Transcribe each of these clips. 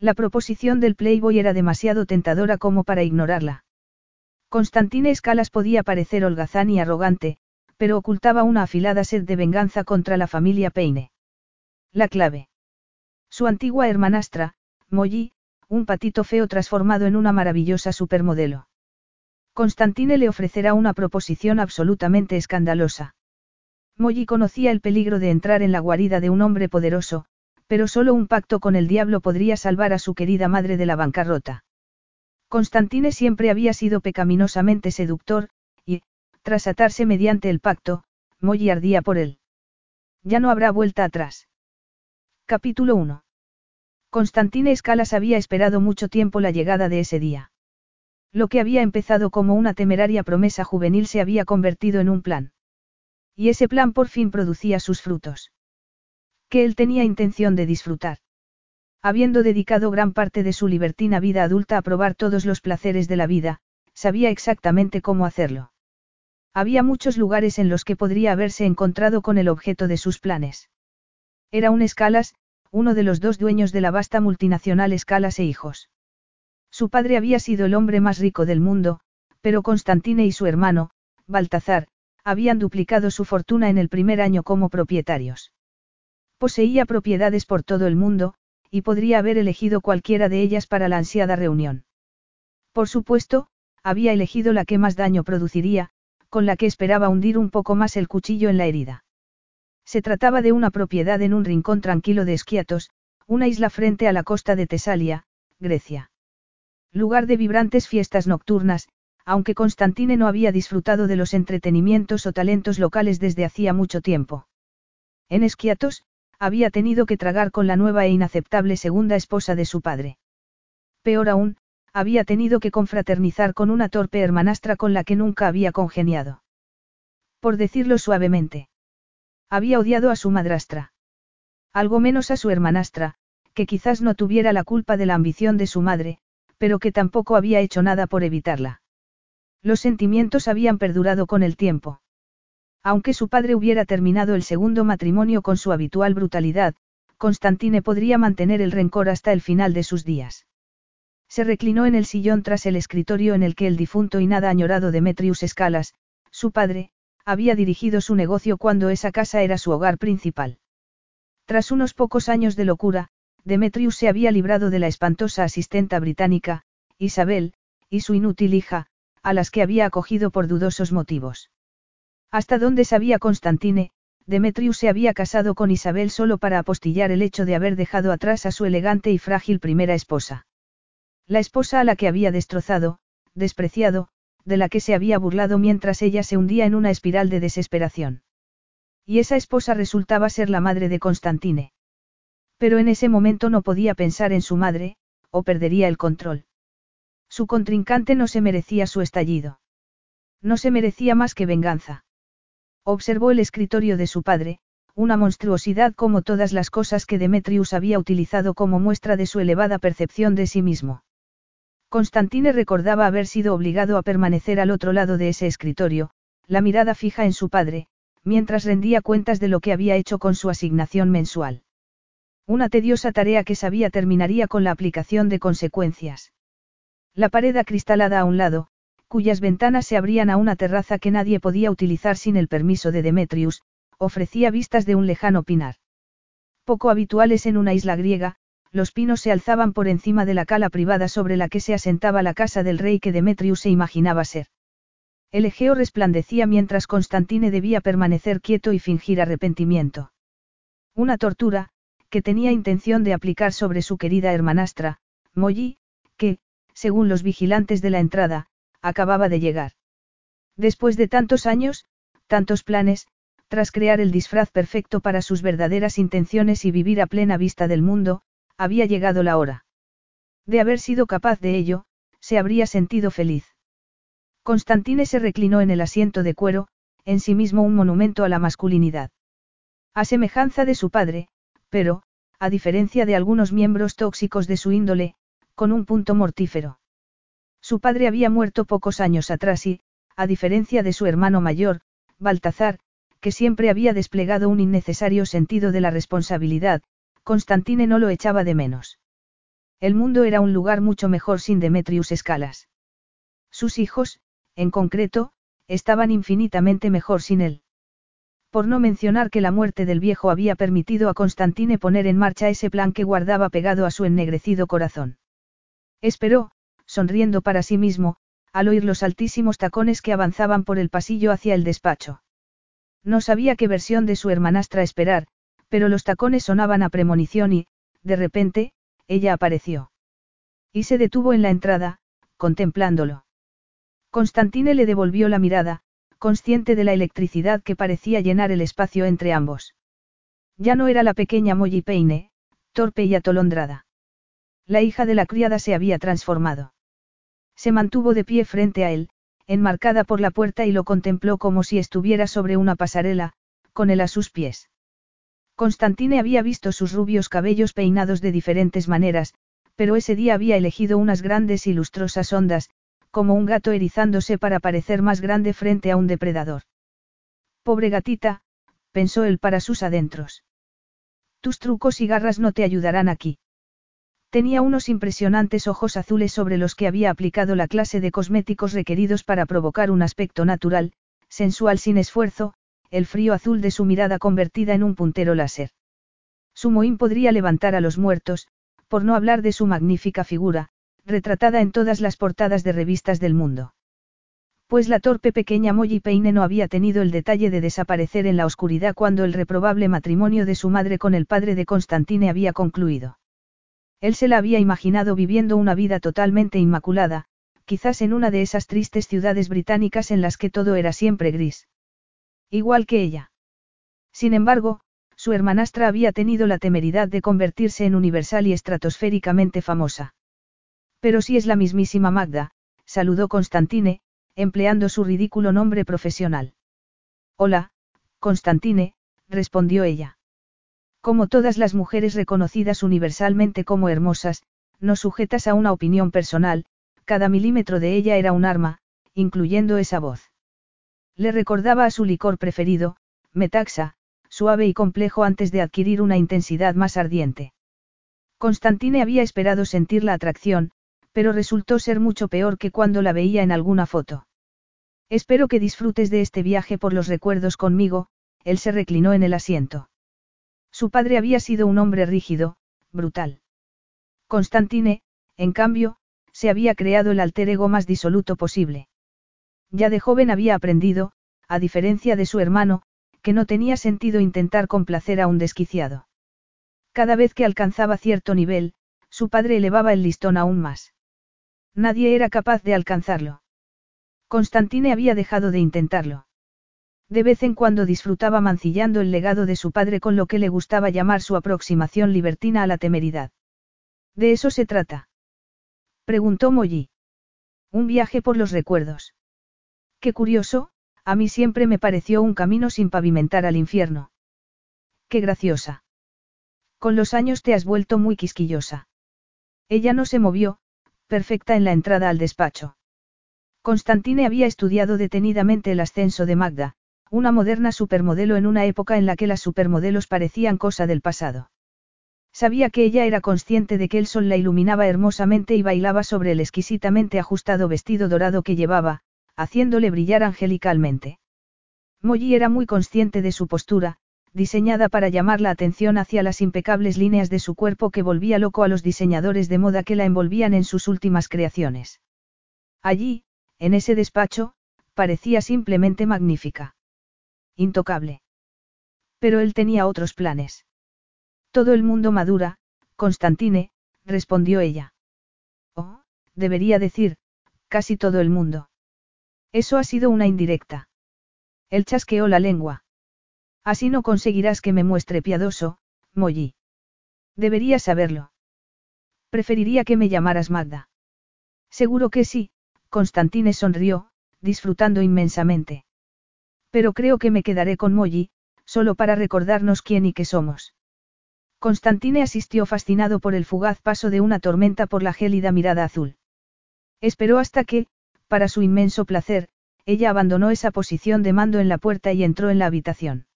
La proposición del Playboy era demasiado tentadora como para ignorarla. Constantine Escalas podía parecer holgazán y arrogante, pero ocultaba una afilada sed de venganza contra la familia Peine. La clave. Su antigua hermanastra, Molly, un patito feo transformado en una maravillosa supermodelo. Constantine le ofrecerá una proposición absolutamente escandalosa. Molly conocía el peligro de entrar en la guarida de un hombre poderoso, pero solo un pacto con el diablo podría salvar a su querida madre de la bancarrota. Constantine siempre había sido pecaminosamente seductor, y, tras atarse mediante el pacto, Molly ardía por él. Ya no habrá vuelta atrás. Capítulo 1. Constantine Escalas había esperado mucho tiempo la llegada de ese día. Lo que había empezado como una temeraria promesa juvenil se había convertido en un plan. Y ese plan por fin producía sus frutos que él tenía intención de disfrutar. Habiendo dedicado gran parte de su libertina vida adulta a probar todos los placeres de la vida, sabía exactamente cómo hacerlo. Había muchos lugares en los que podría haberse encontrado con el objeto de sus planes. Era un Escalas, uno de los dos dueños de la vasta multinacional Escalas e Hijos. Su padre había sido el hombre más rico del mundo, pero Constantine y su hermano, Baltazar, habían duplicado su fortuna en el primer año como propietarios. Poseía propiedades por todo el mundo, y podría haber elegido cualquiera de ellas para la ansiada reunión. Por supuesto, había elegido la que más daño produciría, con la que esperaba hundir un poco más el cuchillo en la herida. Se trataba de una propiedad en un rincón tranquilo de Esquiatos, una isla frente a la costa de Tesalia, Grecia. Lugar de vibrantes fiestas nocturnas, aunque Constantine no había disfrutado de los entretenimientos o talentos locales desde hacía mucho tiempo. En Esquiatos, había tenido que tragar con la nueva e inaceptable segunda esposa de su padre. Peor aún, había tenido que confraternizar con una torpe hermanastra con la que nunca había congeniado. Por decirlo suavemente. Había odiado a su madrastra. Algo menos a su hermanastra, que quizás no tuviera la culpa de la ambición de su madre, pero que tampoco había hecho nada por evitarla. Los sentimientos habían perdurado con el tiempo. Aunque su padre hubiera terminado el segundo matrimonio con su habitual brutalidad, Constantine podría mantener el rencor hasta el final de sus días. Se reclinó en el sillón tras el escritorio en el que el difunto y nada añorado Demetrius Escalas, su padre, había dirigido su negocio cuando esa casa era su hogar principal. Tras unos pocos años de locura, Demetrius se había librado de la espantosa asistenta británica, Isabel, y su inútil hija, a las que había acogido por dudosos motivos. Hasta donde sabía Constantine, Demetrius se había casado con Isabel solo para apostillar el hecho de haber dejado atrás a su elegante y frágil primera esposa. La esposa a la que había destrozado, despreciado, de la que se había burlado mientras ella se hundía en una espiral de desesperación. Y esa esposa resultaba ser la madre de Constantine. Pero en ese momento no podía pensar en su madre, o perdería el control. Su contrincante no se merecía su estallido. No se merecía más que venganza. Observó el escritorio de su padre, una monstruosidad como todas las cosas que Demetrius había utilizado como muestra de su elevada percepción de sí mismo. Constantine recordaba haber sido obligado a permanecer al otro lado de ese escritorio, la mirada fija en su padre, mientras rendía cuentas de lo que había hecho con su asignación mensual. Una tediosa tarea que sabía terminaría con la aplicación de consecuencias. La pared acristalada a un lado, cuyas ventanas se abrían a una terraza que nadie podía utilizar sin el permiso de Demetrius, ofrecía vistas de un lejano pinar. Poco habituales en una isla griega, los pinos se alzaban por encima de la cala privada sobre la que se asentaba la casa del rey que Demetrius se imaginaba ser. El Egeo resplandecía mientras Constantine debía permanecer quieto y fingir arrepentimiento. Una tortura, que tenía intención de aplicar sobre su querida hermanastra, Molly, que, según los vigilantes de la entrada, acababa de llegar. Después de tantos años, tantos planes, tras crear el disfraz perfecto para sus verdaderas intenciones y vivir a plena vista del mundo, había llegado la hora. De haber sido capaz de ello, se habría sentido feliz. Constantine se reclinó en el asiento de cuero, en sí mismo un monumento a la masculinidad. A semejanza de su padre, pero, a diferencia de algunos miembros tóxicos de su índole, con un punto mortífero. Su padre había muerto pocos años atrás y, a diferencia de su hermano mayor, Baltazar, que siempre había desplegado un innecesario sentido de la responsabilidad, Constantine no lo echaba de menos. El mundo era un lugar mucho mejor sin Demetrius Escalas. Sus hijos, en concreto, estaban infinitamente mejor sin él. Por no mencionar que la muerte del viejo había permitido a Constantine poner en marcha ese plan que guardaba pegado a su ennegrecido corazón. Esperó, sonriendo para sí mismo, al oír los altísimos tacones que avanzaban por el pasillo hacia el despacho. No sabía qué versión de su hermanastra esperar, pero los tacones sonaban a premonición y, de repente, ella apareció. Y se detuvo en la entrada, contemplándolo. Constantine le devolvió la mirada, consciente de la electricidad que parecía llenar el espacio entre ambos. Ya no era la pequeña Molly Peine, torpe y atolondrada. La hija de la criada se había transformado. Se mantuvo de pie frente a él, enmarcada por la puerta y lo contempló como si estuviera sobre una pasarela, con él a sus pies. Constantine había visto sus rubios cabellos peinados de diferentes maneras, pero ese día había elegido unas grandes y lustrosas ondas, como un gato erizándose para parecer más grande frente a un depredador. Pobre gatita, pensó él para sus adentros. Tus trucos y garras no te ayudarán aquí. Tenía unos impresionantes ojos azules sobre los que había aplicado la clase de cosméticos requeridos para provocar un aspecto natural, sensual sin esfuerzo, el frío azul de su mirada convertida en un puntero láser. Su mohín podría levantar a los muertos, por no hablar de su magnífica figura, retratada en todas las portadas de revistas del mundo. Pues la torpe pequeña Molly Peine no había tenido el detalle de desaparecer en la oscuridad cuando el reprobable matrimonio de su madre con el padre de Constantine había concluido. Él se la había imaginado viviendo una vida totalmente inmaculada, quizás en una de esas tristes ciudades británicas en las que todo era siempre gris. Igual que ella. Sin embargo, su hermanastra había tenido la temeridad de convertirse en universal y estratosféricamente famosa. Pero si es la mismísima Magda, saludó Constantine, empleando su ridículo nombre profesional. Hola, Constantine, respondió ella. Como todas las mujeres reconocidas universalmente como hermosas, no sujetas a una opinión personal, cada milímetro de ella era un arma, incluyendo esa voz. Le recordaba a su licor preferido, Metaxa, suave y complejo antes de adquirir una intensidad más ardiente. Constantine había esperado sentir la atracción, pero resultó ser mucho peor que cuando la veía en alguna foto. Espero que disfrutes de este viaje por los recuerdos conmigo, él se reclinó en el asiento. Su padre había sido un hombre rígido, brutal. Constantine, en cambio, se había creado el alter ego más disoluto posible. Ya de joven había aprendido, a diferencia de su hermano, que no tenía sentido intentar complacer a un desquiciado. Cada vez que alcanzaba cierto nivel, su padre elevaba el listón aún más. Nadie era capaz de alcanzarlo. Constantine había dejado de intentarlo. De vez en cuando disfrutaba mancillando el legado de su padre con lo que le gustaba llamar su aproximación libertina a la temeridad. ¿De eso se trata? Preguntó Molly. Un viaje por los recuerdos. Qué curioso, a mí siempre me pareció un camino sin pavimentar al infierno. Qué graciosa. Con los años te has vuelto muy quisquillosa. Ella no se movió, perfecta en la entrada al despacho. Constantine había estudiado detenidamente el ascenso de Magda, una moderna supermodelo en una época en la que las supermodelos parecían cosa del pasado. Sabía que ella era consciente de que el sol la iluminaba hermosamente y bailaba sobre el exquisitamente ajustado vestido dorado que llevaba, haciéndole brillar angelicalmente. Molly era muy consciente de su postura, diseñada para llamar la atención hacia las impecables líneas de su cuerpo que volvía loco a los diseñadores de moda que la envolvían en sus últimas creaciones. Allí, en ese despacho, parecía simplemente magnífica. Intocable. Pero él tenía otros planes. Todo el mundo madura, Constantine, respondió ella. Oh, debería decir, casi todo el mundo. Eso ha sido una indirecta. Él chasqueó la lengua. Así no conseguirás que me muestre piadoso, Molly. Deberías saberlo. Preferiría que me llamaras Magda. Seguro que sí, Constantine sonrió, disfrutando inmensamente. Pero creo que me quedaré con Molly, solo para recordarnos quién y qué somos. Constantine asistió fascinado por el fugaz paso de una tormenta por la gélida mirada azul. Esperó hasta que, para su inmenso placer, ella abandonó esa posición de mando en la puerta y entró en la habitación.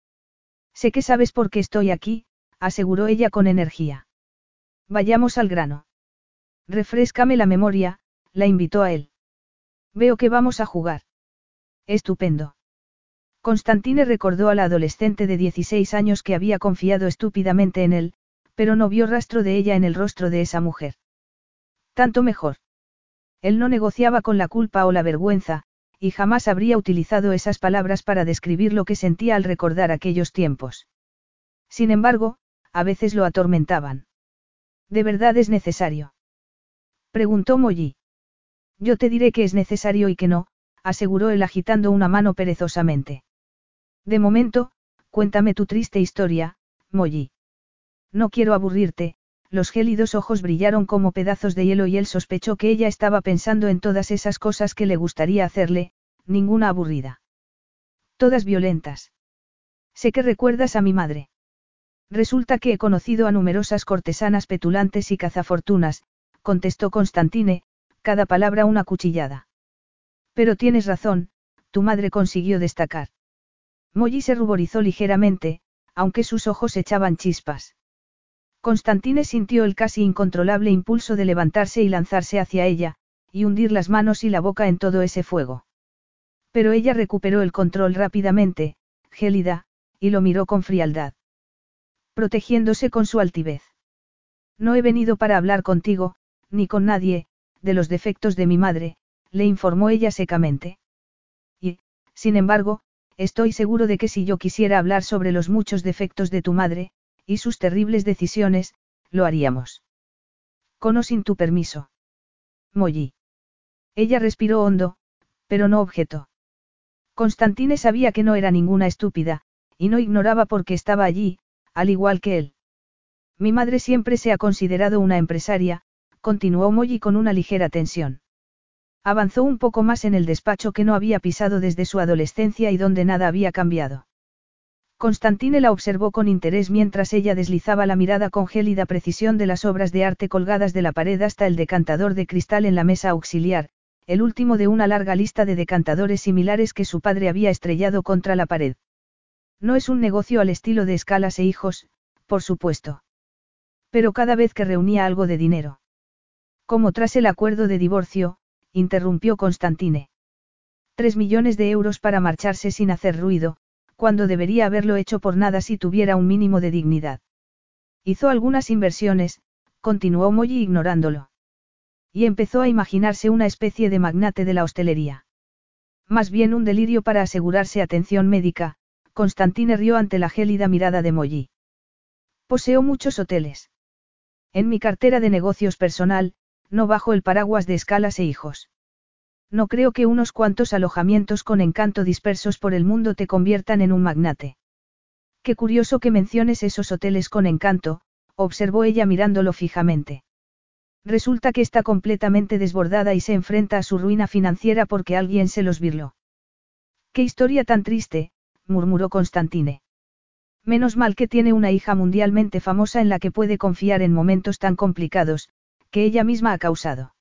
Sé que sabes por qué estoy aquí, aseguró ella con energía. Vayamos al grano. Refréscame la memoria, la invitó a él. Veo que vamos a jugar. Estupendo. Constantine recordó a la adolescente de 16 años que había confiado estúpidamente en él, pero no vio rastro de ella en el rostro de esa mujer. Tanto mejor. Él no negociaba con la culpa o la vergüenza, y jamás habría utilizado esas palabras para describir lo que sentía al recordar aquellos tiempos. Sin embargo, a veces lo atormentaban. ¿De verdad es necesario? Preguntó Molly. Yo te diré que es necesario y que no, aseguró él agitando una mano perezosamente. De momento, cuéntame tu triste historia, Molly. No quiero aburrirte, los gélidos ojos brillaron como pedazos de hielo y él sospechó que ella estaba pensando en todas esas cosas que le gustaría hacerle, ninguna aburrida. Todas violentas. Sé que recuerdas a mi madre. Resulta que he conocido a numerosas cortesanas petulantes y cazafortunas, contestó Constantine, cada palabra una cuchillada. Pero tienes razón, tu madre consiguió destacar. Molly se ruborizó ligeramente, aunque sus ojos echaban chispas. Constantine sintió el casi incontrolable impulso de levantarse y lanzarse hacia ella, y hundir las manos y la boca en todo ese fuego. Pero ella recuperó el control rápidamente, gélida, y lo miró con frialdad. Protegiéndose con su altivez. No he venido para hablar contigo, ni con nadie, de los defectos de mi madre, le informó ella secamente. Y, sin embargo, estoy seguro de que si yo quisiera hablar sobre los muchos defectos de tu madre, y sus terribles decisiones, lo haríamos. Con o sin tu permiso. Molly. Ella respiró hondo, pero no objetó. Constantine sabía que no era ninguna estúpida, y no ignoraba por qué estaba allí, al igual que él. Mi madre siempre se ha considerado una empresaria, continuó Molly con una ligera tensión. Avanzó un poco más en el despacho que no había pisado desde su adolescencia y donde nada había cambiado. Constantine la observó con interés mientras ella deslizaba la mirada con gélida precisión de las obras de arte colgadas de la pared hasta el decantador de cristal en la mesa auxiliar, el último de una larga lista de decantadores similares que su padre había estrellado contra la pared. No es un negocio al estilo de escalas e hijos, por supuesto. Pero cada vez que reunía algo de dinero. Como tras el acuerdo de divorcio, interrumpió Constantine. Tres millones de euros para marcharse sin hacer ruido, cuando debería haberlo hecho por nada si tuviera un mínimo de dignidad. Hizo algunas inversiones, continuó Molly ignorándolo. Y empezó a imaginarse una especie de magnate de la hostelería. Más bien un delirio para asegurarse atención médica, Constantine rió ante la gélida mirada de Molly. Poseo muchos hoteles. En mi cartera de negocios personal, no bajo el paraguas de escalas e hijos. No creo que unos cuantos alojamientos con encanto dispersos por el mundo te conviertan en un magnate. Qué curioso que menciones esos hoteles con encanto, observó ella mirándolo fijamente. Resulta que está completamente desbordada y se enfrenta a su ruina financiera porque alguien se los virló. Qué historia tan triste, murmuró Constantine. Menos mal que tiene una hija mundialmente famosa en la que puede confiar en momentos tan complicados, que ella misma ha causado.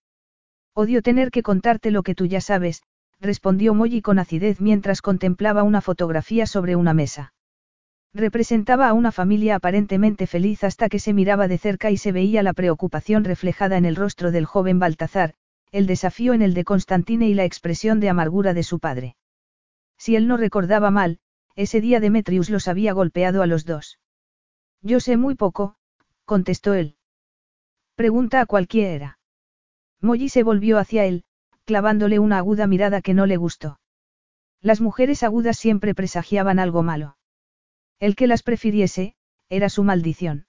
Odio tener que contarte lo que tú ya sabes, respondió Molly con acidez mientras contemplaba una fotografía sobre una mesa. Representaba a una familia aparentemente feliz hasta que se miraba de cerca y se veía la preocupación reflejada en el rostro del joven Baltazar, el desafío en el de Constantine y la expresión de amargura de su padre. Si él no recordaba mal, ese día Demetrius los había golpeado a los dos. Yo sé muy poco, contestó él. Pregunta a cualquiera. Molly se volvió hacia él, clavándole una aguda mirada que no le gustó. Las mujeres agudas siempre presagiaban algo malo. El que las prefiriese, era su maldición.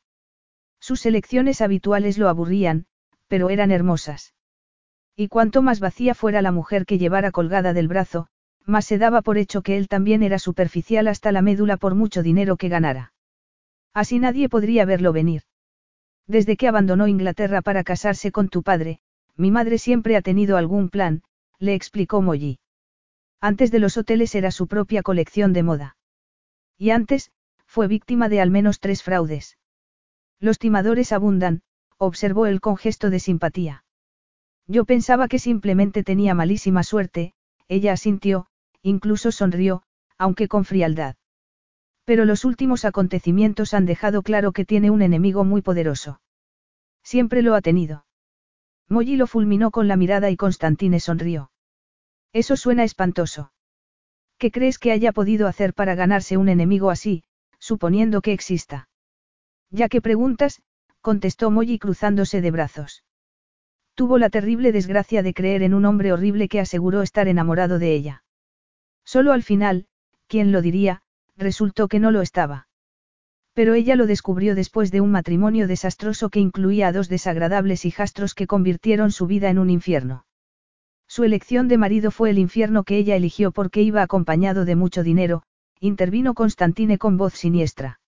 Sus elecciones habituales lo aburrían, pero eran hermosas. Y cuanto más vacía fuera la mujer que llevara colgada del brazo, más se daba por hecho que él también era superficial hasta la médula por mucho dinero que ganara. Así nadie podría verlo venir. Desde que abandonó Inglaterra para casarse con tu padre, mi madre siempre ha tenido algún plan, le explicó Molly. Antes de los hoteles era su propia colección de moda. Y antes, fue víctima de al menos tres fraudes. Los timadores abundan, observó él con gesto de simpatía. Yo pensaba que simplemente tenía malísima suerte, ella asintió, incluso sonrió, aunque con frialdad. Pero los últimos acontecimientos han dejado claro que tiene un enemigo muy poderoso. Siempre lo ha tenido. Molly lo fulminó con la mirada y Constantine sonrió. Eso suena espantoso. ¿Qué crees que haya podido hacer para ganarse un enemigo así, suponiendo que exista? Ya que preguntas, contestó Molly cruzándose de brazos. Tuvo la terrible desgracia de creer en un hombre horrible que aseguró estar enamorado de ella. Solo al final, ¿quién lo diría? Resultó que no lo estaba. Pero ella lo descubrió después de un matrimonio desastroso que incluía a dos desagradables hijastros que convirtieron su vida en un infierno. Su elección de marido fue el infierno que ella eligió porque iba acompañado de mucho dinero, intervino Constantine con voz siniestra.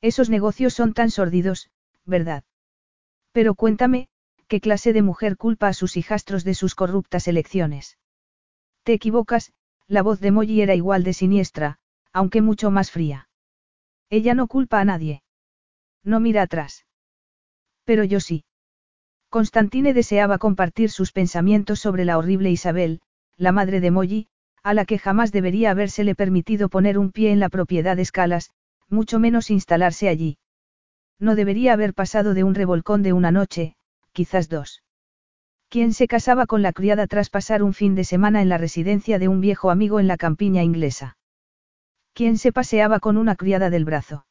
Esos negocios son tan sórdidos, ¿verdad? Pero cuéntame, ¿qué clase de mujer culpa a sus hijastros de sus corruptas elecciones? Te equivocas, la voz de Molly era igual de siniestra, aunque mucho más fría. Ella no culpa a nadie. No mira atrás. Pero yo sí. Constantine deseaba compartir sus pensamientos sobre la horrible Isabel, la madre de Molly, a la que jamás debería habérsele permitido poner un pie en la propiedad de Escalas, mucho menos instalarse allí. No debería haber pasado de un revolcón de una noche, quizás dos. ¿Quién se casaba con la criada tras pasar un fin de semana en la residencia de un viejo amigo en la campiña inglesa? ¿Quién se paseaba con una criada del brazo?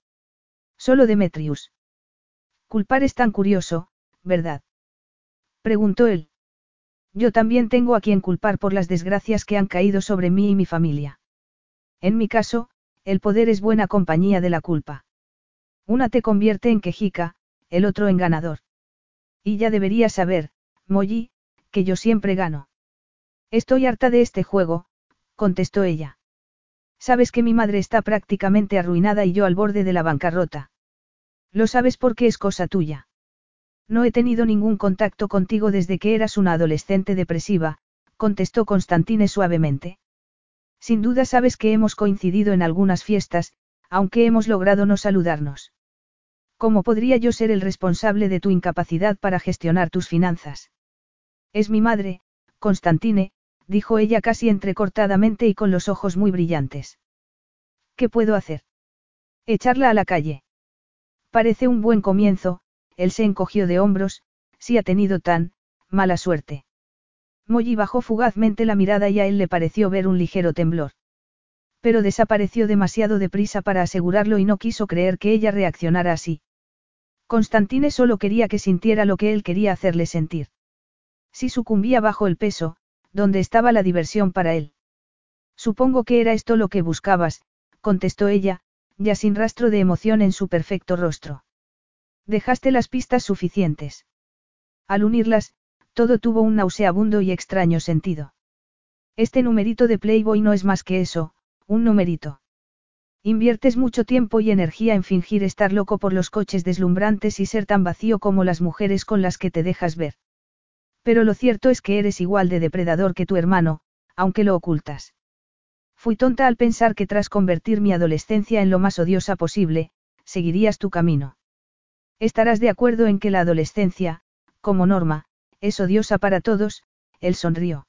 Solo Demetrius. Culpar es tan curioso, ¿verdad? Preguntó él. Yo también tengo a quien culpar por las desgracias que han caído sobre mí y mi familia. En mi caso, el poder es buena compañía de la culpa. Una te convierte en quejica, el otro en ganador. Y ya deberías saber, Molly, que yo siempre gano. Estoy harta de este juego, contestó ella. Sabes que mi madre está prácticamente arruinada y yo al borde de la bancarrota. Lo sabes porque es cosa tuya. No he tenido ningún contacto contigo desde que eras una adolescente depresiva, contestó Constantine suavemente. Sin duda sabes que hemos coincidido en algunas fiestas, aunque hemos logrado no saludarnos. ¿Cómo podría yo ser el responsable de tu incapacidad para gestionar tus finanzas? Es mi madre, Constantine, dijo ella casi entrecortadamente y con los ojos muy brillantes. ¿Qué puedo hacer? Echarla a la calle. Parece un buen comienzo, él se encogió de hombros, si ha tenido tan, mala suerte. Molly bajó fugazmente la mirada y a él le pareció ver un ligero temblor. Pero desapareció demasiado deprisa para asegurarlo y no quiso creer que ella reaccionara así. Constantine solo quería que sintiera lo que él quería hacerle sentir. Si sucumbía bajo el peso, ¿dónde estaba la diversión para él? Supongo que era esto lo que buscabas, contestó ella, ya sin rastro de emoción en su perfecto rostro. Dejaste las pistas suficientes. Al unirlas, todo tuvo un nauseabundo y extraño sentido. Este numerito de Playboy no es más que eso, un numerito. Inviertes mucho tiempo y energía en fingir estar loco por los coches deslumbrantes y ser tan vacío como las mujeres con las que te dejas ver. Pero lo cierto es que eres igual de depredador que tu hermano, aunque lo ocultas. Fui tonta al pensar que tras convertir mi adolescencia en lo más odiosa posible, seguirías tu camino. Estarás de acuerdo en que la adolescencia, como norma, es odiosa para todos, él sonrió.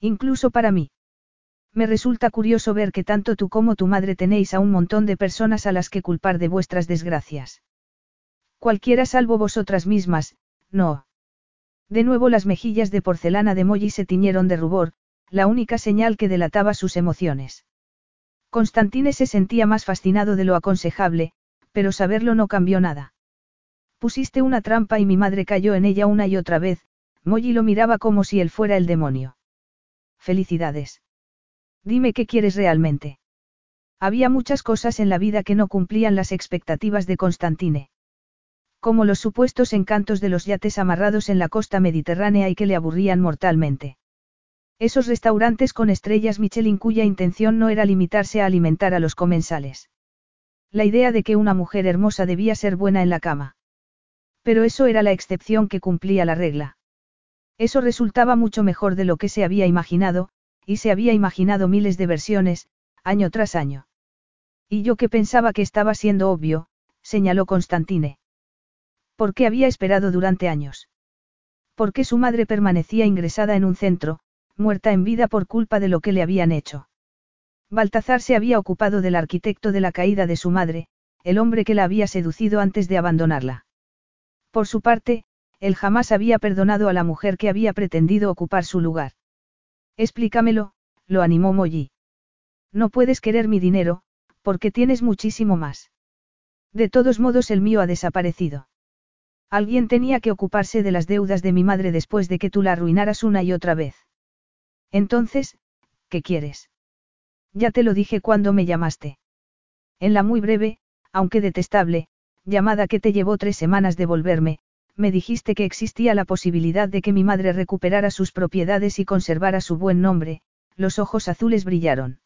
Incluso para mí. Me resulta curioso ver que tanto tú como tu madre tenéis a un montón de personas a las que culpar de vuestras desgracias. Cualquiera salvo vosotras mismas, no. De nuevo las mejillas de porcelana de Molly se tiñeron de rubor, la única señal que delataba sus emociones. Constantine se sentía más fascinado de lo aconsejable, pero saberlo no cambió nada. Pusiste una trampa y mi madre cayó en ella una y otra vez, Molly lo miraba como si él fuera el demonio. Felicidades. Dime qué quieres realmente. Había muchas cosas en la vida que no cumplían las expectativas de Constantine. Como los supuestos encantos de los yates amarrados en la costa mediterránea y que le aburrían mortalmente. Esos restaurantes con estrellas Michelin cuya intención no era limitarse a alimentar a los comensales. La idea de que una mujer hermosa debía ser buena en la cama. Pero eso era la excepción que cumplía la regla. Eso resultaba mucho mejor de lo que se había imaginado, y se había imaginado miles de versiones, año tras año. Y yo que pensaba que estaba siendo obvio, señaló Constantine. ¿Por qué había esperado durante años? Porque su madre permanecía ingresada en un centro, muerta en vida por culpa de lo que le habían hecho. Baltazar se había ocupado del arquitecto de la caída de su madre, el hombre que la había seducido antes de abandonarla. Por su parte, él jamás había perdonado a la mujer que había pretendido ocupar su lugar. Explícamelo, lo animó Molly. No puedes querer mi dinero, porque tienes muchísimo más. De todos modos el mío ha desaparecido. Alguien tenía que ocuparse de las deudas de mi madre después de que tú la arruinaras una y otra vez. Entonces, ¿qué quieres? Ya te lo dije cuando me llamaste. En la muy breve, aunque detestable, llamada que te llevó tres semanas de volverme, me dijiste que existía la posibilidad de que mi madre recuperara sus propiedades y conservara su buen nombre, los ojos azules brillaron.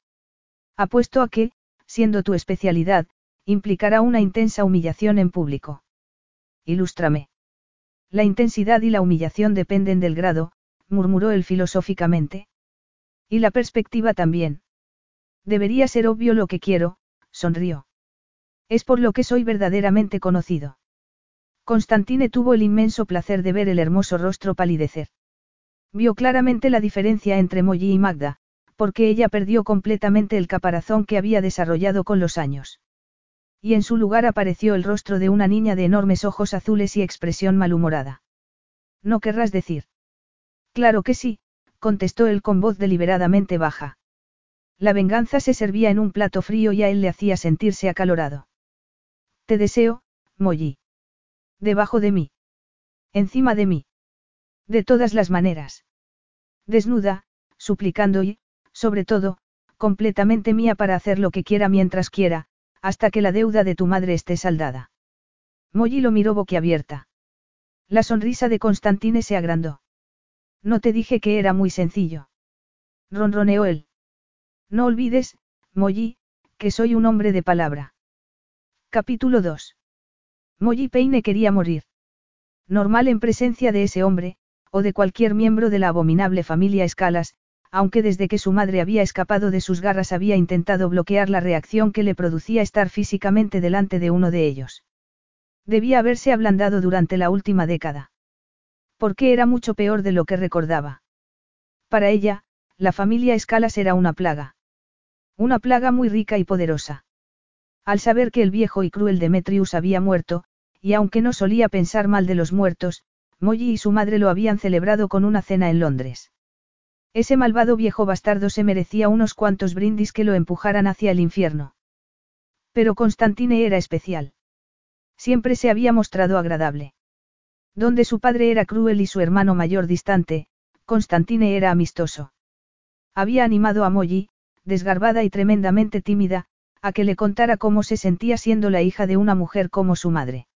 Apuesto a que, siendo tu especialidad, implicará una intensa humillación en público. Ilústrame. La intensidad y la humillación dependen del grado, murmuró él filosóficamente. Y la perspectiva también. Debería ser obvio lo que quiero, sonrió. Es por lo que soy verdaderamente conocido. Constantine tuvo el inmenso placer de ver el hermoso rostro palidecer. Vio claramente la diferencia entre Molly y Magda, porque ella perdió completamente el caparazón que había desarrollado con los años. Y en su lugar apareció el rostro de una niña de enormes ojos azules y expresión malhumorada. ¿No querrás decir? Claro que sí, contestó él con voz deliberadamente baja. La venganza se servía en un plato frío y a él le hacía sentirse acalorado. Te deseo, Molly. Debajo de mí. Encima de mí. De todas las maneras. Desnuda, suplicando y, sobre todo, completamente mía para hacer lo que quiera mientras quiera, hasta que la deuda de tu madre esté saldada. Molly lo miró boquiabierta. La sonrisa de Constantine se agrandó. No te dije que era muy sencillo. Ronroneó él. No olvides, Molly, que soy un hombre de palabra. Capítulo 2. Molly Peine quería morir. Normal en presencia de ese hombre, o de cualquier miembro de la abominable familia Escalas, aunque desde que su madre había escapado de sus garras había intentado bloquear la reacción que le producía estar físicamente delante de uno de ellos. Debía haberse ablandado durante la última década. Porque era mucho peor de lo que recordaba. Para ella, la familia Escalas era una plaga. Una plaga muy rica y poderosa. Al saber que el viejo y cruel Demetrius había muerto, y aunque no solía pensar mal de los muertos, Molly y su madre lo habían celebrado con una cena en Londres. Ese malvado viejo bastardo se merecía unos cuantos brindis que lo empujaran hacia el infierno. Pero Constantine era especial. Siempre se había mostrado agradable. Donde su padre era cruel y su hermano mayor distante, Constantine era amistoso. Había animado a Molly, desgarbada y tremendamente tímida, a que le contara cómo se sentía siendo la hija de una mujer como su madre.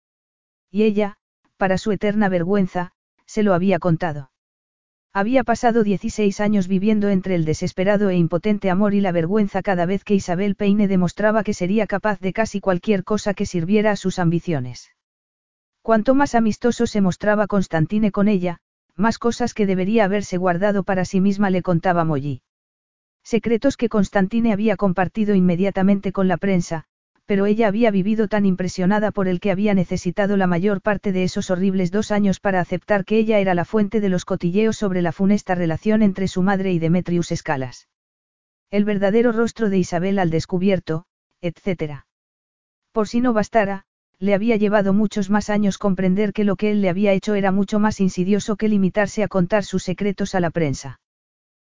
Y ella, para su eterna vergüenza, se lo había contado. Había pasado 16 años viviendo entre el desesperado e impotente amor y la vergüenza cada vez que Isabel Peine demostraba que sería capaz de casi cualquier cosa que sirviera a sus ambiciones. Cuanto más amistoso se mostraba Constantine con ella, más cosas que debería haberse guardado para sí misma le contaba Molly. Secretos que Constantine había compartido inmediatamente con la prensa, pero ella había vivido tan impresionada por el que había necesitado la mayor parte de esos horribles dos años para aceptar que ella era la fuente de los cotilleos sobre la funesta relación entre su madre y Demetrius Escalas. El verdadero rostro de Isabel al descubierto, etc. Por si no bastara, le había llevado muchos más años comprender que lo que él le había hecho era mucho más insidioso que limitarse a contar sus secretos a la prensa.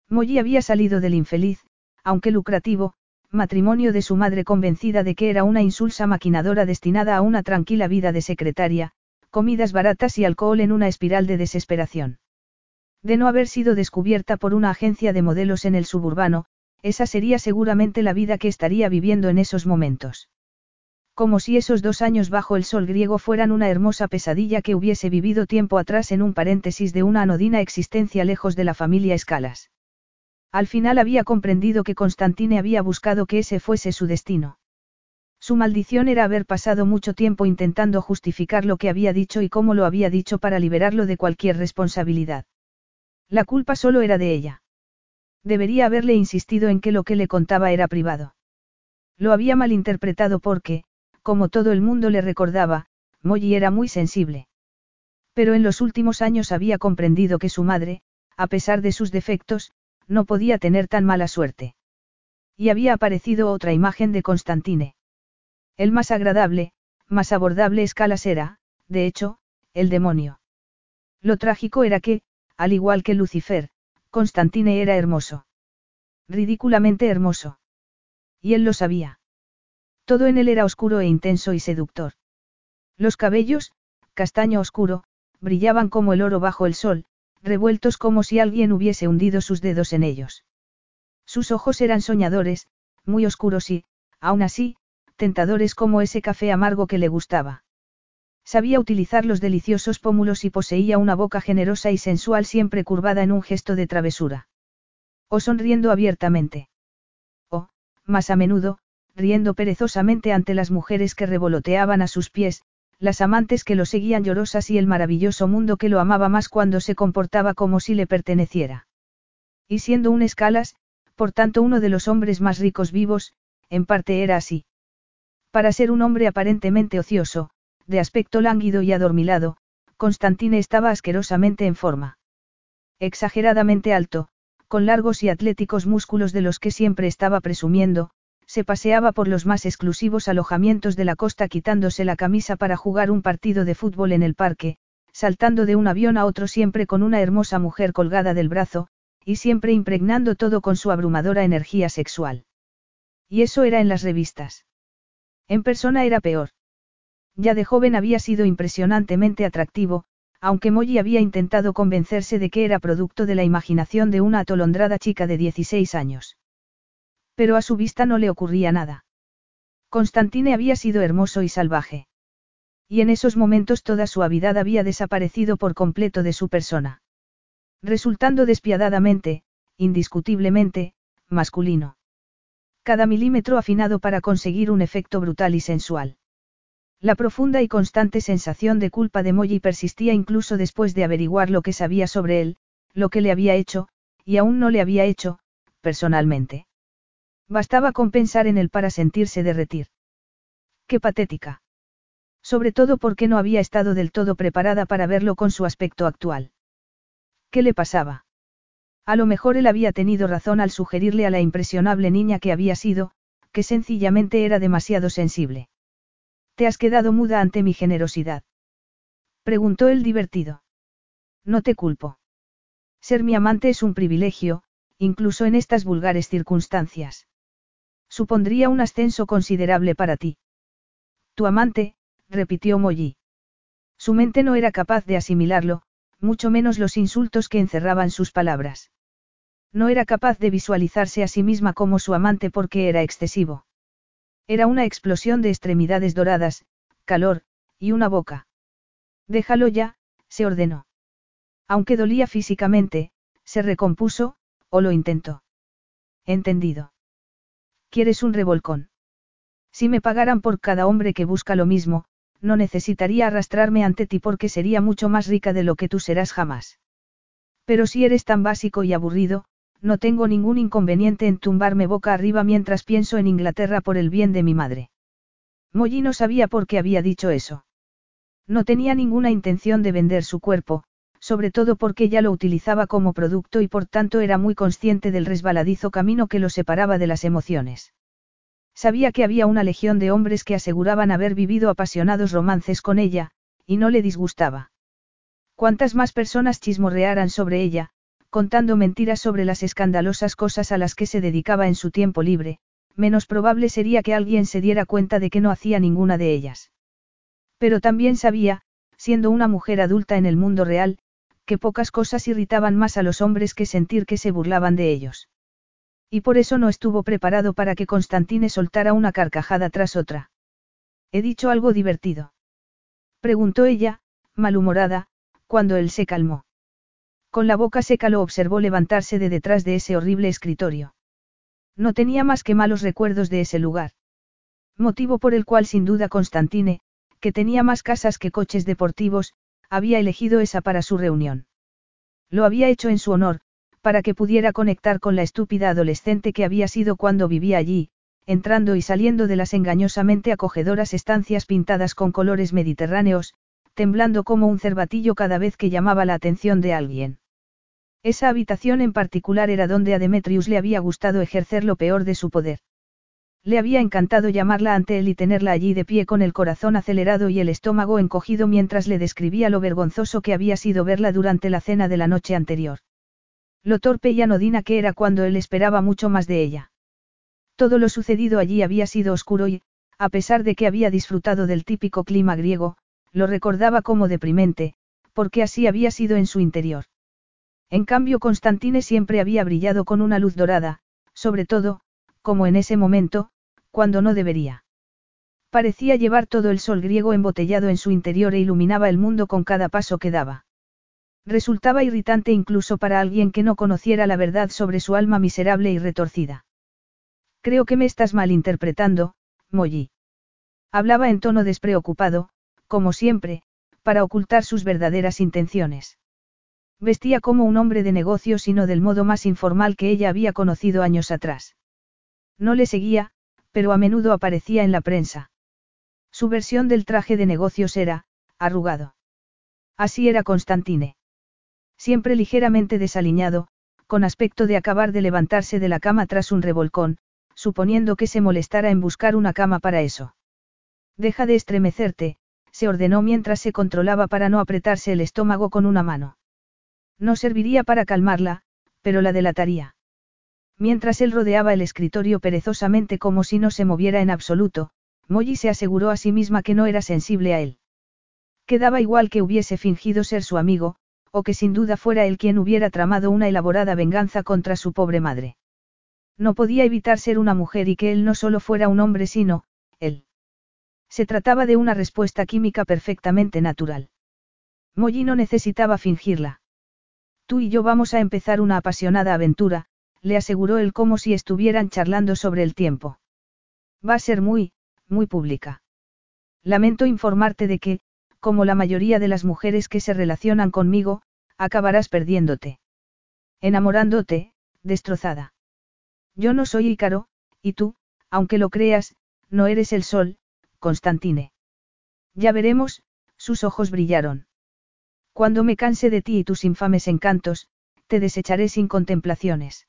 Molly había salido del infeliz, aunque lucrativo, matrimonio de su madre convencida de que era una insulsa maquinadora destinada a una tranquila vida de secretaria, comidas baratas y alcohol en una espiral de desesperación. De no haber sido descubierta por una agencia de modelos en el suburbano, esa sería seguramente la vida que estaría viviendo en esos momentos. Como si esos dos años bajo el sol griego fueran una hermosa pesadilla que hubiese vivido tiempo atrás en un paréntesis de una anodina existencia lejos de la familia Escalas. Al final había comprendido que Constantine había buscado que ese fuese su destino. Su maldición era haber pasado mucho tiempo intentando justificar lo que había dicho y cómo lo había dicho para liberarlo de cualquier responsabilidad. La culpa solo era de ella. Debería haberle insistido en que lo que le contaba era privado. Lo había malinterpretado porque, como todo el mundo le recordaba, Molly era muy sensible. Pero en los últimos años había comprendido que su madre, a pesar de sus defectos, no podía tener tan mala suerte. Y había aparecido otra imagen de Constantine. El más agradable, más abordable escalas era, de hecho, el demonio. Lo trágico era que, al igual que Lucifer, Constantine era hermoso. Ridículamente hermoso. Y él lo sabía. Todo en él era oscuro e intenso y seductor. Los cabellos, castaño oscuro, brillaban como el oro bajo el sol, revueltos como si alguien hubiese hundido sus dedos en ellos. Sus ojos eran soñadores, muy oscuros y, aún así, tentadores como ese café amargo que le gustaba. Sabía utilizar los deliciosos pómulos y poseía una boca generosa y sensual siempre curvada en un gesto de travesura. O sonriendo abiertamente. O, más a menudo, riendo perezosamente ante las mujeres que revoloteaban a sus pies, las amantes que lo seguían llorosas y el maravilloso mundo que lo amaba más cuando se comportaba como si le perteneciera. Y siendo un escalas, por tanto uno de los hombres más ricos vivos, en parte era así. Para ser un hombre aparentemente ocioso, de aspecto lánguido y adormilado, Constantine estaba asquerosamente en forma. Exageradamente alto, con largos y atléticos músculos de los que siempre estaba presumiendo, se paseaba por los más exclusivos alojamientos de la costa quitándose la camisa para jugar un partido de fútbol en el parque, saltando de un avión a otro siempre con una hermosa mujer colgada del brazo, y siempre impregnando todo con su abrumadora energía sexual. Y eso era en las revistas. En persona era peor. Ya de joven había sido impresionantemente atractivo, aunque Molly había intentado convencerse de que era producto de la imaginación de una atolondrada chica de 16 años. Pero a su vista no le ocurría nada. Constantine había sido hermoso y salvaje. Y en esos momentos toda suavidad había desaparecido por completo de su persona. Resultando despiadadamente, indiscutiblemente, masculino. Cada milímetro afinado para conseguir un efecto brutal y sensual. La profunda y constante sensación de culpa de Molly persistía incluso después de averiguar lo que sabía sobre él, lo que le había hecho, y aún no le había hecho, personalmente. Bastaba con pensar en él para sentirse derretir. Qué patética. Sobre todo porque no había estado del todo preparada para verlo con su aspecto actual. ¿Qué le pasaba? A lo mejor él había tenido razón al sugerirle a la impresionable niña que había sido, que sencillamente era demasiado sensible. ¿Te has quedado muda ante mi generosidad? Preguntó él divertido. No te culpo. Ser mi amante es un privilegio, incluso en estas vulgares circunstancias. Supondría un ascenso considerable para ti. Tu amante, repitió Molly. Su mente no era capaz de asimilarlo, mucho menos los insultos que encerraban sus palabras. No era capaz de visualizarse a sí misma como su amante porque era excesivo. Era una explosión de extremidades doradas, calor, y una boca. Déjalo ya, se ordenó. Aunque dolía físicamente, se recompuso, o lo intentó. Entendido. ¿Quieres un revolcón? Si me pagaran por cada hombre que busca lo mismo, no necesitaría arrastrarme ante ti porque sería mucho más rica de lo que tú serás jamás. Pero si eres tan básico y aburrido, no tengo ningún inconveniente en tumbarme boca arriba mientras pienso en Inglaterra por el bien de mi madre. Molly no sabía por qué había dicho eso. No tenía ninguna intención de vender su cuerpo, sobre todo porque ya lo utilizaba como producto y por tanto era muy consciente del resbaladizo camino que lo separaba de las emociones. Sabía que había una legión de hombres que aseguraban haber vivido apasionados romances con ella, y no le disgustaba. Cuantas más personas chismorrearan sobre ella, contando mentiras sobre las escandalosas cosas a las que se dedicaba en su tiempo libre, menos probable sería que alguien se diera cuenta de que no hacía ninguna de ellas. Pero también sabía, siendo una mujer adulta en el mundo real, que pocas cosas irritaban más a los hombres que sentir que se burlaban de ellos. Y por eso no estuvo preparado para que Constantine soltara una carcajada tras otra. ¿He dicho algo divertido? Preguntó ella, malhumorada, cuando él se calmó. Con la boca seca lo observó levantarse de detrás de ese horrible escritorio. No tenía más que malos recuerdos de ese lugar. Motivo por el cual sin duda Constantine, que tenía más casas que coches deportivos, había elegido esa para su reunión. Lo había hecho en su honor, para que pudiera conectar con la estúpida adolescente que había sido cuando vivía allí, entrando y saliendo de las engañosamente acogedoras estancias pintadas con colores mediterráneos, temblando como un cervatillo cada vez que llamaba la atención de alguien. Esa habitación en particular era donde a Demetrius le había gustado ejercer lo peor de su poder. Le había encantado llamarla ante él y tenerla allí de pie con el corazón acelerado y el estómago encogido mientras le describía lo vergonzoso que había sido verla durante la cena de la noche anterior. Lo torpe y anodina que era cuando él esperaba mucho más de ella. Todo lo sucedido allí había sido oscuro y, a pesar de que había disfrutado del típico clima griego, lo recordaba como deprimente, porque así había sido en su interior. En cambio Constantine siempre había brillado con una luz dorada, sobre todo, como en ese momento, cuando no debería. Parecía llevar todo el sol griego embotellado en su interior e iluminaba el mundo con cada paso que daba. Resultaba irritante incluso para alguien que no conociera la verdad sobre su alma miserable y retorcida. Creo que me estás malinterpretando, Molly. Hablaba en tono despreocupado, como siempre, para ocultar sus verdaderas intenciones. Vestía como un hombre de negocios y no del modo más informal que ella había conocido años atrás. No le seguía, pero a menudo aparecía en la prensa. Su versión del traje de negocios era, arrugado. Así era Constantine. Siempre ligeramente desaliñado, con aspecto de acabar de levantarse de la cama tras un revolcón, suponiendo que se molestara en buscar una cama para eso. Deja de estremecerte, se ordenó mientras se controlaba para no apretarse el estómago con una mano. No serviría para calmarla, pero la delataría. Mientras él rodeaba el escritorio perezosamente como si no se moviera en absoluto, Molly se aseguró a sí misma que no era sensible a él. Quedaba igual que hubiese fingido ser su amigo, o que sin duda fuera él quien hubiera tramado una elaborada venganza contra su pobre madre. No podía evitar ser una mujer y que él no solo fuera un hombre sino, él. Se trataba de una respuesta química perfectamente natural. Molly no necesitaba fingirla. Tú y yo vamos a empezar una apasionada aventura, le aseguró él como si estuvieran charlando sobre el tiempo. Va a ser muy, muy pública. Lamento informarte de que, como la mayoría de las mujeres que se relacionan conmigo, acabarás perdiéndote. Enamorándote, destrozada. Yo no soy Ícaro, y tú, aunque lo creas, no eres el sol, Constantine. Ya veremos, sus ojos brillaron. Cuando me canse de ti y tus infames encantos, te desecharé sin contemplaciones.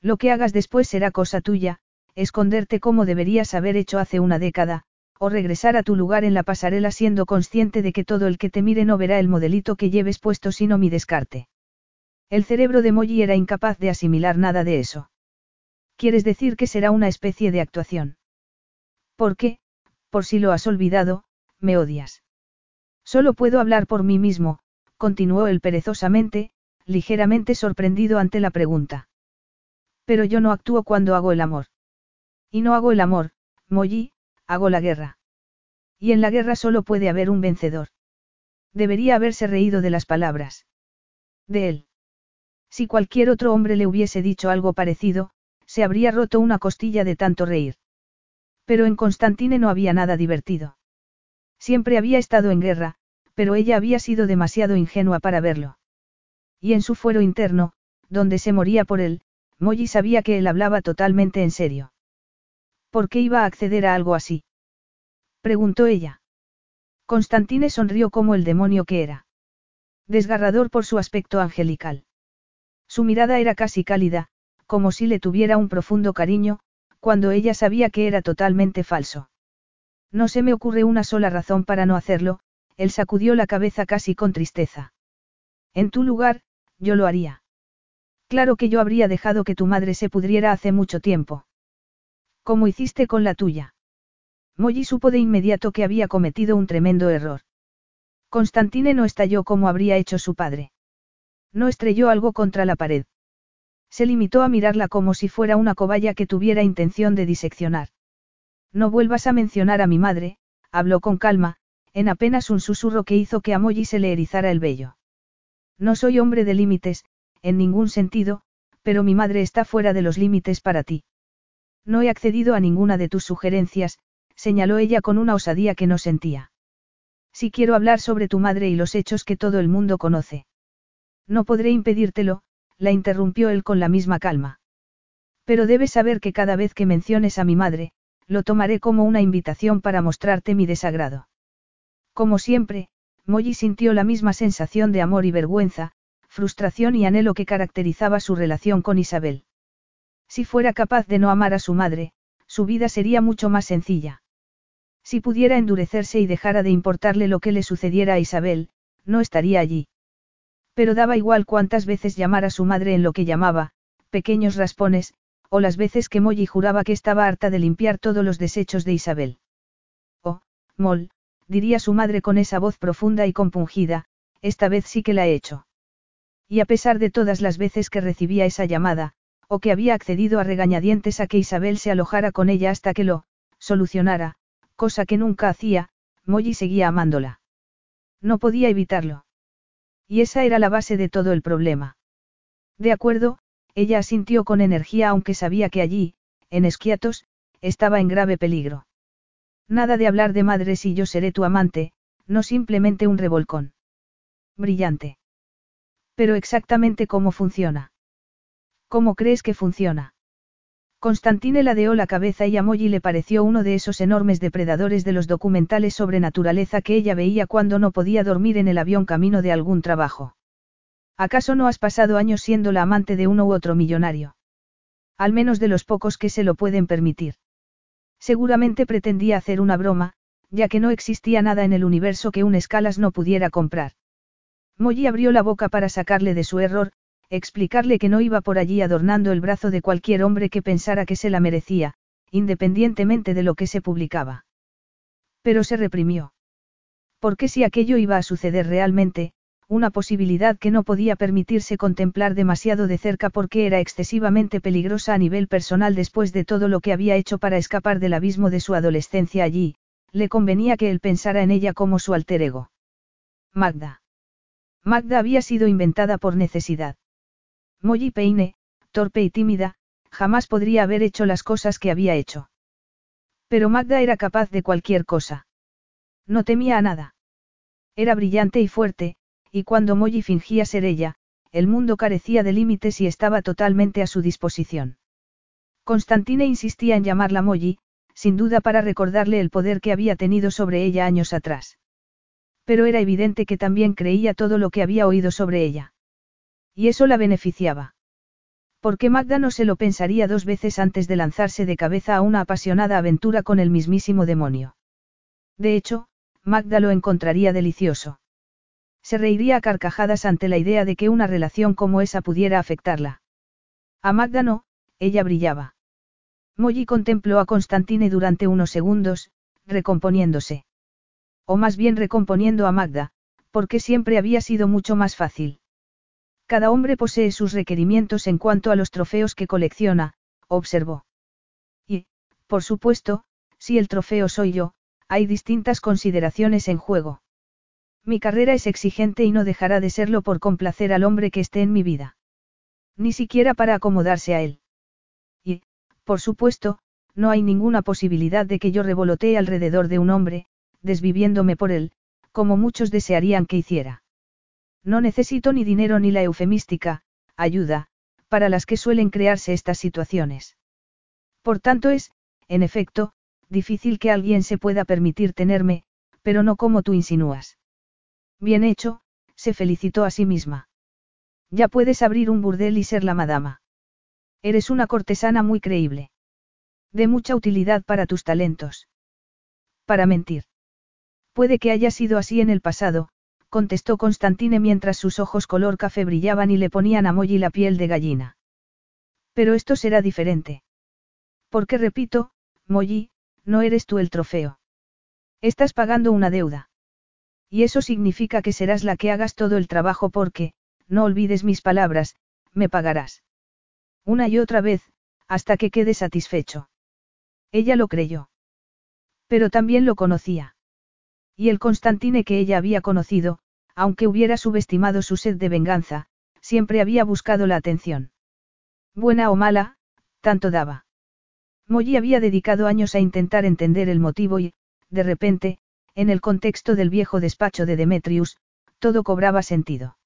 Lo que hagas después será cosa tuya, esconderte como deberías haber hecho hace una década, o regresar a tu lugar en la pasarela siendo consciente de que todo el que te mire no verá el modelito que lleves puesto sino mi descarte. El cerebro de Molly era incapaz de asimilar nada de eso. ¿Quieres decir que será una especie de actuación? ¿Por qué? Por si lo has olvidado, me odias. Solo puedo hablar por mí mismo, continuó él perezosamente, ligeramente sorprendido ante la pregunta. Pero yo no actúo cuando hago el amor. Y no hago el amor, Molly, hago la guerra. Y en la guerra solo puede haber un vencedor. Debería haberse reído de las palabras. De él. Si cualquier otro hombre le hubiese dicho algo parecido, se habría roto una costilla de tanto reír. Pero en Constantine no había nada divertido. Siempre había estado en guerra, pero ella había sido demasiado ingenua para verlo. Y en su fuero interno, donde se moría por él, Molly sabía que él hablaba totalmente en serio. ¿Por qué iba a acceder a algo así? preguntó ella. Constantine sonrió como el demonio que era. Desgarrador por su aspecto angelical. Su mirada era casi cálida, como si le tuviera un profundo cariño, cuando ella sabía que era totalmente falso. No se me ocurre una sola razón para no hacerlo, él sacudió la cabeza casi con tristeza. En tu lugar, yo lo haría. Claro que yo habría dejado que tu madre se pudriera hace mucho tiempo. ¿Cómo hiciste con la tuya? Molly supo de inmediato que había cometido un tremendo error. Constantine no estalló como habría hecho su padre. No estrelló algo contra la pared. Se limitó a mirarla como si fuera una cobaya que tuviera intención de diseccionar. No vuelvas a mencionar a mi madre, habló con calma, en apenas un susurro que hizo que a Molly se le erizara el vello. No soy hombre de límites, en ningún sentido, pero mi madre está fuera de los límites para ti. No he accedido a ninguna de tus sugerencias, señaló ella con una osadía que no sentía. Si quiero hablar sobre tu madre y los hechos que todo el mundo conoce. No podré impedírtelo, la interrumpió él con la misma calma. Pero debes saber que cada vez que menciones a mi madre, lo tomaré como una invitación para mostrarte mi desagrado. Como siempre, Molly sintió la misma sensación de amor y vergüenza, frustración y anhelo que caracterizaba su relación con Isabel. Si fuera capaz de no amar a su madre, su vida sería mucho más sencilla. Si pudiera endurecerse y dejara de importarle lo que le sucediera a Isabel, no estaría allí. Pero daba igual cuántas veces llamara a su madre en lo que llamaba, pequeños raspones, o las veces que Molly juraba que estaba harta de limpiar todos los desechos de Isabel. Oh, Moll, diría su madre con esa voz profunda y compungida, esta vez sí que la he hecho. Y a pesar de todas las veces que recibía esa llamada, o que había accedido a regañadientes a que Isabel se alojara con ella hasta que lo, solucionara, cosa que nunca hacía, Molly seguía amándola. No podía evitarlo. Y esa era la base de todo el problema. De acuerdo, ella asintió con energía aunque sabía que allí, en Esquiatos, estaba en grave peligro. Nada de hablar de madres y yo seré tu amante, no simplemente un revolcón. Brillante. Pero exactamente cómo funciona. ¿Cómo crees que funciona? Constantine ladeó la cabeza y a Molly le pareció uno de esos enormes depredadores de los documentales sobre naturaleza que ella veía cuando no podía dormir en el avión camino de algún trabajo. ¿Acaso no has pasado años siendo la amante de uno u otro millonario? Al menos de los pocos que se lo pueden permitir. Seguramente pretendía hacer una broma, ya que no existía nada en el universo que un escalas no pudiera comprar. Molly abrió la boca para sacarle de su error, explicarle que no iba por allí adornando el brazo de cualquier hombre que pensara que se la merecía, independientemente de lo que se publicaba. Pero se reprimió. Porque si aquello iba a suceder realmente, una posibilidad que no podía permitirse contemplar demasiado de cerca porque era excesivamente peligrosa a nivel personal después de todo lo que había hecho para escapar del abismo de su adolescencia allí, le convenía que él pensara en ella como su alter ego. Magda. Magda había sido inventada por necesidad. Molly Peine, torpe y tímida, jamás podría haber hecho las cosas que había hecho. Pero Magda era capaz de cualquier cosa. No temía a nada. Era brillante y fuerte, y cuando Molly fingía ser ella, el mundo carecía de límites y estaba totalmente a su disposición. Constantine insistía en llamarla Molly, sin duda para recordarle el poder que había tenido sobre ella años atrás. Pero era evidente que también creía todo lo que había oído sobre ella. Y eso la beneficiaba. Porque Magda no se lo pensaría dos veces antes de lanzarse de cabeza a una apasionada aventura con el mismísimo demonio. De hecho, Magda lo encontraría delicioso. Se reiría a carcajadas ante la idea de que una relación como esa pudiera afectarla. A Magda no, ella brillaba. Molly contempló a Constantine durante unos segundos, recomponiéndose. O más bien recomponiendo a Magda, porque siempre había sido mucho más fácil. Cada hombre posee sus requerimientos en cuanto a los trofeos que colecciona, observó. Y, por supuesto, si el trofeo soy yo, hay distintas consideraciones en juego. Mi carrera es exigente y no dejará de serlo por complacer al hombre que esté en mi vida. Ni siquiera para acomodarse a él. Y, por supuesto, no hay ninguna posibilidad de que yo revolotee alrededor de un hombre, desviviéndome por él, como muchos desearían que hiciera. No necesito ni dinero ni la eufemística, ayuda, para las que suelen crearse estas situaciones. Por tanto es, en efecto, difícil que alguien se pueda permitir tenerme, pero no como tú insinúas. Bien hecho, se felicitó a sí misma. Ya puedes abrir un burdel y ser la madama. Eres una cortesana muy creíble. De mucha utilidad para tus talentos. Para mentir. Puede que haya sido así en el pasado, contestó Constantine mientras sus ojos color café brillaban y le ponían a Molly la piel de gallina. Pero esto será diferente. Porque repito, Molly, no eres tú el trofeo. Estás pagando una deuda. Y eso significa que serás la que hagas todo el trabajo porque, no olvides mis palabras, me pagarás. Una y otra vez, hasta que quede satisfecho. Ella lo creyó. Pero también lo conocía. Y el Constantine que ella había conocido, aunque hubiera subestimado su sed de venganza, siempre había buscado la atención. Buena o mala, tanto daba. Molly había dedicado años a intentar entender el motivo y, de repente, en el contexto del viejo despacho de Demetrius, todo cobraba sentido.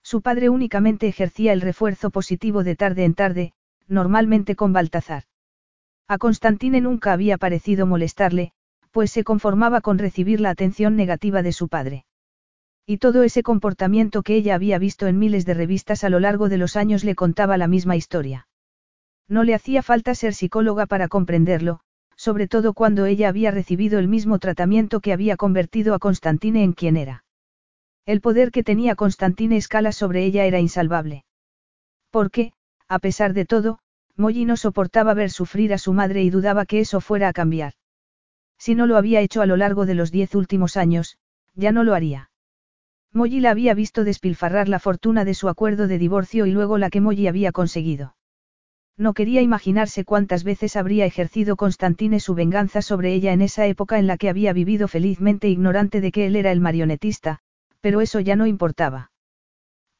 Su padre únicamente ejercía el refuerzo positivo de tarde en tarde, normalmente con Baltazar. A Constantine nunca había parecido molestarle, pues se conformaba con recibir la atención negativa de su padre. Y todo ese comportamiento que ella había visto en miles de revistas a lo largo de los años le contaba la misma historia. No le hacía falta ser psicóloga para comprenderlo, sobre todo cuando ella había recibido el mismo tratamiento que había convertido a Constantine en quien era. El poder que tenía Constantine Escala sobre ella era insalvable. Porque, a pesar de todo, Molly no soportaba ver sufrir a su madre y dudaba que eso fuera a cambiar. Si no lo había hecho a lo largo de los diez últimos años, ya no lo haría. Molly la había visto despilfarrar la fortuna de su acuerdo de divorcio y luego la que Molly había conseguido. No quería imaginarse cuántas veces habría ejercido Constantine su venganza sobre ella en esa época en la que había vivido felizmente ignorante de que él era el marionetista, pero eso ya no importaba.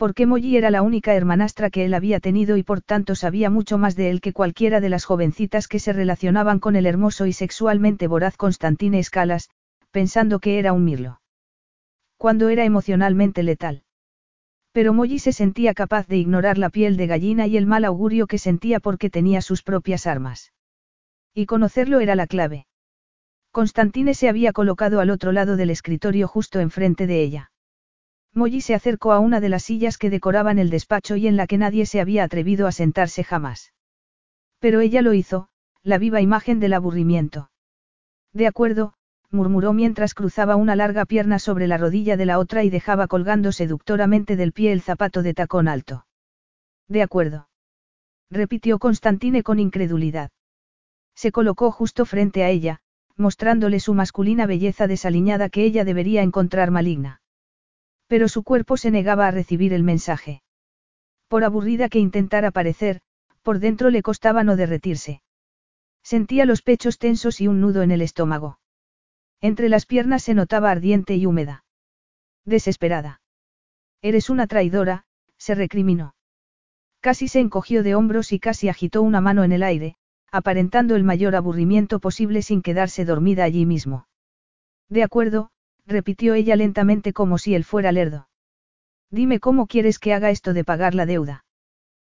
Porque Molly era la única hermanastra que él había tenido y por tanto sabía mucho más de él que cualquiera de las jovencitas que se relacionaban con el hermoso y sexualmente voraz Constantine Escalas, pensando que era un mirlo. Cuando era emocionalmente letal. Pero Molly se sentía capaz de ignorar la piel de gallina y el mal augurio que sentía porque tenía sus propias armas. Y conocerlo era la clave. Constantine se había colocado al otro lado del escritorio justo enfrente de ella. Molly se acercó a una de las sillas que decoraban el despacho y en la que nadie se había atrevido a sentarse jamás. Pero ella lo hizo, la viva imagen del aburrimiento. De acuerdo, murmuró mientras cruzaba una larga pierna sobre la rodilla de la otra y dejaba colgando seductoramente del pie el zapato de tacón alto. De acuerdo. Repitió Constantine con incredulidad. Se colocó justo frente a ella, mostrándole su masculina belleza desaliñada que ella debería encontrar maligna. Pero su cuerpo se negaba a recibir el mensaje. Por aburrida que intentara parecer, por dentro le costaba no derretirse. Sentía los pechos tensos y un nudo en el estómago. Entre las piernas se notaba ardiente y húmeda. Desesperada. Eres una traidora, se recriminó. Casi se encogió de hombros y casi agitó una mano en el aire, aparentando el mayor aburrimiento posible sin quedarse dormida allí mismo. De acuerdo, repitió ella lentamente como si él fuera lerdo. Dime cómo quieres que haga esto de pagar la deuda.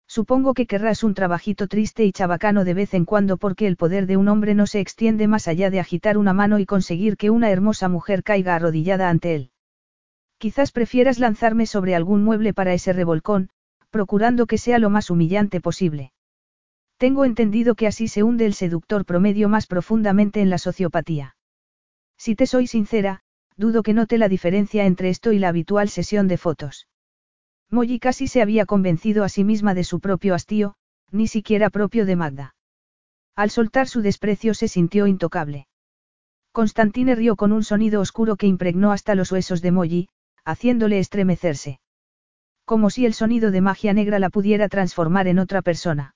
Supongo que querrás un trabajito triste y chabacano de vez en cuando porque el poder de un hombre no se extiende más allá de agitar una mano y conseguir que una hermosa mujer caiga arrodillada ante él. Quizás prefieras lanzarme sobre algún mueble para ese revolcón, procurando que sea lo más humillante posible. Tengo entendido que así se hunde el seductor promedio más profundamente en la sociopatía. Si te soy sincera, dudo que note la diferencia entre esto y la habitual sesión de fotos. Molly casi se había convencido a sí misma de su propio hastío, ni siquiera propio de Magda. Al soltar su desprecio se sintió intocable. Constantine rió con un sonido oscuro que impregnó hasta los huesos de Molly, haciéndole estremecerse. Como si el sonido de magia negra la pudiera transformar en otra persona.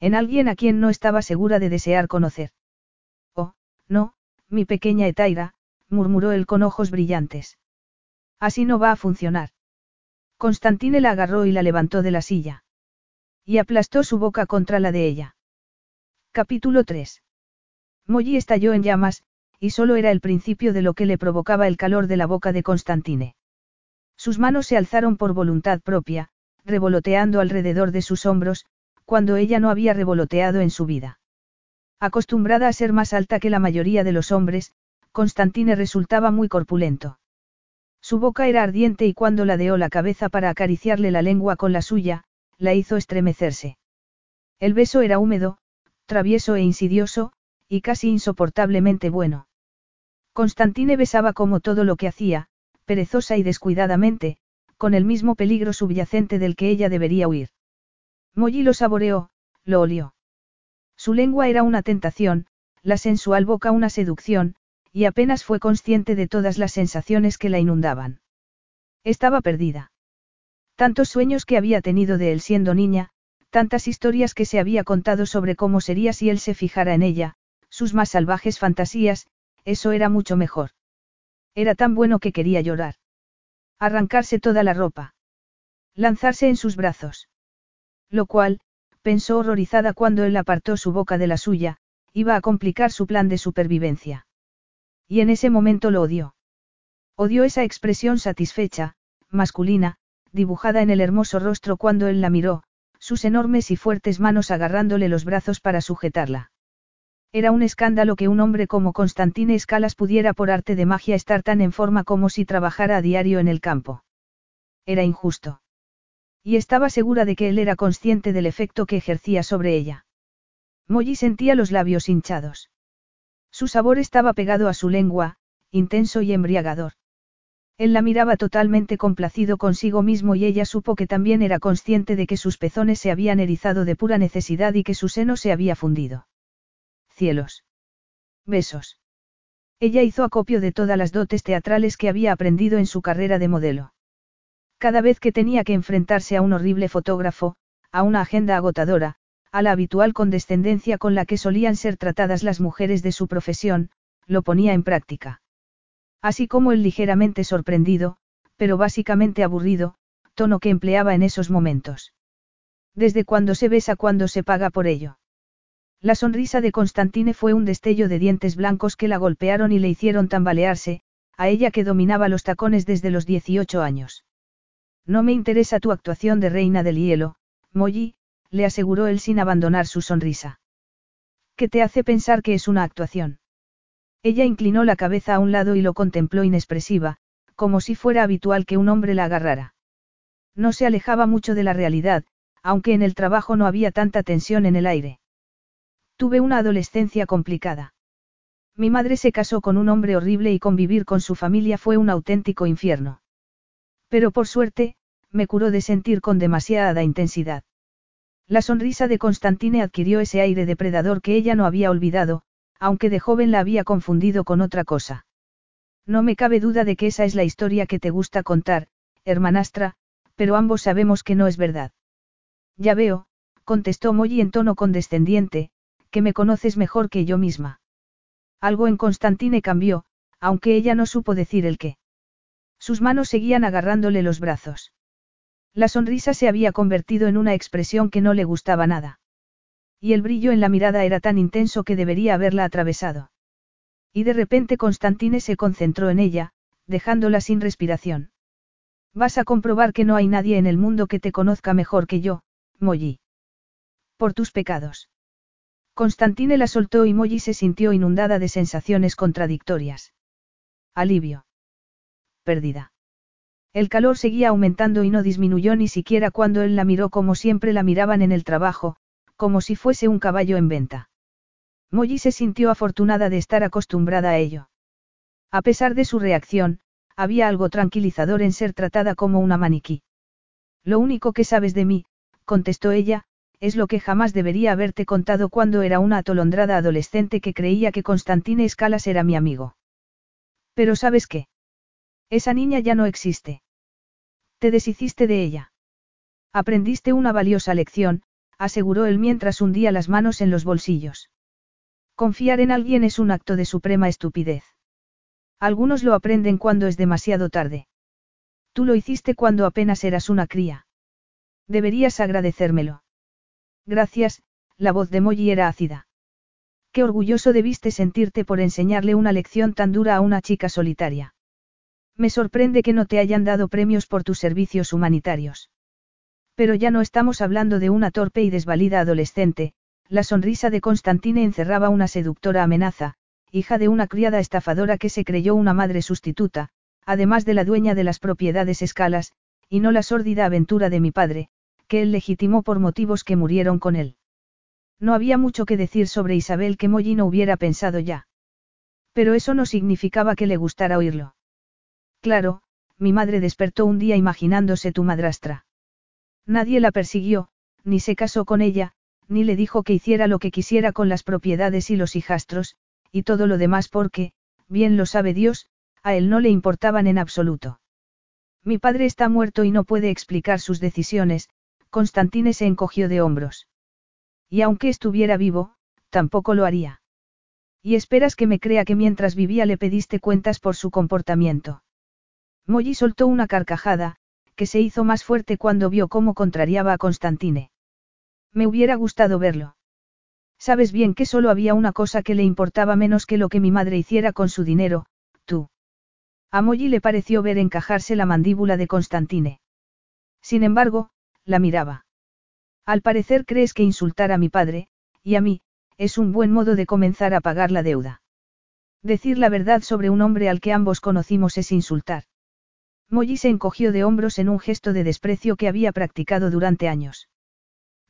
En alguien a quien no estaba segura de desear conocer. Oh, no, mi pequeña Etaira, murmuró él con ojos brillantes. Así no va a funcionar. Constantine la agarró y la levantó de la silla. Y aplastó su boca contra la de ella. Capítulo 3. Molly estalló en llamas, y solo era el principio de lo que le provocaba el calor de la boca de Constantine. Sus manos se alzaron por voluntad propia, revoloteando alrededor de sus hombros, cuando ella no había revoloteado en su vida. Acostumbrada a ser más alta que la mayoría de los hombres, Constantine resultaba muy corpulento. Su boca era ardiente y cuando ladeó la cabeza para acariciarle la lengua con la suya, la hizo estremecerse. El beso era húmedo, travieso e insidioso, y casi insoportablemente bueno. Constantine besaba como todo lo que hacía, perezosa y descuidadamente, con el mismo peligro subyacente del que ella debería huir. Molly lo saboreó, lo olió. Su lengua era una tentación, la sensual boca una seducción, y apenas fue consciente de todas las sensaciones que la inundaban. Estaba perdida. Tantos sueños que había tenido de él siendo niña, tantas historias que se había contado sobre cómo sería si él se fijara en ella, sus más salvajes fantasías, eso era mucho mejor. Era tan bueno que quería llorar. Arrancarse toda la ropa. Lanzarse en sus brazos. Lo cual, pensó horrorizada cuando él apartó su boca de la suya, iba a complicar su plan de supervivencia. Y en ese momento lo odió. Odió esa expresión satisfecha, masculina, dibujada en el hermoso rostro cuando él la miró, sus enormes y fuertes manos agarrándole los brazos para sujetarla. Era un escándalo que un hombre como Constantine Escalas pudiera por arte de magia estar tan en forma como si trabajara a diario en el campo. Era injusto. Y estaba segura de que él era consciente del efecto que ejercía sobre ella. Molly sentía los labios hinchados. Su sabor estaba pegado a su lengua, intenso y embriagador. Él la miraba totalmente complacido consigo mismo y ella supo que también era consciente de que sus pezones se habían erizado de pura necesidad y que su seno se había fundido. Cielos. Besos. Ella hizo acopio de todas las dotes teatrales que había aprendido en su carrera de modelo. Cada vez que tenía que enfrentarse a un horrible fotógrafo, a una agenda agotadora, a la habitual condescendencia con la que solían ser tratadas las mujeres de su profesión, lo ponía en práctica. Así como el ligeramente sorprendido, pero básicamente aburrido, tono que empleaba en esos momentos. Desde cuando se besa cuando se paga por ello. La sonrisa de Constantine fue un destello de dientes blancos que la golpearon y le hicieron tambalearse, a ella que dominaba los tacones desde los 18 años. No me interesa tu actuación de reina del hielo, Molly, le aseguró él sin abandonar su sonrisa. ¿Qué te hace pensar que es una actuación? Ella inclinó la cabeza a un lado y lo contempló inexpresiva, como si fuera habitual que un hombre la agarrara. No se alejaba mucho de la realidad, aunque en el trabajo no había tanta tensión en el aire. Tuve una adolescencia complicada. Mi madre se casó con un hombre horrible y convivir con su familia fue un auténtico infierno. Pero por suerte, me curó de sentir con demasiada intensidad. La sonrisa de Constantine adquirió ese aire depredador que ella no había olvidado, aunque de joven la había confundido con otra cosa. No me cabe duda de que esa es la historia que te gusta contar, hermanastra, pero ambos sabemos que no es verdad. Ya veo, contestó Molly en tono condescendiente, que me conoces mejor que yo misma. Algo en Constantine cambió, aunque ella no supo decir el qué. Sus manos seguían agarrándole los brazos. La sonrisa se había convertido en una expresión que no le gustaba nada. Y el brillo en la mirada era tan intenso que debería haberla atravesado. Y de repente Constantine se concentró en ella, dejándola sin respiración. Vas a comprobar que no hay nadie en el mundo que te conozca mejor que yo, Molly. Por tus pecados. Constantine la soltó y Molly se sintió inundada de sensaciones contradictorias. Alivio. Pérdida. El calor seguía aumentando y no disminuyó ni siquiera cuando él la miró como siempre la miraban en el trabajo, como si fuese un caballo en venta. Molly se sintió afortunada de estar acostumbrada a ello. A pesar de su reacción, había algo tranquilizador en ser tratada como una maniquí. Lo único que sabes de mí, contestó ella, es lo que jamás debería haberte contado cuando era una atolondrada adolescente que creía que Constantine Escalas era mi amigo. Pero sabes qué? Esa niña ya no existe. Te deshiciste de ella. Aprendiste una valiosa lección, aseguró él mientras hundía las manos en los bolsillos. Confiar en alguien es un acto de suprema estupidez. Algunos lo aprenden cuando es demasiado tarde. Tú lo hiciste cuando apenas eras una cría. Deberías agradecérmelo. Gracias, la voz de Molly era ácida. Qué orgulloso debiste sentirte por enseñarle una lección tan dura a una chica solitaria. Me sorprende que no te hayan dado premios por tus servicios humanitarios. Pero ya no estamos hablando de una torpe y desvalida adolescente, la sonrisa de Constantine encerraba una seductora amenaza, hija de una criada estafadora que se creyó una madre sustituta, además de la dueña de las propiedades escalas, y no la sórdida aventura de mi padre, que él legitimó por motivos que murieron con él. No había mucho que decir sobre Isabel que Molly no hubiera pensado ya. Pero eso no significaba que le gustara oírlo. Claro, mi madre despertó un día imaginándose tu madrastra. Nadie la persiguió, ni se casó con ella, ni le dijo que hiciera lo que quisiera con las propiedades y los hijastros, y todo lo demás porque, bien lo sabe Dios, a él no le importaban en absoluto. Mi padre está muerto y no puede explicar sus decisiones, Constantine se encogió de hombros. Y aunque estuviera vivo, tampoco lo haría. Y esperas que me crea que mientras vivía le pediste cuentas por su comportamiento. Molly soltó una carcajada, que se hizo más fuerte cuando vio cómo contrariaba a Constantine. Me hubiera gustado verlo. Sabes bien que solo había una cosa que le importaba menos que lo que mi madre hiciera con su dinero, tú. A Molly le pareció ver encajarse la mandíbula de Constantine. Sin embargo, la miraba. Al parecer crees que insultar a mi padre, y a mí, es un buen modo de comenzar a pagar la deuda. Decir la verdad sobre un hombre al que ambos conocimos es insultar. Molly se encogió de hombros en un gesto de desprecio que había practicado durante años.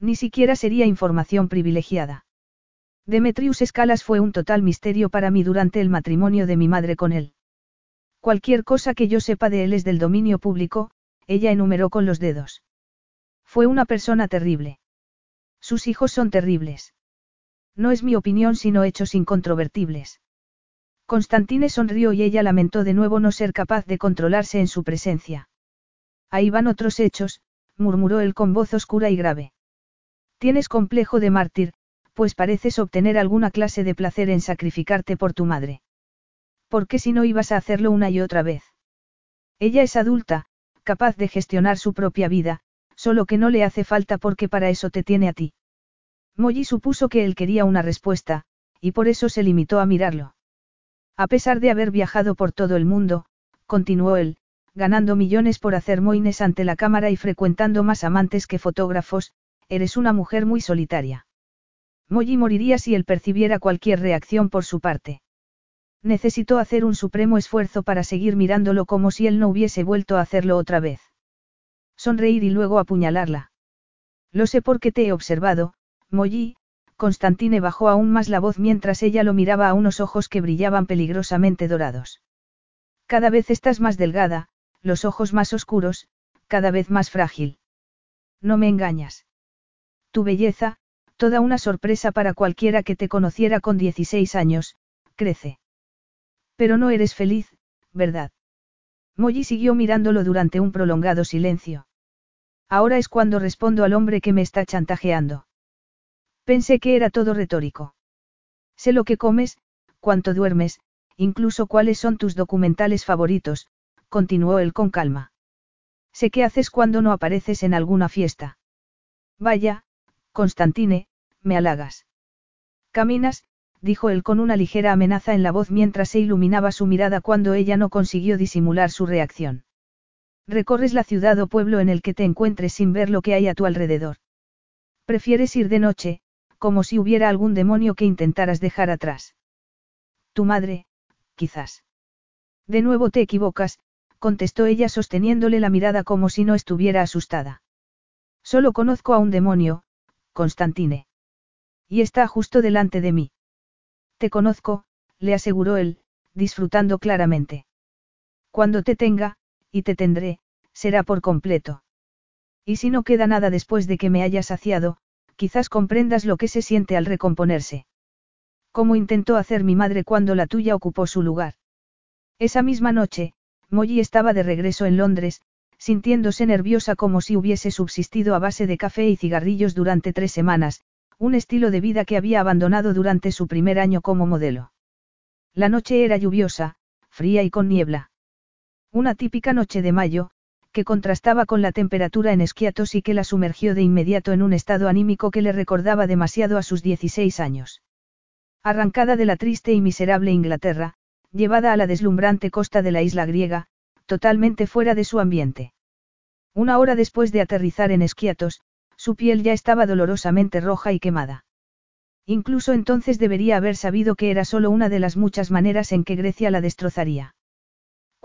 Ni siquiera sería información privilegiada. Demetrius Escalas fue un total misterio para mí durante el matrimonio de mi madre con él. Cualquier cosa que yo sepa de él es del dominio público, ella enumeró con los dedos. Fue una persona terrible. Sus hijos son terribles. No es mi opinión sino hechos incontrovertibles. Constantine sonrió y ella lamentó de nuevo no ser capaz de controlarse en su presencia. Ahí van otros hechos, murmuró él con voz oscura y grave. Tienes complejo de mártir, pues pareces obtener alguna clase de placer en sacrificarte por tu madre. ¿Por qué si no ibas a hacerlo una y otra vez? Ella es adulta, capaz de gestionar su propia vida, solo que no le hace falta porque para eso te tiene a ti. Molly supuso que él quería una respuesta, y por eso se limitó a mirarlo. A pesar de haber viajado por todo el mundo, continuó él, ganando millones por hacer moines ante la cámara y frecuentando más amantes que fotógrafos, eres una mujer muy solitaria. Molly moriría si él percibiera cualquier reacción por su parte. Necesitó hacer un supremo esfuerzo para seguir mirándolo como si él no hubiese vuelto a hacerlo otra vez. Sonreír y luego apuñalarla. Lo sé porque te he observado, Molly, Constantine bajó aún más la voz mientras ella lo miraba a unos ojos que brillaban peligrosamente dorados. Cada vez estás más delgada, los ojos más oscuros, cada vez más frágil. No me engañas. Tu belleza, toda una sorpresa para cualquiera que te conociera con 16 años, crece. Pero no eres feliz, ¿verdad? Molly siguió mirándolo durante un prolongado silencio. Ahora es cuando respondo al hombre que me está chantajeando. Pensé que era todo retórico. Sé lo que comes, cuánto duermes, incluso cuáles son tus documentales favoritos, continuó él con calma. Sé qué haces cuando no apareces en alguna fiesta. Vaya, Constantine, me halagas. Caminas, dijo él con una ligera amenaza en la voz mientras se iluminaba su mirada cuando ella no consiguió disimular su reacción. Recorres la ciudad o pueblo en el que te encuentres sin ver lo que hay a tu alrededor. Prefieres ir de noche, como si hubiera algún demonio que intentaras dejar atrás. Tu madre, quizás. De nuevo te equivocas, contestó ella sosteniéndole la mirada como si no estuviera asustada. Solo conozco a un demonio, Constantine. Y está justo delante de mí. Te conozco, le aseguró él, disfrutando claramente. Cuando te tenga, y te tendré, será por completo. Y si no queda nada después de que me hayas saciado, quizás comprendas lo que se siente al recomponerse. Como intentó hacer mi madre cuando la tuya ocupó su lugar. Esa misma noche, Molly estaba de regreso en Londres, sintiéndose nerviosa como si hubiese subsistido a base de café y cigarrillos durante tres semanas, un estilo de vida que había abandonado durante su primer año como modelo. La noche era lluviosa, fría y con niebla. Una típica noche de mayo, que contrastaba con la temperatura en Esquiatos y que la sumergió de inmediato en un estado anímico que le recordaba demasiado a sus 16 años. Arrancada de la triste y miserable Inglaterra, llevada a la deslumbrante costa de la isla griega, totalmente fuera de su ambiente. Una hora después de aterrizar en Esquiatos, su piel ya estaba dolorosamente roja y quemada. Incluso entonces debería haber sabido que era solo una de las muchas maneras en que Grecia la destrozaría.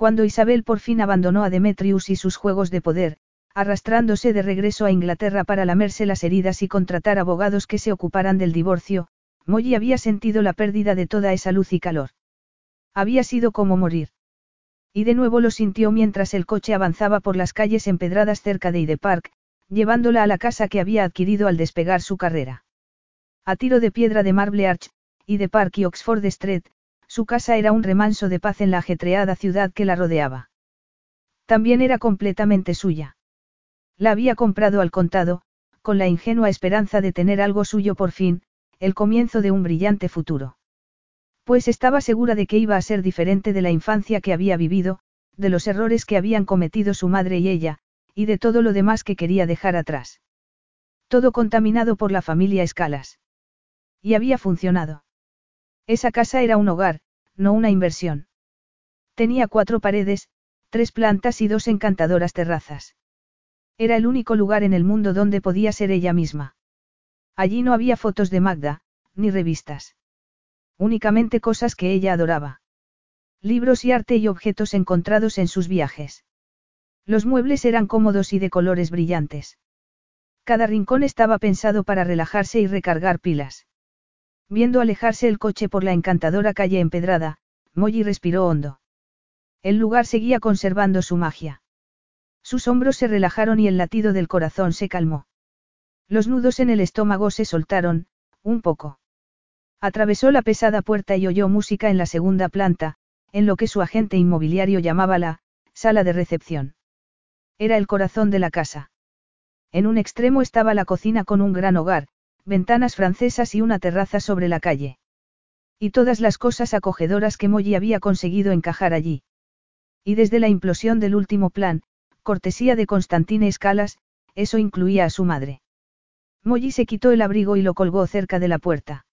Cuando Isabel por fin abandonó a Demetrius y sus juegos de poder, arrastrándose de regreso a Inglaterra para lamerse las heridas y contratar abogados que se ocuparan del divorcio, Molly había sentido la pérdida de toda esa luz y calor. Había sido como morir. Y de nuevo lo sintió mientras el coche avanzaba por las calles empedradas cerca de Hyde Park, llevándola a la casa que había adquirido al despegar su carrera. A tiro de piedra de Marble Arch, y de Park y Oxford Street, su casa era un remanso de paz en la ajetreada ciudad que la rodeaba. También era completamente suya. La había comprado al contado, con la ingenua esperanza de tener algo suyo por fin, el comienzo de un brillante futuro. Pues estaba segura de que iba a ser diferente de la infancia que había vivido, de los errores que habían cometido su madre y ella, y de todo lo demás que quería dejar atrás. Todo contaminado por la familia Escalas. Y había funcionado. Esa casa era un hogar, no una inversión. Tenía cuatro paredes, tres plantas y dos encantadoras terrazas. Era el único lugar en el mundo donde podía ser ella misma. Allí no había fotos de Magda, ni revistas. Únicamente cosas que ella adoraba. Libros y arte y objetos encontrados en sus viajes. Los muebles eran cómodos y de colores brillantes. Cada rincón estaba pensado para relajarse y recargar pilas. Viendo alejarse el coche por la encantadora calle empedrada, Molly respiró hondo. El lugar seguía conservando su magia. Sus hombros se relajaron y el latido del corazón se calmó. Los nudos en el estómago se soltaron, un poco. Atravesó la pesada puerta y oyó música en la segunda planta, en lo que su agente inmobiliario llamaba la sala de recepción. Era el corazón de la casa. En un extremo estaba la cocina con un gran hogar, ventanas francesas y una terraza sobre la calle. Y todas las cosas acogedoras que Molly había conseguido encajar allí. Y desde la implosión del último plan, cortesía de Constantine Escalas, eso incluía a su madre. Molly se quitó el abrigo y lo colgó cerca de la puerta.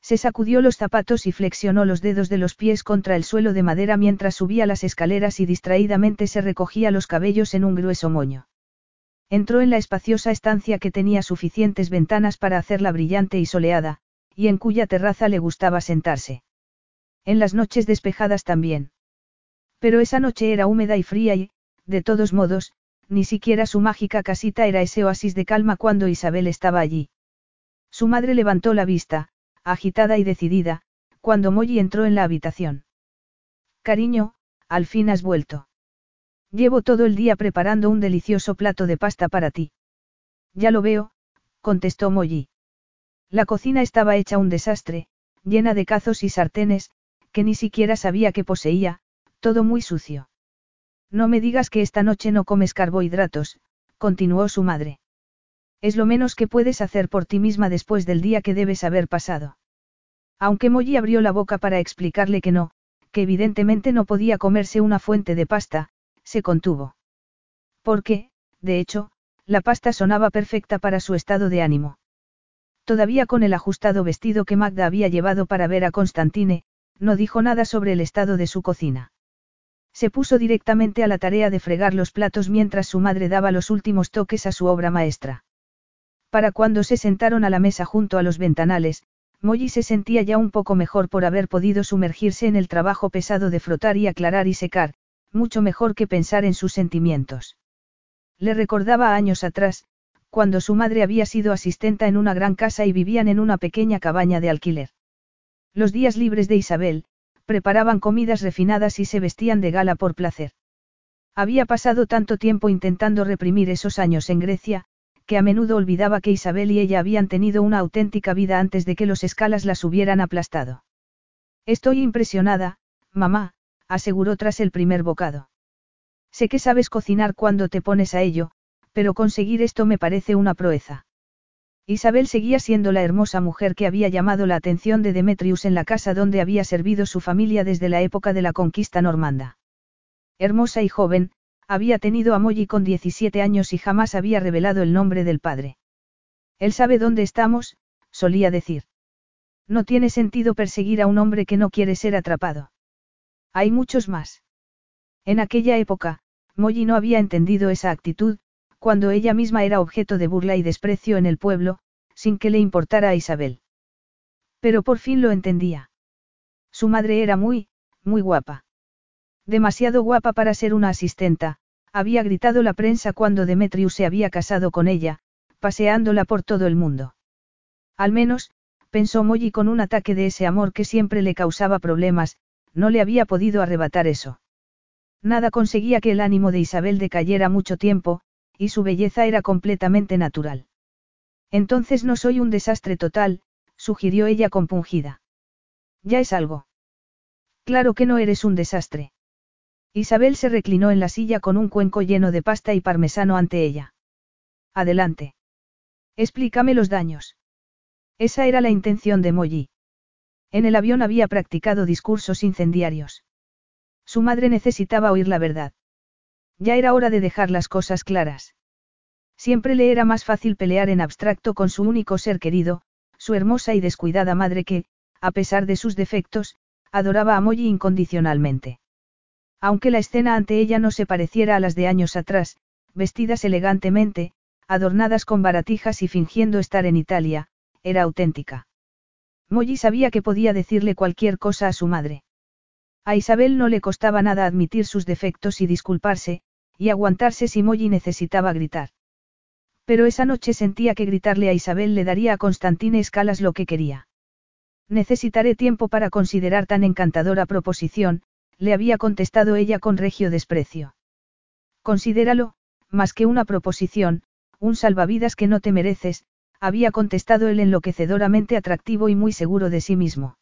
Se sacudió los zapatos y flexionó los dedos de los pies contra el suelo de madera mientras subía las escaleras y distraídamente se recogía los cabellos en un grueso moño. Entró en la espaciosa estancia que tenía suficientes ventanas para hacerla brillante y soleada, y en cuya terraza le gustaba sentarse. En las noches despejadas también. Pero esa noche era húmeda y fría y, de todos modos, ni siquiera su mágica casita era ese oasis de calma cuando Isabel estaba allí. Su madre levantó la vista, agitada y decidida, cuando Molly entró en la habitación. Cariño, al fin has vuelto. Llevo todo el día preparando un delicioso plato de pasta para ti. Ya lo veo, contestó Molly. La cocina estaba hecha un desastre, llena de cazos y sartenes, que ni siquiera sabía que poseía, todo muy sucio. No me digas que esta noche no comes carbohidratos, continuó su madre. Es lo menos que puedes hacer por ti misma después del día que debes haber pasado. Aunque Molly abrió la boca para explicarle que no, que evidentemente no podía comerse una fuente de pasta, se contuvo. Porque, de hecho, la pasta sonaba perfecta para su estado de ánimo. Todavía con el ajustado vestido que Magda había llevado para ver a Constantine, no dijo nada sobre el estado de su cocina. Se puso directamente a la tarea de fregar los platos mientras su madre daba los últimos toques a su obra maestra. Para cuando se sentaron a la mesa junto a los ventanales, Molly se sentía ya un poco mejor por haber podido sumergirse en el trabajo pesado de frotar y aclarar y secar, mucho mejor que pensar en sus sentimientos. Le recordaba años atrás, cuando su madre había sido asistenta en una gran casa y vivían en una pequeña cabaña de alquiler. Los días libres de Isabel, preparaban comidas refinadas y se vestían de gala por placer. Había pasado tanto tiempo intentando reprimir esos años en Grecia, que a menudo olvidaba que Isabel y ella habían tenido una auténtica vida antes de que los escalas las hubieran aplastado. Estoy impresionada, mamá, aseguró tras el primer bocado. Sé que sabes cocinar cuando te pones a ello, pero conseguir esto me parece una proeza. Isabel seguía siendo la hermosa mujer que había llamado la atención de Demetrius en la casa donde había servido su familia desde la época de la conquista normanda. Hermosa y joven, había tenido a Molly con 17 años y jamás había revelado el nombre del padre. Él sabe dónde estamos, solía decir. No tiene sentido perseguir a un hombre que no quiere ser atrapado. Hay muchos más. En aquella época, Molly no había entendido esa actitud, cuando ella misma era objeto de burla y desprecio en el pueblo, sin que le importara a Isabel. Pero por fin lo entendía. Su madre era muy, muy guapa. Demasiado guapa para ser una asistenta, había gritado la prensa cuando Demetrius se había casado con ella, paseándola por todo el mundo. Al menos, pensó Molly con un ataque de ese amor que siempre le causaba problemas, no le había podido arrebatar eso. Nada conseguía que el ánimo de Isabel decayera mucho tiempo, y su belleza era completamente natural. Entonces no soy un desastre total, sugirió ella compungida. Ya es algo. Claro que no eres un desastre. Isabel se reclinó en la silla con un cuenco lleno de pasta y parmesano ante ella. Adelante. Explícame los daños. Esa era la intención de Molly. En el avión había practicado discursos incendiarios. Su madre necesitaba oír la verdad. Ya era hora de dejar las cosas claras. Siempre le era más fácil pelear en abstracto con su único ser querido, su hermosa y descuidada madre que, a pesar de sus defectos, adoraba a Molly incondicionalmente. Aunque la escena ante ella no se pareciera a las de años atrás, vestidas elegantemente, adornadas con baratijas y fingiendo estar en Italia, era auténtica. Molly sabía que podía decirle cualquier cosa a su madre. A Isabel no le costaba nada admitir sus defectos y disculparse, y aguantarse si Molly necesitaba gritar. Pero esa noche sentía que gritarle a Isabel le daría a Constantine Escalas lo que quería. Necesitaré tiempo para considerar tan encantadora proposición, le había contestado ella con regio desprecio. Considéralo, más que una proposición, un salvavidas que no te mereces, había contestado él enloquecedoramente atractivo y muy seguro de sí mismo.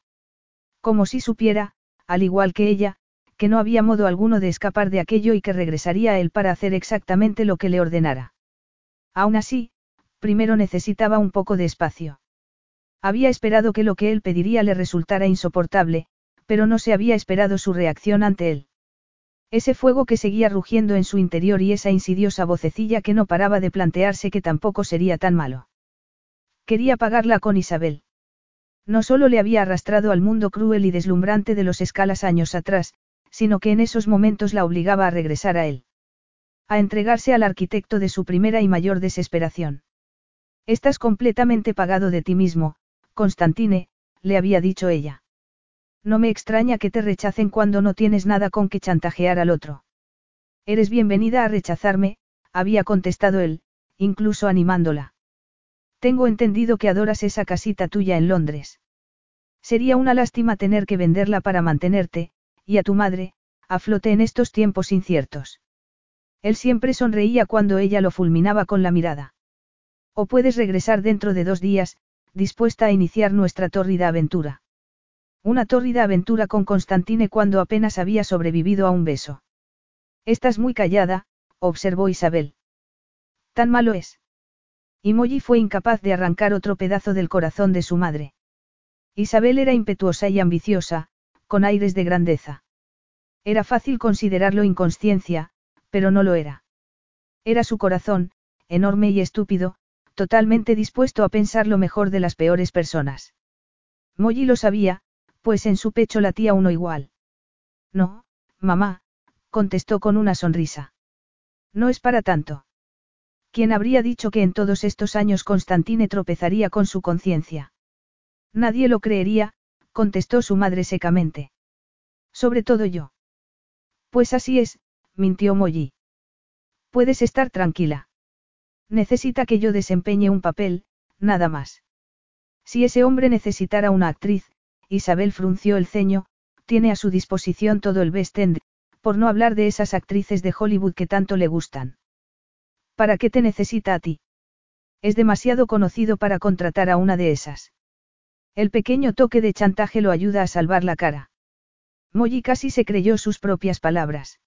Como si supiera, al igual que ella, que no había modo alguno de escapar de aquello y que regresaría a él para hacer exactamente lo que le ordenara. Aún así, primero necesitaba un poco de espacio. Había esperado que lo que él pediría le resultara insoportable, pero no se había esperado su reacción ante él. Ese fuego que seguía rugiendo en su interior y esa insidiosa vocecilla que no paraba de plantearse que tampoco sería tan malo. Quería pagarla con Isabel. No solo le había arrastrado al mundo cruel y deslumbrante de los escalas años atrás, sino que en esos momentos la obligaba a regresar a él. A entregarse al arquitecto de su primera y mayor desesperación. Estás completamente pagado de ti mismo, Constantine, le había dicho ella. No me extraña que te rechacen cuando no tienes nada con que chantajear al otro. Eres bienvenida a rechazarme, había contestado él, incluso animándola. Tengo entendido que adoras esa casita tuya en Londres. Sería una lástima tener que venderla para mantenerte, y a tu madre, a flote en estos tiempos inciertos. Él siempre sonreía cuando ella lo fulminaba con la mirada. O puedes regresar dentro de dos días, dispuesta a iniciar nuestra tórrida aventura. Una tórrida aventura con Constantine cuando apenas había sobrevivido a un beso. Estás muy callada, observó Isabel. Tan malo es. Y Molly fue incapaz de arrancar otro pedazo del corazón de su madre. Isabel era impetuosa y ambiciosa, con aires de grandeza. Era fácil considerarlo inconsciencia, pero no lo era. Era su corazón, enorme y estúpido, totalmente dispuesto a pensar lo mejor de las peores personas. Molly lo sabía, pues en su pecho latía uno igual. No, mamá, contestó con una sonrisa. No es para tanto. ¿Quién habría dicho que en todos estos años Constantine tropezaría con su conciencia? Nadie lo creería, contestó su madre secamente. Sobre todo yo. Pues así es, mintió Molly. Puedes estar tranquila. Necesita que yo desempeñe un papel, nada más. Si ese hombre necesitara una actriz, Isabel frunció el ceño, tiene a su disposición todo el West End, por no hablar de esas actrices de Hollywood que tanto le gustan. ¿Para qué te necesita a ti? Es demasiado conocido para contratar a una de esas. El pequeño toque de chantaje lo ayuda a salvar la cara. Molly casi se creyó sus propias palabras.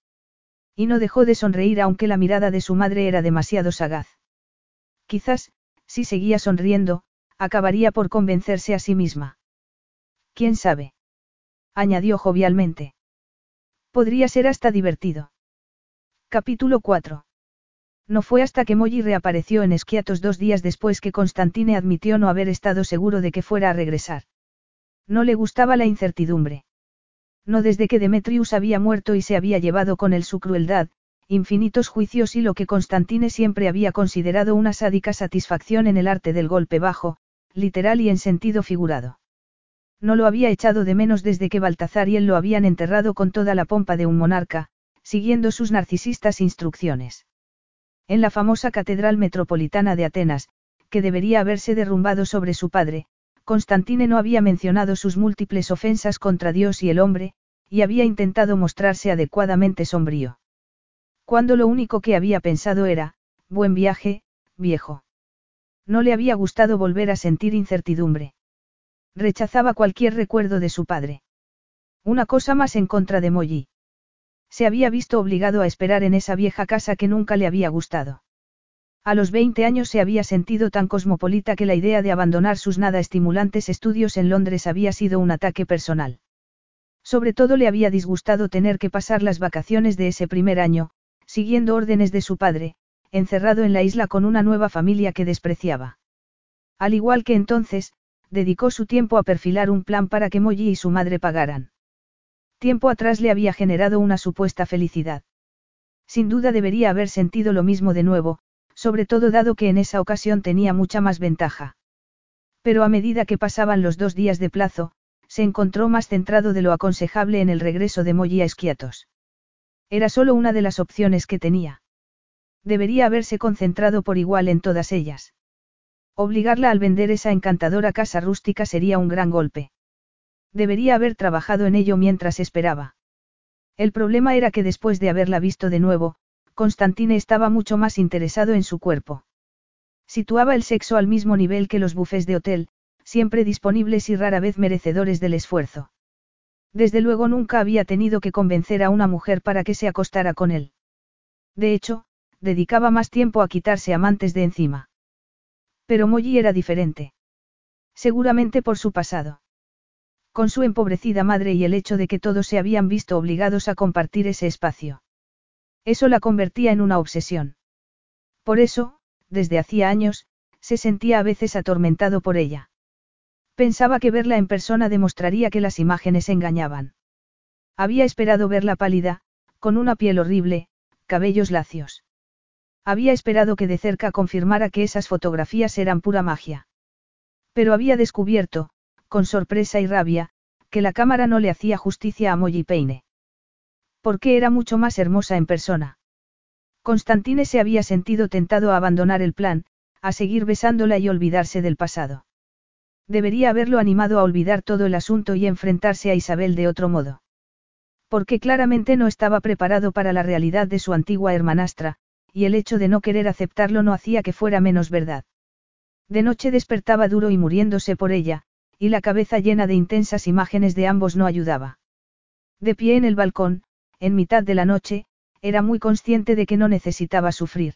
Y no dejó de sonreír aunque la mirada de su madre era demasiado sagaz. Quizás, si seguía sonriendo, acabaría por convencerse a sí misma. ¿Quién sabe? añadió jovialmente. Podría ser hasta divertido. Capítulo 4. No fue hasta que Molly reapareció en Esquiatos dos días después que Constantine admitió no haber estado seguro de que fuera a regresar. No le gustaba la incertidumbre. No desde que Demetrius había muerto y se había llevado con él su crueldad, infinitos juicios y lo que Constantine siempre había considerado una sádica satisfacción en el arte del golpe bajo, literal y en sentido figurado. No lo había echado de menos desde que Baltazar y él lo habían enterrado con toda la pompa de un monarca, siguiendo sus narcisistas instrucciones. En la famosa Catedral Metropolitana de Atenas, que debería haberse derrumbado sobre su padre, Constantine no había mencionado sus múltiples ofensas contra Dios y el hombre, y había intentado mostrarse adecuadamente sombrío. Cuando lo único que había pensado era, buen viaje, viejo. No le había gustado volver a sentir incertidumbre. Rechazaba cualquier recuerdo de su padre. Una cosa más en contra de Molly. Se había visto obligado a esperar en esa vieja casa que nunca le había gustado. A los 20 años se había sentido tan cosmopolita que la idea de abandonar sus nada estimulantes estudios en Londres había sido un ataque personal. Sobre todo le había disgustado tener que pasar las vacaciones de ese primer año, siguiendo órdenes de su padre, encerrado en la isla con una nueva familia que despreciaba. Al igual que entonces, dedicó su tiempo a perfilar un plan para que Molly y su madre pagaran. Tiempo atrás le había generado una supuesta felicidad. Sin duda debería haber sentido lo mismo de nuevo, sobre todo dado que en esa ocasión tenía mucha más ventaja. Pero a medida que pasaban los dos días de plazo, se encontró más centrado de lo aconsejable en el regreso de Molly a Esquiatos. Era solo una de las opciones que tenía. Debería haberse concentrado por igual en todas ellas. Obligarla al vender esa encantadora casa rústica sería un gran golpe. Debería haber trabajado en ello mientras esperaba. El problema era que después de haberla visto de nuevo, Constantine estaba mucho más interesado en su cuerpo. Situaba el sexo al mismo nivel que los bufés de hotel, siempre disponibles y rara vez merecedores del esfuerzo. Desde luego nunca había tenido que convencer a una mujer para que se acostara con él. De hecho, dedicaba más tiempo a quitarse amantes de encima. Pero Molly era diferente. Seguramente por su pasado. Con su empobrecida madre y el hecho de que todos se habían visto obligados a compartir ese espacio. Eso la convertía en una obsesión. Por eso, desde hacía años, se sentía a veces atormentado por ella. Pensaba que verla en persona demostraría que las imágenes engañaban. Había esperado verla pálida, con una piel horrible, cabellos lacios. Había esperado que de cerca confirmara que esas fotografías eran pura magia. Pero había descubierto, con sorpresa y rabia, que la cámara no le hacía justicia a Molly Peine. Porque era mucho más hermosa en persona. Constantine se había sentido tentado a abandonar el plan, a seguir besándola y olvidarse del pasado. Debería haberlo animado a olvidar todo el asunto y enfrentarse a Isabel de otro modo. Porque claramente no estaba preparado para la realidad de su antigua hermanastra, y el hecho de no querer aceptarlo no hacía que fuera menos verdad. De noche despertaba duro y muriéndose por ella, y la cabeza llena de intensas imágenes de ambos no ayudaba. De pie en el balcón, en mitad de la noche, era muy consciente de que no necesitaba sufrir.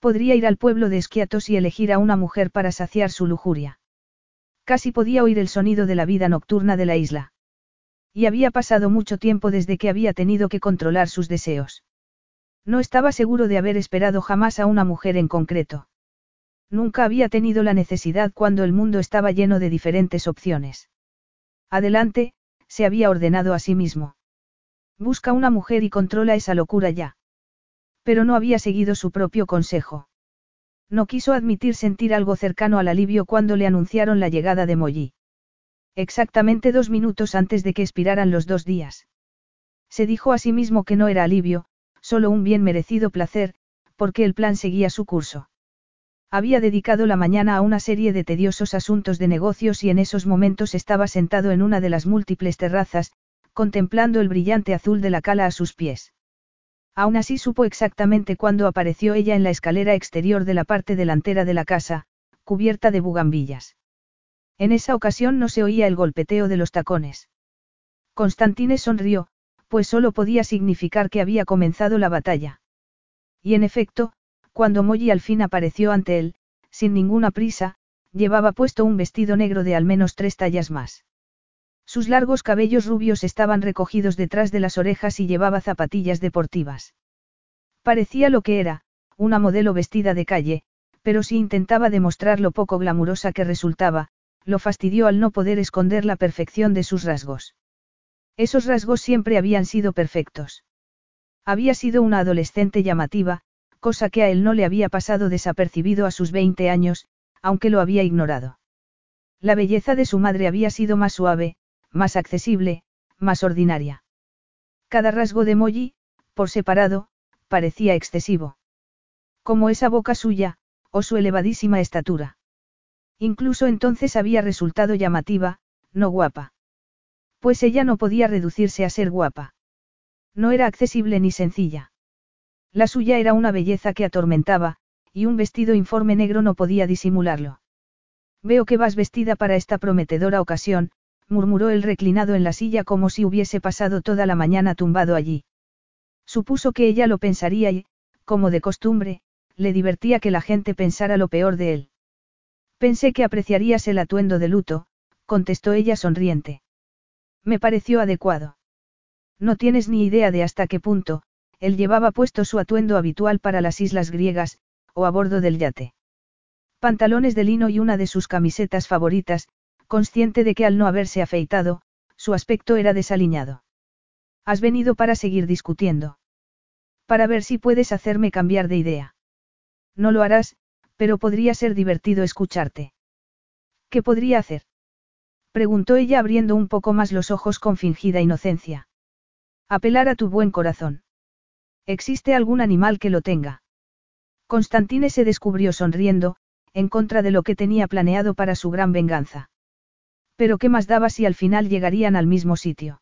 Podría ir al pueblo de Esquiatos y elegir a una mujer para saciar su lujuria. Casi podía oír el sonido de la vida nocturna de la isla. Y había pasado mucho tiempo desde que había tenido que controlar sus deseos. No estaba seguro de haber esperado jamás a una mujer en concreto. Nunca había tenido la necesidad cuando el mundo estaba lleno de diferentes opciones. Adelante, se había ordenado a sí mismo. Busca una mujer y controla esa locura ya. Pero no había seguido su propio consejo. No quiso admitir sentir algo cercano al alivio cuando le anunciaron la llegada de Molly. Exactamente dos minutos antes de que expiraran los dos días. Se dijo a sí mismo que no era alivio, solo un bien merecido placer, porque el plan seguía su curso. Había dedicado la mañana a una serie de tediosos asuntos de negocios y en esos momentos estaba sentado en una de las múltiples terrazas, contemplando el brillante azul de la cala a sus pies. Aún así supo exactamente cuándo apareció ella en la escalera exterior de la parte delantera de la casa, cubierta de bugambillas. En esa ocasión no se oía el golpeteo de los tacones. Constantine sonrió, pues solo podía significar que había comenzado la batalla. Y en efecto, cuando Molly al fin apareció ante él, sin ninguna prisa, llevaba puesto un vestido negro de al menos tres tallas más. Sus largos cabellos rubios estaban recogidos detrás de las orejas y llevaba zapatillas deportivas. Parecía lo que era, una modelo vestida de calle, pero si intentaba demostrar lo poco glamurosa que resultaba, lo fastidió al no poder esconder la perfección de sus rasgos. Esos rasgos siempre habían sido perfectos. Había sido una adolescente llamativa, cosa que a él no le había pasado desapercibido a sus 20 años, aunque lo había ignorado. La belleza de su madre había sido más suave, más accesible, más ordinaria. Cada rasgo de Molly, por separado, parecía excesivo. Como esa boca suya, o su elevadísima estatura. Incluso entonces había resultado llamativa, no guapa. Pues ella no podía reducirse a ser guapa. No era accesible ni sencilla. La suya era una belleza que atormentaba, y un vestido informe negro no podía disimularlo. Veo que vas vestida para esta prometedora ocasión, murmuró él reclinado en la silla como si hubiese pasado toda la mañana tumbado allí. Supuso que ella lo pensaría y, como de costumbre, le divertía que la gente pensara lo peor de él. Pensé que apreciarías el atuendo de luto, contestó ella sonriente. Me pareció adecuado. No tienes ni idea de hasta qué punto, él llevaba puesto su atuendo habitual para las islas griegas, o a bordo del yate. Pantalones de lino y una de sus camisetas favoritas, consciente de que al no haberse afeitado, su aspecto era desaliñado. Has venido para seguir discutiendo. Para ver si puedes hacerme cambiar de idea. No lo harás, pero podría ser divertido escucharte. ¿Qué podría hacer? Preguntó ella abriendo un poco más los ojos con fingida inocencia. Apelar a tu buen corazón. ¿Existe algún animal que lo tenga? Constantine se descubrió sonriendo, en contra de lo que tenía planeado para su gran venganza. Pero ¿qué más daba si al final llegarían al mismo sitio?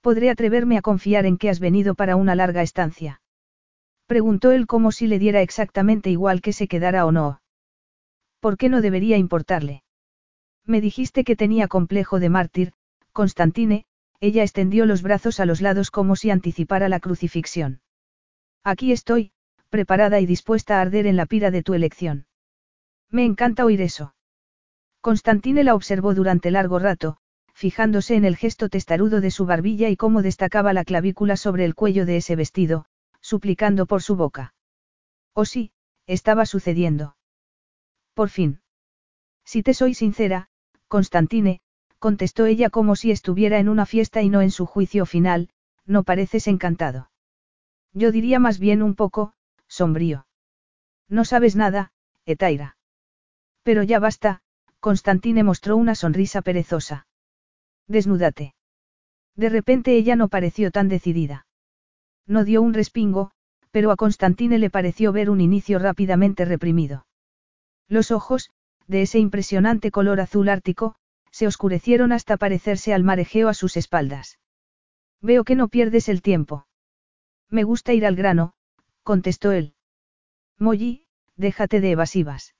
¿Podré atreverme a confiar en que has venido para una larga estancia? Preguntó él como si le diera exactamente igual que se quedara o no. ¿Por qué no debería importarle? Me dijiste que tenía complejo de mártir, Constantine, ella extendió los brazos a los lados como si anticipara la crucifixión. Aquí estoy, preparada y dispuesta a arder en la pira de tu elección. Me encanta oír eso. Constantine la observó durante largo rato, fijándose en el gesto testarudo de su barbilla y cómo destacaba la clavícula sobre el cuello de ese vestido, suplicando por su boca. Oh sí, estaba sucediendo. Por fin. Si te soy sincera, Constantine, contestó ella como si estuviera en una fiesta y no en su juicio final, no pareces encantado. Yo diría más bien un poco, sombrío. No sabes nada, Etaira. Pero ya basta, Constantine mostró una sonrisa perezosa. Desnúdate. De repente ella no pareció tan decidida. No dio un respingo, pero a Constantine le pareció ver un inicio rápidamente reprimido. Los ojos, de ese impresionante color azul ártico, se oscurecieron hasta parecerse al marejeo a sus espaldas. Veo que no pierdes el tiempo. Me gusta ir al grano, contestó él. Molly, déjate de evasivas.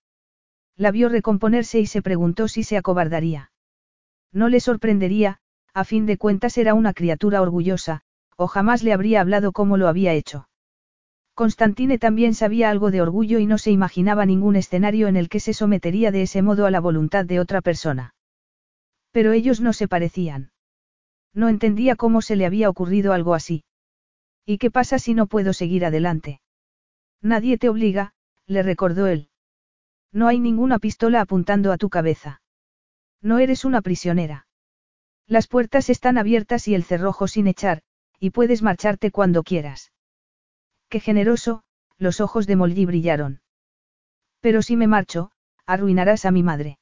La vio recomponerse y se preguntó si se acobardaría. No le sorprendería, a fin de cuentas era una criatura orgullosa, o jamás le habría hablado como lo había hecho. Constantine también sabía algo de orgullo y no se imaginaba ningún escenario en el que se sometería de ese modo a la voluntad de otra persona. Pero ellos no se parecían. No entendía cómo se le había ocurrido algo así. ¿Y qué pasa si no puedo seguir adelante? Nadie te obliga, le recordó él. No hay ninguna pistola apuntando a tu cabeza. No eres una prisionera. Las puertas están abiertas y el cerrojo sin echar, y puedes marcharte cuando quieras. Qué generoso, los ojos de Molly brillaron. Pero si me marcho, arruinarás a mi madre.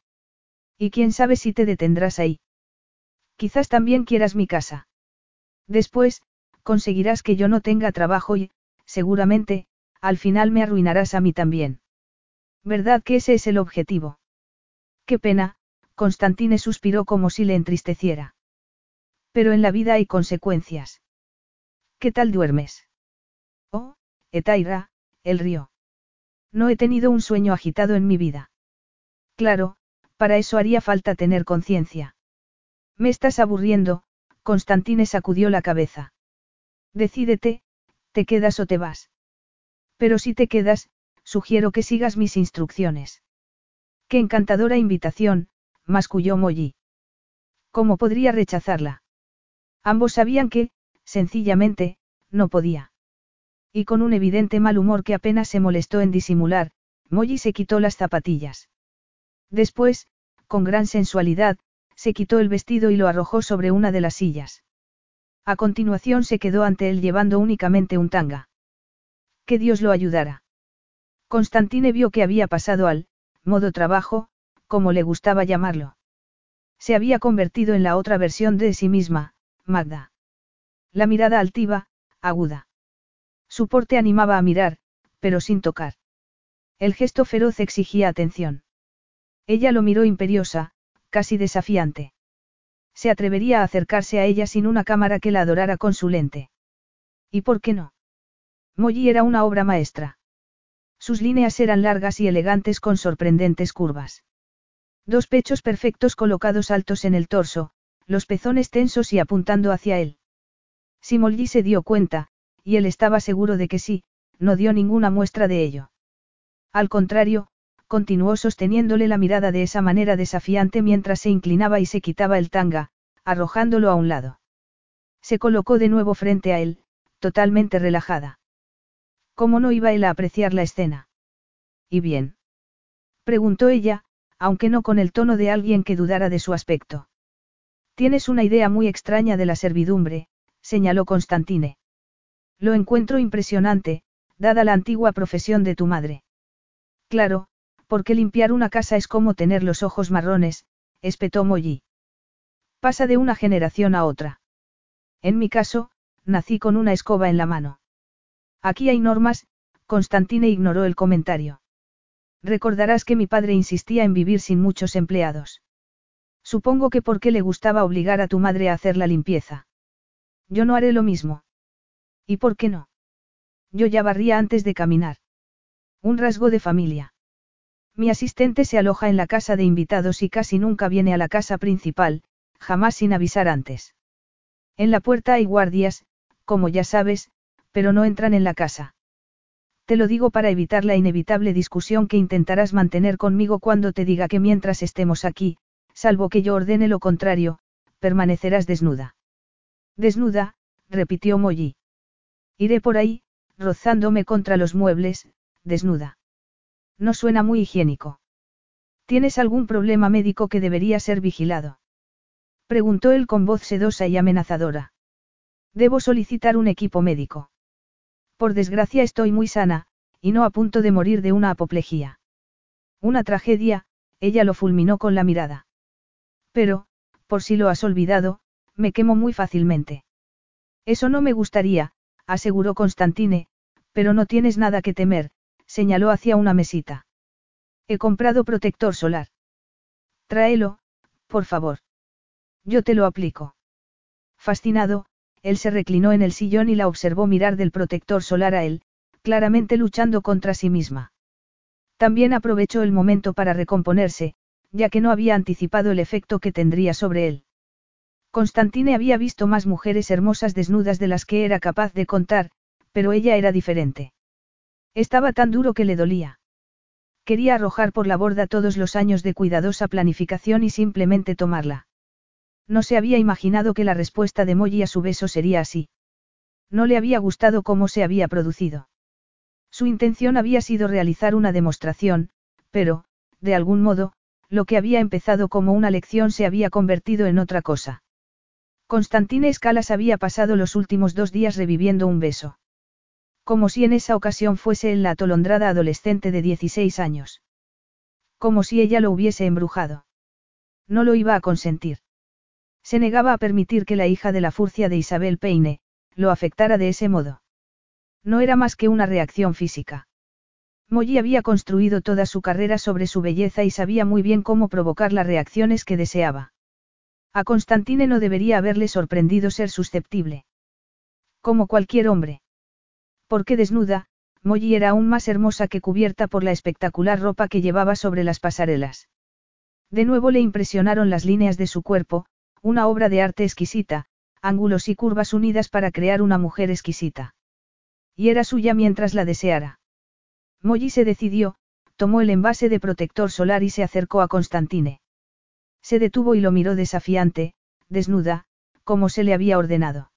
Y quién sabe si te detendrás ahí. Quizás también quieras mi casa. Después, conseguirás que yo no tenga trabajo y, seguramente, al final me arruinarás a mí también. ¿Verdad que ese es el objetivo? Qué pena, Constantine suspiró como si le entristeciera. Pero en la vida hay consecuencias. ¿Qué tal duermes? Oh, Etaira, el río. No he tenido un sueño agitado en mi vida. Claro, para eso haría falta tener conciencia. Me estás aburriendo, Constantine sacudió la cabeza. Decídete, te quedas o te vas. Pero si te quedas, sugiero que sigas mis instrucciones. Qué encantadora invitación, masculló Molly. ¿Cómo podría rechazarla? Ambos sabían que, sencillamente, no podía. Y con un evidente mal humor que apenas se molestó en disimular, Molly se quitó las zapatillas. Después, con gran sensualidad, se quitó el vestido y lo arrojó sobre una de las sillas. A continuación se quedó ante él llevando únicamente un tanga. Que Dios lo ayudara. Constantine vio que había pasado al modo trabajo, como le gustaba llamarlo. Se había convertido en la otra versión de sí misma, Magda. La mirada altiva, aguda. Su porte animaba a mirar, pero sin tocar. El gesto feroz exigía atención. Ella lo miró imperiosa, casi desafiante. Se atrevería a acercarse a ella sin una cámara que la adorara con su lente. ¿Y por qué no? Molly era una obra maestra. Sus líneas eran largas y elegantes con sorprendentes curvas. Dos pechos perfectos colocados altos en el torso, los pezones tensos y apuntando hacia él. Si Molly se dio cuenta, y él estaba seguro de que sí, no dio ninguna muestra de ello. Al contrario, continuó sosteniéndole la mirada de esa manera desafiante mientras se inclinaba y se quitaba el tanga, arrojándolo a un lado. Se colocó de nuevo frente a él, totalmente relajada. ¿Cómo no iba él a apreciar la escena? ¿Y bien? Preguntó ella, aunque no con el tono de alguien que dudara de su aspecto. Tienes una idea muy extraña de la servidumbre, señaló Constantine. Lo encuentro impresionante, dada la antigua profesión de tu madre. Claro, porque limpiar una casa es como tener los ojos marrones, espetó Molly. Pasa de una generación a otra. En mi caso, nací con una escoba en la mano. Aquí hay normas, Constantine ignoró el comentario. Recordarás que mi padre insistía en vivir sin muchos empleados. Supongo que porque le gustaba obligar a tu madre a hacer la limpieza. Yo no haré lo mismo. ¿Y por qué no? Yo ya barría antes de caminar. Un rasgo de familia. Mi asistente se aloja en la casa de invitados y casi nunca viene a la casa principal, jamás sin avisar antes. En la puerta hay guardias, como ya sabes, pero no entran en la casa. Te lo digo para evitar la inevitable discusión que intentarás mantener conmigo cuando te diga que mientras estemos aquí, salvo que yo ordene lo contrario, permanecerás desnuda. Desnuda, repitió Molly. Iré por ahí, rozándome contra los muebles, desnuda. No suena muy higiénico. ¿Tienes algún problema médico que debería ser vigilado? Preguntó él con voz sedosa y amenazadora. Debo solicitar un equipo médico. Por desgracia estoy muy sana, y no a punto de morir de una apoplejía. Una tragedia, ella lo fulminó con la mirada. Pero, por si lo has olvidado, me quemo muy fácilmente. Eso no me gustaría, aseguró Constantine, pero no tienes nada que temer, señaló hacia una mesita. He comprado protector solar. Tráelo, por favor. Yo te lo aplico. Fascinado, él se reclinó en el sillón y la observó mirar del protector solar a él, claramente luchando contra sí misma. También aprovechó el momento para recomponerse, ya que no había anticipado el efecto que tendría sobre él. Constantine había visto más mujeres hermosas desnudas de las que era capaz de contar, pero ella era diferente. Estaba tan duro que le dolía. Quería arrojar por la borda todos los años de cuidadosa planificación y simplemente tomarla. No se había imaginado que la respuesta de Molly a su beso sería así. No le había gustado cómo se había producido. Su intención había sido realizar una demostración, pero, de algún modo, lo que había empezado como una lección se había convertido en otra cosa. Constantine Escalas había pasado los últimos dos días reviviendo un beso. Como si en esa ocasión fuese la atolondrada adolescente de 16 años. Como si ella lo hubiese embrujado. No lo iba a consentir. Se negaba a permitir que la hija de la furcia de Isabel Peine, lo afectara de ese modo. No era más que una reacción física. Molly había construido toda su carrera sobre su belleza y sabía muy bien cómo provocar las reacciones que deseaba. A Constantine no debería haberle sorprendido ser susceptible. Como cualquier hombre. Porque desnuda, Molly era aún más hermosa que cubierta por la espectacular ropa que llevaba sobre las pasarelas. De nuevo le impresionaron las líneas de su cuerpo, una obra de arte exquisita, ángulos y curvas unidas para crear una mujer exquisita. Y era suya mientras la deseara. Molly se decidió, tomó el envase de protector solar y se acercó a Constantine. Se detuvo y lo miró desafiante, desnuda, como se le había ordenado.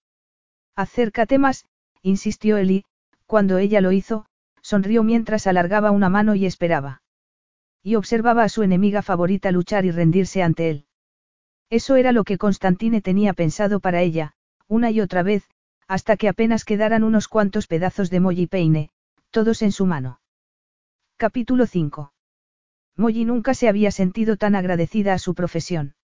Acércate más, insistió Eli, cuando ella lo hizo, sonrió mientras alargaba una mano y esperaba. Y observaba a su enemiga favorita luchar y rendirse ante él. Eso era lo que Constantine tenía pensado para ella, una y otra vez, hasta que apenas quedaran unos cuantos pedazos de Molly Peine, todos en su mano. Capítulo 5. Molly nunca se había sentido tan agradecida a su profesión.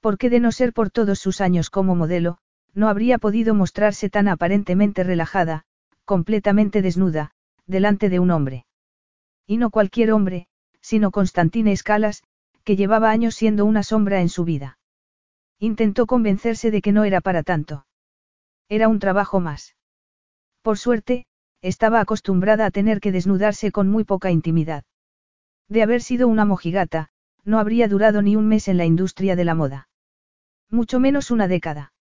Porque de no ser por todos sus años como modelo, no habría podido mostrarse tan aparentemente relajada, completamente desnuda, delante de un hombre. Y no cualquier hombre, sino Constantine Escalas, que llevaba años siendo una sombra en su vida. Intentó convencerse de que no era para tanto. Era un trabajo más. Por suerte, estaba acostumbrada a tener que desnudarse con muy poca intimidad. De haber sido una mojigata, no habría durado ni un mes en la industria de la moda. Mucho menos una década.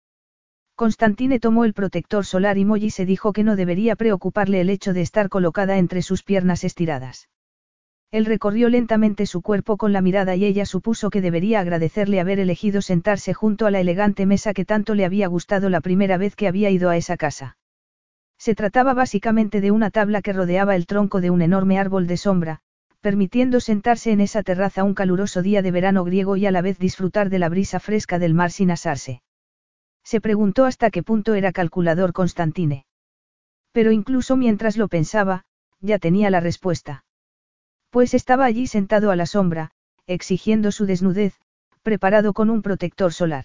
Constantine tomó el protector solar y Molly se dijo que no debería preocuparle el hecho de estar colocada entre sus piernas estiradas. Él recorrió lentamente su cuerpo con la mirada y ella supuso que debería agradecerle haber elegido sentarse junto a la elegante mesa que tanto le había gustado la primera vez que había ido a esa casa. Se trataba básicamente de una tabla que rodeaba el tronco de un enorme árbol de sombra, permitiendo sentarse en esa terraza un caluroso día de verano griego y a la vez disfrutar de la brisa fresca del mar sin asarse. Se preguntó hasta qué punto era calculador Constantine. Pero incluso mientras lo pensaba, ya tenía la respuesta. Pues estaba allí sentado a la sombra, exigiendo su desnudez, preparado con un protector solar.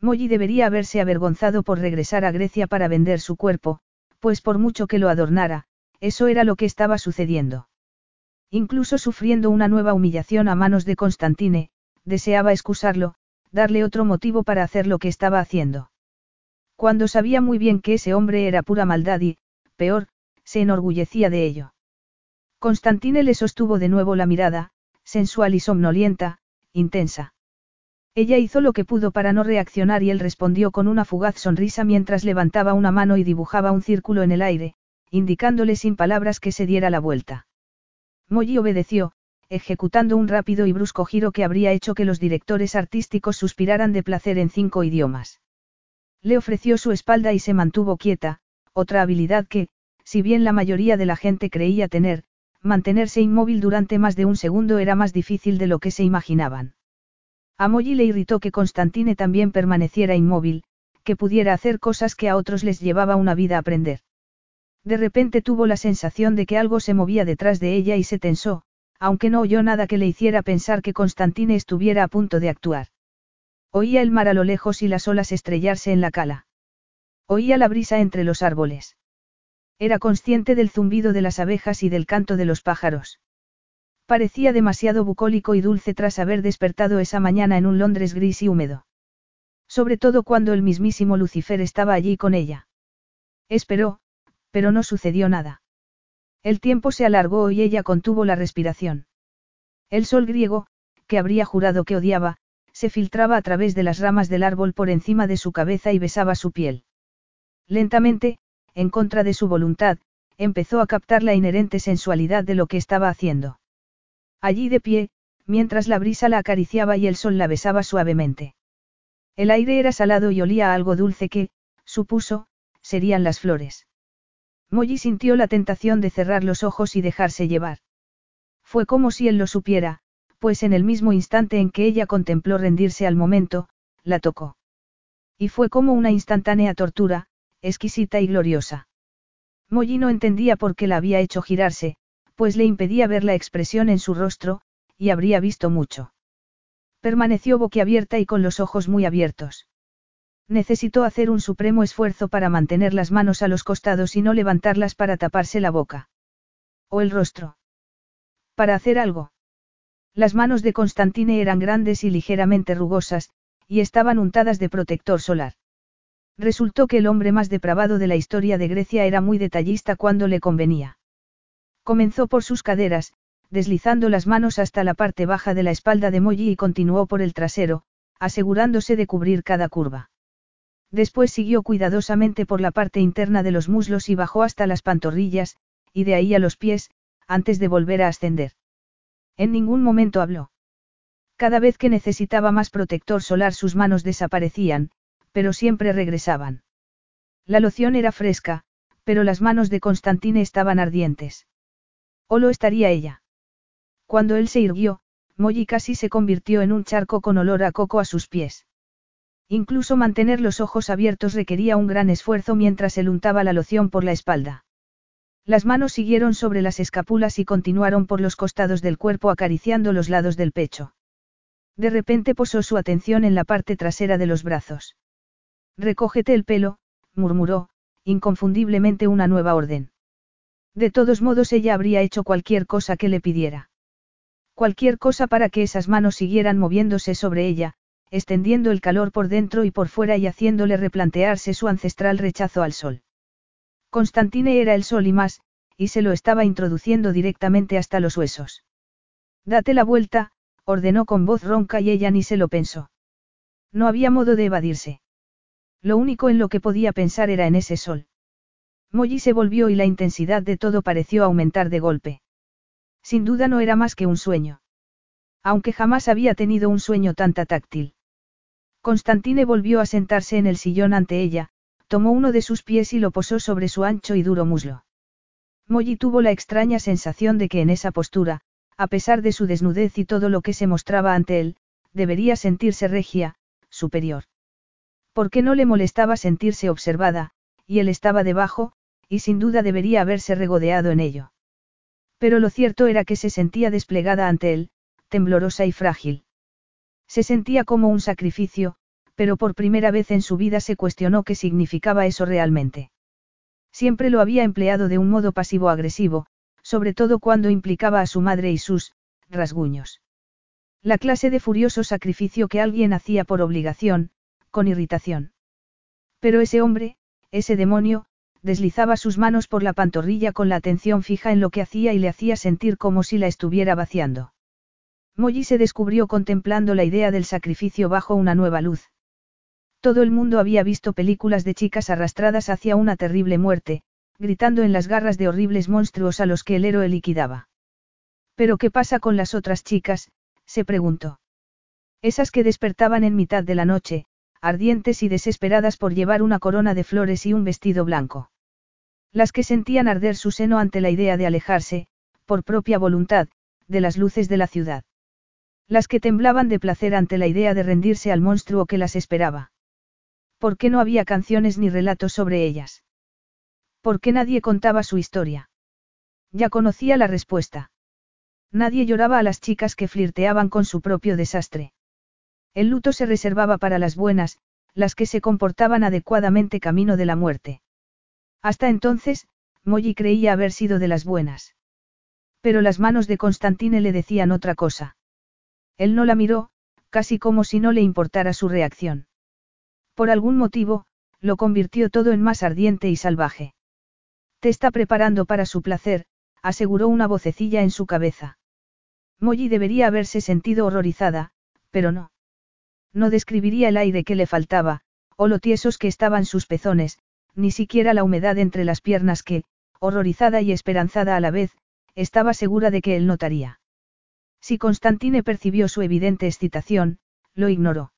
Molly debería haberse avergonzado por regresar a Grecia para vender su cuerpo, pues por mucho que lo adornara, eso era lo que estaba sucediendo. Incluso sufriendo una nueva humillación a manos de Constantine, deseaba excusarlo, darle otro motivo para hacer lo que estaba haciendo. Cuando sabía muy bien que ese hombre era pura maldad y, peor, se enorgullecía de ello. Constantine le sostuvo de nuevo la mirada, sensual y somnolienta, intensa. Ella hizo lo que pudo para no reaccionar y él respondió con una fugaz sonrisa mientras levantaba una mano y dibujaba un círculo en el aire, indicándole sin palabras que se diera la vuelta. Molly obedeció, ejecutando un rápido y brusco giro que habría hecho que los directores artísticos suspiraran de placer en cinco idiomas. Le ofreció su espalda y se mantuvo quieta, otra habilidad que, si bien la mayoría de la gente creía tener, mantenerse inmóvil durante más de un segundo era más difícil de lo que se imaginaban. A Molly le irritó que Constantine también permaneciera inmóvil, que pudiera hacer cosas que a otros les llevaba una vida aprender. De repente tuvo la sensación de que algo se movía detrás de ella y se tensó, aunque no oyó nada que le hiciera pensar que Constantine estuviera a punto de actuar. Oía el mar a lo lejos y las olas estrellarse en la cala. Oía la brisa entre los árboles. Era consciente del zumbido de las abejas y del canto de los pájaros. Parecía demasiado bucólico y dulce tras haber despertado esa mañana en un Londres gris y húmedo. Sobre todo cuando el mismísimo Lucifer estaba allí con ella. Esperó, pero no sucedió nada. El tiempo se alargó y ella contuvo la respiración. El sol griego, que habría jurado que odiaba, se filtraba a través de las ramas del árbol por encima de su cabeza y besaba su piel. Lentamente, en contra de su voluntad, empezó a captar la inherente sensualidad de lo que estaba haciendo. Allí de pie, mientras la brisa la acariciaba y el sol la besaba suavemente. El aire era salado y olía a algo dulce que, supuso, serían las flores. Molly sintió la tentación de cerrar los ojos y dejarse llevar. Fue como si él lo supiera, pues en el mismo instante en que ella contempló rendirse al momento, la tocó. Y fue como una instantánea tortura, exquisita y gloriosa. Molly no entendía por qué la había hecho girarse, pues le impedía ver la expresión en su rostro, y habría visto mucho. Permaneció boquiabierta y con los ojos muy abiertos. Necesitó hacer un supremo esfuerzo para mantener las manos a los costados y no levantarlas para taparse la boca. O el rostro. Para hacer algo. Las manos de Constantine eran grandes y ligeramente rugosas, y estaban untadas de protector solar. Resultó que el hombre más depravado de la historia de Grecia era muy detallista cuando le convenía. Comenzó por sus caderas, deslizando las manos hasta la parte baja de la espalda de Molly y continuó por el trasero, asegurándose de cubrir cada curva. Después siguió cuidadosamente por la parte interna de los muslos y bajó hasta las pantorrillas, y de ahí a los pies, antes de volver a ascender. En ningún momento habló. Cada vez que necesitaba más protector solar sus manos desaparecían, pero siempre regresaban. La loción era fresca, pero las manos de Constantine estaban ardientes. ¿O lo estaría ella? Cuando él se irguió, Molly casi se convirtió en un charco con olor a coco a sus pies. Incluso mantener los ojos abiertos requería un gran esfuerzo mientras él untaba la loción por la espalda. Las manos siguieron sobre las escapulas y continuaron por los costados del cuerpo acariciando los lados del pecho. De repente posó su atención en la parte trasera de los brazos. Recógete el pelo, murmuró, inconfundiblemente una nueva orden. De todos modos ella habría hecho cualquier cosa que le pidiera. Cualquier cosa para que esas manos siguieran moviéndose sobre ella, extendiendo el calor por dentro y por fuera y haciéndole replantearse su ancestral rechazo al sol. Constantine era el sol y más, y se lo estaba introduciendo directamente hasta los huesos. Date la vuelta, ordenó con voz ronca y ella ni se lo pensó. No había modo de evadirse. Lo único en lo que podía pensar era en ese sol. Molly se volvió y la intensidad de todo pareció aumentar de golpe. Sin duda no era más que un sueño. Aunque jamás había tenido un sueño tan táctil. Constantine volvió a sentarse en el sillón ante ella, tomó uno de sus pies y lo posó sobre su ancho y duro muslo. Molly tuvo la extraña sensación de que en esa postura, a pesar de su desnudez y todo lo que se mostraba ante él, debería sentirse regia, superior. Porque no le molestaba sentirse observada, y él estaba debajo, y sin duda debería haberse regodeado en ello. Pero lo cierto era que se sentía desplegada ante él, temblorosa y frágil. Se sentía como un sacrificio, pero por primera vez en su vida se cuestionó qué significaba eso realmente. Siempre lo había empleado de un modo pasivo-agresivo, sobre todo cuando implicaba a su madre y sus rasguños. La clase de furioso sacrificio que alguien hacía por obligación, con irritación. Pero ese hombre, ese demonio, deslizaba sus manos por la pantorrilla con la atención fija en lo que hacía y le hacía sentir como si la estuviera vaciando. Molly se descubrió contemplando la idea del sacrificio bajo una nueva luz. Todo el mundo había visto películas de chicas arrastradas hacia una terrible muerte, gritando en las garras de horribles monstruos a los que el héroe liquidaba. ¿Pero qué pasa con las otras chicas? se preguntó. Esas que despertaban en mitad de la noche, ardientes y desesperadas por llevar una corona de flores y un vestido blanco. Las que sentían arder su seno ante la idea de alejarse, por propia voluntad, de las luces de la ciudad. Las que temblaban de placer ante la idea de rendirse al monstruo que las esperaba. ¿Por qué no había canciones ni relatos sobre ellas? ¿Por qué nadie contaba su historia? Ya conocía la respuesta. Nadie lloraba a las chicas que flirteaban con su propio desastre. El luto se reservaba para las buenas, las que se comportaban adecuadamente camino de la muerte. Hasta entonces, Molly creía haber sido de las buenas. Pero las manos de Constantine le decían otra cosa. Él no la miró, casi como si no le importara su reacción. Por algún motivo, lo convirtió todo en más ardiente y salvaje. Te está preparando para su placer, aseguró una vocecilla en su cabeza. Molly debería haberse sentido horrorizada, pero no. No describiría el aire que le faltaba, o lo tiesos que estaban sus pezones, ni siquiera la humedad entre las piernas que, horrorizada y esperanzada a la vez, estaba segura de que él notaría. Si Constantine percibió su evidente excitación, lo ignoró.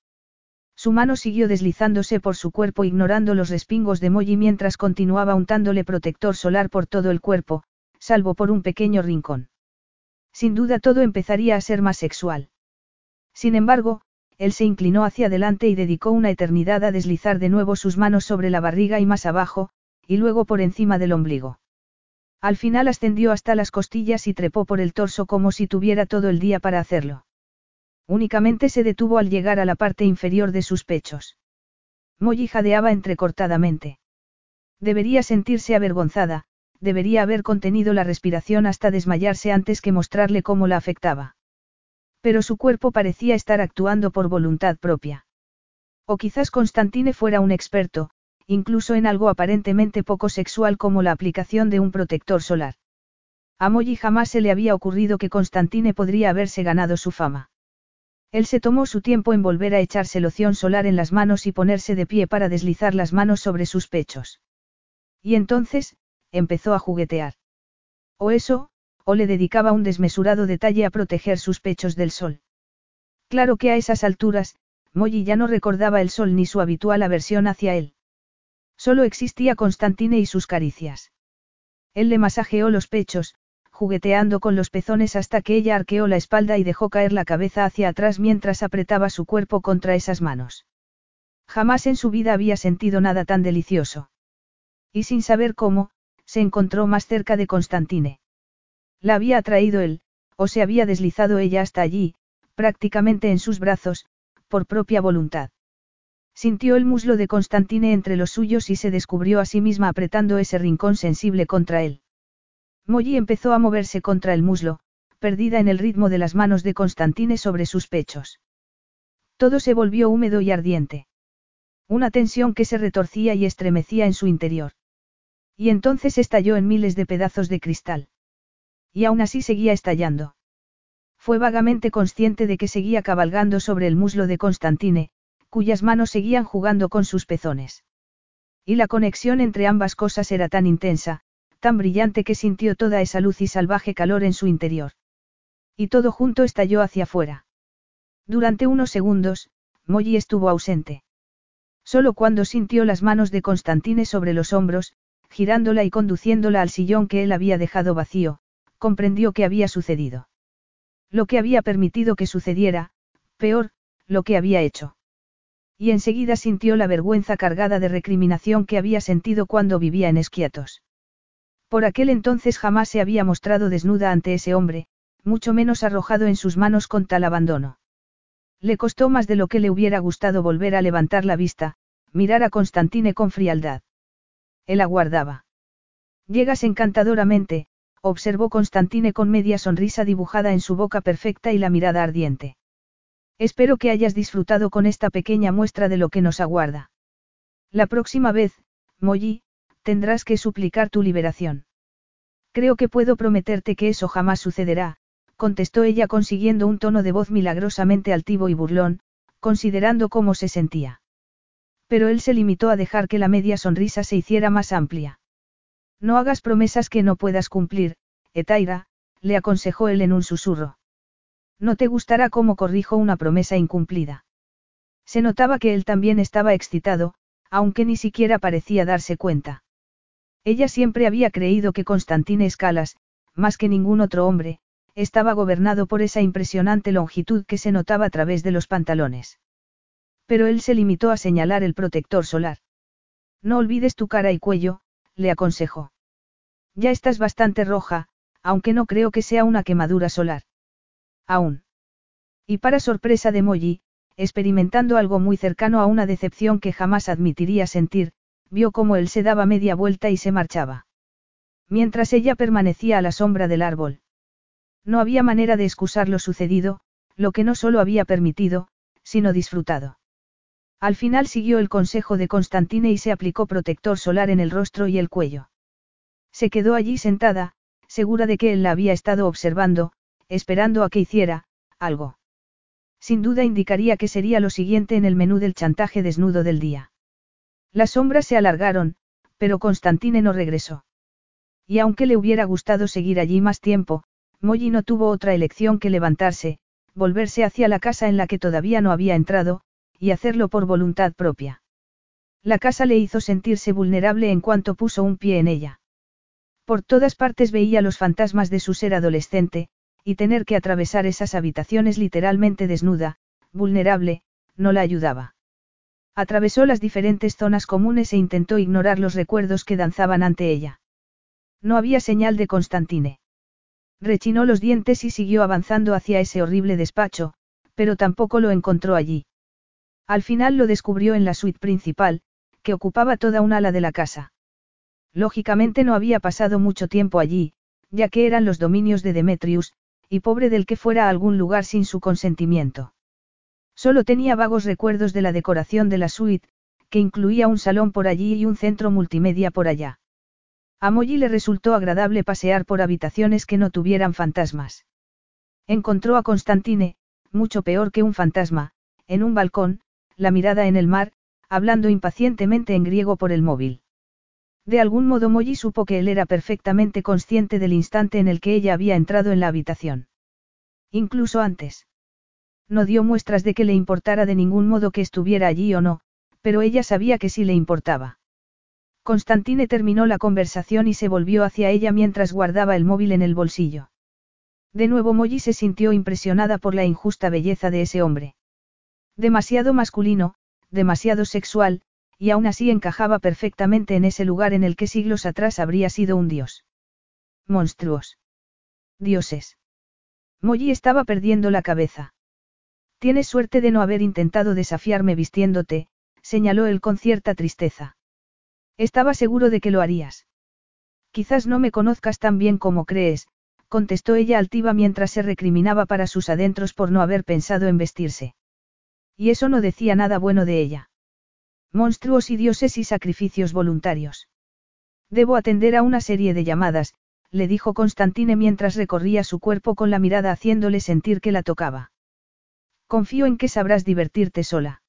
Su mano siguió deslizándose por su cuerpo ignorando los respingos de Molly mientras continuaba untándole protector solar por todo el cuerpo, salvo por un pequeño rincón. Sin duda todo empezaría a ser más sexual. Sin embargo, él se inclinó hacia adelante y dedicó una eternidad a deslizar de nuevo sus manos sobre la barriga y más abajo, y luego por encima del ombligo. Al final ascendió hasta las costillas y trepó por el torso como si tuviera todo el día para hacerlo. Únicamente se detuvo al llegar a la parte inferior de sus pechos. Molly jadeaba entrecortadamente. Debería sentirse avergonzada, debería haber contenido la respiración hasta desmayarse antes que mostrarle cómo la afectaba. Pero su cuerpo parecía estar actuando por voluntad propia. O quizás Constantine fuera un experto, incluso en algo aparentemente poco sexual como la aplicación de un protector solar. A Molly jamás se le había ocurrido que Constantine podría haberse ganado su fama. Él se tomó su tiempo en volver a echarse loción solar en las manos y ponerse de pie para deslizar las manos sobre sus pechos. Y entonces, empezó a juguetear. O eso, o le dedicaba un desmesurado detalle a proteger sus pechos del sol. Claro que a esas alturas, Molly ya no recordaba el sol ni su habitual aversión hacia él. Solo existía Constantine y sus caricias. Él le masajeó los pechos, jugueteando con los pezones hasta que ella arqueó la espalda y dejó caer la cabeza hacia atrás mientras apretaba su cuerpo contra esas manos. Jamás en su vida había sentido nada tan delicioso. Y sin saber cómo, se encontró más cerca de Constantine. La había atraído él, o se había deslizado ella hasta allí, prácticamente en sus brazos, por propia voluntad. Sintió el muslo de Constantine entre los suyos y se descubrió a sí misma apretando ese rincón sensible contra él. Molly empezó a moverse contra el muslo, perdida en el ritmo de las manos de Constantine sobre sus pechos. Todo se volvió húmedo y ardiente. Una tensión que se retorcía y estremecía en su interior. Y entonces estalló en miles de pedazos de cristal. Y aún así seguía estallando. Fue vagamente consciente de que seguía cabalgando sobre el muslo de Constantine, cuyas manos seguían jugando con sus pezones. Y la conexión entre ambas cosas era tan intensa, tan brillante que sintió toda esa luz y salvaje calor en su interior. Y todo junto estalló hacia afuera. Durante unos segundos, Molly estuvo ausente. Solo cuando sintió las manos de Constantine sobre los hombros, girándola y conduciéndola al sillón que él había dejado vacío, comprendió qué había sucedido. Lo que había permitido que sucediera, peor, lo que había hecho. Y enseguida sintió la vergüenza cargada de recriminación que había sentido cuando vivía en Esquiatos. Por aquel entonces jamás se había mostrado desnuda ante ese hombre, mucho menos arrojado en sus manos con tal abandono. Le costó más de lo que le hubiera gustado volver a levantar la vista, mirar a Constantine con frialdad. Él aguardaba. Llegas encantadoramente, observó Constantine con media sonrisa dibujada en su boca perfecta y la mirada ardiente. Espero que hayas disfrutado con esta pequeña muestra de lo que nos aguarda. La próxima vez, Molly, tendrás que suplicar tu liberación. Creo que puedo prometerte que eso jamás sucederá, contestó ella consiguiendo un tono de voz milagrosamente altivo y burlón, considerando cómo se sentía. Pero él se limitó a dejar que la media sonrisa se hiciera más amplia. No hagas promesas que no puedas cumplir, Etaira, le aconsejó él en un susurro. No te gustará cómo corrijo una promesa incumplida. Se notaba que él también estaba excitado, aunque ni siquiera parecía darse cuenta. Ella siempre había creído que Constantine Escalas, más que ningún otro hombre, estaba gobernado por esa impresionante longitud que se notaba a través de los pantalones. Pero él se limitó a señalar el protector solar. No olvides tu cara y cuello, le aconsejó. Ya estás bastante roja, aunque no creo que sea una quemadura solar. Aún. Y para sorpresa de Molly, experimentando algo muy cercano a una decepción que jamás admitiría sentir, vio cómo él se daba media vuelta y se marchaba. Mientras ella permanecía a la sombra del árbol. No había manera de excusar lo sucedido, lo que no solo había permitido, sino disfrutado. Al final siguió el consejo de Constantine y se aplicó protector solar en el rostro y el cuello. Se quedó allí sentada, segura de que él la había estado observando, esperando a que hiciera, algo. Sin duda indicaría que sería lo siguiente en el menú del chantaje desnudo del día. Las sombras se alargaron, pero Constantine no regresó. Y aunque le hubiera gustado seguir allí más tiempo, Molly no tuvo otra elección que levantarse, volverse hacia la casa en la que todavía no había entrado, y hacerlo por voluntad propia. La casa le hizo sentirse vulnerable en cuanto puso un pie en ella. Por todas partes veía los fantasmas de su ser adolescente, y tener que atravesar esas habitaciones literalmente desnuda, vulnerable, no la ayudaba. Atravesó las diferentes zonas comunes e intentó ignorar los recuerdos que danzaban ante ella. No había señal de Constantine. Rechinó los dientes y siguió avanzando hacia ese horrible despacho, pero tampoco lo encontró allí. Al final lo descubrió en la suite principal, que ocupaba toda un ala de la casa. Lógicamente no había pasado mucho tiempo allí, ya que eran los dominios de Demetrius, y pobre del que fuera a algún lugar sin su consentimiento. Solo tenía vagos recuerdos de la decoración de la suite, que incluía un salón por allí y un centro multimedia por allá. A Molly le resultó agradable pasear por habitaciones que no tuvieran fantasmas. Encontró a Constantine, mucho peor que un fantasma, en un balcón, la mirada en el mar, hablando impacientemente en griego por el móvil. De algún modo Molly supo que él era perfectamente consciente del instante en el que ella había entrado en la habitación. Incluso antes. No dio muestras de que le importara de ningún modo que estuviera allí o no, pero ella sabía que sí le importaba. Constantine terminó la conversación y se volvió hacia ella mientras guardaba el móvil en el bolsillo. De nuevo Molly se sintió impresionada por la injusta belleza de ese hombre. Demasiado masculino, demasiado sexual, y aún así encajaba perfectamente en ese lugar en el que siglos atrás habría sido un dios. Monstruos. Dioses. Molly estaba perdiendo la cabeza. Tienes suerte de no haber intentado desafiarme vistiéndote, señaló él con cierta tristeza. Estaba seguro de que lo harías. Quizás no me conozcas tan bien como crees, contestó ella altiva mientras se recriminaba para sus adentros por no haber pensado en vestirse. Y eso no decía nada bueno de ella. Monstruos y dioses y sacrificios voluntarios. Debo atender a una serie de llamadas, le dijo Constantine mientras recorría su cuerpo con la mirada haciéndole sentir que la tocaba. Confío en que sabrás divertirte sola.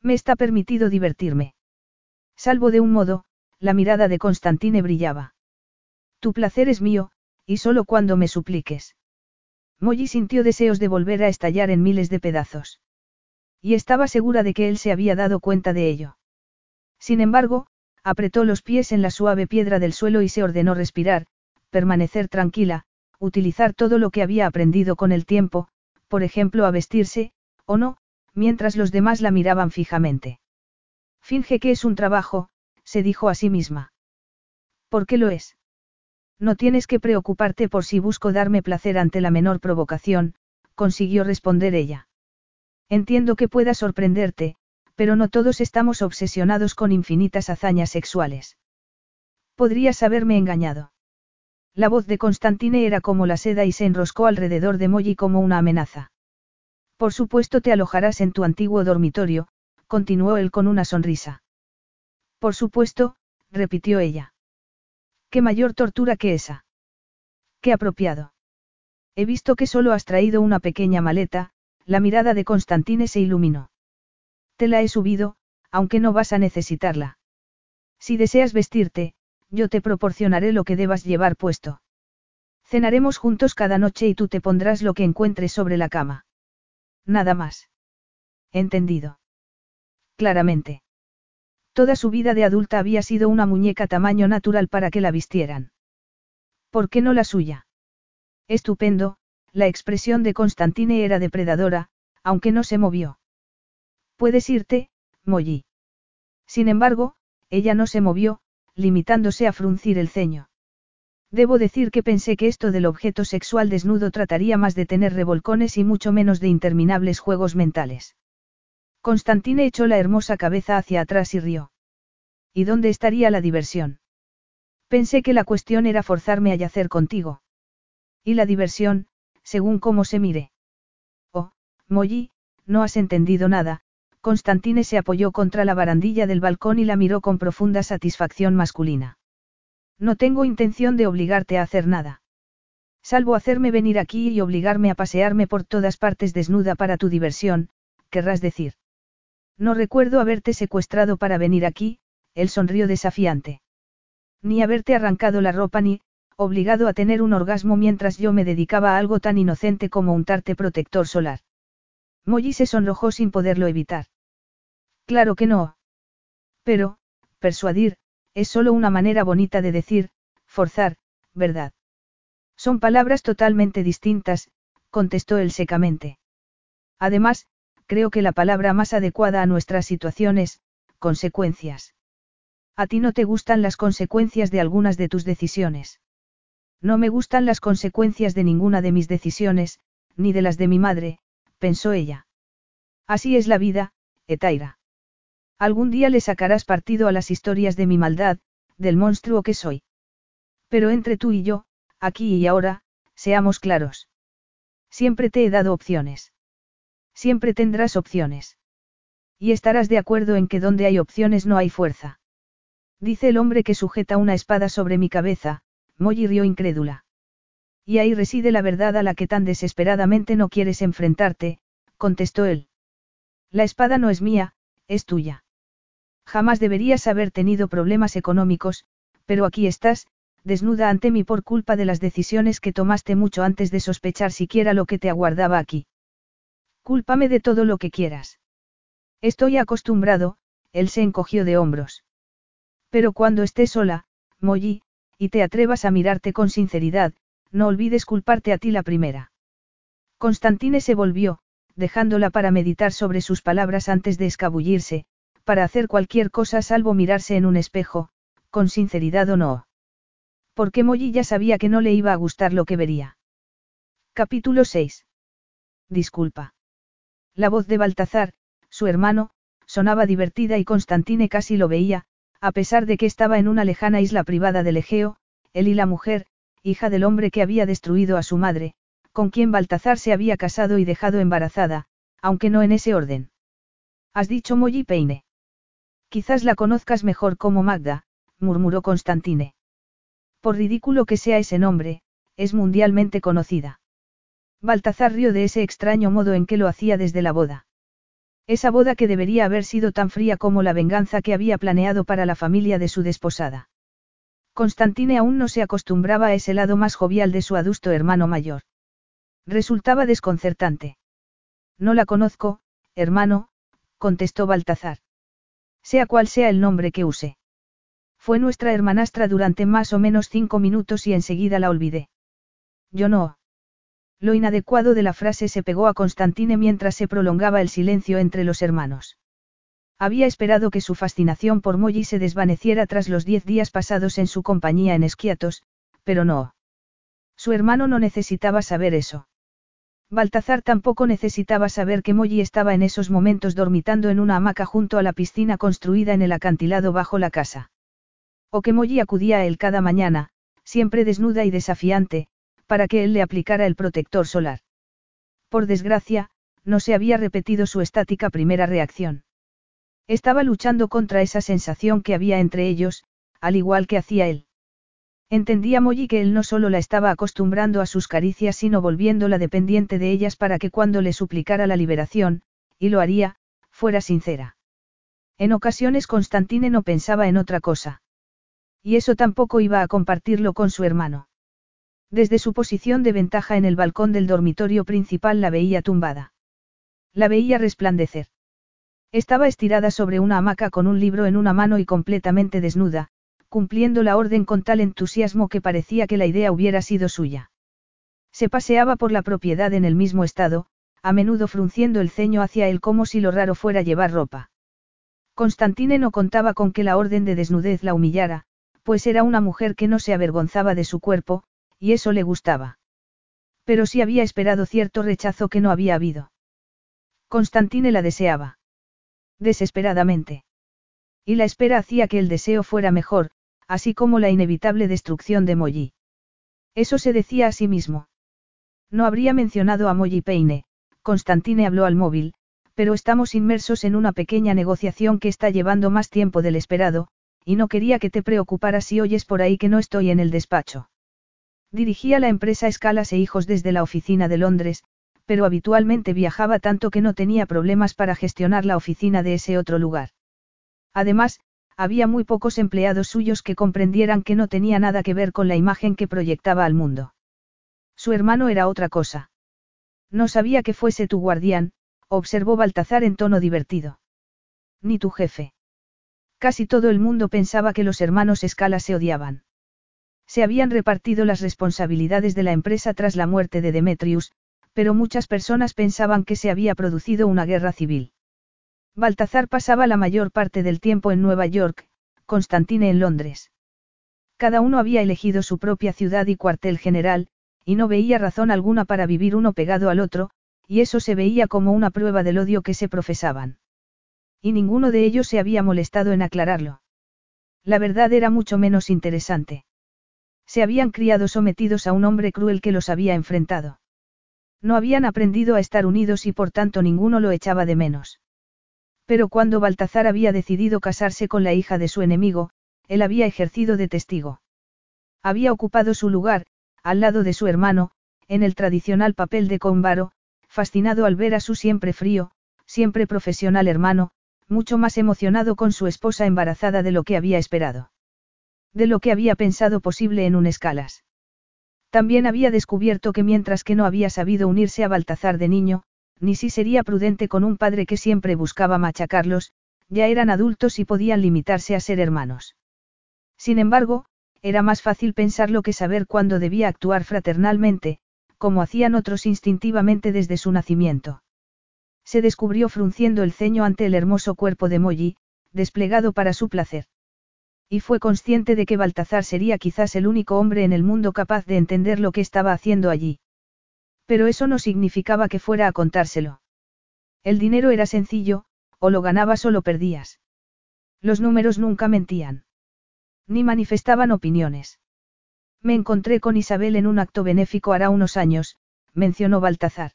Me está permitido divertirme. Salvo de un modo, la mirada de Constantine brillaba. Tu placer es mío, y solo cuando me supliques. Molly sintió deseos de volver a estallar en miles de pedazos. Y estaba segura de que él se había dado cuenta de ello. Sin embargo, apretó los pies en la suave piedra del suelo y se ordenó respirar, permanecer tranquila, utilizar todo lo que había aprendido con el tiempo, por ejemplo a vestirse, o no, mientras los demás la miraban fijamente. Finge que es un trabajo, se dijo a sí misma. ¿Por qué lo es? No tienes que preocuparte por si busco darme placer ante la menor provocación, consiguió responder ella. Entiendo que pueda sorprenderte, pero no todos estamos obsesionados con infinitas hazañas sexuales. Podrías haberme engañado. La voz de Constantine era como la seda y se enroscó alrededor de Molly como una amenaza. Por supuesto te alojarás en tu antiguo dormitorio, continuó él con una sonrisa. Por supuesto, repitió ella. Qué mayor tortura que esa. Qué apropiado. He visto que solo has traído una pequeña maleta, la mirada de Constantine se iluminó. Te la he subido, aunque no vas a necesitarla. Si deseas vestirte, yo te proporcionaré lo que debas llevar puesto. Cenaremos juntos cada noche y tú te pondrás lo que encuentres sobre la cama. Nada más. Entendido. Claramente. Toda su vida de adulta había sido una muñeca tamaño natural para que la vistieran. ¿Por qué no la suya? Estupendo, la expresión de Constantine era depredadora, aunque no se movió. Puedes irte, Molly. Sin embargo, ella no se movió, limitándose a fruncir el ceño. Debo decir que pensé que esto del objeto sexual desnudo trataría más de tener revolcones y mucho menos de interminables juegos mentales. Constantine echó la hermosa cabeza hacia atrás y rió. ¿Y dónde estaría la diversión? Pensé que la cuestión era forzarme a yacer contigo. Y la diversión, según cómo se mire. Oh, Molly, no has entendido nada. Constantine se apoyó contra la barandilla del balcón y la miró con profunda satisfacción masculina. No tengo intención de obligarte a hacer nada. Salvo hacerme venir aquí y obligarme a pasearme por todas partes desnuda para tu diversión, querrás decir. No recuerdo haberte secuestrado para venir aquí, él sonrió desafiante. Ni haberte arrancado la ropa ni, obligado a tener un orgasmo mientras yo me dedicaba a algo tan inocente como untarte protector solar. Molly se sonrojó sin poderlo evitar. Claro que no. Pero, persuadir, es solo una manera bonita de decir, forzar, ¿verdad? Son palabras totalmente distintas, contestó él secamente. Además, creo que la palabra más adecuada a nuestra situación es, consecuencias. A ti no te gustan las consecuencias de algunas de tus decisiones. No me gustan las consecuencias de ninguna de mis decisiones, ni de las de mi madre, pensó ella. Así es la vida, Etaira. Algún día le sacarás partido a las historias de mi maldad, del monstruo que soy. Pero entre tú y yo, aquí y ahora, seamos claros. Siempre te he dado opciones. Siempre tendrás opciones. Y estarás de acuerdo en que donde hay opciones no hay fuerza. Dice el hombre que sujeta una espada sobre mi cabeza, Molly rió incrédula. Y ahí reside la verdad a la que tan desesperadamente no quieres enfrentarte, contestó él. La espada no es mía, es tuya. Jamás deberías haber tenido problemas económicos, pero aquí estás, desnuda ante mí por culpa de las decisiones que tomaste mucho antes de sospechar siquiera lo que te aguardaba aquí. Cúlpame de todo lo que quieras. Estoy acostumbrado, él se encogió de hombros. Pero cuando estés sola, Molly, y te atrevas a mirarte con sinceridad, no olvides culparte a ti la primera. Constantine se volvió, dejándola para meditar sobre sus palabras antes de escabullirse, para hacer cualquier cosa salvo mirarse en un espejo, con sinceridad o no. Porque Molly ya sabía que no le iba a gustar lo que vería. Capítulo 6. Disculpa. La voz de Baltazar, su hermano, sonaba divertida y Constantine casi lo veía, a pesar de que estaba en una lejana isla privada del Egeo, él y la mujer, hija del hombre que había destruido a su madre, con quien Baltazar se había casado y dejado embarazada, aunque no en ese orden. Has dicho Molly Peine. Quizás la conozcas mejor como Magda, murmuró Constantine. Por ridículo que sea ese nombre, es mundialmente conocida. Baltazar rió de ese extraño modo en que lo hacía desde la boda. Esa boda que debería haber sido tan fría como la venganza que había planeado para la familia de su desposada. Constantine aún no se acostumbraba a ese lado más jovial de su adusto hermano mayor. Resultaba desconcertante. No la conozco, hermano, contestó Baltazar. Sea cual sea el nombre que use. Fue nuestra hermanastra durante más o menos cinco minutos y enseguida la olvidé. Yo no. Lo inadecuado de la frase se pegó a Constantine mientras se prolongaba el silencio entre los hermanos. Había esperado que su fascinación por Molly se desvaneciera tras los diez días pasados en su compañía en Esquiatos, pero no. Su hermano no necesitaba saber eso. Baltazar tampoco necesitaba saber que Molly estaba en esos momentos dormitando en una hamaca junto a la piscina construida en el acantilado bajo la casa. O que Molly acudía a él cada mañana, siempre desnuda y desafiante, para que él le aplicara el protector solar. Por desgracia, no se había repetido su estática primera reacción. Estaba luchando contra esa sensación que había entre ellos, al igual que hacía él. Entendía Molly que él no solo la estaba acostumbrando a sus caricias, sino volviéndola dependiente de ellas para que cuando le suplicara la liberación, y lo haría, fuera sincera. En ocasiones Constantine no pensaba en otra cosa. Y eso tampoco iba a compartirlo con su hermano. Desde su posición de ventaja en el balcón del dormitorio principal la veía tumbada. La veía resplandecer. Estaba estirada sobre una hamaca con un libro en una mano y completamente desnuda, cumpliendo la orden con tal entusiasmo que parecía que la idea hubiera sido suya. Se paseaba por la propiedad en el mismo estado, a menudo frunciendo el ceño hacia él como si lo raro fuera llevar ropa. Constantine no contaba con que la orden de desnudez la humillara, pues era una mujer que no se avergonzaba de su cuerpo, y eso le gustaba. Pero sí había esperado cierto rechazo que no había habido. Constantine la deseaba. Desesperadamente. Y la espera hacía que el deseo fuera mejor, así como la inevitable destrucción de Molly. Eso se decía a sí mismo. No habría mencionado a Molly Peine, Constantine habló al móvil, pero estamos inmersos en una pequeña negociación que está llevando más tiempo del esperado, y no quería que te preocuparas si oyes por ahí que no estoy en el despacho. Dirigía la empresa Escalas e Hijos desde la oficina de Londres, pero habitualmente viajaba tanto que no tenía problemas para gestionar la oficina de ese otro lugar. Además, había muy pocos empleados suyos que comprendieran que no tenía nada que ver con la imagen que proyectaba al mundo. Su hermano era otra cosa. No sabía que fuese tu guardián, observó Baltazar en tono divertido. Ni tu jefe. Casi todo el mundo pensaba que los hermanos Escala se odiaban. Se habían repartido las responsabilidades de la empresa tras la muerte de Demetrius, pero muchas personas pensaban que se había producido una guerra civil. Baltazar pasaba la mayor parte del tiempo en Nueva York, Constantine en Londres. Cada uno había elegido su propia ciudad y cuartel general, y no veía razón alguna para vivir uno pegado al otro, y eso se veía como una prueba del odio que se profesaban. Y ninguno de ellos se había molestado en aclararlo. La verdad era mucho menos interesante. Se habían criado sometidos a un hombre cruel que los había enfrentado. No habían aprendido a estar unidos y por tanto ninguno lo echaba de menos. Pero cuando Baltazar había decidido casarse con la hija de su enemigo, él había ejercido de testigo. Había ocupado su lugar, al lado de su hermano, en el tradicional papel de Combaro, fascinado al ver a su siempre frío, siempre profesional hermano, mucho más emocionado con su esposa embarazada de lo que había esperado. De lo que había pensado posible en un escalas. También había descubierto que mientras que no había sabido unirse a Baltazar de niño, ni si sería prudente con un padre que siempre buscaba machacarlos, ya eran adultos y podían limitarse a ser hermanos. Sin embargo, era más fácil pensarlo que saber cuándo debía actuar fraternalmente, como hacían otros instintivamente desde su nacimiento se descubrió frunciendo el ceño ante el hermoso cuerpo de Molly, desplegado para su placer. Y fue consciente de que Baltazar sería quizás el único hombre en el mundo capaz de entender lo que estaba haciendo allí. Pero eso no significaba que fuera a contárselo. El dinero era sencillo, o lo ganabas o lo perdías. Los números nunca mentían. Ni manifestaban opiniones. Me encontré con Isabel en un acto benéfico hará unos años, mencionó Baltazar.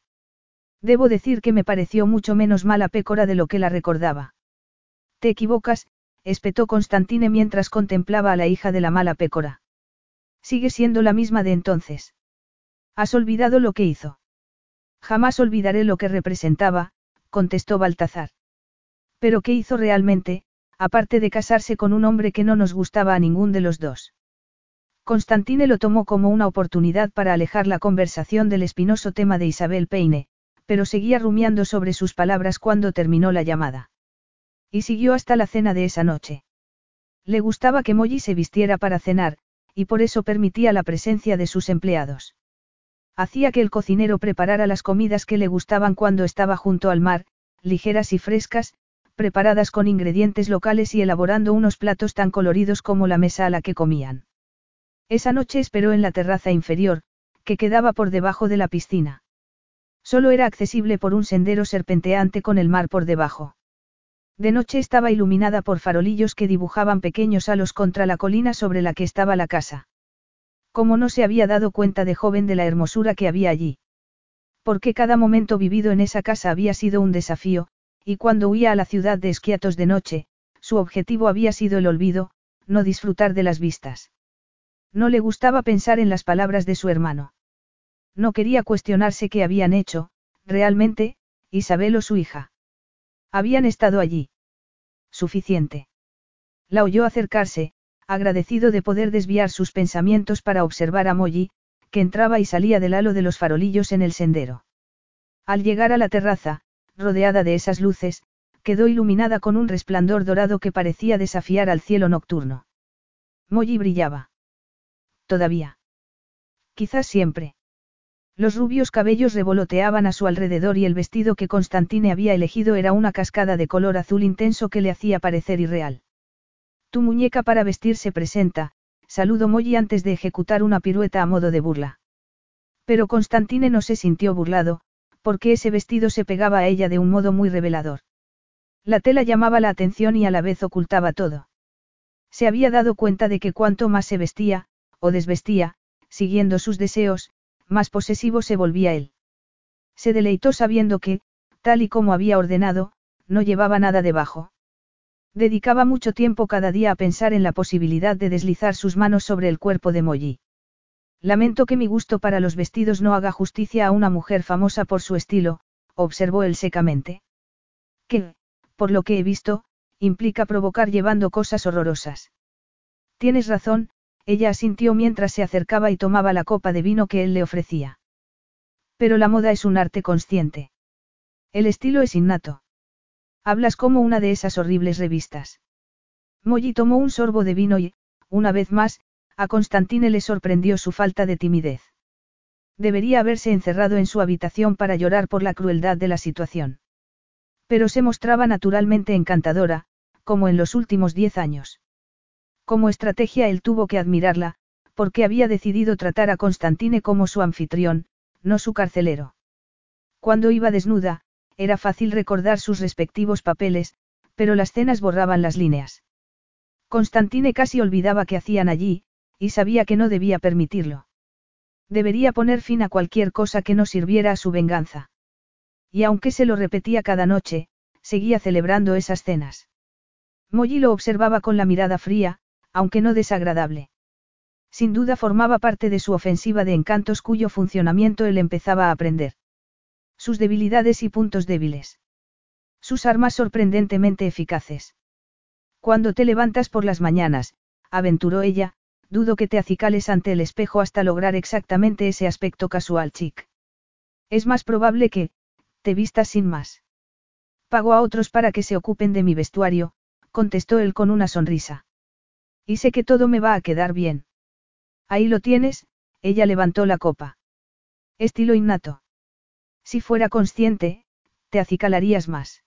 Debo decir que me pareció mucho menos mala pécora de lo que la recordaba. Te equivocas, espetó Constantine mientras contemplaba a la hija de la mala pécora. Sigue siendo la misma de entonces. Has olvidado lo que hizo. Jamás olvidaré lo que representaba, contestó Baltazar. Pero ¿qué hizo realmente, aparte de casarse con un hombre que no nos gustaba a ningún de los dos? Constantine lo tomó como una oportunidad para alejar la conversación del espinoso tema de Isabel Peine, pero seguía rumiando sobre sus palabras cuando terminó la llamada. Y siguió hasta la cena de esa noche. Le gustaba que Molly se vistiera para cenar, y por eso permitía la presencia de sus empleados. Hacía que el cocinero preparara las comidas que le gustaban cuando estaba junto al mar, ligeras y frescas, preparadas con ingredientes locales y elaborando unos platos tan coloridos como la mesa a la que comían. Esa noche esperó en la terraza inferior, que quedaba por debajo de la piscina. Solo era accesible por un sendero serpenteante con el mar por debajo. De noche estaba iluminada por farolillos que dibujaban pequeños halos contra la colina sobre la que estaba la casa. Como no se había dado cuenta de joven de la hermosura que había allí. Porque cada momento vivido en esa casa había sido un desafío, y cuando huía a la ciudad de esquiatos de noche, su objetivo había sido el olvido, no disfrutar de las vistas. No le gustaba pensar en las palabras de su hermano. No quería cuestionarse qué habían hecho, realmente, Isabel o su hija. Habían estado allí. Suficiente. La oyó acercarse, agradecido de poder desviar sus pensamientos para observar a Molly, que entraba y salía del halo de los farolillos en el sendero. Al llegar a la terraza, rodeada de esas luces, quedó iluminada con un resplandor dorado que parecía desafiar al cielo nocturno. Molly brillaba. Todavía. Quizás siempre. Los rubios cabellos revoloteaban a su alrededor y el vestido que Constantine había elegido era una cascada de color azul intenso que le hacía parecer irreal. Tu muñeca para vestir se presenta, saludó Molly antes de ejecutar una pirueta a modo de burla. Pero Constantine no se sintió burlado, porque ese vestido se pegaba a ella de un modo muy revelador. La tela llamaba la atención y a la vez ocultaba todo. Se había dado cuenta de que cuanto más se vestía, o desvestía, siguiendo sus deseos, más posesivo se volvía él. Se deleitó sabiendo que, tal y como había ordenado, no llevaba nada debajo. Dedicaba mucho tiempo cada día a pensar en la posibilidad de deslizar sus manos sobre el cuerpo de Molly. Lamento que mi gusto para los vestidos no haga justicia a una mujer famosa por su estilo, observó él secamente. Que, por lo que he visto, implica provocar llevando cosas horrorosas. Tienes razón, ella asintió mientras se acercaba y tomaba la copa de vino que él le ofrecía. Pero la moda es un arte consciente. El estilo es innato. Hablas como una de esas horribles revistas. Molly tomó un sorbo de vino y, una vez más, a Constantine le sorprendió su falta de timidez. Debería haberse encerrado en su habitación para llorar por la crueldad de la situación. Pero se mostraba naturalmente encantadora, como en los últimos diez años. Como estrategia él tuvo que admirarla, porque había decidido tratar a Constantine como su anfitrión, no su carcelero. Cuando iba desnuda, era fácil recordar sus respectivos papeles, pero las cenas borraban las líneas. Constantine casi olvidaba que hacían allí, y sabía que no debía permitirlo. Debería poner fin a cualquier cosa que no sirviera a su venganza. Y aunque se lo repetía cada noche, seguía celebrando esas cenas. Molly lo observaba con la mirada fría, aunque no desagradable. Sin duda formaba parte de su ofensiva de encantos cuyo funcionamiento él empezaba a aprender. Sus debilidades y puntos débiles. Sus armas sorprendentemente eficaces. Cuando te levantas por las mañanas, aventuró ella, dudo que te acicales ante el espejo hasta lograr exactamente ese aspecto casual chic. Es más probable que, te vistas sin más. Pago a otros para que se ocupen de mi vestuario, contestó él con una sonrisa. Y sé que todo me va a quedar bien. Ahí lo tienes, ella levantó la copa. Estilo innato. Si fuera consciente, te acicalarías más.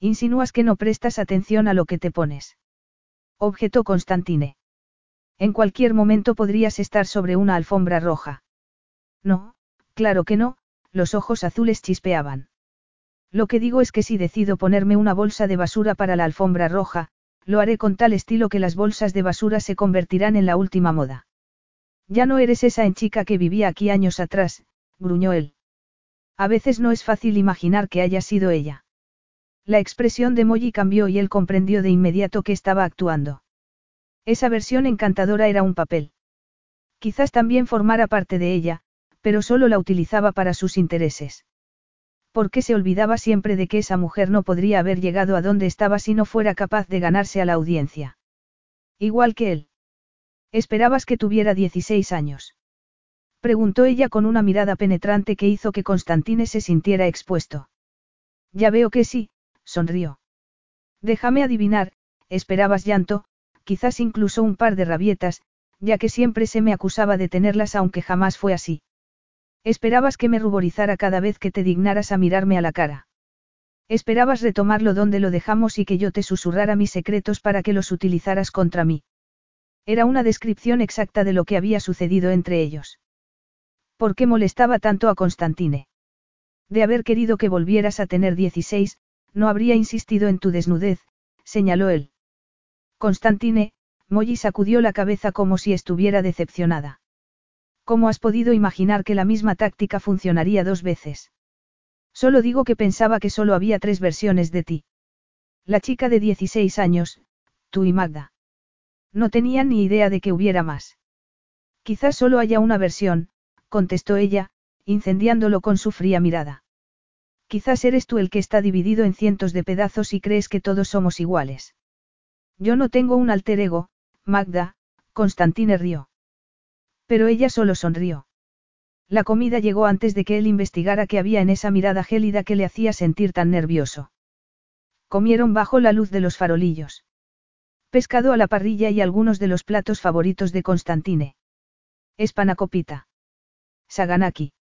Insinúas que no prestas atención a lo que te pones. Objetó Constantine. En cualquier momento podrías estar sobre una alfombra roja. No, claro que no, los ojos azules chispeaban. Lo que digo es que si decido ponerme una bolsa de basura para la alfombra roja, lo haré con tal estilo que las bolsas de basura se convertirán en la última moda. Ya no eres esa en chica que vivía aquí años atrás, gruñó él. A veces no es fácil imaginar que haya sido ella. La expresión de Molly cambió y él comprendió de inmediato que estaba actuando. Esa versión encantadora era un papel. Quizás también formara parte de ella, pero solo la utilizaba para sus intereses. Porque se olvidaba siempre de que esa mujer no podría haber llegado a donde estaba si no fuera capaz de ganarse a la audiencia. Igual que él. Esperabas que tuviera 16 años. Preguntó ella con una mirada penetrante que hizo que Constantine se sintiera expuesto. Ya veo que sí, sonrió. Déjame adivinar, esperabas llanto, quizás incluso un par de rabietas, ya que siempre se me acusaba de tenerlas aunque jamás fue así. Esperabas que me ruborizara cada vez que te dignaras a mirarme a la cara. Esperabas retomarlo donde lo dejamos y que yo te susurrara mis secretos para que los utilizaras contra mí. Era una descripción exacta de lo que había sucedido entre ellos. ¿Por qué molestaba tanto a Constantine? De haber querido que volvieras a tener 16, no habría insistido en tu desnudez, señaló él. Constantine, Molly sacudió la cabeza como si estuviera decepcionada. ¿Cómo has podido imaginar que la misma táctica funcionaría dos veces? Solo digo que pensaba que solo había tres versiones de ti. La chica de 16 años, tú y Magda. No tenían ni idea de que hubiera más. Quizás solo haya una versión, contestó ella, incendiándolo con su fría mirada. Quizás eres tú el que está dividido en cientos de pedazos y crees que todos somos iguales. Yo no tengo un alter ego, Magda, Constantine rió. Pero ella solo sonrió. La comida llegó antes de que él investigara qué había en esa mirada gélida que le hacía sentir tan nervioso. Comieron bajo la luz de los farolillos. Pescado a la parrilla y algunos de los platos favoritos de Constantine. Espanacopita. Saganaki.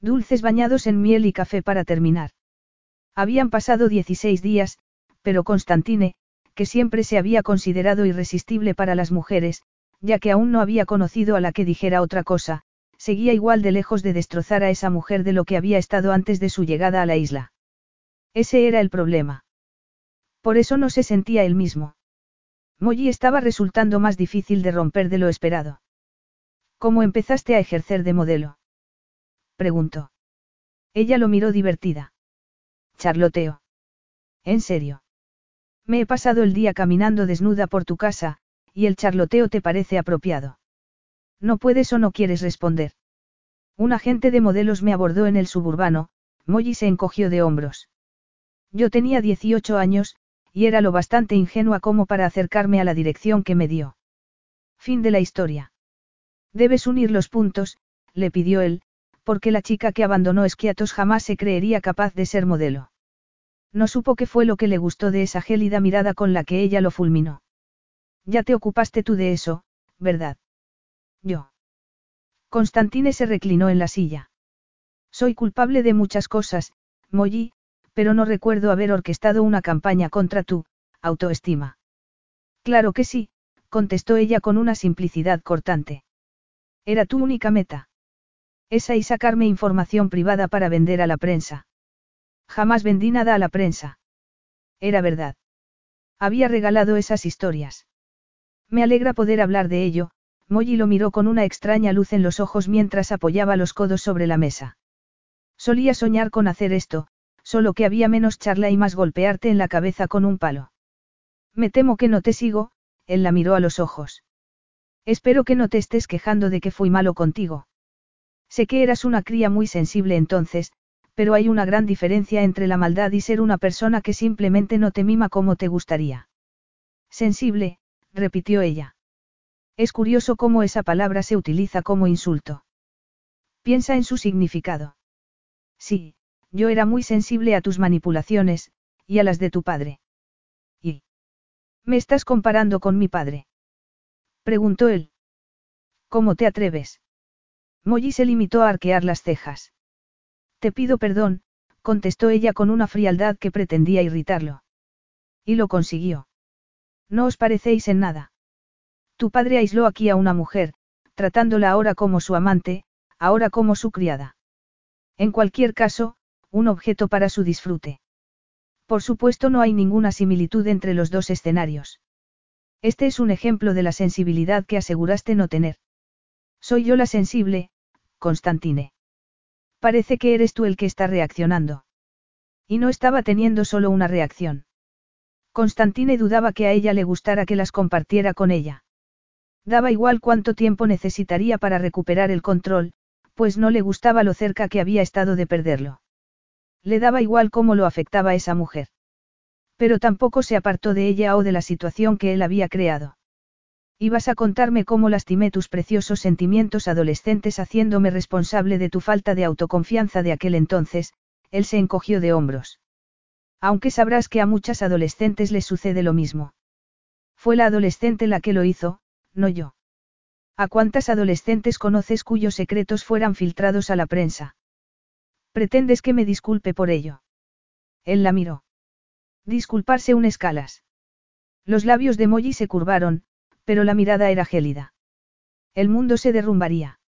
Dulces bañados en miel y café para terminar. Habían pasado 16 días, pero Constantine, que siempre se había considerado irresistible para las mujeres, ya que aún no había conocido a la que dijera otra cosa, seguía igual de lejos de destrozar a esa mujer de lo que había estado antes de su llegada a la isla. Ese era el problema. Por eso no se sentía él mismo. Molly estaba resultando más difícil de romper de lo esperado. ¿Cómo empezaste a ejercer de modelo? preguntó. Ella lo miró divertida. Charloteo. ¿En serio? Me he pasado el día caminando desnuda por tu casa, y el charloteo te parece apropiado. No puedes o no quieres responder. Un agente de modelos me abordó en el suburbano, Molly se encogió de hombros. Yo tenía 18 años, y era lo bastante ingenua como para acercarme a la dirección que me dio. Fin de la historia. Debes unir los puntos, le pidió él, porque la chica que abandonó Esquiatos jamás se creería capaz de ser modelo. No supo qué fue lo que le gustó de esa gélida mirada con la que ella lo fulminó. Ya te ocupaste tú de eso, ¿verdad? Yo. Constantine se reclinó en la silla. Soy culpable de muchas cosas, Molly, pero no recuerdo haber orquestado una campaña contra tu autoestima. Claro que sí, contestó ella con una simplicidad cortante. Era tu única meta. Esa y sacarme información privada para vender a la prensa. Jamás vendí nada a la prensa. Era verdad. Había regalado esas historias. Me alegra poder hablar de ello, Molly lo miró con una extraña luz en los ojos mientras apoyaba los codos sobre la mesa. Solía soñar con hacer esto, solo que había menos charla y más golpearte en la cabeza con un palo. Me temo que no te sigo, él la miró a los ojos. Espero que no te estés quejando de que fui malo contigo. Sé que eras una cría muy sensible entonces, pero hay una gran diferencia entre la maldad y ser una persona que simplemente no te mima como te gustaría. Sensible, repitió ella. Es curioso cómo esa palabra se utiliza como insulto. Piensa en su significado. Sí, yo era muy sensible a tus manipulaciones, y a las de tu padre. ¿Y? ¿Me estás comparando con mi padre? Preguntó él. ¿Cómo te atreves? Molly se limitó a arquear las cejas. Te pido perdón, contestó ella con una frialdad que pretendía irritarlo. Y lo consiguió. No os parecéis en nada. Tu padre aisló aquí a una mujer, tratándola ahora como su amante, ahora como su criada. En cualquier caso, un objeto para su disfrute. Por supuesto no hay ninguna similitud entre los dos escenarios. Este es un ejemplo de la sensibilidad que aseguraste no tener. Soy yo la sensible, Constantine. Parece que eres tú el que está reaccionando. Y no estaba teniendo solo una reacción. Constantine dudaba que a ella le gustara que las compartiera con ella. Daba igual cuánto tiempo necesitaría para recuperar el control, pues no le gustaba lo cerca que había estado de perderlo. Le daba igual cómo lo afectaba esa mujer. Pero tampoco se apartó de ella o de la situación que él había creado. Ibas a contarme cómo lastimé tus preciosos sentimientos adolescentes haciéndome responsable de tu falta de autoconfianza de aquel entonces, él se encogió de hombros. Aunque sabrás que a muchas adolescentes les sucede lo mismo. Fue la adolescente la que lo hizo, no yo. ¿A cuántas adolescentes conoces cuyos secretos fueran filtrados a la prensa? ¿Pretendes que me disculpe por ello? Él la miró. Disculparse un escalas. Los labios de Molly se curvaron, pero la mirada era gélida. El mundo se derrumbaría.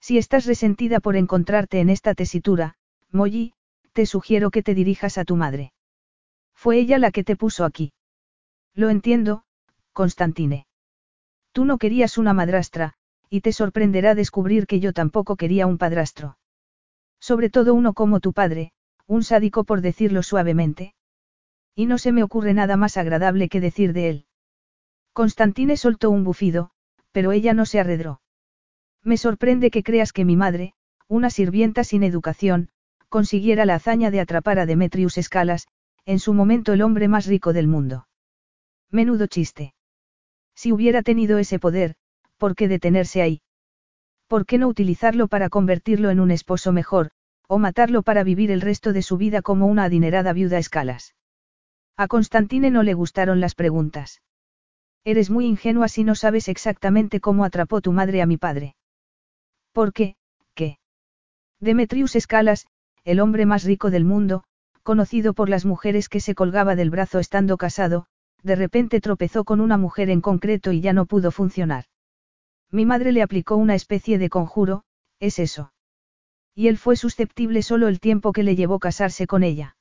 Si estás resentida por encontrarte en esta tesitura, Molly, te sugiero que te dirijas a tu madre. Fue ella la que te puso aquí. Lo entiendo, Constantine. Tú no querías una madrastra, y te sorprenderá descubrir que yo tampoco quería un padrastro. Sobre todo uno como tu padre, un sádico por decirlo suavemente. Y no se me ocurre nada más agradable que decir de él. Constantine soltó un bufido, pero ella no se arredró. Me sorprende que creas que mi madre, una sirvienta sin educación, consiguiera la hazaña de atrapar a Demetrius Escalas, en su momento el hombre más rico del mundo. Menudo chiste. Si hubiera tenido ese poder, ¿por qué detenerse ahí? ¿Por qué no utilizarlo para convertirlo en un esposo mejor, o matarlo para vivir el resto de su vida como una adinerada viuda a escalas? A Constantine no le gustaron las preguntas. Eres muy ingenua si no sabes exactamente cómo atrapó tu madre a mi padre. ¿Por qué? ¿Qué? Demetrius Escalas, el hombre más rico del mundo, conocido por las mujeres que se colgaba del brazo estando casado, de repente tropezó con una mujer en concreto y ya no pudo funcionar. Mi madre le aplicó una especie de conjuro, es eso. Y él fue susceptible solo el tiempo que le llevó casarse con ella.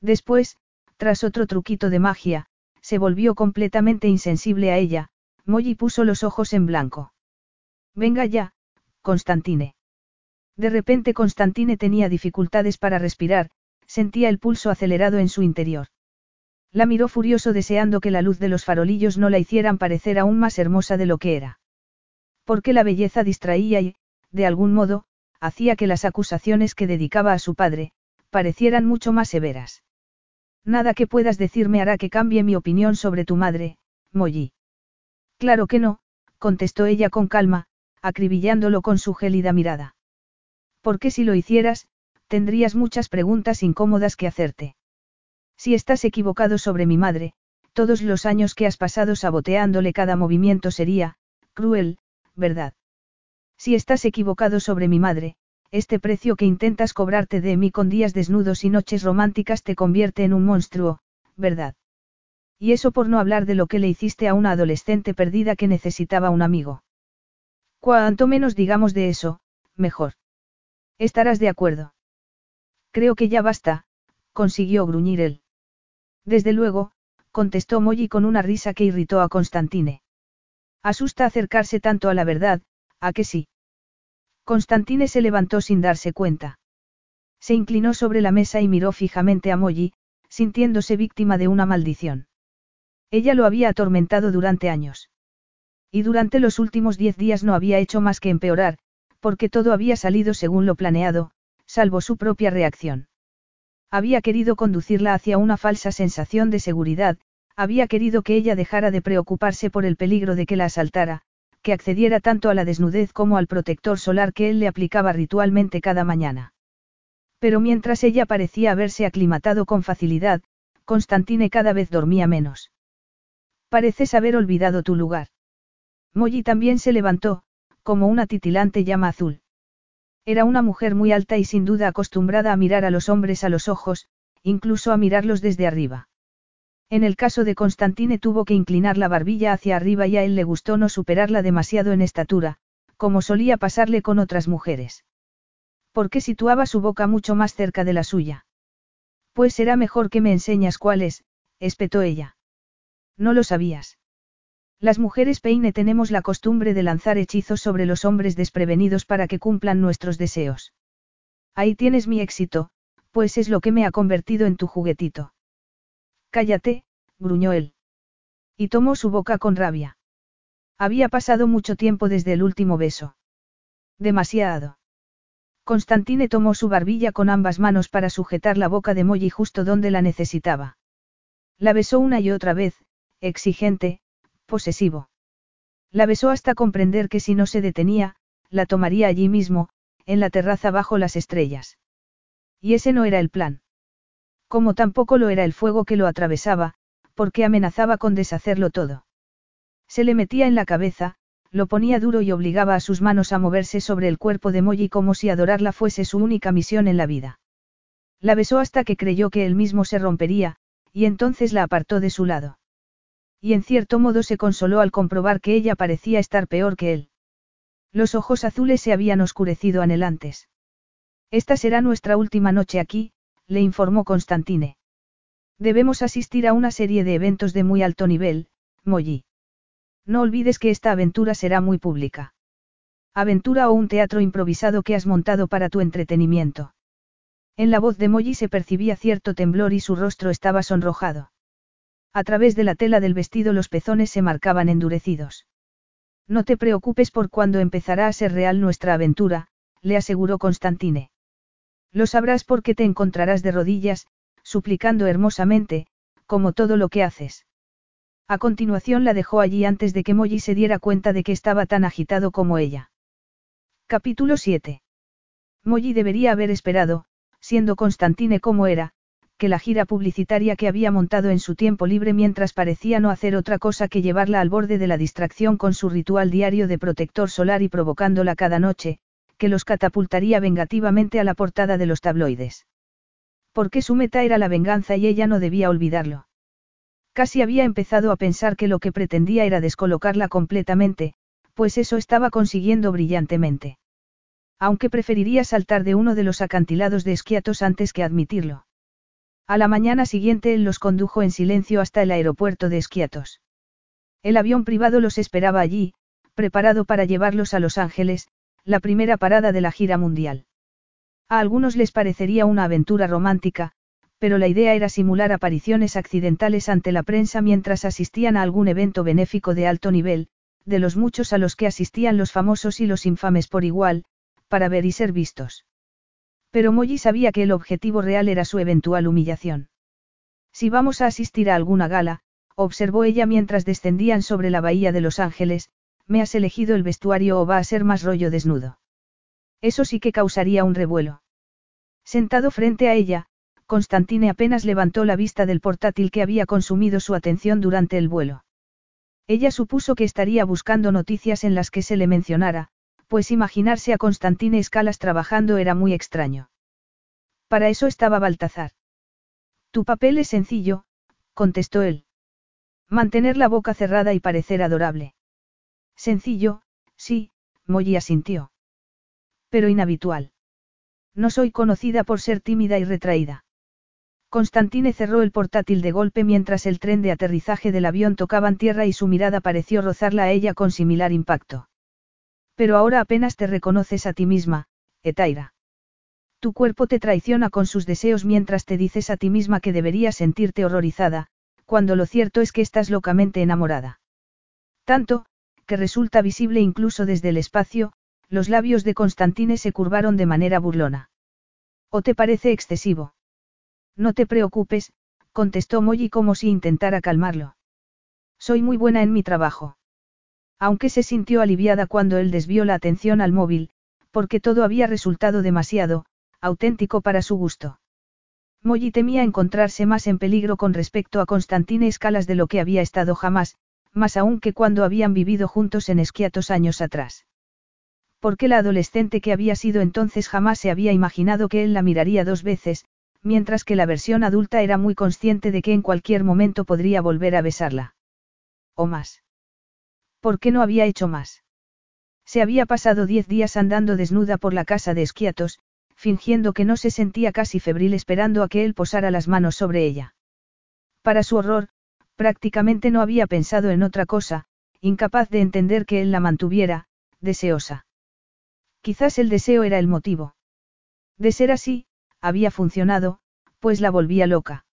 Después, tras otro truquito de magia, se volvió completamente insensible a ella, Molly puso los ojos en blanco. Venga ya, Constantine. De repente Constantine tenía dificultades para respirar, sentía el pulso acelerado en su interior. La miró furioso deseando que la luz de los farolillos no la hicieran parecer aún más hermosa de lo que era. Porque la belleza distraía y, de algún modo, hacía que las acusaciones que dedicaba a su padre, parecieran mucho más severas. Nada que puedas decirme hará que cambie mi opinión sobre tu madre, Molly. Claro que no, contestó ella con calma, acribillándolo con su gélida mirada. Porque si lo hicieras, tendrías muchas preguntas incómodas que hacerte. Si estás equivocado sobre mi madre, todos los años que has pasado saboteándole cada movimiento sería, cruel, ¿verdad? Si estás equivocado sobre mi madre, este precio que intentas cobrarte de mí con días desnudos y noches románticas te convierte en un monstruo, ¿verdad? Y eso por no hablar de lo que le hiciste a una adolescente perdida que necesitaba un amigo. Cuanto menos digamos de eso, mejor. Estarás de acuerdo. Creo que ya basta, consiguió gruñir él. Desde luego, contestó Molly con una risa que irritó a Constantine. Asusta acercarse tanto a la verdad, ¿a que sí? Constantine se levantó sin darse cuenta. Se inclinó sobre la mesa y miró fijamente a Molly, sintiéndose víctima de una maldición. Ella lo había atormentado durante años. Y durante los últimos diez días no había hecho más que empeorar, porque todo había salido según lo planeado, salvo su propia reacción. Había querido conducirla hacia una falsa sensación de seguridad, había querido que ella dejara de preocuparse por el peligro de que la asaltara, que accediera tanto a la desnudez como al protector solar que él le aplicaba ritualmente cada mañana. Pero mientras ella parecía haberse aclimatado con facilidad, Constantine cada vez dormía menos. Pareces haber olvidado tu lugar. Molly también se levantó, como una titilante llama azul. Era una mujer muy alta y sin duda acostumbrada a mirar a los hombres a los ojos, incluso a mirarlos desde arriba. En el caso de Constantine tuvo que inclinar la barbilla hacia arriba y a él le gustó no superarla demasiado en estatura, como solía pasarle con otras mujeres. Porque situaba su boca mucho más cerca de la suya. Pues será mejor que me enseñas cuál es, espetó ella. No lo sabías. Las mujeres peine tenemos la costumbre de lanzar hechizos sobre los hombres desprevenidos para que cumplan nuestros deseos. Ahí tienes mi éxito, pues es lo que me ha convertido en tu juguetito. Cállate, gruñó él. Y tomó su boca con rabia. Había pasado mucho tiempo desde el último beso. Demasiado. Constantine tomó su barbilla con ambas manos para sujetar la boca de Molly justo donde la necesitaba. La besó una y otra vez, exigente, posesivo. La besó hasta comprender que si no se detenía, la tomaría allí mismo, en la terraza bajo las estrellas. Y ese no era el plan. Como tampoco lo era el fuego que lo atravesaba, porque amenazaba con deshacerlo todo. Se le metía en la cabeza, lo ponía duro y obligaba a sus manos a moverse sobre el cuerpo de Molly como si adorarla fuese su única misión en la vida. La besó hasta que creyó que él mismo se rompería, y entonces la apartó de su lado. Y en cierto modo se consoló al comprobar que ella parecía estar peor que él. Los ojos azules se habían oscurecido anhelantes. Esta será nuestra última noche aquí, le informó Constantine. Debemos asistir a una serie de eventos de muy alto nivel, Molly. No olvides que esta aventura será muy pública. Aventura o un teatro improvisado que has montado para tu entretenimiento. En la voz de Molly se percibía cierto temblor y su rostro estaba sonrojado. A través de la tela del vestido los pezones se marcaban endurecidos. No te preocupes por cuando empezará a ser real nuestra aventura, le aseguró Constantine. Lo sabrás porque te encontrarás de rodillas, suplicando hermosamente, como todo lo que haces. A continuación la dejó allí antes de que Molly se diera cuenta de que estaba tan agitado como ella. Capítulo 7. Molly debería haber esperado, siendo Constantine como era, que la gira publicitaria que había montado en su tiempo libre mientras parecía no hacer otra cosa que llevarla al borde de la distracción con su ritual diario de protector solar y provocándola cada noche, que los catapultaría vengativamente a la portada de los tabloides. Porque su meta era la venganza y ella no debía olvidarlo. Casi había empezado a pensar que lo que pretendía era descolocarla completamente, pues eso estaba consiguiendo brillantemente. Aunque preferiría saltar de uno de los acantilados de Esquiatos antes que admitirlo. A la mañana siguiente él los condujo en silencio hasta el aeropuerto de Esquiatos. El avión privado los esperaba allí, preparado para llevarlos a Los Ángeles, la primera parada de la gira mundial. A algunos les parecería una aventura romántica, pero la idea era simular apariciones accidentales ante la prensa mientras asistían a algún evento benéfico de alto nivel, de los muchos a los que asistían los famosos y los infames por igual, para ver y ser vistos. Pero Molly sabía que el objetivo real era su eventual humillación. Si vamos a asistir a alguna gala, observó ella mientras descendían sobre la bahía de Los Ángeles, ¿me has elegido el vestuario o va a ser más rollo desnudo? Eso sí que causaría un revuelo. Sentado frente a ella, Constantine apenas levantó la vista del portátil que había consumido su atención durante el vuelo. Ella supuso que estaría buscando noticias en las que se le mencionara, pues imaginarse a Constantine Escalas trabajando era muy extraño. Para eso estaba Baltazar. Tu papel es sencillo, contestó él. Mantener la boca cerrada y parecer adorable. Sencillo, sí, Molly asintió. Pero inhabitual. No soy conocida por ser tímida y retraída. Constantine cerró el portátil de golpe mientras el tren de aterrizaje del avión tocaban tierra y su mirada pareció rozarla a ella con similar impacto. Pero ahora apenas te reconoces a ti misma, Etaira. Tu cuerpo te traiciona con sus deseos mientras te dices a ti misma que deberías sentirte horrorizada, cuando lo cierto es que estás locamente enamorada. Tanto, que resulta visible incluso desde el espacio, los labios de Constantine se curvaron de manera burlona. ¿O te parece excesivo? No te preocupes, contestó Molly como si intentara calmarlo. Soy muy buena en mi trabajo. Aunque se sintió aliviada cuando él desvió la atención al móvil, porque todo había resultado demasiado, auténtico para su gusto. Molly temía encontrarse más en peligro con respecto a Constantine Escalas de lo que había estado jamás, más aún que cuando habían vivido juntos en esquiatos años atrás. Porque la adolescente que había sido entonces jamás se había imaginado que él la miraría dos veces, mientras que la versión adulta era muy consciente de que en cualquier momento podría volver a besarla. O más. ¿Por qué no había hecho más? Se había pasado diez días andando desnuda por la casa de esquiatos, fingiendo que no se sentía casi febril esperando a que él posara las manos sobre ella. Para su horror, Prácticamente no había pensado en otra cosa, incapaz de entender que él la mantuviera, deseosa. Quizás el deseo era el motivo. De ser así, había funcionado, pues la volvía loca.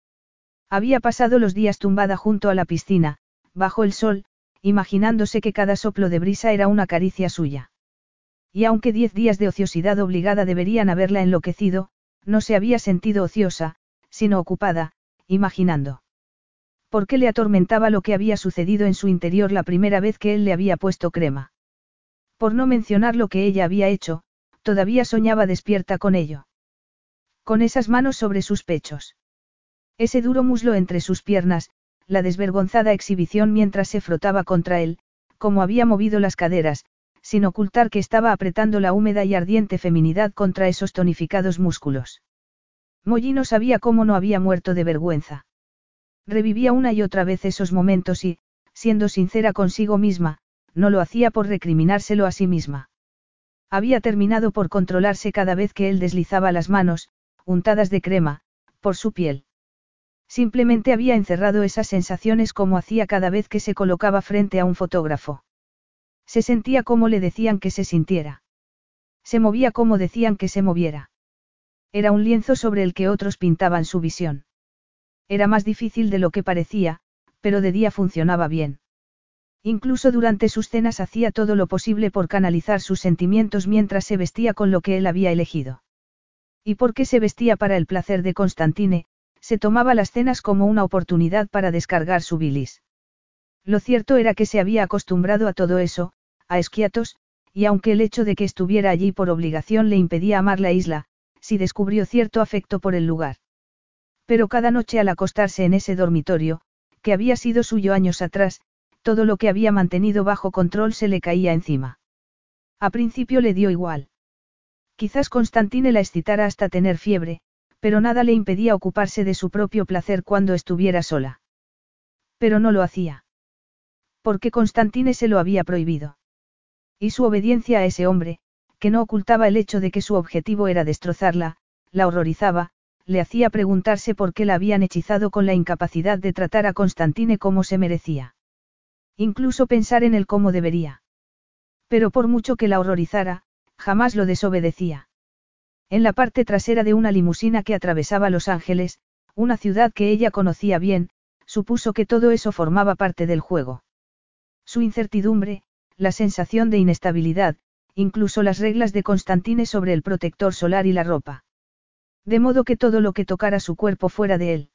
Había pasado los días tumbada junto a la piscina, bajo el sol, imaginándose que cada soplo de brisa era una caricia suya. Y aunque diez días de ociosidad obligada deberían haberla enloquecido, no se había sentido ociosa, sino ocupada, imaginando. qué le atormentaba lo que había sucedido en su interior la primera vez que él le había puesto crema. Por no mencionar lo que ella había hecho, todavía soñaba despierta con ello. Con esas manos sobre sus pechos. Ese duro muslo entre sus piernas, la desvergonzada exhibición mientras se frotaba contra él, como había movido las caderas, sin ocultar que estaba apretando la húmeda y ardiente feminidad contra esos tonificados músculos. Molly no sabía cómo no había muerto de vergüenza. Revivía una y otra vez esos momentos y, siendo sincera consigo misma, no lo hacía por recriminárselo a sí misma. Había terminado por controlarse cada vez que él deslizaba las manos, untadas de crema, por su piel. Simplemente había encerrado esas sensaciones como hacía cada vez que se colocaba frente a un fotógrafo. Se sentía como le decían que se sintiera. Se movía como decían que se moviera. Era un lienzo sobre el que otros pintaban su visión. Era más difícil de lo que parecía, pero de día funcionaba bien. Incluso durante sus cenas hacía todo lo posible por canalizar sus sentimientos mientras se vestía con lo que él había elegido. Y porque se vestía para el placer de Constantine, se tomaba las cenas como una oportunidad para descargar su bilis. Lo cierto era que se había acostumbrado a todo eso, a esquiatos, y aunque el hecho de que estuviera allí por obligación le impedía amar la isla, sí descubrió cierto afecto por el lugar. Pero cada noche al acostarse en ese dormitorio, que había sido suyo años atrás, todo lo que había mantenido bajo control se le caía encima. A principio le dio igual. Quizás Constantine la excitara hasta tener fiebre, pero nada le impedía ocuparse de su propio placer cuando estuviera sola. Pero no lo hacía. Porque Constantine se lo había prohibido. Y su obediencia a ese hombre, que no ocultaba el hecho de que su objetivo era destrozarla, la horrorizaba, le hacía preguntarse por qué la habían hechizado con la incapacidad de tratar a Constantine como se merecía. Incluso pensar en él como debería. Pero por mucho que la horrorizara, jamás lo desobedecía. En la parte trasera de una limusina que atravesaba Los Ángeles, una ciudad que ella conocía bien, supuso que todo eso formaba parte del juego. Su incertidumbre, la sensación de inestabilidad, incluso las reglas de Constantine sobre el protector solar y la ropa. De modo que todo lo que tocara su cuerpo fuera de él.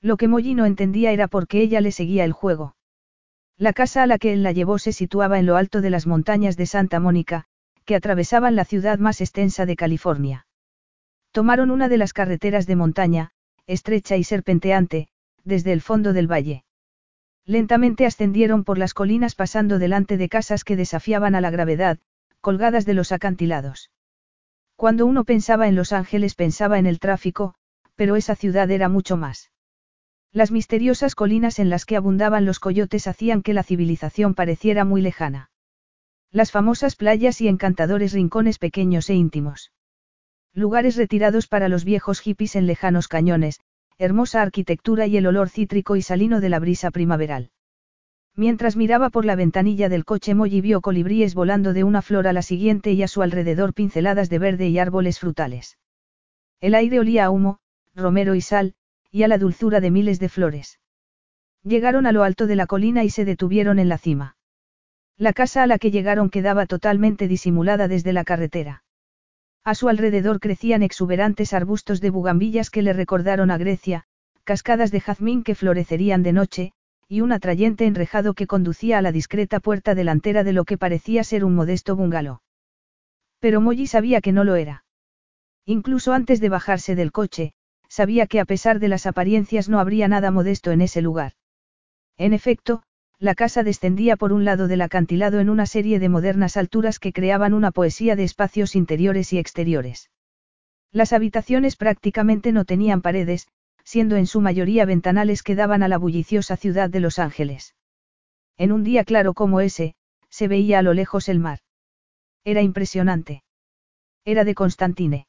Lo que Molly no entendía era por qué ella le seguía el juego. La casa a la que él la llevó se situaba en lo alto de las montañas de Santa Mónica, que atravesaban la ciudad más extensa de California. Tomaron una de las carreteras de montaña, estrecha y serpenteante, desde el fondo del valle. Lentamente ascendieron por las colinas pasando delante de casas que desafiaban a la gravedad, colgadas de los acantilados. Cuando uno pensaba en Los Ángeles pensaba en el tráfico, pero esa ciudad era mucho más. Las misteriosas colinas en las que abundaban los coyotes hacían que la civilización pareciera muy lejana. Las famosas playas y encantadores rincones pequeños e íntimos. Lugares retirados para los viejos hippies en lejanos cañones, hermosa arquitectura y el olor cítrico y salino de la brisa primaveral. Mientras miraba por la ventanilla del coche Molly vio colibríes volando de una flor a la siguiente y a su alrededor pinceladas de verde y árboles frutales. El aire olía a humo, romero y sal, y a la dulzura de miles de flores. Llegaron a lo alto de la colina y se detuvieron en la cima. La casa a la que llegaron quedaba totalmente disimulada desde la carretera. A su alrededor crecían exuberantes arbustos de bugambillas que le recordaron a Grecia, cascadas de jazmín que florecerían de noche, y un atrayente enrejado que conducía a la discreta puerta delantera de lo que parecía ser un modesto bungalow. Pero Molly sabía que no lo era. Incluso antes de bajarse del coche, sabía que a pesar de las apariencias no habría nada modesto en ese lugar. En efecto, la casa descendía por un lado del acantilado en una serie de modernas alturas que creaban una poesía de espacios interiores y exteriores. Las habitaciones prácticamente no tenían paredes, siendo en su mayoría ventanales que daban a la bulliciosa ciudad de Los Ángeles. En un día claro como ese, se veía a lo lejos el mar. Era impresionante. Era de Constantine.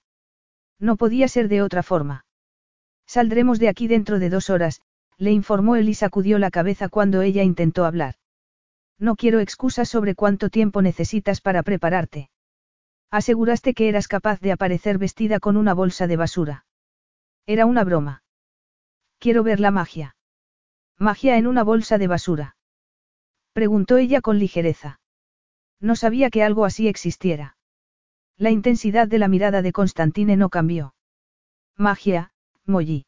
No podía ser de otra forma. Saldremos de aquí dentro de dos horas, le informó él y sacudió la cabeza cuando ella intentó hablar. No quiero excusas sobre cuánto tiempo necesitas para prepararte. Aseguraste que eras capaz de aparecer vestida con una bolsa de basura. Era una broma. Quiero ver la magia. Magia en una bolsa de basura. Preguntó ella con ligereza. No sabía que algo así existiera. La intensidad de la mirada de Constantine no cambió. Magia, Molly.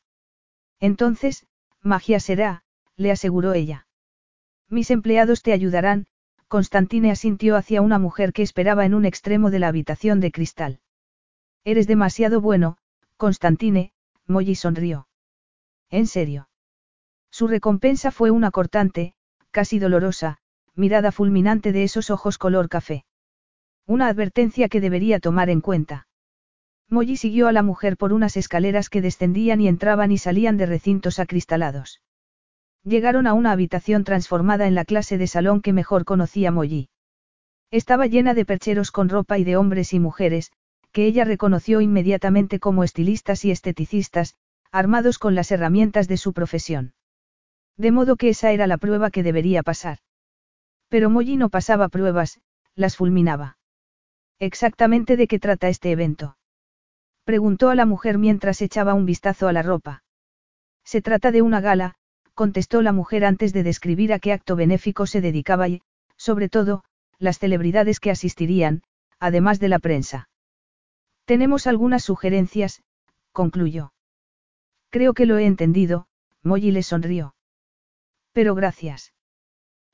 Entonces, magia será, le aseguró ella. Mis empleados te ayudarán, Constantine asintió hacia una mujer que esperaba en un extremo de la habitación de cristal. Eres demasiado bueno, Constantine, Molly sonrió. ¿En serio? Su recompensa fue una cortante, casi dolorosa, mirada fulminante de esos ojos color café. Una advertencia que debería tomar en cuenta. Molly siguió a la mujer por unas escaleras que descendían y entraban y salían de recintos acristalados. Llegaron a una habitación transformada en la clase de salón que mejor conocía Molly. Estaba llena de percheros con ropa y de hombres y mujeres, que ella reconoció inmediatamente como estilistas y esteticistas, armados con las herramientas de su profesión. De modo que esa era la prueba que debería pasar. Pero Molly no pasaba pruebas, las fulminaba. ¿Exactamente de qué trata este evento? Preguntó a la mujer mientras echaba un vistazo a la ropa. Se trata de una gala, contestó la mujer antes de describir a qué acto benéfico se dedicaba y, sobre todo, las celebridades que asistirían, además de la prensa. Tenemos algunas sugerencias, concluyó. Creo que lo he entendido, Molly le sonrió. Pero gracias.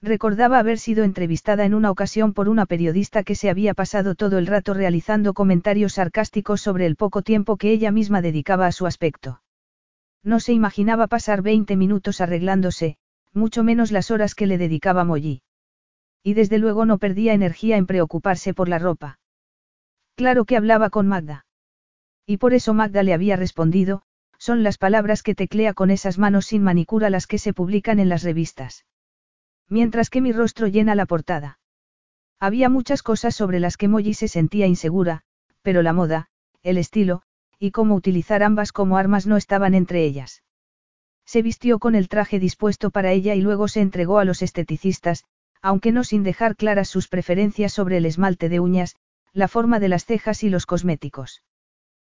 Recordaba haber sido entrevistada en una ocasión por una periodista que se había pasado todo el rato realizando comentarios sarcásticos sobre el poco tiempo que ella misma dedicaba a su aspecto. No se imaginaba pasar 20 minutos arreglándose, mucho menos las horas que le dedicaba Molly. Y desde luego no perdía energía en preocuparse por la ropa. Claro que hablaba con Magda. Y por eso Magda le había respondido, son las palabras que teclea con esas manos sin manicura las que se publican en las revistas. Mientras que mi rostro llena la portada. Había muchas cosas sobre las que Molly se sentía insegura, pero la moda, el estilo, y cómo utilizar ambas como armas no estaban entre ellas. Se vistió con el traje dispuesto para ella y luego se entregó a los esteticistas, aunque no sin dejar claras sus preferencias sobre el esmalte de uñas, la forma de las cejas y los cosméticos.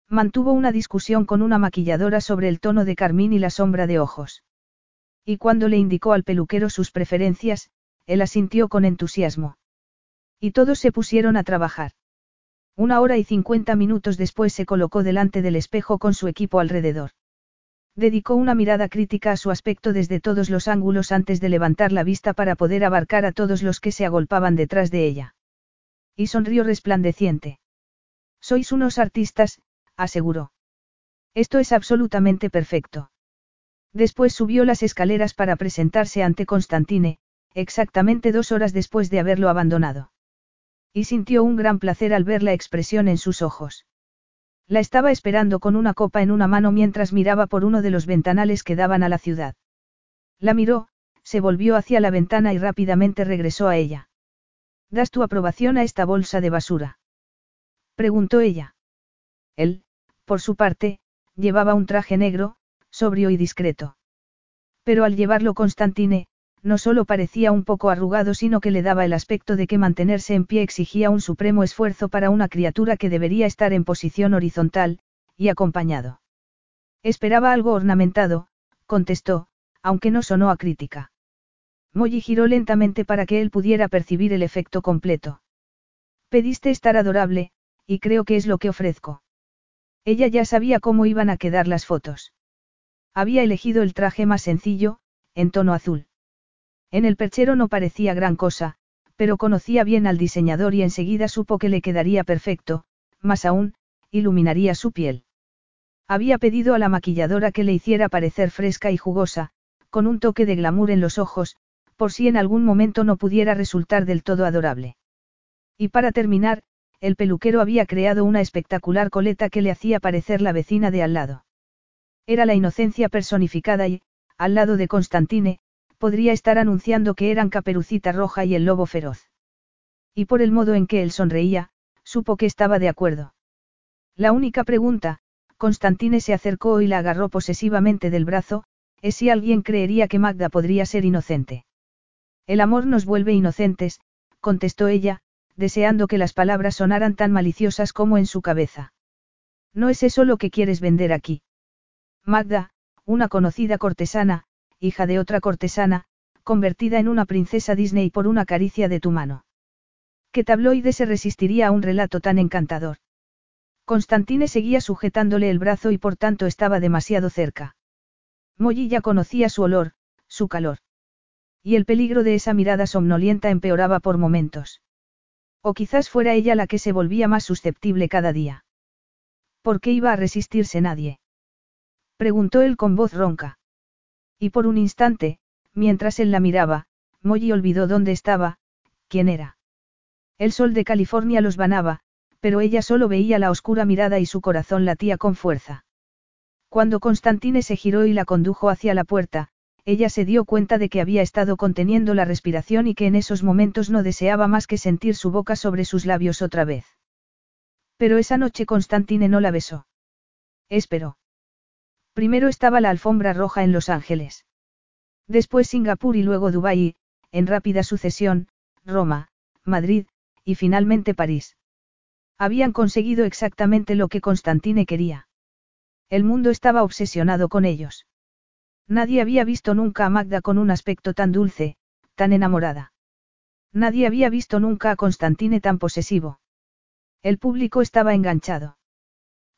Mantuvo una discusión con una maquilladora sobre el tono de carmín y la sombra de ojos. Y cuando le indicó al peluquero sus preferencias, él asintió con entusiasmo. Y todos se pusieron a trabajar. Una hora y cincuenta minutos después se colocó delante del espejo con su equipo alrededor. Dedicó una mirada crítica a su aspecto desde todos los ángulos antes de levantar la vista para poder abarcar a todos los que se agolpaban detrás de ella. Y sonrió resplandeciente. Sois unos artistas, aseguró. Esto es absolutamente perfecto. Después subió las escaleras para presentarse ante Constantine, exactamente dos horas después de haberlo abandonado. Y sintió un gran placer al ver la expresión en sus ojos. La estaba esperando con una copa en una mano mientras miraba por uno de los ventanales que daban a la ciudad. La miró, se volvió hacia la ventana y rápidamente regresó a ella. ¿Das tu aprobación a esta bolsa de basura? preguntó ella. Él, por su parte, llevaba un traje negro, sobrio y discreto. Pero al llevarlo Constantine, no solo parecía un poco arrugado, sino que le daba el aspecto de que mantenerse en pie exigía un supremo esfuerzo para una criatura que debería estar en posición horizontal, y acompañado. Esperaba algo ornamentado, contestó, aunque no sonó a crítica. Molly giró lentamente para que él pudiera percibir el efecto completo. Pediste estar adorable, y creo que es lo que ofrezco. Ella ya sabía cómo iban a quedar las fotos. Había elegido el traje más sencillo, en tono azul. En el perchero no parecía gran cosa, pero conocía bien al diseñador y enseguida supo que le quedaría perfecto, más aún, iluminaría su piel. Había pedido a la maquilladora que le hiciera parecer fresca y jugosa, con un toque de glamour en los ojos, por si en algún momento no pudiera resultar del todo adorable. Y para terminar, el peluquero había creado una espectacular coleta que le hacía parecer la vecina de al lado. Era la inocencia personificada y, al lado de Constantine, podría estar anunciando que eran Caperucita Roja y el Lobo Feroz. Y por el modo en que él sonreía, supo que estaba de acuerdo. La única pregunta, Constantine se acercó y la agarró posesivamente del brazo, es si alguien creería que Magda podría ser inocente. El amor nos vuelve inocentes, contestó ella, deseando que las palabras sonaran tan maliciosas como en su cabeza. No es eso lo que quieres vender aquí. Magda, una conocida cortesana, hija de otra cortesana, convertida en una princesa Disney por una caricia de tu mano. ¿Qué tabloide se resistiría a un relato tan encantador? Constantine seguía sujetándole el brazo y por tanto estaba demasiado cerca. Molly ya conocía su olor, su calor. Y el peligro de esa mirada somnolienta empeoraba por momentos. O quizás fuera ella la que se volvía más susceptible cada día. ¿Por qué iba a resistirse nadie? Preguntó él con voz ronca. Y por un instante, mientras él la miraba, Molly olvidó dónde estaba, quién era. El sol de California los banaba, pero ella solo veía la oscura mirada y su corazón latía con fuerza. Cuando Constantine se giró y la condujo hacia la puerta, ella se dio cuenta de que había estado conteniendo la respiración y que en esos momentos no deseaba más que sentir su boca sobre sus labios otra vez. Pero esa noche Constantine no la besó. Esperó. Primero estaba la alfombra roja en Los Ángeles. Después Singapur y luego Dubái, en rápida sucesión, Roma, Madrid, y finalmente París. Habían conseguido exactamente lo que Constantine quería. El mundo estaba obsesionado con ellos. Nadie había visto nunca a Magda con un aspecto tan dulce, tan enamorada. Nadie había visto nunca a Constantine tan posesivo. El público estaba enganchado.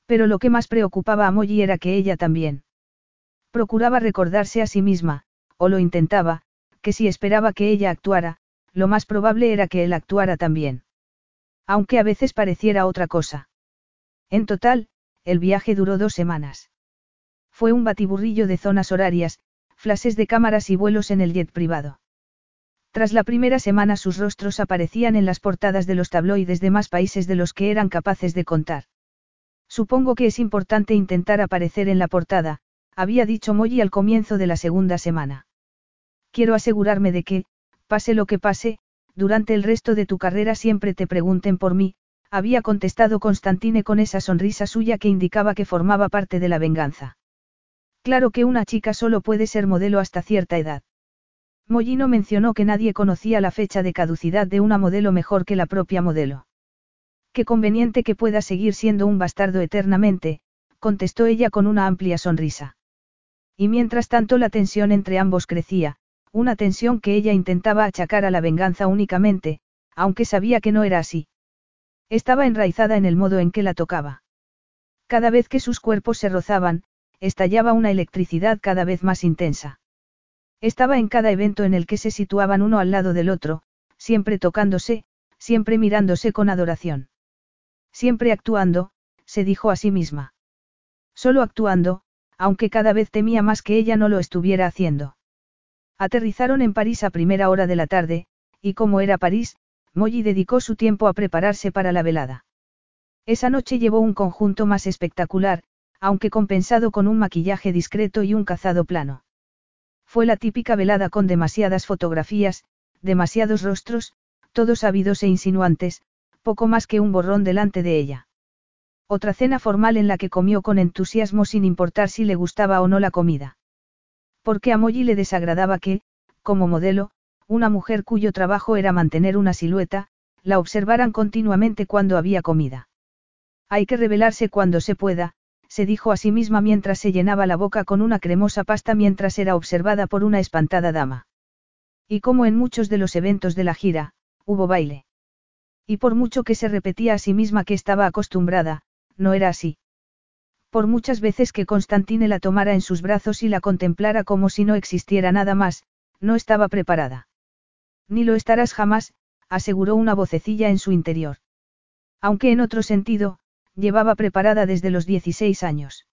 Pero lo que más preocupaba a Molly era que ella también. Procuraba recordarse a sí misma, o lo intentaba, que si esperaba que ella actuara, lo más probable era que él actuara también. Aunque a veces pareciera otra cosa. En total, el viaje duró dos semanas. Fue un batiburrillo de zonas horarias, flashes de cámaras y vuelos en el jet privado. Tras la primera semana sus rostros aparecían en las portadas de los tabloides de más países de los que eran capaces de contar. Supongo que es importante intentar aparecer en la portada, había dicho Molly al comienzo de la segunda semana. Quiero asegurarme de que, pase lo que pase, durante el resto de tu carrera siempre te pregunten por mí, había contestado Constantine con esa sonrisa suya que indicaba que formaba parte de la venganza. Claro que una chica solo puede ser modelo hasta cierta edad. Mollino mencionó que nadie conocía la fecha de caducidad de una modelo mejor que la propia modelo. Qué conveniente que pueda seguir siendo un bastardo eternamente, contestó ella con una amplia sonrisa. Y mientras tanto la tensión entre ambos crecía, una tensión que ella intentaba achacar a la venganza únicamente, aunque sabía que no era así. Estaba enraizada en el modo en que la tocaba. Cada vez que sus cuerpos se rozaban, estallaba una electricidad cada vez más intensa. Estaba en cada evento en el que se situaban uno al lado del otro, siempre tocándose, siempre mirándose con adoración. Siempre actuando, se dijo a sí misma. Solo actuando, aunque cada vez temía más que ella no lo estuviera haciendo. Aterrizaron en París a primera hora de la tarde, y como era París, Molly dedicó su tiempo a prepararse para la velada. Esa noche llevó un conjunto más espectacular, aunque compensado con un maquillaje discreto y un cazado plano. Fue la típica velada con demasiadas fotografías, demasiados rostros, todos ávidos e insinuantes, poco más que un borrón delante de ella. Otra cena formal en la que comió con entusiasmo sin importar si le gustaba o no la comida. Porque a Molly le desagradaba que, como modelo, una mujer cuyo trabajo era mantener una silueta, la observaran continuamente cuando había comida. Hay que revelarse cuando se pueda, se dijo a sí misma mientras se llenaba la boca con una cremosa pasta mientras era observada por una espantada dama. Y como en muchos de los eventos de la gira, hubo baile. Y por mucho que se repetía a sí misma que estaba acostumbrada, no era así. Por muchas veces que Constantine la tomara en sus brazos y la contemplara como si no existiera nada más, no estaba preparada. Ni lo estarás jamás, aseguró una vocecilla en su interior. Aunque en otro sentido, llevaba preparada desde los 16 años.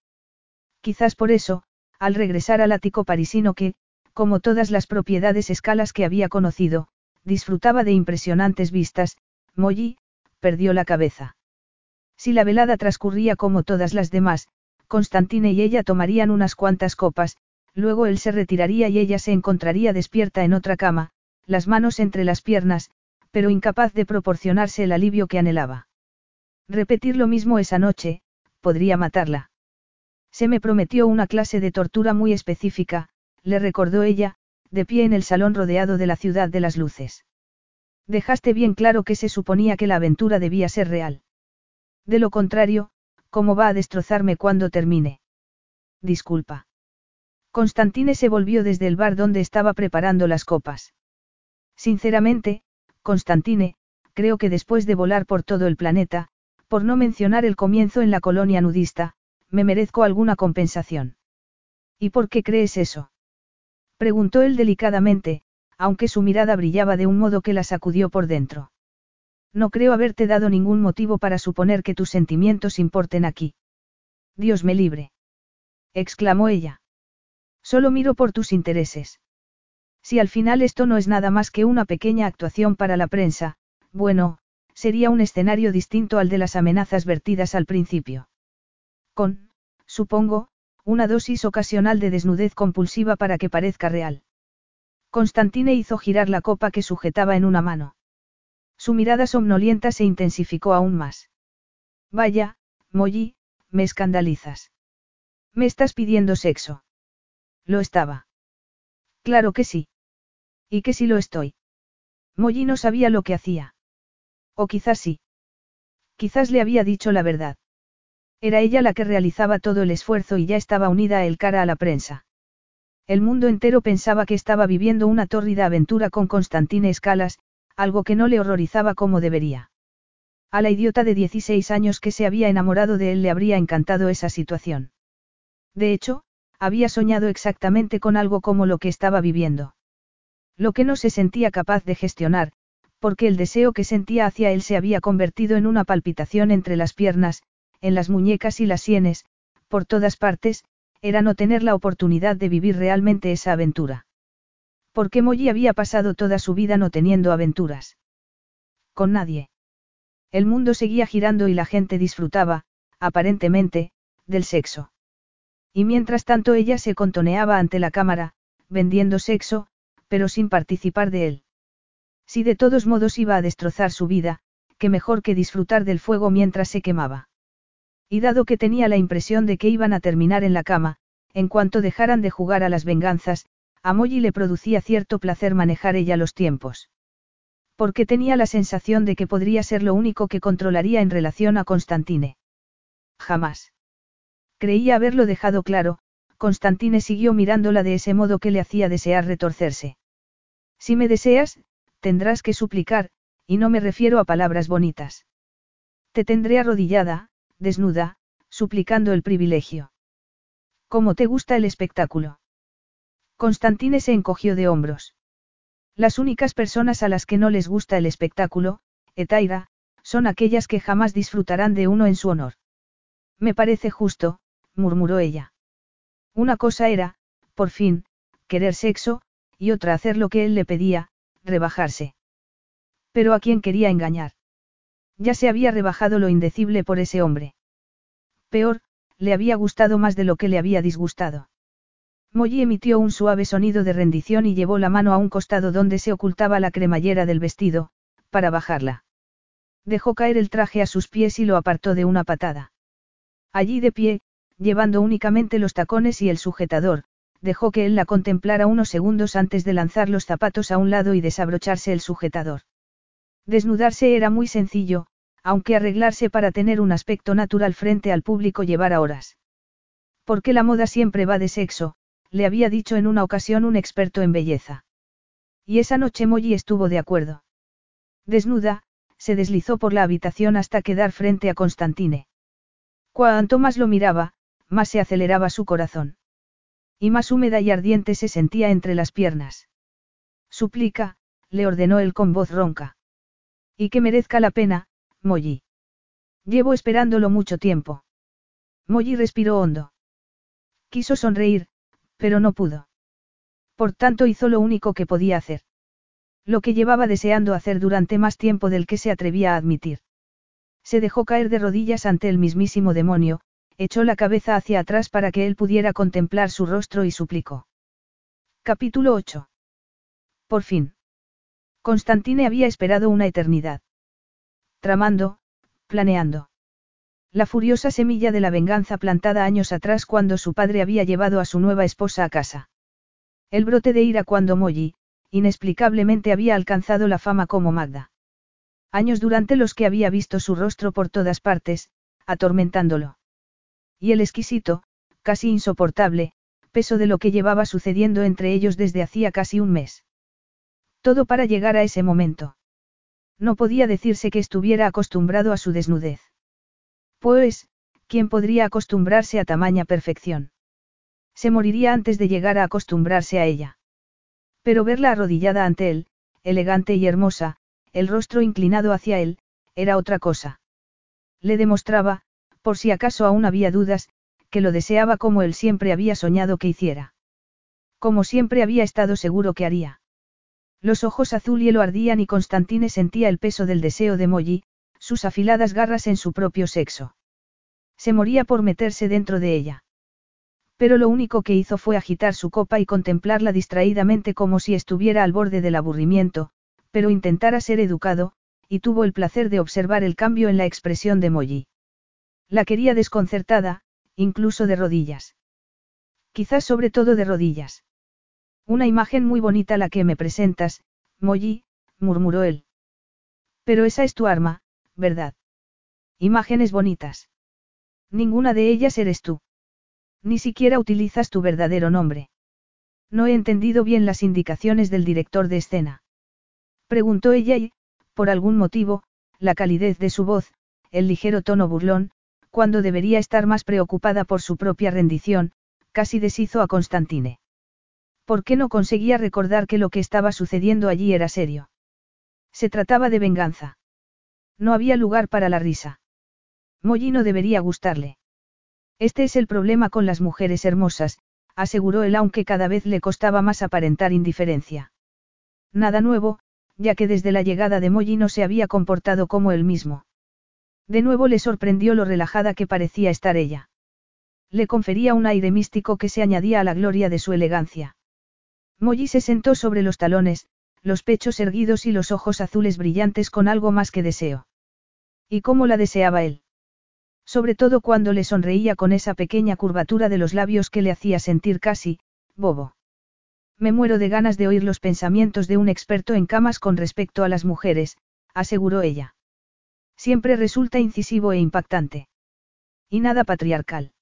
Quizás por eso, al regresar al ático parisino que, como todas las propiedades escalas que había conocido, disfrutaba de impresionantes vistas, Molly, perdió la cabeza. Si la velada transcurría como todas las demás, Constantine y ella tomarían unas cuantas copas, luego él se retiraría y ella se encontraría despierta en otra cama, las manos entre las piernas, pero incapaz de proporcionarse el alivio que anhelaba. Repetir lo mismo esa noche, podría matarla. Se me prometió una clase de tortura muy específica, le recordó ella, de pie en el salón rodeado de la ciudad de las luces. Dejaste bien claro que se suponía que la aventura debía ser real. De lo contrario, ¿cómo va a destrozarme cuando termine? Disculpa. Constantine se volvió desde el bar donde estaba preparando las copas. Sinceramente, Constantine, creo que después de volar por todo el planeta, por no mencionar el comienzo en la colonia nudista, me merezco alguna compensación. ¿Y por qué crees eso? Preguntó él delicadamente, aunque su mirada brillaba de un modo que la sacudió por dentro. No creo haberte dado ningún motivo para suponer que tus sentimientos importen aquí. Dios me libre. exclamó ella. Solo miro por tus intereses. Si al final esto no es nada más que una pequeña actuación para la prensa, bueno, sería un escenario distinto al de las amenazas vertidas al principio. Con, supongo, una dosis ocasional de desnudez compulsiva para que parezca real. Constantine hizo girar la copa que sujetaba en una mano. Su mirada somnolienta se intensificó aún más. Vaya, Molly, me escandalizas. ¿Me estás pidiendo sexo? Lo estaba. Claro que sí. ¿Y que sí lo estoy? Molly no sabía lo que hacía. O quizás sí. Quizás le había dicho la verdad. Era ella la que realizaba todo el esfuerzo y ya estaba unida a cara a la prensa. El mundo entero pensaba que estaba viviendo una tórrida aventura con Constantine Escalas, algo que no le horrorizaba como debería. A la idiota de 16 años que se había enamorado de él le habría encantado esa situación. De hecho, había soñado exactamente con algo como lo que estaba viviendo. Lo que no se sentía capaz de gestionar, porque el deseo que sentía hacia él se había convertido en una palpitación entre las piernas, en las muñecas y las sienes, por todas partes, era no tener la oportunidad de vivir realmente esa aventura. Porque Molly había pasado toda su vida no teniendo aventuras. Con nadie. El mundo seguía girando y la gente disfrutaba, aparentemente, del sexo. Y mientras tanto ella se contoneaba ante la cámara, vendiendo sexo, pero sin participar de él. Si de todos modos iba a destrozar su vida, qué mejor que disfrutar del fuego mientras se quemaba. Y dado que tenía la impresión de que iban a terminar en la cama, en cuanto dejaran de jugar a las venganzas, a Molly le producía cierto placer manejar ella los tiempos. Porque tenía la sensación de que podría ser lo único que controlaría en relación a Constantine. Jamás. Creía haberlo dejado claro, Constantine siguió mirándola de ese modo que le hacía desear retorcerse. Si me deseas, tendrás que suplicar, y no me refiero a palabras bonitas. Te tendré arrodillada, desnuda, suplicando el privilegio. ¿Cómo te gusta el espectáculo? Constantine se encogió de hombros. Las únicas personas a las que no les gusta el espectáculo, Etaira, son aquellas que jamás disfrutarán de uno en su honor. Me parece justo, murmuró ella. Una cosa era, por fin, querer sexo, y otra hacer lo que él le pedía, rebajarse. Pero a quién quería engañar. Ya se había rebajado lo indecible por ese hombre. Peor, le había gustado más de lo que le había disgustado. Molly emitió un suave sonido de rendición y llevó la mano a un costado donde se ocultaba la cremallera del vestido, para bajarla. Dejó caer el traje a sus pies y lo apartó de una patada. Allí de pie, llevando únicamente los tacones y el sujetador, dejó que él la contemplara unos segundos antes de lanzar los zapatos a un lado y desabrocharse el sujetador. Desnudarse era muy sencillo, aunque arreglarse para tener un aspecto natural frente al público llevara horas. Porque la moda siempre va de sexo, le había dicho en una ocasión un experto en belleza. Y esa noche Molly estuvo de acuerdo. Desnuda, se deslizó por la habitación hasta quedar frente a Constantine. Cuanto más lo miraba, más se aceleraba su corazón. Y más húmeda y ardiente se sentía entre las piernas. Suplica, le ordenó él con voz ronca. Y que merezca la pena, Molly. Llevo esperándolo mucho tiempo. Molly respiró hondo. Quiso sonreír, pero no pudo. Por tanto hizo lo único que podía hacer. Lo que llevaba deseando hacer durante más tiempo del que se atrevía a admitir. Se dejó caer de rodillas ante el mismísimo demonio, echó la cabeza hacia atrás para que él pudiera contemplar su rostro y suplicó. Capítulo 8. Por fin. Constantine había esperado una eternidad. Tramando, planeando. La furiosa semilla de la venganza plantada años atrás cuando su padre había llevado a su nueva esposa a casa. El brote de ira cuando Molly, inexplicablemente había alcanzado la fama como Magda. Años durante los que había visto su rostro por todas partes, atormentándolo. Y el exquisito, casi insoportable, peso de lo que llevaba sucediendo entre ellos desde hacía casi un mes. Todo para llegar a ese momento. No podía decirse que estuviera acostumbrado a su desnudez. Pues, ¿quién podría acostumbrarse a tamaña perfección? Se moriría antes de llegar a acostumbrarse a ella. Pero verla arrodillada ante él, elegante y hermosa, el rostro inclinado hacia él, era otra cosa. Le demostraba, por si acaso aún había dudas, que lo deseaba como él siempre había soñado que hiciera. Como siempre había estado seguro que haría. Los ojos azul y lo ardían y Constantine sentía el peso del deseo de Molly, sus afiladas garras en su propio sexo. Se moría por meterse dentro de ella. Pero lo único que hizo fue agitar su copa y contemplarla distraídamente como si estuviera al borde del aburrimiento, pero intentara ser educado, y tuvo el placer de observar el cambio en la expresión de Molly. La quería desconcertada, incluso de rodillas. Quizás sobre todo de rodillas. Una imagen muy bonita la que me presentas, Molly, murmuró él. Pero esa es tu arma, ¿verdad? Imágenes bonitas. Ninguna de ellas eres tú. Ni siquiera utilizas tu verdadero nombre. No he entendido bien las indicaciones del director de escena. Preguntó ella y, por algún motivo, la calidez de su voz, el ligero tono burlón, cuando debería estar más preocupada por su propia rendición, casi deshizo a Constantine. ¿Por qué no conseguía recordar que lo que estaba sucediendo allí era serio? Se trataba de venganza. No había lugar para la risa. Molly no debería gustarle. Este es el problema con las mujeres hermosas, aseguró él aunque cada vez le costaba más aparentar indiferencia. Nada nuevo, ya que desde la llegada de Molly no se había comportado como él mismo. De nuevo le sorprendió lo relajada que parecía estar ella. Le confería un aire místico que se añadía a la gloria de su elegancia. Molly se sentó sobre los talones, los pechos erguidos y los ojos azules brillantes con algo más que deseo. ¿Y cómo la deseaba él? Sobre todo cuando le sonreía con esa pequeña curvatura de los labios que le hacía sentir casi, bobo. Me muero de ganas de oír los pensamientos de un experto en camas con respecto a las mujeres, aseguró ella. Siempre resulta incisivo e impactante. Y nada patriarcal.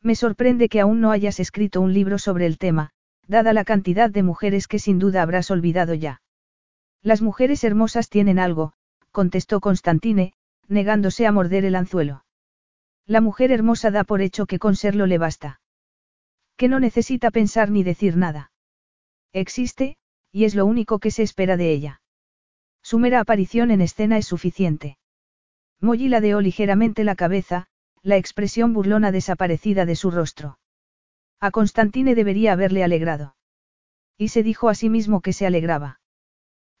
Me sorprende que aún no hayas escrito un libro sobre el tema, dada la cantidad de mujeres que sin duda habrás olvidado ya. Las mujeres hermosas tienen algo, contestó Constantine, negándose a morder el anzuelo. La mujer hermosa da por hecho que con serlo le basta. Que no necesita pensar ni decir nada. Existe, y es lo único que se espera de ella. Su mera aparición en escena es suficiente. Molly ladeó ligeramente la cabeza, la expresión burlona desaparecida de su rostro. A Constantine debería haberle alegrado. Y se dijo a sí mismo que se alegraba.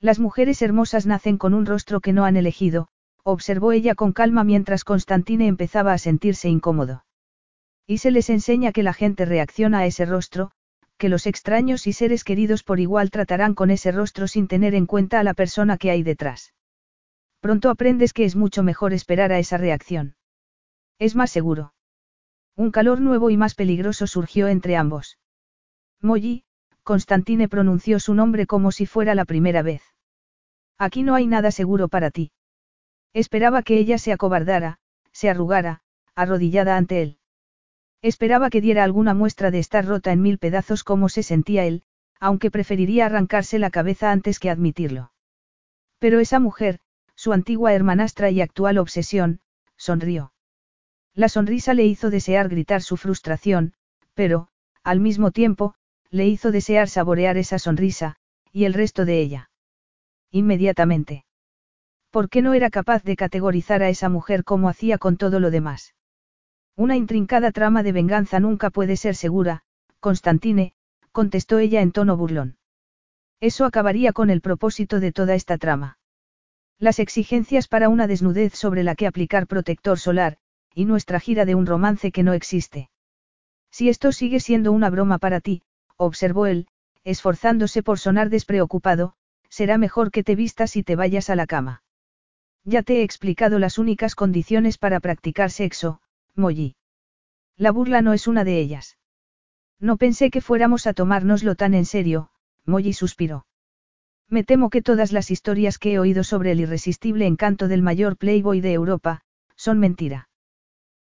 Las mujeres hermosas nacen con un rostro que no han elegido, observó ella con calma mientras Constantine empezaba a sentirse incómodo. Y se les enseña que la gente reacciona a ese rostro, que los extraños y seres queridos por igual tratarán con ese rostro sin tener en cuenta a la persona que hay detrás. Pronto aprendes que es mucho mejor esperar a esa reacción. Es más seguro. Un calor nuevo y más peligroso surgió entre ambos. Molly, Constantine pronunció su nombre como si fuera la primera vez. Aquí no hay nada seguro para ti. Esperaba que ella se acobardara, se arrugara, arrodillada ante él. Esperaba que diera alguna muestra de estar rota en mil pedazos como se sentía él, aunque preferiría arrancarse la cabeza antes que admitirlo. Pero esa mujer, su antigua hermanastra y actual obsesión, sonrió. La sonrisa le hizo desear gritar su frustración, pero, al mismo tiempo, le hizo desear saborear esa sonrisa, y el resto de ella. Inmediatamente. ¿Por qué no era capaz de categorizar a esa mujer como hacía con todo lo demás? Una intrincada trama de venganza nunca puede ser segura, Constantine, contestó ella en tono burlón. Eso acabaría con el propósito de toda esta trama. Las exigencias para una desnudez sobre la que aplicar protector solar, y nuestra gira de un romance que no existe. Si esto sigue siendo una broma para ti, observó él, esforzándose por sonar despreocupado, será mejor que te vistas y te vayas a la cama. Ya te he explicado las únicas condiciones para practicar sexo, Molly. La burla no es una de ellas. No pensé que fuéramos a tomárnoslo tan en serio, Molly suspiró. Me temo que todas las historias que he oído sobre el irresistible encanto del mayor playboy de Europa, son mentira.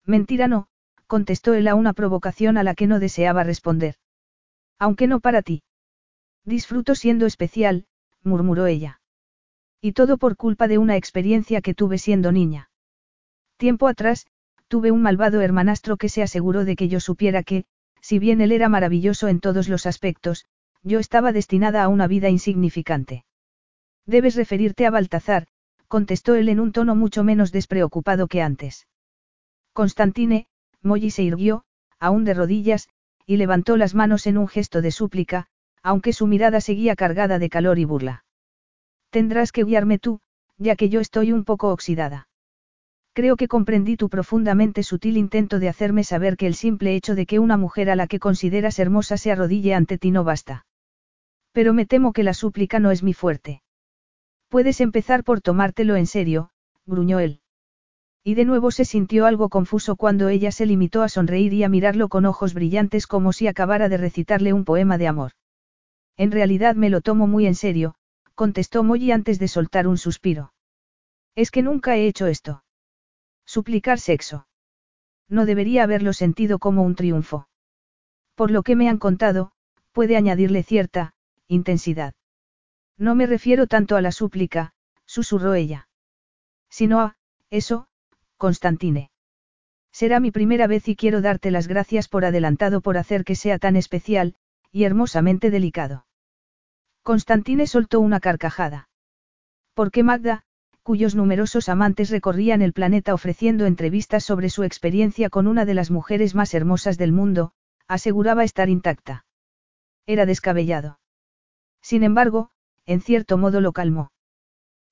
Mentira no, contestó él a una provocación a la que no deseaba responder. Aunque no para ti. Disfruto siendo especial, murmuró ella. Y todo por culpa de una experiencia que tuve siendo niña. Tiempo atrás, tuve un malvado hermanastro que se aseguró de que yo supiera que, si bien él era maravilloso en todos los aspectos, yo estaba destinada a una vida insignificante. Debes referirte a Baltazar, contestó él en un tono mucho menos despreocupado que antes. Constantine, Molly se irguió, aún de rodillas, y levantó las manos en un gesto de súplica, aunque su mirada seguía cargada de calor y burla. Tendrás que guiarme tú, ya que yo estoy un poco oxidada. Creo que comprendí tu profundamente sutil intento de hacerme saber que el simple hecho de que una mujer a la que consideras hermosa se arrodille ante ti no basta. Pero me temo que la súplica no es mi fuerte. Puedes empezar por tomártelo en serio, gruñó él. Y de nuevo se sintió algo confuso cuando ella se limitó a sonreír y a mirarlo con ojos brillantes como si acabara de recitarle un poema de amor. En realidad me lo tomo muy en serio, contestó Molly antes de soltar un suspiro. Es que nunca he hecho esto. Suplicar sexo. No debería haberlo sentido como un triunfo. Por lo que me han contado, puede añadirle cierta, intensidad. No me refiero tanto a la súplica, susurró ella. Sino a, eso, Constantine. Será mi primera vez y quiero darte las gracias por adelantado por hacer que sea tan especial, y hermosamente delicado. Constantine soltó una carcajada. ¿Por qué Magda, cuyos numerosos amantes recorrían el planeta ofreciendo entrevistas sobre su experiencia con una de las mujeres más hermosas del mundo, aseguraba estar intacta? Era descabellado. Sin embargo, en cierto modo lo calmó.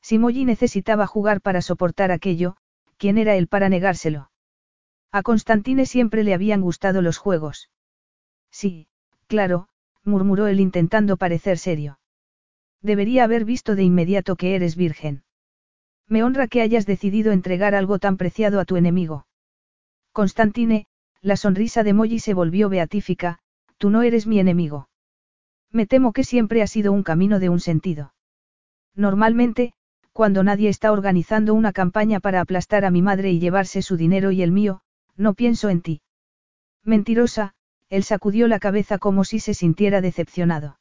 Si Molly necesitaba jugar para soportar aquello, ¿quién era él para negárselo? A Constantine siempre le habían gustado los juegos. Sí, claro, murmuró él intentando parecer serio. Debería haber visto de inmediato que eres virgen. Me honra que hayas decidido entregar algo tan preciado a tu enemigo. Constantine, la sonrisa de Molly se volvió beatífica, tú no eres mi enemigo. Me temo que siempre ha sido un camino de un sentido. Normalmente, cuando nadie está organizando una campaña para aplastar a mi madre y llevarse su dinero y el mío, no pienso en ti. Mentirosa, él sacudió la cabeza como si se sintiera decepcionado.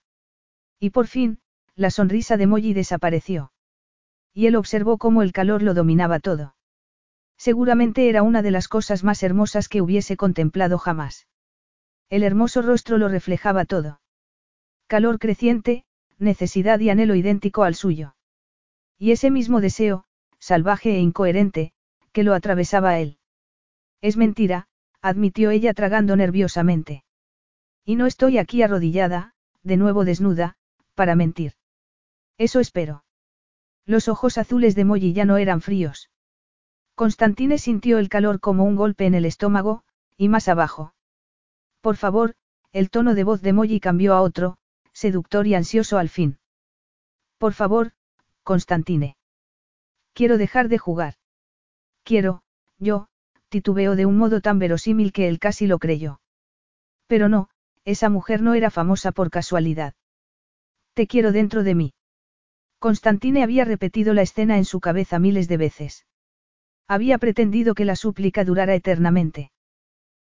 Y por fin, la sonrisa de Molly desapareció. Y él observó cómo el calor lo dominaba todo. Seguramente era una de las cosas más hermosas que hubiese contemplado jamás. El hermoso rostro lo reflejaba todo. Calor creciente, necesidad y anhelo idéntico al suyo. Y ese mismo deseo, salvaje e incoherente, que lo atravesaba a él. Es mentira, admitió ella tragando nerviosamente. Y no estoy aquí arrodillada, de nuevo desnuda, para mentir. Eso espero. Los ojos azules de Molly ya no eran fríos. Constantine sintió el calor como un golpe en el estómago, y más abajo. Por favor, el tono de voz de Molly cambió a otro, seductor y ansioso al fin. Por favor, Constantine. Quiero dejar de jugar. Quiero, yo, titubeó de un modo tan verosímil que él casi lo creyó. Pero no, esa mujer no era famosa por casualidad. Te quiero dentro de mí. Constantine había repetido la escena en su cabeza miles de veces. Había pretendido que la súplica durara eternamente.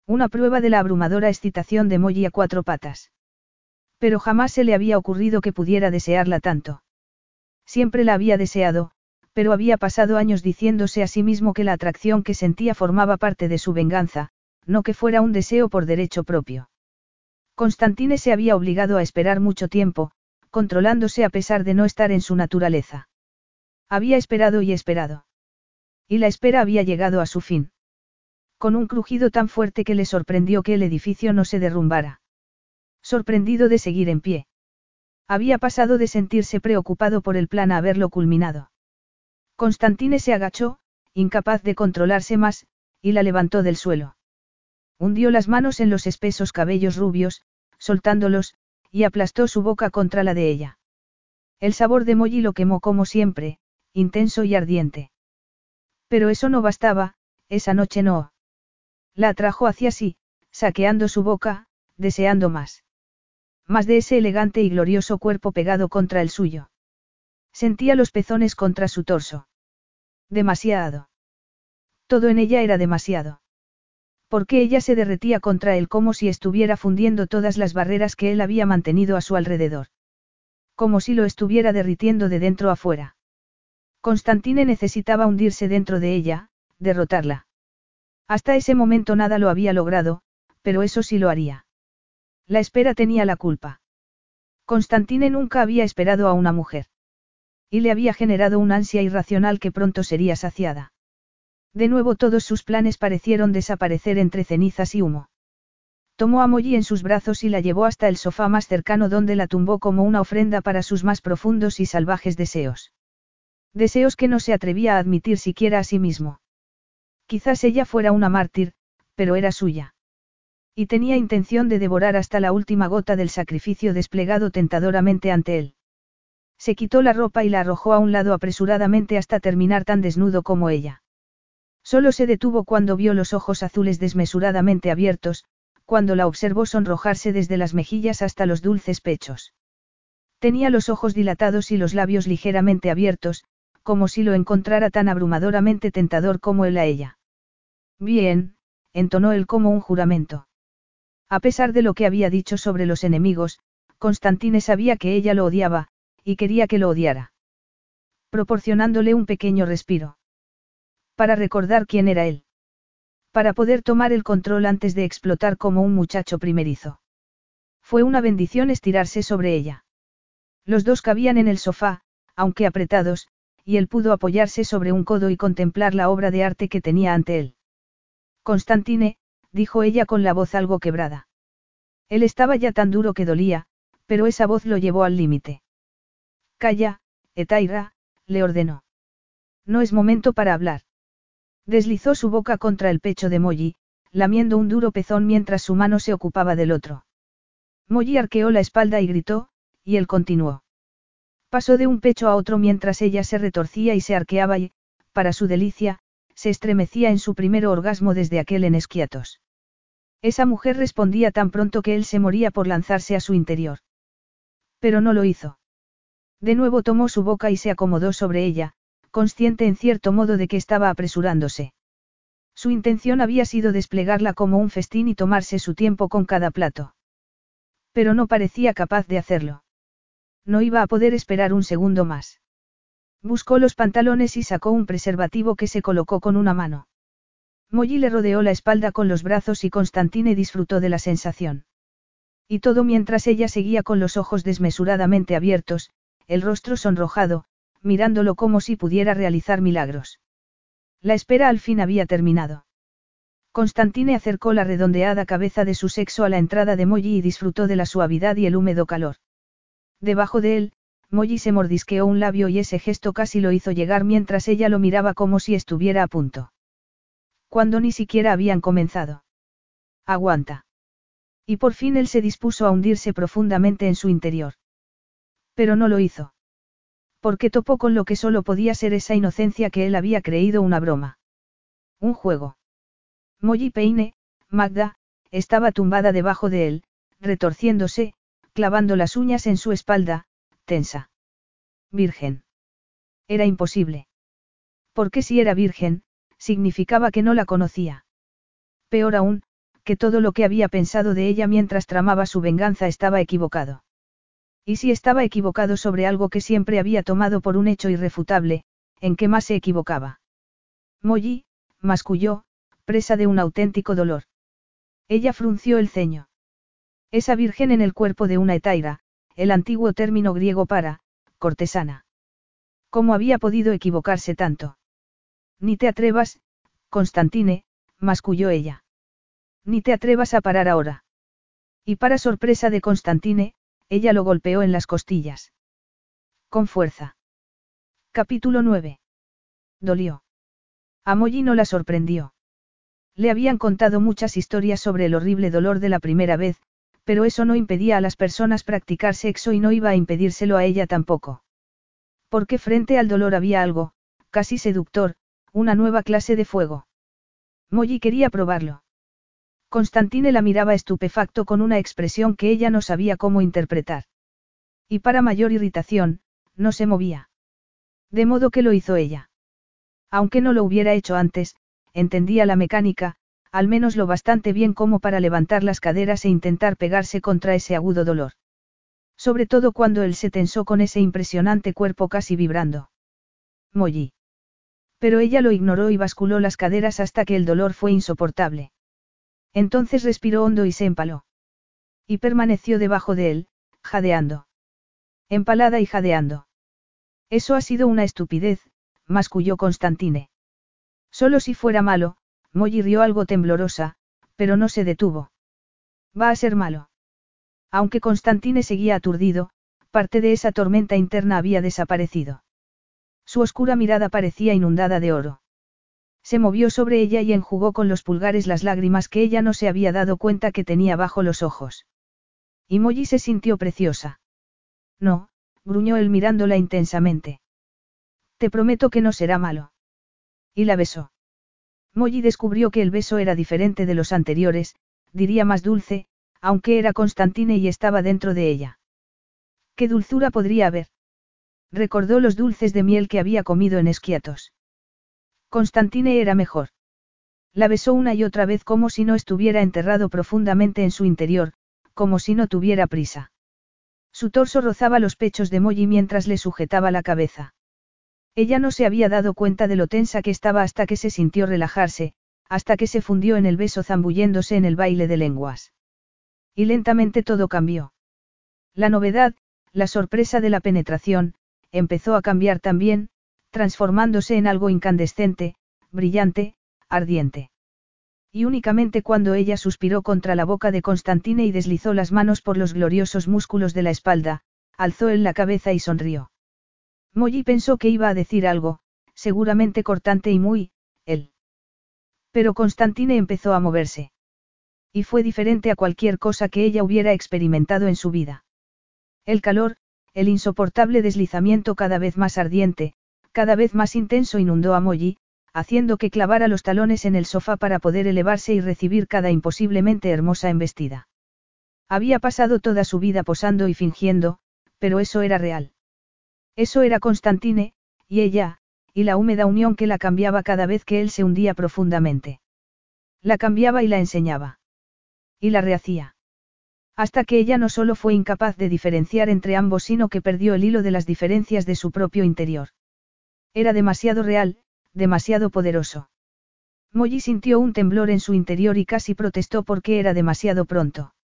Una prueba de la abrumadora excitación de Molly a cuatro patas. Pero jamás se le había ocurrido que pudiera desearla tanto. Siempre la había deseado, pero había pasado años diciéndose a sí mismo que la atracción que sentía formaba parte de su venganza, no que fuera un deseo por derecho propio. Constantine se había obligado a esperar mucho tiempo, controlándose a pesar de no estar en su naturaleza. Había esperado y esperado. Y la espera había llegado a su fin. Con un crujido tan fuerte que le sorprendió que el edificio no se derrumbara. Sorprendido de seguir en pie. Había pasado de sentirse preocupado por el plan a haberlo culminado. Constantine se agachó, incapaz de controlarse más, y la levantó del suelo. Hundió las manos en los espesos cabellos rubios, soltándolos, y aplastó su boca contra la de ella. El sabor de Molly lo quemó como siempre, intenso y ardiente. Pero eso no bastaba, esa noche no. La atrajo hacia sí, saqueando su boca, deseando más. Más de ese elegante y glorioso cuerpo pegado contra el suyo. Sentía los pezones contra su torso. Demasiado. Todo en ella era demasiado porque ella se derretía contra él como si estuviera fundiendo todas las barreras que él había mantenido a su alrededor. Como si lo estuviera derritiendo de dentro a fuera. Constantine necesitaba hundirse dentro de ella, derrotarla. Hasta ese momento nada lo había logrado, pero eso sí lo haría. La espera tenía la culpa. Constantine nunca había esperado a una mujer. Y le había generado un ansia irracional que pronto sería saciada. De nuevo todos sus planes parecieron desaparecer entre cenizas y humo. Tomó a Molly en sus brazos y la llevó hasta el sofá más cercano donde la tumbó como una ofrenda para sus más profundos y salvajes deseos. Deseos que no se atrevía a admitir siquiera a sí mismo. Quizás ella fuera una mártir, pero era suya. Y tenía intención de devorar hasta la última gota del sacrificio desplegado tentadoramente ante él. Se quitó la ropa y la arrojó a un lado apresuradamente hasta terminar tan desnudo como ella. Solo se detuvo cuando vio los ojos azules desmesuradamente abiertos, cuando la observó sonrojarse desde las mejillas hasta los dulces pechos. Tenía los ojos dilatados y los labios ligeramente abiertos, como si lo encontrara tan abrumadoramente tentador como él a ella. Bien, entonó él como un juramento. A pesar de lo que había dicho sobre los enemigos, Constantine sabía que ella lo odiaba, y quería que lo odiara. Proporcionándole un pequeño respiro. Para recordar quién era él. Para poder tomar el control antes de explotar como un muchacho primerizo. Fue una bendición estirarse sobre ella. Los dos cabían en el sofá, aunque apretados, y él pudo apoyarse sobre un codo y contemplar la obra de arte que tenía ante él. Constantine, dijo ella con la voz algo quebrada. Él estaba ya tan duro que dolía, pero esa voz lo llevó al límite. Calla, Etaira, le ordenó. No es momento para hablar. Deslizó su boca contra el pecho de Molly, lamiendo un duro pezón mientras su mano se ocupaba del otro. Molly arqueó la espalda y gritó, y él continuó. Pasó de un pecho a otro mientras ella se retorcía y se arqueaba y, para su delicia, se estremecía en su primer orgasmo desde aquel en esquiatos. Esa mujer respondía tan pronto que él se moría por lanzarse a su interior. Pero no lo hizo. De nuevo tomó su boca y se acomodó sobre ella, consciente en cierto modo de que estaba apresurándose. Su intención había sido desplegarla como un festín y tomarse su tiempo con cada plato. Pero no parecía capaz de hacerlo. No iba a poder esperar un segundo más. Buscó los pantalones y sacó un preservativo que se colocó con una mano. Molly le rodeó la espalda con los brazos y Constantine disfrutó de la sensación. Y todo mientras ella seguía con los ojos desmesuradamente abiertos, el rostro sonrojado, mirándolo como si pudiera realizar milagros. La espera al fin había terminado. Constantine acercó la redondeada cabeza de su sexo a la entrada de Molly y disfrutó de la suavidad y el húmedo calor. Debajo de él, Molly se mordisqueó un labio y ese gesto casi lo hizo llegar mientras ella lo miraba como si estuviera a punto. Cuando ni siquiera habían comenzado. Aguanta. Y por fin él se dispuso a hundirse profundamente en su interior. Pero no lo hizo porque topó con lo que solo podía ser esa inocencia que él había creído una broma. Un juego. Molly Peine, Magda, estaba tumbada debajo de él, retorciéndose, clavando las uñas en su espalda, tensa. Virgen. Era imposible. Porque si era virgen, significaba que no la conocía. Peor aún, que todo lo que había pensado de ella mientras tramaba su venganza estaba equivocado. Y si estaba equivocado sobre algo que siempre había tomado por un hecho irrefutable, ¿en qué más se equivocaba? Molly, masculló, presa de un auténtico dolor. Ella frunció el ceño. Esa virgen en el cuerpo de una etaira, el antiguo término griego para, cortesana. ¿Cómo había podido equivocarse tanto? Ni te atrevas, Constantine, masculló ella. Ni te atrevas a parar ahora. Y para sorpresa de Constantine, ella lo golpeó en las costillas. Con fuerza. Capítulo 9. Dolió. A Molly no la sorprendió. Le habían contado muchas historias sobre el horrible dolor de la primera vez, pero eso no impedía a las personas practicar sexo y no iba a impedírselo a ella tampoco. Porque frente al dolor había algo, casi seductor, una nueva clase de fuego. Molly quería probarlo. Constantine la miraba estupefacto con una expresión que ella no sabía cómo interpretar. Y para mayor irritación, no se movía. De modo que lo hizo ella. Aunque no lo hubiera hecho antes, entendía la mecánica, al menos lo bastante bien como para levantar las caderas e intentar pegarse contra ese agudo dolor. Sobre todo cuando él se tensó con ese impresionante cuerpo casi vibrando. Molly. Pero ella lo ignoró y basculó las caderas hasta que el dolor fue insoportable. Entonces respiró hondo y se empaló. Y permaneció debajo de él, jadeando. Empalada y jadeando. Eso ha sido una estupidez, masculló Constantine. Solo si fuera malo, Molly rió algo temblorosa, pero no se detuvo. Va a ser malo. Aunque Constantine seguía aturdido, parte de esa tormenta interna había desaparecido. Su oscura mirada parecía inundada de oro. Se movió sobre ella y enjugó con los pulgares las lágrimas que ella no se había dado cuenta que tenía bajo los ojos. Y Molly se sintió preciosa. No, gruñó él mirándola intensamente. Te prometo que no será malo. Y la besó. Molly descubrió que el beso era diferente de los anteriores, diría más dulce, aunque era Constantine y estaba dentro de ella. ¿Qué dulzura podría haber? Recordó los dulces de miel que había comido en Esquiatos. Constantine era mejor. La besó una y otra vez como si no estuviera enterrado profundamente en su interior, como si no tuviera prisa. Su torso rozaba los pechos de Molly mientras le sujetaba la cabeza. Ella no se había dado cuenta de lo tensa que estaba hasta que se sintió relajarse, hasta que se fundió en el beso zambulléndose en el baile de lenguas. Y lentamente todo cambió. La novedad, la sorpresa de la penetración, empezó a cambiar también, transformándose en algo incandescente, brillante, ardiente. Y únicamente cuando ella suspiró contra la boca de Constantine y deslizó las manos por los gloriosos músculos de la espalda, alzó él la cabeza y sonrió. Molly pensó que iba a decir algo, seguramente cortante y muy, él. Pero Constantine empezó a moverse. Y fue diferente a cualquier cosa que ella hubiera experimentado en su vida. El calor, el insoportable deslizamiento cada vez más ardiente, cada vez más intenso inundó a Molly, haciendo que clavara los talones en el sofá para poder elevarse y recibir cada imposiblemente hermosa embestida. Había pasado toda su vida posando y fingiendo, pero eso era real. Eso era Constantine, y ella, y la húmeda unión que la cambiaba cada vez que él se hundía profundamente. La cambiaba y la enseñaba y la rehacía. Hasta que ella no solo fue incapaz de diferenciar entre ambos, sino que perdió el hilo de las diferencias de su propio interior. Era demasiado real, demasiado poderoso. Molly sintió un temblor en su interior y casi protestó porque era demasiado pronto.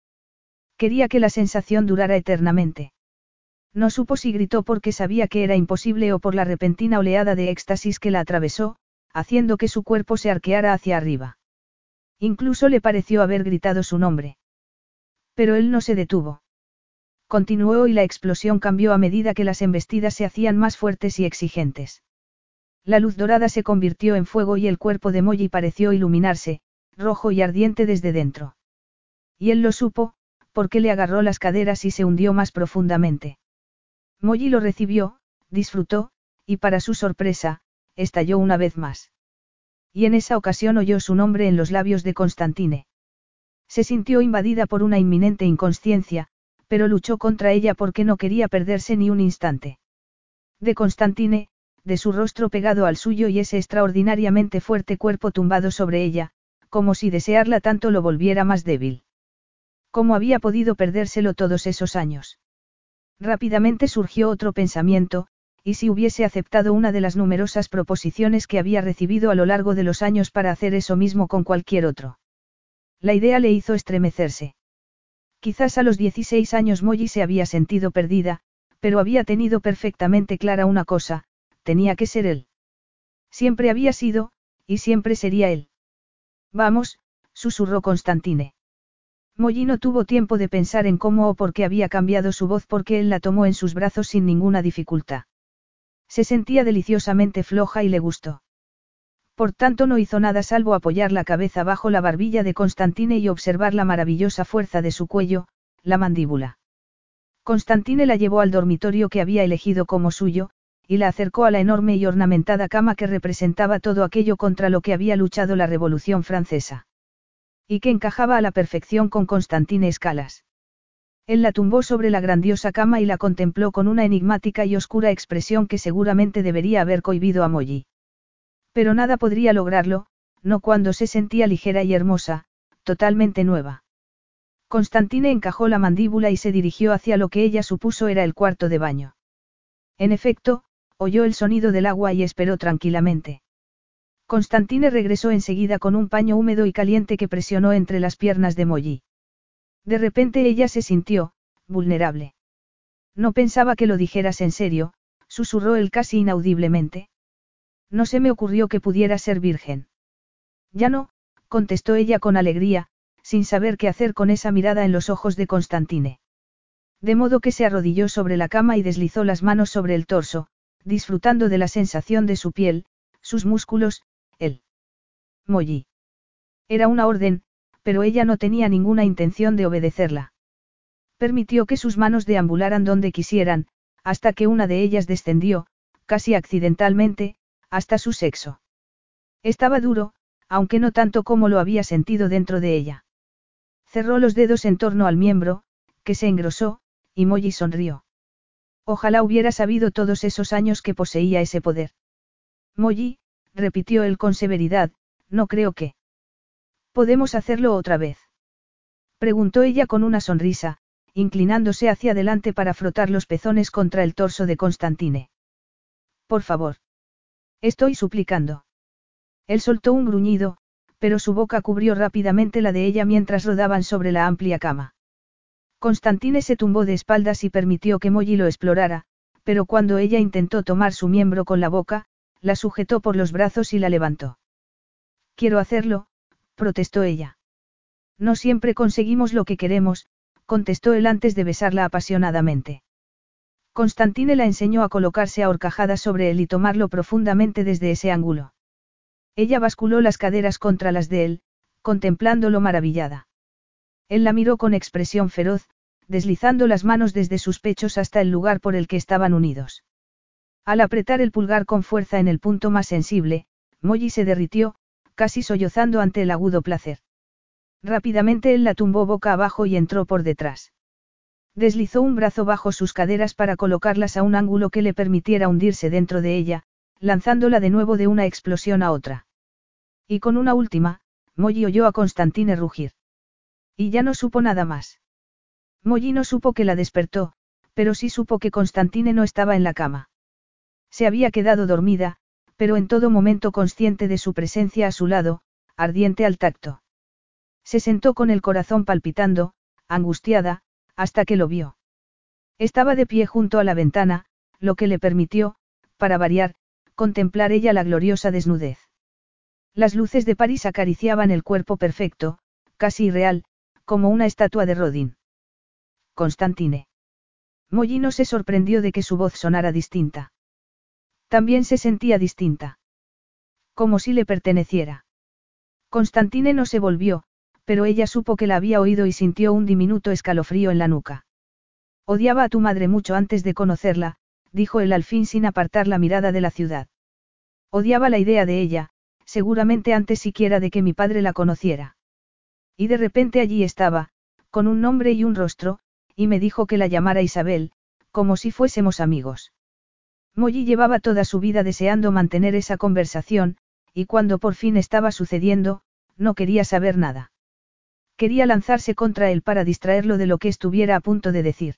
Quería que la sensación durara eternamente. No supo si gritó porque sabía que era imposible o por la repentina oleada de éxtasis que la atravesó, haciendo que su cuerpo se arqueara hacia arriba. Incluso le pareció haber gritado su nombre. Pero él no se detuvo. Continuó y la explosión cambió a medida que las embestidas se hacían más fuertes y exigentes. La luz dorada se convirtió en fuego y el cuerpo de Molly pareció iluminarse, rojo y ardiente desde dentro. Y él lo supo, porque le agarró las caderas y se hundió más profundamente. Molly lo recibió, disfrutó, y para su sorpresa, estalló una vez más y en esa ocasión oyó su nombre en los labios de Constantine. Se sintió invadida por una inminente inconsciencia, pero luchó contra ella porque no quería perderse ni un instante. De Constantine, de su rostro pegado al suyo y ese extraordinariamente fuerte cuerpo tumbado sobre ella, como si desearla tanto lo volviera más débil. ¿Cómo había podido perdérselo todos esos años? Rápidamente surgió otro pensamiento, y si hubiese aceptado una de las numerosas proposiciones que había recibido a lo largo de los años para hacer eso mismo con cualquier otro. La idea le hizo estremecerse. Quizás a los 16 años Molly se había sentido perdida, pero había tenido perfectamente clara una cosa, tenía que ser él. Siempre había sido, y siempre sería él. Vamos, susurró Constantine. Molly no tuvo tiempo de pensar en cómo o por qué había cambiado su voz porque él la tomó en sus brazos sin ninguna dificultad. Se sentía deliciosamente floja y le gustó. Por tanto no hizo nada salvo apoyar la cabeza bajo la barbilla de Constantine y observar la maravillosa fuerza de su cuello, la mandíbula. Constantine la llevó al dormitorio que había elegido como suyo, y la acercó a la enorme y ornamentada cama que representaba todo aquello contra lo que había luchado la Revolución Francesa. Y que encajaba a la perfección con Constantine Escalas. Él la tumbó sobre la grandiosa cama y la contempló con una enigmática y oscura expresión que seguramente debería haber cohibido a Molly. Pero nada podría lograrlo, no cuando se sentía ligera y hermosa, totalmente nueva. Constantine encajó la mandíbula y se dirigió hacia lo que ella supuso era el cuarto de baño. En efecto, oyó el sonido del agua y esperó tranquilamente. Constantine regresó enseguida con un paño húmedo y caliente que presionó entre las piernas de Molly. De repente ella se sintió, vulnerable. No pensaba que lo dijeras en serio, susurró él casi inaudiblemente. No se me ocurrió que pudiera ser virgen. Ya no, contestó ella con alegría, sin saber qué hacer con esa mirada en los ojos de Constantine. De modo que se arrodilló sobre la cama y deslizó las manos sobre el torso, disfrutando de la sensación de su piel, sus músculos, él. Molly. Era una orden, pero ella no tenía ninguna intención de obedecerla. Permitió que sus manos deambularan donde quisieran, hasta que una de ellas descendió, casi accidentalmente, hasta su sexo. Estaba duro, aunque no tanto como lo había sentido dentro de ella. Cerró los dedos en torno al miembro, que se engrosó, y Molly sonrió. Ojalá hubiera sabido todos esos años que poseía ese poder. Molly, repitió él con severidad, no creo que. ¿Podemos hacerlo otra vez? Preguntó ella con una sonrisa, inclinándose hacia adelante para frotar los pezones contra el torso de Constantine. Por favor. Estoy suplicando. Él soltó un gruñido, pero su boca cubrió rápidamente la de ella mientras rodaban sobre la amplia cama. Constantine se tumbó de espaldas y permitió que Molly lo explorara, pero cuando ella intentó tomar su miembro con la boca, la sujetó por los brazos y la levantó. Quiero hacerlo, protestó ella. No siempre conseguimos lo que queremos, contestó él antes de besarla apasionadamente. Constantine la enseñó a colocarse a horcajadas sobre él y tomarlo profundamente desde ese ángulo. Ella basculó las caderas contra las de él, contemplándolo maravillada. Él la miró con expresión feroz, deslizando las manos desde sus pechos hasta el lugar por el que estaban unidos. Al apretar el pulgar con fuerza en el punto más sensible, Molly se derritió, casi sollozando ante el agudo placer. Rápidamente él la tumbó boca abajo y entró por detrás. Deslizó un brazo bajo sus caderas para colocarlas a un ángulo que le permitiera hundirse dentro de ella, lanzándola de nuevo de una explosión a otra. Y con una última, Molly oyó a Constantine rugir. Y ya no supo nada más. Molly no supo que la despertó, pero sí supo que Constantine no estaba en la cama. Se había quedado dormida, pero en todo momento consciente de su presencia a su lado, ardiente al tacto. Se sentó con el corazón palpitando, angustiada, hasta que lo vio. Estaba de pie junto a la ventana, lo que le permitió, para variar, contemplar ella la gloriosa desnudez. Las luces de París acariciaban el cuerpo perfecto, casi irreal, como una estatua de Rodin. Constantine. Mollino se sorprendió de que su voz sonara distinta. También se sentía distinta. Como si le perteneciera. Constantine no se volvió, pero ella supo que la había oído y sintió un diminuto escalofrío en la nuca. Odiaba a tu madre mucho antes de conocerla, dijo él al fin sin apartar la mirada de la ciudad. Odiaba la idea de ella, seguramente antes siquiera de que mi padre la conociera. Y de repente allí estaba, con un nombre y un rostro, y me dijo que la llamara Isabel, como si fuésemos amigos. Molly llevaba toda su vida deseando mantener esa conversación, y cuando por fin estaba sucediendo, no quería saber nada. Quería lanzarse contra él para distraerlo de lo que estuviera a punto de decir.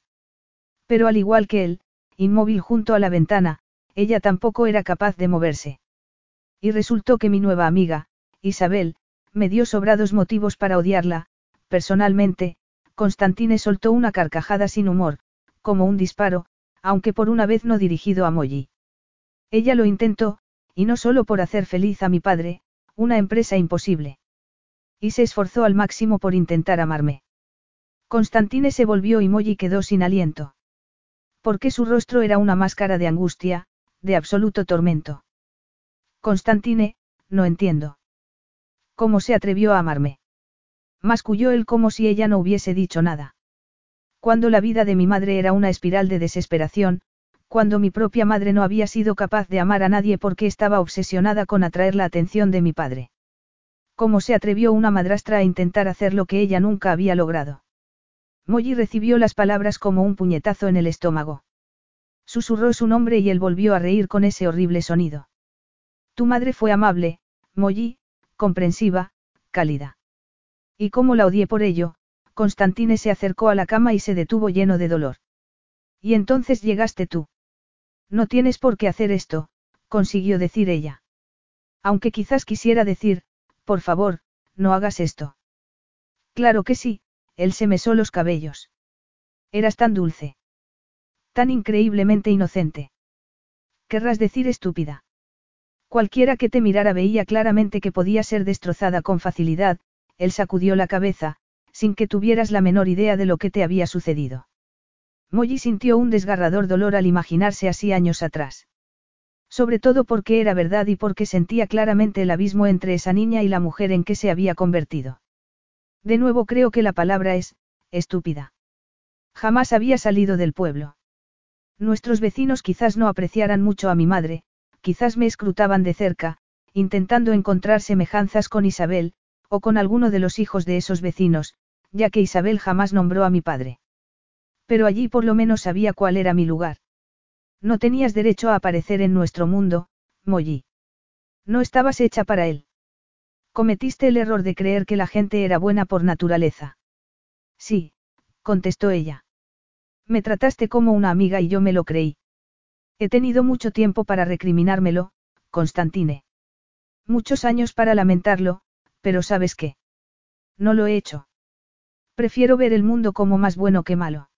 Pero al igual que él, inmóvil junto a la ventana, ella tampoco era capaz de moverse. Y resultó que mi nueva amiga, Isabel, me dio sobrados motivos para odiarla, personalmente, Constantine soltó una carcajada sin humor, como un disparo, aunque por una vez no dirigido a Molly. Ella lo intentó, y no solo por hacer feliz a mi padre, una empresa imposible. Y se esforzó al máximo por intentar amarme. Constantine se volvió y Molly quedó sin aliento. Porque su rostro era una máscara de angustia, de absoluto tormento. Constantine, no entiendo. ¿Cómo se atrevió a amarme? Masculló él como si ella no hubiese dicho nada. Cuando la vida de mi madre era una espiral de desesperación, cuando mi propia madre no había sido capaz de amar a nadie porque estaba obsesionada con atraer la atención de mi padre. ¿Cómo se atrevió una madrastra a intentar hacer lo que ella nunca había logrado? Molly recibió las palabras como un puñetazo en el estómago. Susurró su nombre y él volvió a reír con ese horrible sonido. Tu madre fue amable, Molly, comprensiva, cálida. Y como la odié por ello, Constantine se acercó a la cama y se detuvo lleno de dolor. Y entonces llegaste tú. No tienes por qué hacer esto, consiguió decir ella. Aunque quizás quisiera decir, por favor, no hagas esto. Claro que sí, él se mesó los cabellos. Eras tan dulce. Tan increíblemente inocente. Querrás decir estúpida. Cualquiera que te mirara veía claramente que podía ser destrozada con facilidad, él sacudió la cabeza, sin que tuvieras la menor idea de lo que te había sucedido. Molly sintió un desgarrador dolor al imaginarse así años atrás. Sobre todo porque era verdad y porque sentía claramente el abismo entre esa niña y la mujer en que se había convertido. De nuevo creo que la palabra es, estúpida. Jamás había salido del pueblo. Nuestros vecinos quizás no apreciaran mucho a mi madre, quizás me escrutaban de cerca, intentando encontrar semejanzas con Isabel, o con alguno de los hijos de esos vecinos, ya que Isabel jamás nombró a mi padre. Pero allí por lo menos sabía cuál era mi lugar. No tenías derecho a aparecer en nuestro mundo, Molly. No estabas hecha para él. Cometiste el error de creer que la gente era buena por naturaleza. Sí, contestó ella. Me trataste como una amiga y yo me lo creí. He tenido mucho tiempo para recriminármelo, Constantine. Muchos años para lamentarlo, pero ¿sabes qué? No lo he hecho. Prefiero ver el mundo como más bueno que malo.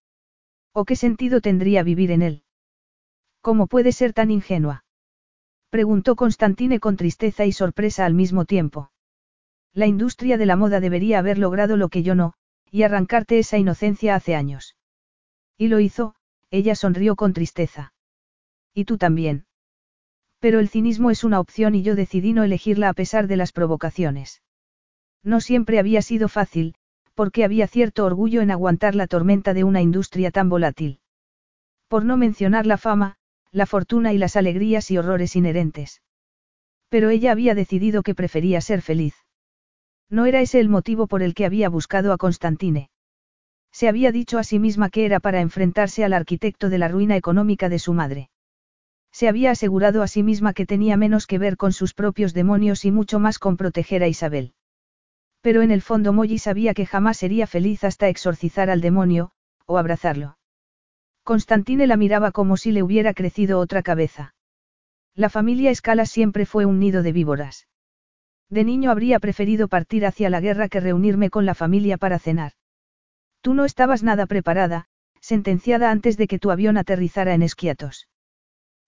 ¿O qué sentido tendría vivir en él? ¿Cómo puede ser tan ingenua? Preguntó Constantine con tristeza y sorpresa al mismo tiempo. La industria de la moda debería haber logrado lo que yo no, y arrancarte esa inocencia hace años. Y lo hizo, ella sonrió con tristeza. Y tú también. Pero el cinismo es una opción y yo decidí no elegirla a pesar de las provocaciones. No siempre había sido fácil, porque había cierto orgullo en aguantar la tormenta de una industria tan volátil. Por no mencionar la fama, la fortuna y las alegrías y horrores inherentes. Pero ella había decidido que prefería ser feliz. No era ese el motivo por el que había buscado a Constantine. Se había dicho a sí misma que era para enfrentarse al arquitecto de la ruina económica de su madre. Se había asegurado a sí misma que tenía menos que ver con sus propios demonios y mucho más con proteger a Isabel. Pero en el fondo Molly sabía que jamás sería feliz hasta exorcizar al demonio, o abrazarlo. Constantine la miraba como si le hubiera crecido otra cabeza. La familia Escala siempre fue un nido de víboras. De niño habría preferido partir hacia la guerra que reunirme con la familia para cenar. Tú no estabas nada preparada, sentenciada antes de que tu avión aterrizara en Esquiatos.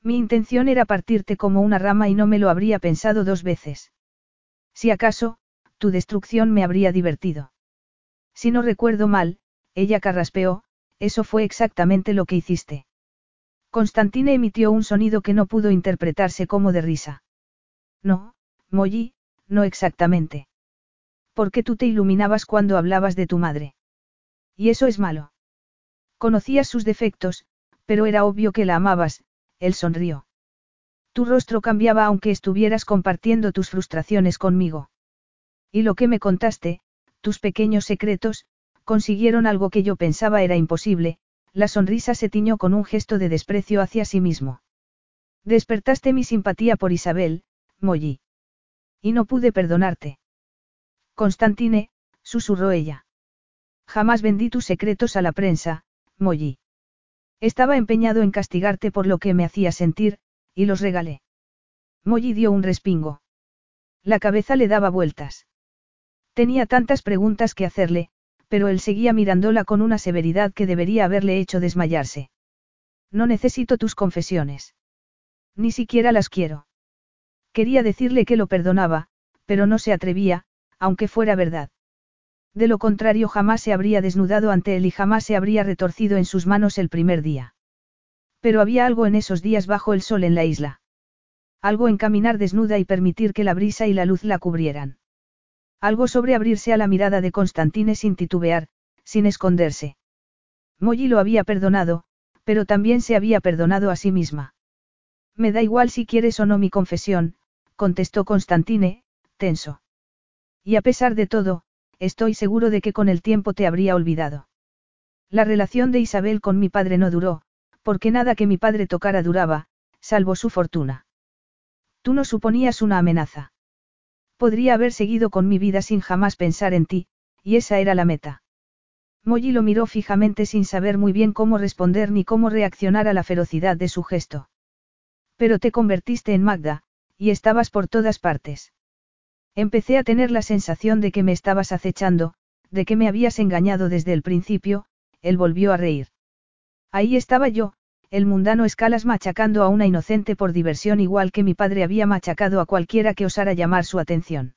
Mi intención era partirte como una rama y no me lo habría pensado dos veces. Si acaso, tu destrucción me habría divertido. Si no recuerdo mal, ella carraspeó, eso fue exactamente lo que hiciste. Constantine emitió un sonido que no pudo interpretarse como de risa. No, Molly, no exactamente. Porque tú te iluminabas cuando hablabas de tu madre. Y eso es malo. Conocías sus defectos, pero era obvio que la amabas, él sonrió. Tu rostro cambiaba aunque estuvieras compartiendo tus frustraciones conmigo. Y lo que me contaste, tus pequeños secretos, consiguieron algo que yo pensaba era imposible, la sonrisa se tiñó con un gesto de desprecio hacia sí mismo. Despertaste mi simpatía por Isabel, Molly. Y no pude perdonarte. Constantine, susurró ella. Jamás vendí tus secretos a la prensa, Molly. Estaba empeñado en castigarte por lo que me hacía sentir, y los regalé. Molly dio un respingo. La cabeza le daba vueltas. Tenía tantas preguntas que hacerle, pero él seguía mirándola con una severidad que debería haberle hecho desmayarse. No necesito tus confesiones. Ni siquiera las quiero. Quería decirle que lo perdonaba, pero no se atrevía, aunque fuera verdad. De lo contrario jamás se habría desnudado ante él y jamás se habría retorcido en sus manos el primer día. Pero había algo en esos días bajo el sol en la isla. Algo en caminar desnuda y permitir que la brisa y la luz la cubrieran. Algo sobre abrirse a la mirada de Constantine sin titubear, sin esconderse. Molly lo había perdonado, pero también se había perdonado a sí misma. Me da igual si quieres o no mi confesión, contestó Constantine, tenso. Y a pesar de todo, estoy seguro de que con el tiempo te habría olvidado. La relación de Isabel con mi padre no duró, porque nada que mi padre tocara duraba, salvo su fortuna. Tú no suponías una amenaza. Podría haber seguido con mi vida sin jamás pensar en ti, y esa era la meta. Molly lo miró fijamente sin saber muy bien cómo responder ni cómo reaccionar a la ferocidad de su gesto. Pero te convertiste en Magda, y estabas por todas partes. Empecé a tener la sensación de que me estabas acechando, de que me habías engañado desde el principio, él volvió a reír. Ahí estaba yo, el mundano escalas machacando a una inocente por diversión igual que mi padre había machacado a cualquiera que osara llamar su atención.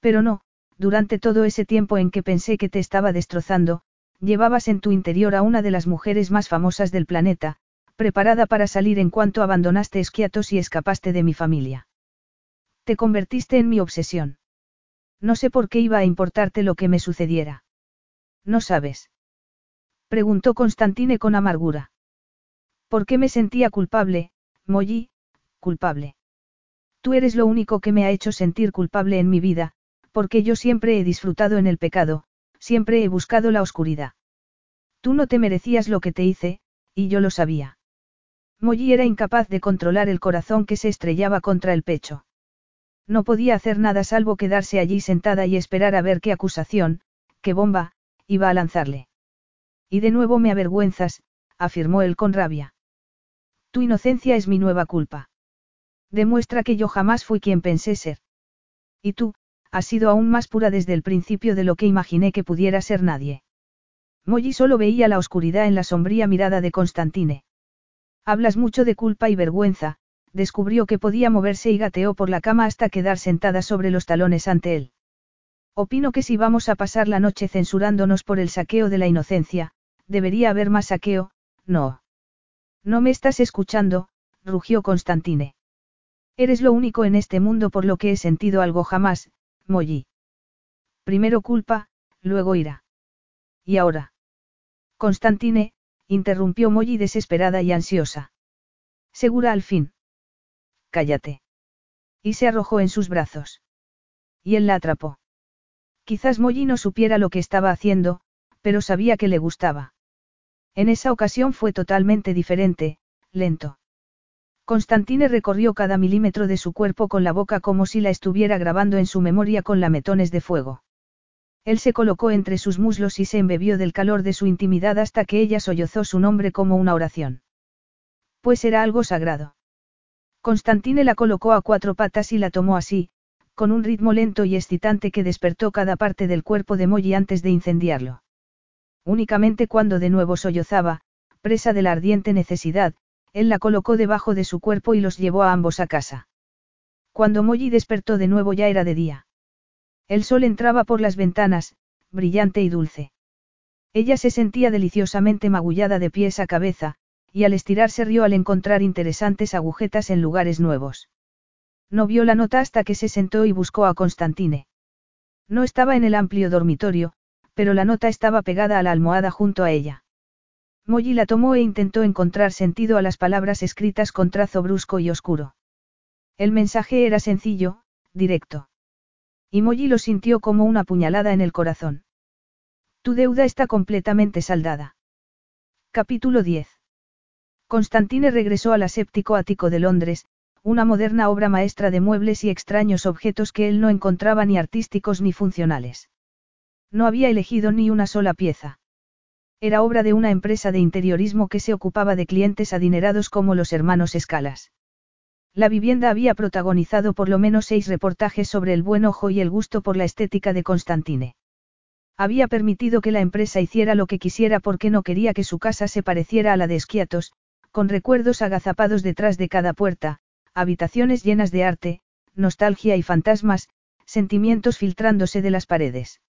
Pero no, durante todo ese tiempo en que pensé que te estaba destrozando, llevabas en tu interior a una de las mujeres más famosas del planeta, preparada para salir en cuanto abandonaste Esquiatos y escapaste de mi familia. Te convertiste en mi obsesión. No sé por qué iba a importarte lo que me sucediera. ¿No sabes? Preguntó Constantine con amargura. ¿Por qué me sentía culpable, Molly? Culpable. Tú eres lo único que me ha hecho sentir culpable en mi vida, porque yo siempre he disfrutado en el pecado, siempre he buscado la oscuridad. Tú no te merecías lo que te hice, y yo lo sabía. Molly era incapaz de controlar el corazón que se estrellaba contra el pecho. No podía hacer nada salvo quedarse allí sentada y esperar a ver qué acusación, qué bomba, iba a lanzarle. Y de nuevo me avergüenzas, afirmó él con rabia. Tu inocencia es mi nueva culpa. Demuestra que yo jamás fui quien pensé ser. Y tú, has sido aún más pura desde el principio de lo que imaginé que pudiera ser nadie. Molly solo veía la oscuridad en la sombría mirada de Constantine. Hablas mucho de culpa y vergüenza, descubrió que podía moverse y gateó por la cama hasta quedar sentada sobre los talones ante él. Opino que si vamos a pasar la noche censurándonos por el saqueo de la inocencia, debería haber más saqueo, no. No me estás escuchando, rugió Constantine. Eres lo único en este mundo por lo que he sentido algo jamás, Molly. Primero culpa, luego ira. ¿Y ahora? Constantine, interrumpió Molly desesperada y ansiosa. Segura al fin. Cállate. Y se arrojó en sus brazos. Y él la atrapó. Quizás Molly no supiera lo que estaba haciendo, pero sabía que le gustaba. En esa ocasión fue totalmente diferente, lento. Constantine recorrió cada milímetro de su cuerpo con la boca como si la estuviera grabando en su memoria con lametones de fuego. Él se colocó entre sus muslos y se embebió del calor de su intimidad hasta que ella sollozó su nombre como una oración. Pues era algo sagrado. Constantine la colocó a cuatro patas y la tomó así, con un ritmo lento y excitante que despertó cada parte del cuerpo de Molly antes de incendiarlo. Únicamente cuando de nuevo sollozaba, presa de la ardiente necesidad, él la colocó debajo de su cuerpo y los llevó a ambos a casa. Cuando Molly despertó de nuevo ya era de día. El sol entraba por las ventanas, brillante y dulce. Ella se sentía deliciosamente magullada de pies a cabeza, y al estirarse rió al encontrar interesantes agujetas en lugares nuevos. No vio la nota hasta que se sentó y buscó a Constantine. No estaba en el amplio dormitorio, pero la nota estaba pegada a la almohada junto a ella. Molly la tomó e intentó encontrar sentido a las palabras escritas con trazo brusco y oscuro. El mensaje era sencillo, directo. Y Molly lo sintió como una puñalada en el corazón. Tu deuda está completamente saldada. Capítulo 10. Constantine regresó al aséptico ático de Londres, una moderna obra maestra de muebles y extraños objetos que él no encontraba ni artísticos ni funcionales. No había elegido ni una sola pieza. Era obra de una empresa de interiorismo que se ocupaba de clientes adinerados como los hermanos Escalas. La vivienda había protagonizado por lo menos seis reportajes sobre el buen ojo y el gusto por la estética de Constantine. Había permitido que la empresa hiciera lo que quisiera porque no quería que su casa se pareciera a la de Esquiatos, con recuerdos agazapados detrás de cada puerta, habitaciones llenas de arte, nostalgia y fantasmas, sentimientos filtrándose de las paredes.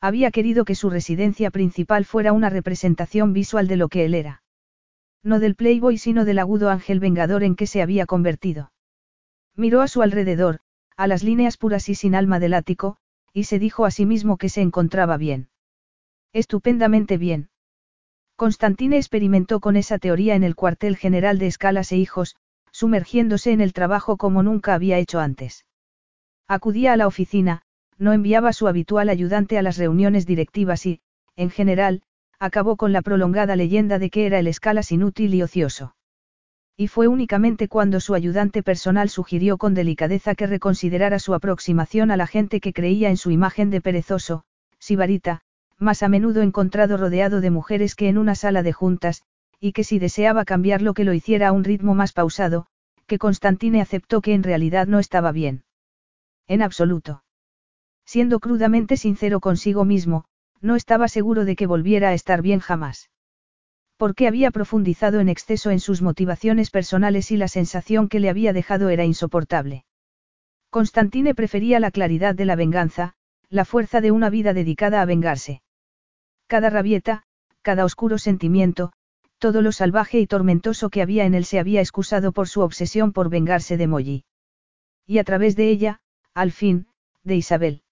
Había querido que su residencia principal fuera una representación visual de lo que él era. No del playboy sino del agudo ángel vengador en que se había convertido. Miró a su alrededor, a las líneas puras y sin alma del ático, y se dijo a sí mismo que se encontraba bien. Estupendamente bien. Constantine experimentó con esa teoría en el cuartel general de Escalas e Hijos, sumergiéndose en el trabajo como nunca había hecho antes. Acudía a la oficina, no enviaba su habitual ayudante a las reuniones directivas y, en general, acabó con la prolongada leyenda de que era el escalas inútil y ocioso. Y fue únicamente cuando su ayudante personal sugirió con delicadeza que reconsiderara su aproximación a la gente que creía en su imagen de perezoso, sibarita, más a menudo encontrado rodeado de mujeres que en una sala de juntas, y que si deseaba cambiarlo que lo hiciera a un ritmo más pausado, que Constantine aceptó que en realidad no estaba bien. En absoluto. Siendo crudamente sincero consigo mismo, no estaba seguro de que volviera a estar bien jamás. Porque había profundizado en exceso en sus motivaciones personales y la sensación que le había dejado era insoportable. Constantine prefería la claridad de la venganza, la fuerza de una vida dedicada a vengarse. Cada rabieta, cada oscuro sentimiento, todo lo salvaje y tormentoso que había en él se había excusado por su obsesión por vengarse de Molly. Y a través de ella, al fin, de Isabel.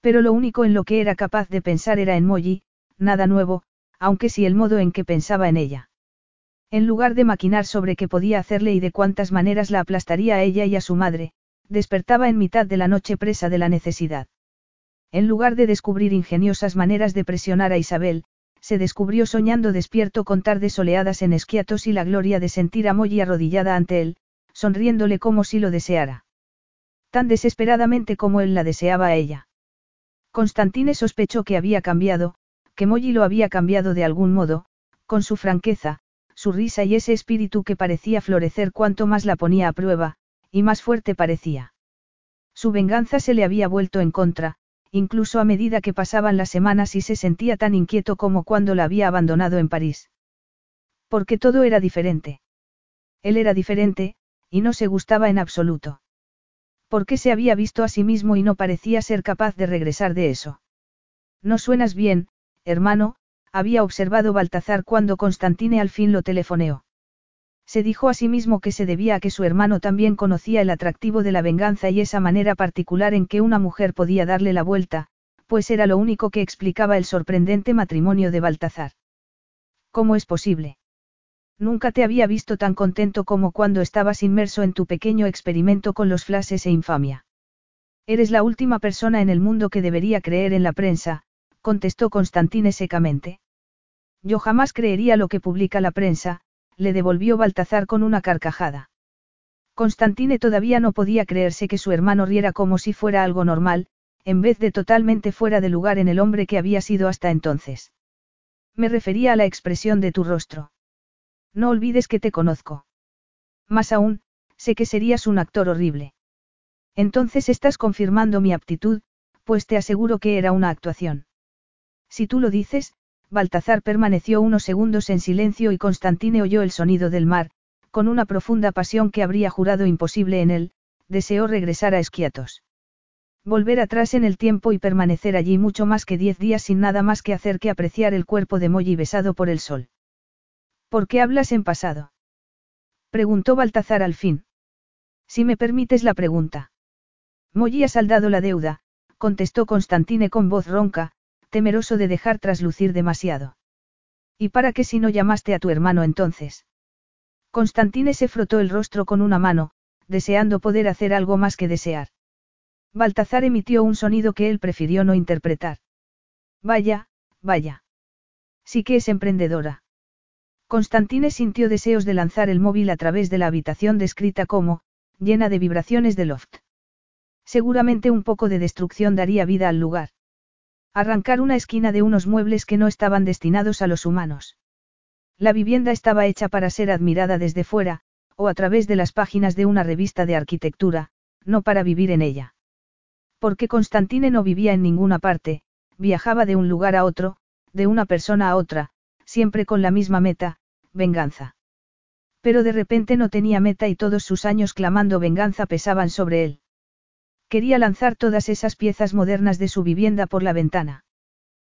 Pero lo único en lo que era capaz de pensar era en Molly, nada nuevo, aunque sí el modo en que pensaba en ella. En lugar de maquinar sobre qué podía hacerle y de cuántas maneras la aplastaría a ella y a su madre, despertaba en mitad de la noche presa de la necesidad. En lugar de descubrir ingeniosas maneras de presionar a Isabel, se descubrió soñando despierto con tardes soleadas en Esquiatos y la gloria de sentir a Molly arrodillada ante él, sonriéndole como si lo deseara. Tan desesperadamente como él la deseaba a ella. Constantine sospechó que había cambiado, que Molly lo había cambiado de algún modo, con su franqueza, su risa y ese espíritu que parecía florecer cuanto más la ponía a prueba, y más fuerte parecía. Su venganza se le había vuelto en contra, incluso a medida que pasaban las semanas y se sentía tan inquieto como cuando la había abandonado en París. Porque todo era diferente. Él era diferente, y no se gustaba en absoluto. Porque se había visto a sí mismo y no parecía ser capaz de regresar de eso. No suenas bien, hermano, había observado Baltazar cuando Constantine al fin lo telefoneó. Se dijo a sí mismo que se debía a que su hermano también conocía el atractivo de la venganza y esa manera particular en que una mujer podía darle la vuelta, pues era lo único que explicaba el sorprendente matrimonio de Baltazar. ¿Cómo es posible? Nunca te había visto tan contento como cuando estabas inmerso en tu pequeño experimento con los flashes e infamia. Eres la última persona en el mundo que debería creer en la prensa, contestó Constantine secamente. Yo jamás creería lo que publica la prensa, le devolvió Baltazar con una carcajada. Constantine todavía no podía creerse que su hermano riera como si fuera algo normal, en vez de totalmente fuera de lugar en el hombre que había sido hasta entonces. Me refería a la expresión de tu rostro. No olvides que te conozco. Más aún, sé que serías un actor horrible. Entonces estás confirmando mi aptitud, pues te aseguro que era una actuación. Si tú lo dices, Baltazar permaneció unos segundos en silencio y Constantine oyó el sonido del mar, con una profunda pasión que habría jurado imposible en él, deseó regresar a Esquiatos. Volver atrás en el tiempo y permanecer allí mucho más que diez días sin nada más que hacer que apreciar el cuerpo de Molly besado por el sol. ¿Por qué hablas en pasado? Preguntó Baltazar al fin. Si me permites la pregunta. Molly ha saldado la deuda, contestó Constantine con voz ronca, temeroso de dejar traslucir demasiado. ¿Y para qué si no llamaste a tu hermano entonces? Constantine se frotó el rostro con una mano, deseando poder hacer algo más que desear. Baltazar emitió un sonido que él prefirió no interpretar. Vaya, vaya. Sí que es emprendedora. Constantine sintió deseos de lanzar el móvil a través de la habitación descrita como, llena de vibraciones de loft. Seguramente un poco de destrucción daría vida al lugar. Arrancar una esquina de unos muebles que no estaban destinados a los humanos. La vivienda estaba hecha para ser admirada desde fuera, o a través de las páginas de una revista de arquitectura, no para vivir en ella. Porque Constantine no vivía en ninguna parte, viajaba de un lugar a otro, de una persona a otra, siempre con la misma meta, venganza. Pero de repente no tenía meta y todos sus años clamando venganza pesaban sobre él. Quería lanzar todas esas piezas modernas de su vivienda por la ventana.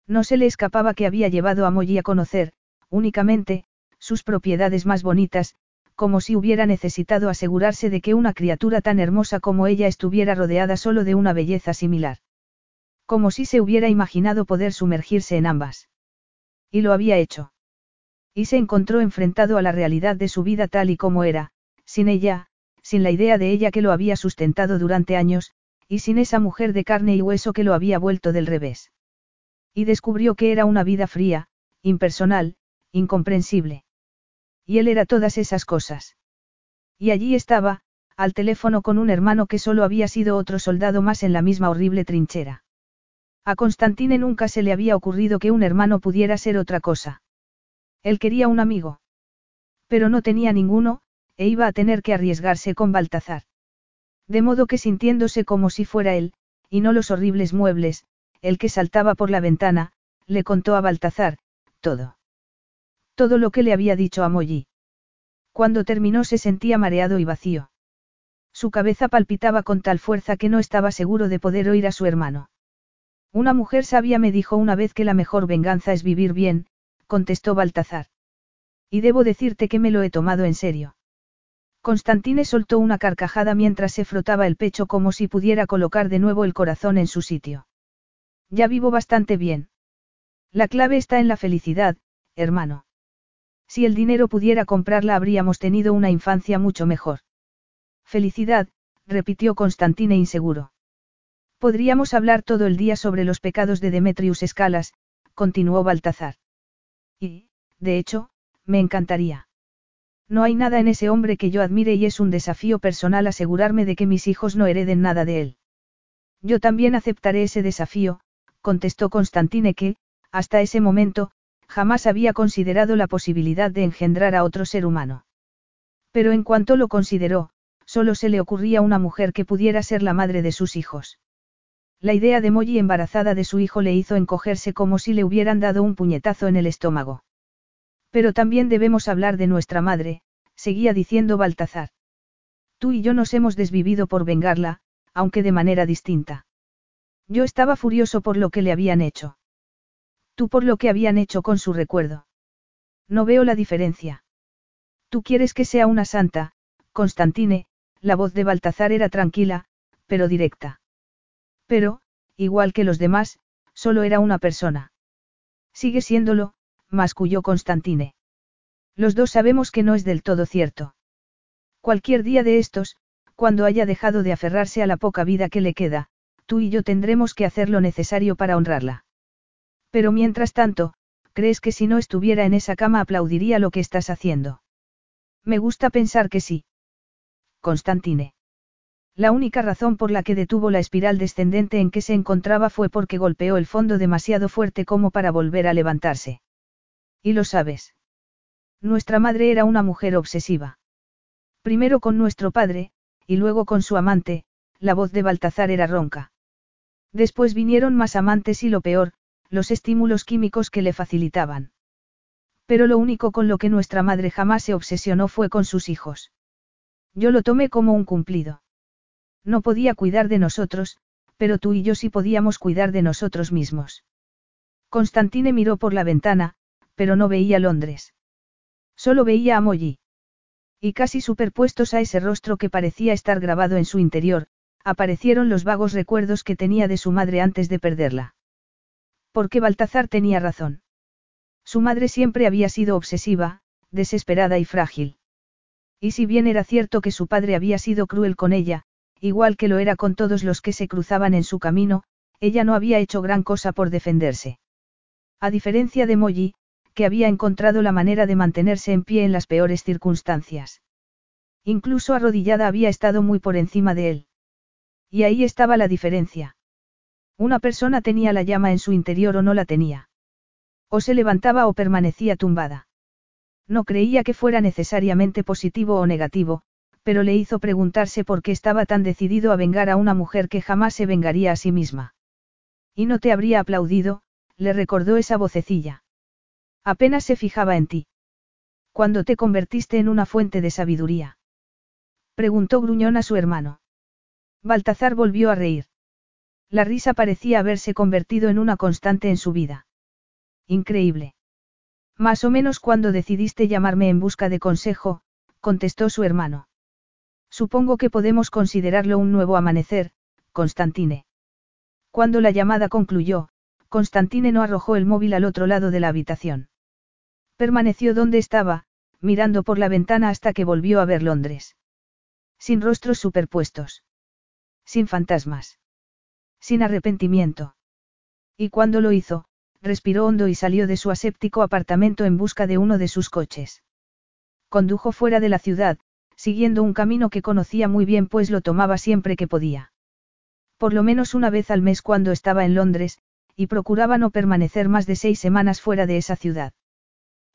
No se le escapaba que había llevado a Molly a conocer, únicamente, sus propiedades más bonitas, como si hubiera necesitado asegurarse de que una criatura tan hermosa como ella estuviera rodeada solo de una belleza similar. Como si se hubiera imaginado poder sumergirse en ambas. Y lo había hecho. Y se encontró enfrentado a la realidad de su vida tal y como era, sin ella, sin la idea de ella que lo había sustentado durante años, y sin esa mujer de carne y hueso que lo había vuelto del revés. Y descubrió que era una vida fría, impersonal, incomprensible. Y él era todas esas cosas. Y allí estaba, al teléfono con un hermano que solo había sido otro soldado más en la misma horrible trinchera. A Constantine nunca se le había ocurrido que un hermano pudiera ser otra cosa. Él quería un amigo. Pero no tenía ninguno, e iba a tener que arriesgarse con Baltazar. De modo que sintiéndose como si fuera él, y no los horribles muebles, el que saltaba por la ventana, le contó a Baltazar, todo. Todo lo que le había dicho a Molly. Cuando terminó se sentía mareado y vacío. Su cabeza palpitaba con tal fuerza que no estaba seguro de poder oír a su hermano. Una mujer sabia me dijo una vez que la mejor venganza es vivir bien, contestó Baltazar. Y debo decirte que me lo he tomado en serio. Constantine soltó una carcajada mientras se frotaba el pecho como si pudiera colocar de nuevo el corazón en su sitio. Ya vivo bastante bien. La clave está en la felicidad, hermano. Si el dinero pudiera comprarla habríamos tenido una infancia mucho mejor. Felicidad, repitió Constantine inseguro. Podríamos hablar todo el día sobre los pecados de Demetrius Escalas, continuó Baltazar. Y, de hecho, me encantaría. No hay nada en ese hombre que yo admire y es un desafío personal asegurarme de que mis hijos no hereden nada de él. Yo también aceptaré ese desafío, contestó Constantine que, hasta ese momento, jamás había considerado la posibilidad de engendrar a otro ser humano. Pero en cuanto lo consideró, solo se le ocurría una mujer que pudiera ser la madre de sus hijos. La idea de Molly embarazada de su hijo le hizo encogerse como si le hubieran dado un puñetazo en el estómago. Pero también debemos hablar de nuestra madre, seguía diciendo Baltazar. Tú y yo nos hemos desvivido por vengarla, aunque de manera distinta. Yo estaba furioso por lo que le habían hecho. Tú por lo que habían hecho con su recuerdo. No veo la diferencia. Tú quieres que sea una santa, Constantine, la voz de Baltazar era tranquila, pero directa. Pero, igual que los demás, solo era una persona. Sigue siéndolo, masculló Constantine. Los dos sabemos que no es del todo cierto. Cualquier día de estos, cuando haya dejado de aferrarse a la poca vida que le queda, tú y yo tendremos que hacer lo necesario para honrarla. Pero mientras tanto, ¿crees que si no estuviera en esa cama aplaudiría lo que estás haciendo? Me gusta pensar que sí. Constantine. La única razón por la que detuvo la espiral descendente en que se encontraba fue porque golpeó el fondo demasiado fuerte como para volver a levantarse. Y lo sabes. Nuestra madre era una mujer obsesiva. Primero con nuestro padre, y luego con su amante, la voz de Baltazar era ronca. Después vinieron más amantes y lo peor, los estímulos químicos que le facilitaban. Pero lo único con lo que nuestra madre jamás se obsesionó fue con sus hijos. Yo lo tomé como un cumplido. No podía cuidar de nosotros, pero tú y yo sí podíamos cuidar de nosotros mismos. Constantine miró por la ventana, pero no veía Londres. Solo veía a Molly. Y casi superpuestos a ese rostro que parecía estar grabado en su interior, aparecieron los vagos recuerdos que tenía de su madre antes de perderla. Porque Baltazar tenía razón. Su madre siempre había sido obsesiva, desesperada y frágil. Y si bien era cierto que su padre había sido cruel con ella, igual que lo era con todos los que se cruzaban en su camino, ella no había hecho gran cosa por defenderse. A diferencia de Molly, que había encontrado la manera de mantenerse en pie en las peores circunstancias. Incluso arrodillada había estado muy por encima de él. Y ahí estaba la diferencia. Una persona tenía la llama en su interior o no la tenía. O se levantaba o permanecía tumbada. No creía que fuera necesariamente positivo o negativo, pero le hizo preguntarse por qué estaba tan decidido a vengar a una mujer que jamás se vengaría a sí misma. Y no te habría aplaudido, le recordó esa vocecilla. Apenas se fijaba en ti. Cuando te convertiste en una fuente de sabiduría. Preguntó gruñón a su hermano. Baltazar volvió a reír. La risa parecía haberse convertido en una constante en su vida. Increíble. Más o menos cuando decidiste llamarme en busca de consejo, contestó su hermano. Supongo que podemos considerarlo un nuevo amanecer, Constantine. Cuando la llamada concluyó, Constantine no arrojó el móvil al otro lado de la habitación. Permaneció donde estaba, mirando por la ventana hasta que volvió a ver Londres. Sin rostros superpuestos. Sin fantasmas. Sin arrepentimiento. Y cuando lo hizo, respiró hondo y salió de su aséptico apartamento en busca de uno de sus coches. Condujo fuera de la ciudad, siguiendo un camino que conocía muy bien pues lo tomaba siempre que podía. Por lo menos una vez al mes cuando estaba en Londres, y procuraba no permanecer más de seis semanas fuera de esa ciudad.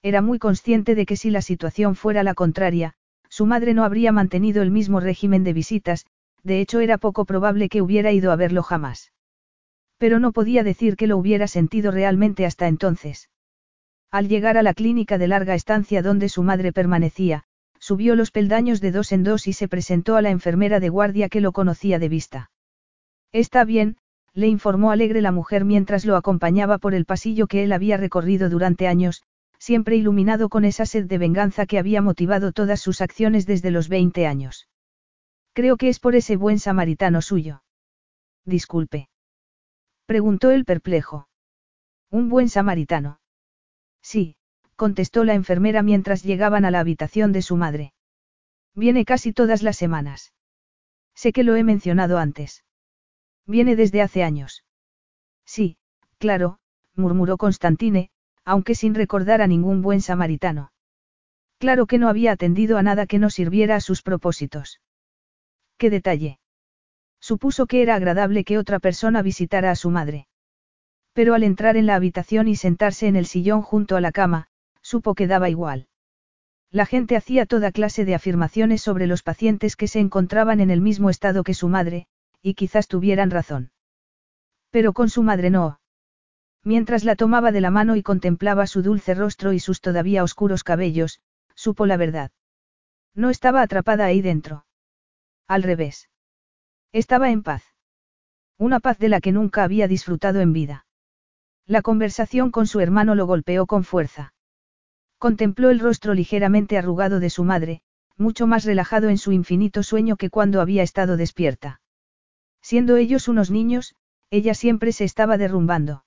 Era muy consciente de que si la situación fuera la contraria, su madre no habría mantenido el mismo régimen de visitas, de hecho era poco probable que hubiera ido a verlo jamás. Pero no podía decir que lo hubiera sentido realmente hasta entonces. Al llegar a la clínica de larga estancia donde su madre permanecía, subió los peldaños de dos en dos y se presentó a la enfermera de guardia que lo conocía de vista. Está bien, le informó alegre la mujer mientras lo acompañaba por el pasillo que él había recorrido durante años, siempre iluminado con esa sed de venganza que había motivado todas sus acciones desde los 20 años. Creo que es por ese buen samaritano suyo. Disculpe. Preguntó el perplejo. ¿Un buen samaritano? Sí, contestó la enfermera mientras llegaban a la habitación de su madre. Viene casi todas las semanas. Sé que lo he mencionado antes. Viene desde hace años. Sí, claro, murmuró Constantine, aunque sin recordar a ningún buen samaritano. Claro que no había atendido a nada que no sirviera a sus propósitos. ¿Qué detalle? Supuso que era agradable que otra persona visitara a su madre. Pero al entrar en la habitación y sentarse en el sillón junto a la cama, supo que daba igual. La gente hacía toda clase de afirmaciones sobre los pacientes que se encontraban en el mismo estado que su madre, y quizás tuvieran razón. Pero con su madre no. Mientras la tomaba de la mano y contemplaba su dulce rostro y sus todavía oscuros cabellos, supo la verdad. No estaba atrapada ahí dentro. Al revés. Estaba en paz. Una paz de la que nunca había disfrutado en vida. La conversación con su hermano lo golpeó con fuerza. Contempló el rostro ligeramente arrugado de su madre, mucho más relajado en su infinito sueño que cuando había estado despierta. Siendo ellos unos niños, ella siempre se estaba derrumbando.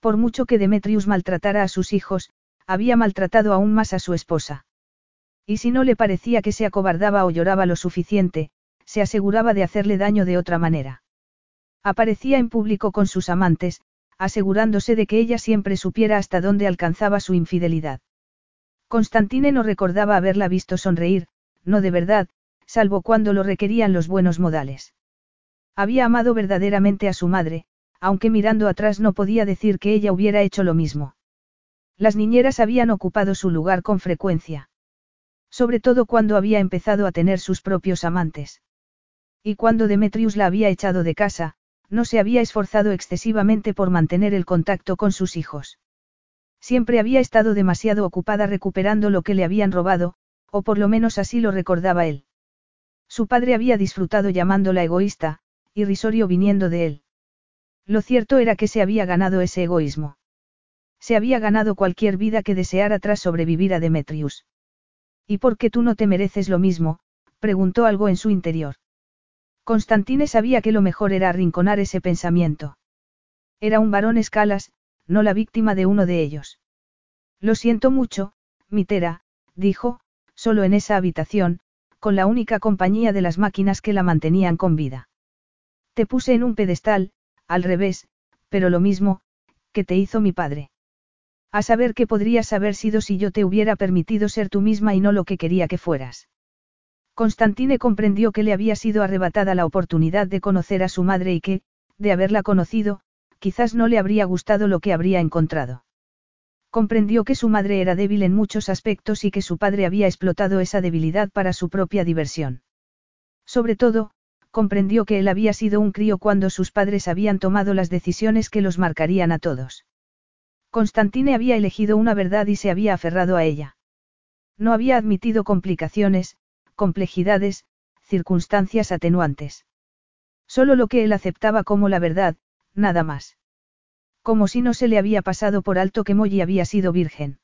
Por mucho que Demetrius maltratara a sus hijos, había maltratado aún más a su esposa. Y si no le parecía que se acobardaba o lloraba lo suficiente, se aseguraba de hacerle daño de otra manera. Aparecía en público con sus amantes, asegurándose de que ella siempre supiera hasta dónde alcanzaba su infidelidad. Constantine no recordaba haberla visto sonreír, no de verdad, salvo cuando lo requerían los buenos modales. Había amado verdaderamente a su madre, aunque mirando atrás no podía decir que ella hubiera hecho lo mismo. Las niñeras habían ocupado su lugar con frecuencia. Sobre todo cuando había empezado a tener sus propios amantes. Y cuando Demetrius la había echado de casa, no se había esforzado excesivamente por mantener el contacto con sus hijos. Siempre había estado demasiado ocupada recuperando lo que le habían robado, o por lo menos así lo recordaba él. Su padre había disfrutado llamándola egoísta, irrisorio viniendo de él. Lo cierto era que se había ganado ese egoísmo. Se había ganado cualquier vida que deseara tras sobrevivir a Demetrius. ¿Y por qué tú no te mereces lo mismo? preguntó algo en su interior. Constantine sabía que lo mejor era arrinconar ese pensamiento. Era un varón escalas, no la víctima de uno de ellos. Lo siento mucho, Mitera, dijo, solo en esa habitación, con la única compañía de las máquinas que la mantenían con vida. Te puse en un pedestal, al revés, pero lo mismo, que te hizo mi padre. A saber qué podrías haber sido si yo te hubiera permitido ser tú misma y no lo que quería que fueras. Constantine comprendió que le había sido arrebatada la oportunidad de conocer a su madre y que, de haberla conocido, quizás no le habría gustado lo que habría encontrado. Comprendió que su madre era débil en muchos aspectos y que su padre había explotado esa debilidad para su propia diversión. Sobre todo, comprendió que él había sido un crío cuando sus padres habían tomado las decisiones que los marcarían a todos. Constantine había elegido una verdad y se había aferrado a ella. No había admitido complicaciones, complejidades, circunstancias atenuantes. Solo lo que él aceptaba como la verdad, nada más. Como si no se le había pasado por alto que Molly había sido virgen.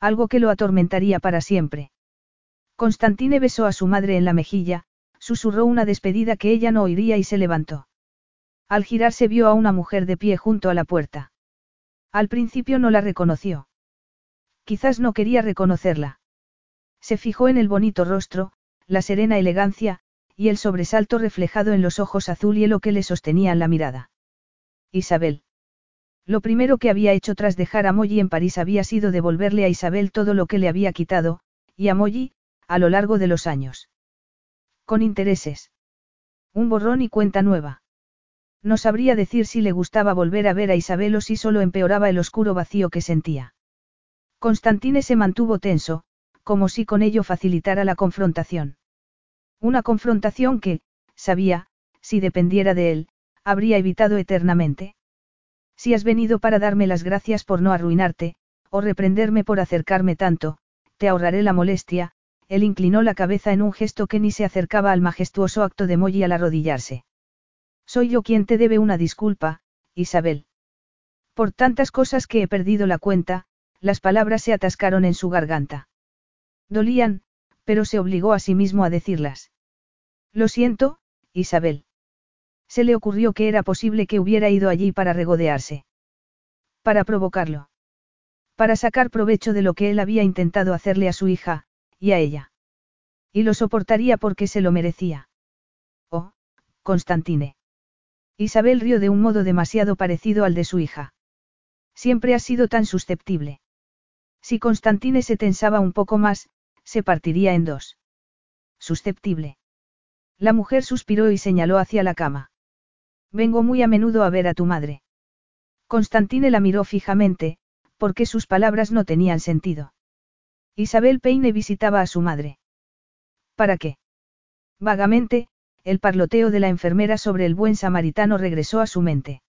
Algo que lo atormentaría para siempre. Constantine besó a su madre en la mejilla, susurró una despedida que ella no oiría y se levantó. Al girarse vio a una mujer de pie junto a la puerta. Al principio no la reconoció. Quizás no quería reconocerla. Se fijó en el bonito rostro, la serena elegancia, y el sobresalto reflejado en los ojos azul hielo que le sostenían la mirada. Isabel. Lo primero que había hecho tras dejar a Molly en París había sido devolverle a Isabel todo lo que le había quitado, y a Molly, a lo largo de los años. Con intereses. Un borrón y cuenta nueva. No sabría decir si le gustaba volver a ver a Isabel o si solo empeoraba el oscuro vacío que sentía. Constantine se mantuvo tenso, como si con ello facilitara la confrontación. Una confrontación que, sabía, si dependiera de él, habría evitado eternamente. Si has venido para darme las gracias por no arruinarte, o reprenderme por acercarme tanto, te ahorraré la molestia, él inclinó la cabeza en un gesto que ni se acercaba al majestuoso acto de Molly al arrodillarse. Soy yo quien te debe una disculpa, Isabel. Por tantas cosas que he perdido la cuenta, las palabras se atascaron en su garganta. Dolían, pero se obligó a sí mismo a decirlas. Lo siento, Isabel. Se le ocurrió que era posible que hubiera ido allí para regodearse. Para provocarlo. Para sacar provecho de lo que él había intentado hacerle a su hija, y a ella. Y lo soportaría porque se lo merecía. Oh, Constantine. Isabel rió de un modo demasiado parecido al de su hija. Siempre has sido tan susceptible. Si Constantine se tensaba un poco más, se partiría en dos. Susceptible. La mujer suspiró y señaló hacia la cama. Vengo muy a menudo a ver a tu madre. Constantine la miró fijamente, porque sus palabras no tenían sentido. Isabel Peine visitaba a su madre. ¿Para qué? Vagamente, el parloteo de la enfermera sobre el buen samaritano regresó a su mente.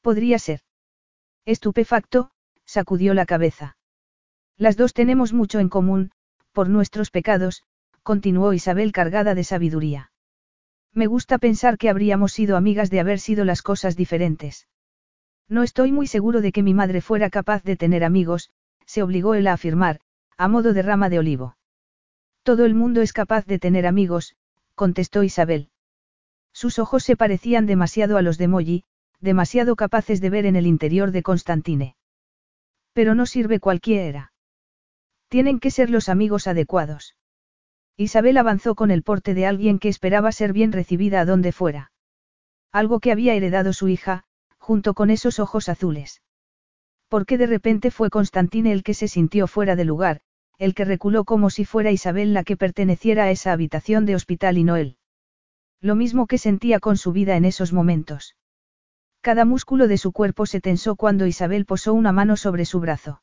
Podría ser. Estupefacto, sacudió la cabeza. Las dos tenemos mucho en común, por nuestros pecados, continuó Isabel cargada de sabiduría. Me gusta pensar que habríamos sido amigas de haber sido las cosas diferentes. No estoy muy seguro de que mi madre fuera capaz de tener amigos, se obligó él a afirmar, a modo de rama de olivo. Todo el mundo es capaz de tener amigos, contestó Isabel. Sus ojos se parecían demasiado a los de Molly, demasiado capaces de ver en el interior de Constantine. Pero no sirve cualquiera. Tienen que ser los amigos adecuados. Isabel avanzó con el porte de alguien que esperaba ser bien recibida a donde fuera. Algo que había heredado su hija, junto con esos ojos azules. Porque de repente fue Constantine el que se sintió fuera de lugar, el que reculó como si fuera Isabel la que perteneciera a esa habitación de hospital y no él. Lo mismo que sentía con su vida en esos momentos. Cada músculo de su cuerpo se tensó cuando Isabel posó una mano sobre su brazo.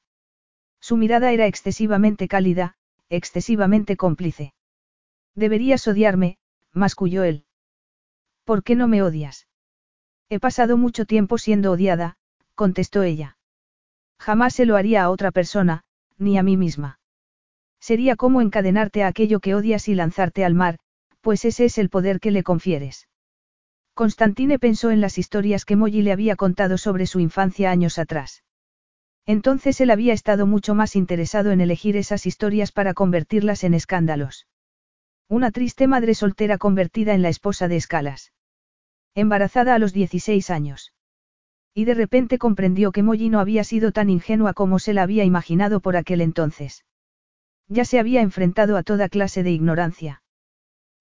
Su mirada era excesivamente cálida, excesivamente cómplice. Deberías odiarme, masculló él. ¿Por qué no me odias? He pasado mucho tiempo siendo odiada, contestó ella. Jamás se lo haría a otra persona, ni a mí misma. Sería como encadenarte a aquello que odias y lanzarte al mar, pues ese es el poder que le confieres. Constantine pensó en las historias que Molly le había contado sobre su infancia años atrás. Entonces él había estado mucho más interesado en elegir esas historias para convertirlas en escándalos. Una triste madre soltera convertida en la esposa de Escalas. Embarazada a los 16 años. Y de repente comprendió que Molly no había sido tan ingenua como se la había imaginado por aquel entonces. Ya se había enfrentado a toda clase de ignorancia.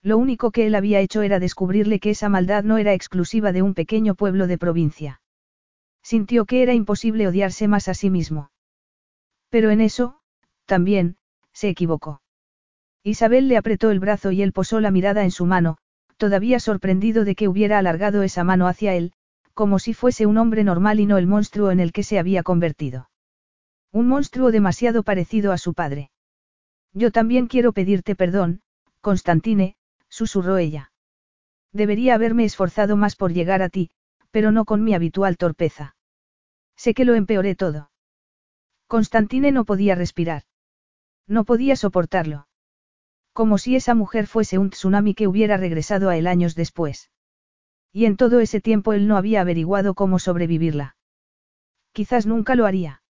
Lo único que él había hecho era descubrirle que esa maldad no era exclusiva de un pequeño pueblo de provincia. Sintió que era imposible odiarse más a sí mismo. Pero en eso, también, se equivocó. Isabel le apretó el brazo y él posó la mirada en su mano, todavía sorprendido de que hubiera alargado esa mano hacia él, como si fuese un hombre normal y no el monstruo en el que se había convertido. Un monstruo demasiado parecido a su padre. Yo también quiero pedirte perdón, Constantine, susurró ella. Debería haberme esforzado más por llegar a ti, pero no con mi habitual torpeza. Sé que lo empeoré todo. Constantine no podía respirar. No podía soportarlo. Como si esa mujer fuese un tsunami que hubiera regresado a él años después. Y en todo ese tiempo él no había averiguado cómo sobrevivirla. Quizás nunca lo haría.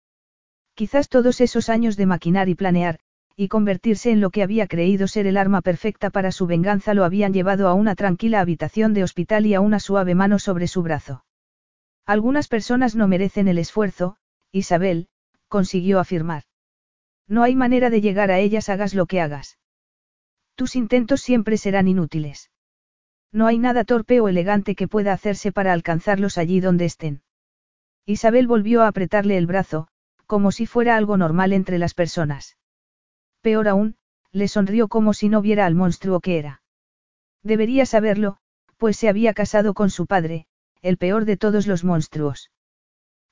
Quizás todos esos años de maquinar y planear, y convertirse en lo que había creído ser el arma perfecta para su venganza lo habían llevado a una tranquila habitación de hospital y a una suave mano sobre su brazo. Algunas personas no merecen el esfuerzo, Isabel, consiguió afirmar. No hay manera de llegar a ellas hagas lo que hagas. Tus intentos siempre serán inútiles. No hay nada torpe o elegante que pueda hacerse para alcanzarlos allí donde estén. Isabel volvió a apretarle el brazo, como si fuera algo normal entre las personas. Peor aún, le sonrió como si no viera al monstruo que era. Debería saberlo, pues se había casado con su padre, el peor de todos los monstruos.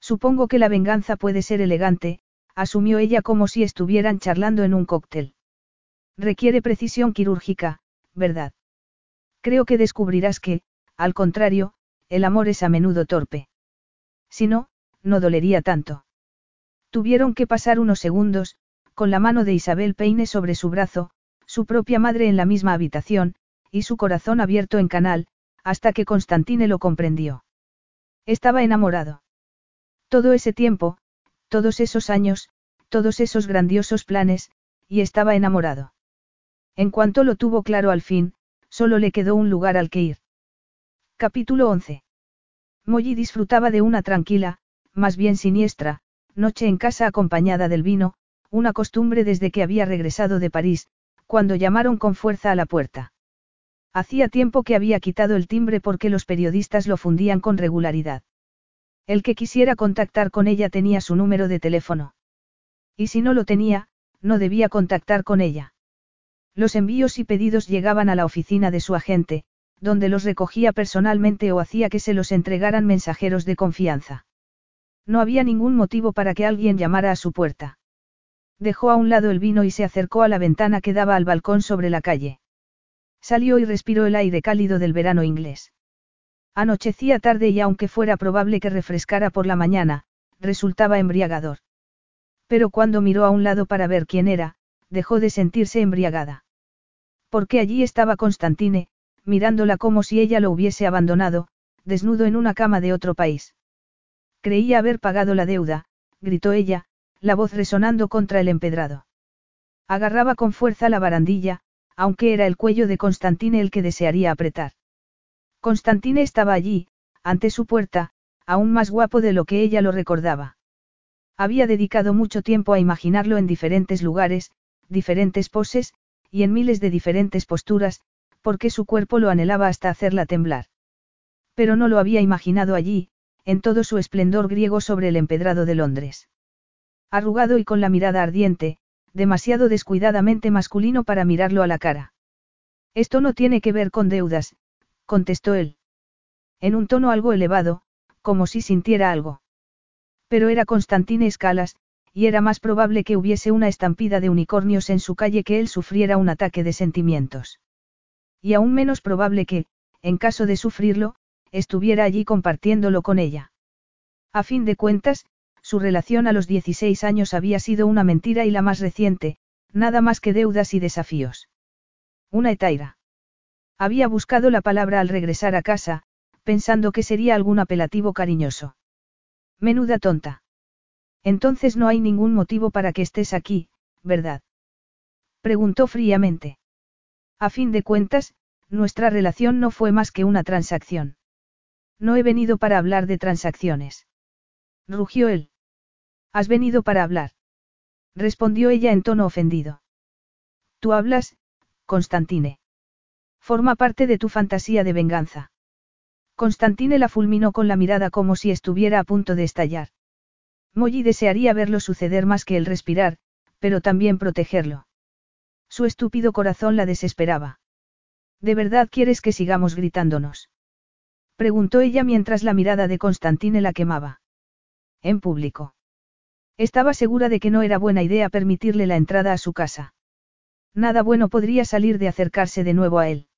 Supongo que la venganza puede ser elegante, asumió ella como si estuvieran charlando en un cóctel. Requiere precisión quirúrgica, ¿verdad? Creo que descubrirás que, al contrario, el amor es a menudo torpe. Si no, no dolería tanto. Tuvieron que pasar unos segundos, con la mano de Isabel Peine sobre su brazo, su propia madre en la misma habitación, y su corazón abierto en canal, hasta que Constantine lo comprendió. Estaba enamorado. Todo ese tiempo, todos esos años, todos esos grandiosos planes, y estaba enamorado. En cuanto lo tuvo claro al fin, solo le quedó un lugar al que ir. Capítulo 11. Molly disfrutaba de una tranquila, más bien siniestra, noche en casa acompañada del vino, una costumbre desde que había regresado de París, cuando llamaron con fuerza a la puerta. Hacía tiempo que había quitado el timbre porque los periodistas lo fundían con regularidad. El que quisiera contactar con ella tenía su número de teléfono. Y si no lo tenía, no debía contactar con ella. Los envíos y pedidos llegaban a la oficina de su agente, donde los recogía personalmente o hacía que se los entregaran mensajeros de confianza. No había ningún motivo para que alguien llamara a su puerta. Dejó a un lado el vino y se acercó a la ventana que daba al balcón sobre la calle. Salió y respiró el aire cálido del verano inglés. Anochecía tarde y aunque fuera probable que refrescara por la mañana, resultaba embriagador. Pero cuando miró a un lado para ver quién era, dejó de sentirse embriagada. Porque allí estaba Constantine, mirándola como si ella lo hubiese abandonado, desnudo en una cama de otro país. Creía haber pagado la deuda, gritó ella, la voz resonando contra el empedrado. Agarraba con fuerza la barandilla, aunque era el cuello de Constantine el que desearía apretar. Constantine estaba allí, ante su puerta, aún más guapo de lo que ella lo recordaba. Había dedicado mucho tiempo a imaginarlo en diferentes lugares, diferentes poses, y en miles de diferentes posturas, porque su cuerpo lo anhelaba hasta hacerla temblar. Pero no lo había imaginado allí, en todo su esplendor griego sobre el empedrado de Londres. Arrugado y con la mirada ardiente, demasiado descuidadamente masculino para mirarlo a la cara. Esto no tiene que ver con deudas, contestó él. En un tono algo elevado, como si sintiera algo. Pero era Constantine Escalas, y era más probable que hubiese una estampida de unicornios en su calle que él sufriera un ataque de sentimientos. Y aún menos probable que, en caso de sufrirlo, estuviera allí compartiéndolo con ella. A fin de cuentas, su relación a los 16 años había sido una mentira y la más reciente, nada más que deudas y desafíos. Una etaira. Había buscado la palabra al regresar a casa, pensando que sería algún apelativo cariñoso. Menuda tonta. Entonces no hay ningún motivo para que estés aquí, ¿verdad? Preguntó fríamente. A fin de cuentas, nuestra relación no fue más que una transacción. No he venido para hablar de transacciones. Rugió él. Has venido para hablar. Respondió ella en tono ofendido. Tú hablas, Constantine. Forma parte de tu fantasía de venganza. Constantine la fulminó con la mirada como si estuviera a punto de estallar. Molly desearía verlo suceder más que el respirar, pero también protegerlo. Su estúpido corazón la desesperaba. ¿De verdad quieres que sigamos gritándonos? Preguntó ella mientras la mirada de Constantine la quemaba. En público. Estaba segura de que no era buena idea permitirle la entrada a su casa. Nada bueno podría salir de acercarse de nuevo a él.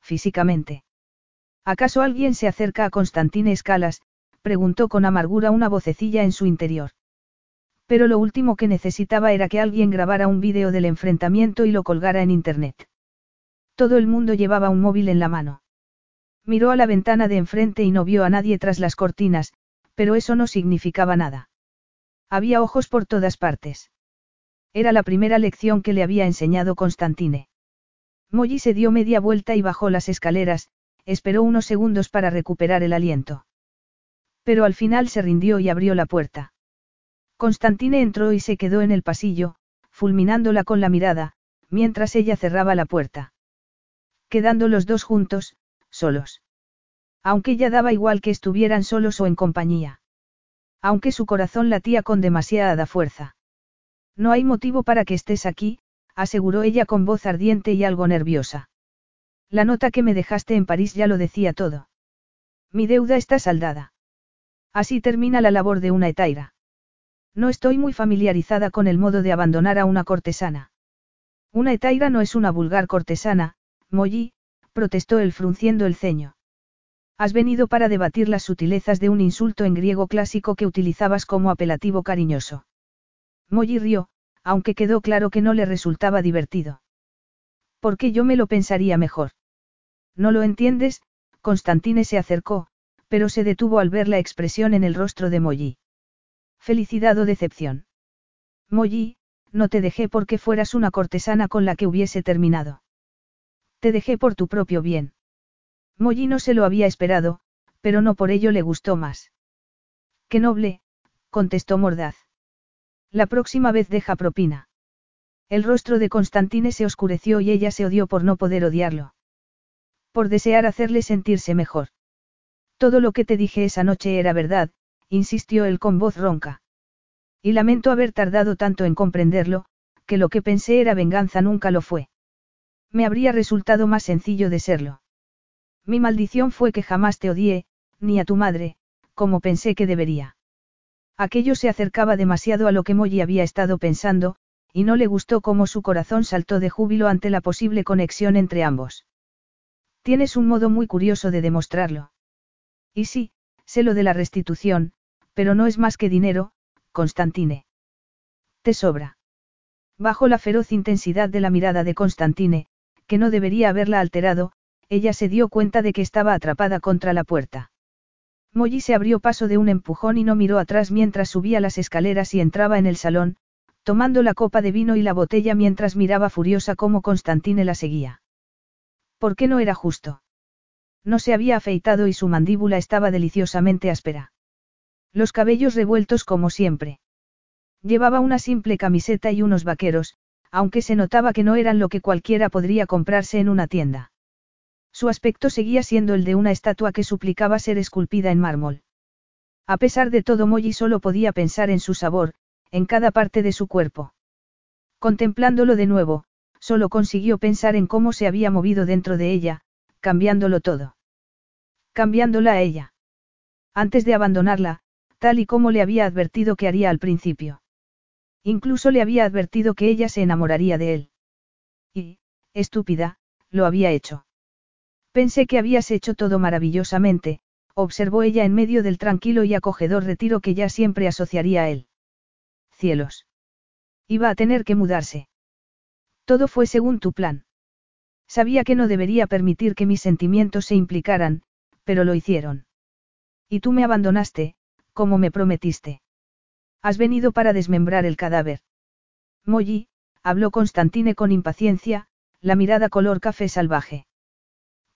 Físicamente. ¿Acaso alguien se acerca a Constantine Escalas? Preguntó con amargura una vocecilla en su interior. Pero lo último que necesitaba era que alguien grabara un vídeo del enfrentamiento y lo colgara en Internet. Todo el mundo llevaba un móvil en la mano. Miró a la ventana de enfrente y no vio a nadie tras las cortinas, pero eso no significaba nada. Había ojos por todas partes. Era la primera lección que le había enseñado Constantine. Molly se dio media vuelta y bajó las escaleras, esperó unos segundos para recuperar el aliento. Pero al final se rindió y abrió la puerta. Constantine entró y se quedó en el pasillo, fulminándola con la mirada, mientras ella cerraba la puerta. Quedando los dos juntos, solos. Aunque ya daba igual que estuvieran solos o en compañía. Aunque su corazón latía con demasiada fuerza. No hay motivo para que estés aquí, aseguró ella con voz ardiente y algo nerviosa. La nota que me dejaste en París ya lo decía todo. Mi deuda está saldada. Así termina la labor de una etaira. No estoy muy familiarizada con el modo de abandonar a una cortesana. Una etaira no es una vulgar cortesana, Molly, protestó él frunciendo el ceño. Has venido para debatir las sutilezas de un insulto en griego clásico que utilizabas como apelativo cariñoso. Molly rió, aunque quedó claro que no le resultaba divertido. ¿Por qué yo me lo pensaría mejor? No lo entiendes, Constantine se acercó, pero se detuvo al ver la expresión en el rostro de Molly. Felicidad o decepción. Molly, no te dejé porque fueras una cortesana con la que hubiese terminado. Te dejé por tu propio bien. Molly no se lo había esperado, pero no por ello le gustó más. Qué noble, contestó mordaz. La próxima vez deja propina. El rostro de Constantine se oscureció y ella se odió por no poder odiarlo. Por desear hacerle sentirse mejor. Todo lo que te dije esa noche era verdad, insistió él con voz ronca. Y lamento haber tardado tanto en comprenderlo, que lo que pensé era venganza nunca lo fue. Me habría resultado más sencillo de serlo. Mi maldición fue que jamás te odié, ni a tu madre, como pensé que debería. Aquello se acercaba demasiado a lo que Molly había estado pensando, y no le gustó cómo su corazón saltó de júbilo ante la posible conexión entre ambos. Tienes un modo muy curioso de demostrarlo. Y sí, sé lo de la restitución, pero no es más que dinero, Constantine. Te sobra. Bajo la feroz intensidad de la mirada de Constantine, que no debería haberla alterado, ella se dio cuenta de que estaba atrapada contra la puerta. Molly se abrió paso de un empujón y no miró atrás mientras subía las escaleras y entraba en el salón, tomando la copa de vino y la botella mientras miraba furiosa cómo Constantine la seguía. ¿Por qué no era justo? No se había afeitado y su mandíbula estaba deliciosamente áspera. Los cabellos revueltos como siempre. Llevaba una simple camiseta y unos vaqueros, aunque se notaba que no eran lo que cualquiera podría comprarse en una tienda. Su aspecto seguía siendo el de una estatua que suplicaba ser esculpida en mármol. A pesar de todo, Molly solo podía pensar en su sabor, en cada parte de su cuerpo. Contemplándolo de nuevo, solo consiguió pensar en cómo se había movido dentro de ella, cambiándolo todo. Cambiándola a ella. Antes de abandonarla, tal y como le había advertido que haría al principio. Incluso le había advertido que ella se enamoraría de él. Y, estúpida, lo había hecho. Pensé que habías hecho todo maravillosamente, observó ella en medio del tranquilo y acogedor retiro que ya siempre asociaría a él. Cielos. Iba a tener que mudarse. Todo fue según tu plan. Sabía que no debería permitir que mis sentimientos se implicaran, pero lo hicieron. Y tú me abandonaste, como me prometiste. Has venido para desmembrar el cadáver. Molly, habló Constantine con impaciencia, la mirada color café salvaje.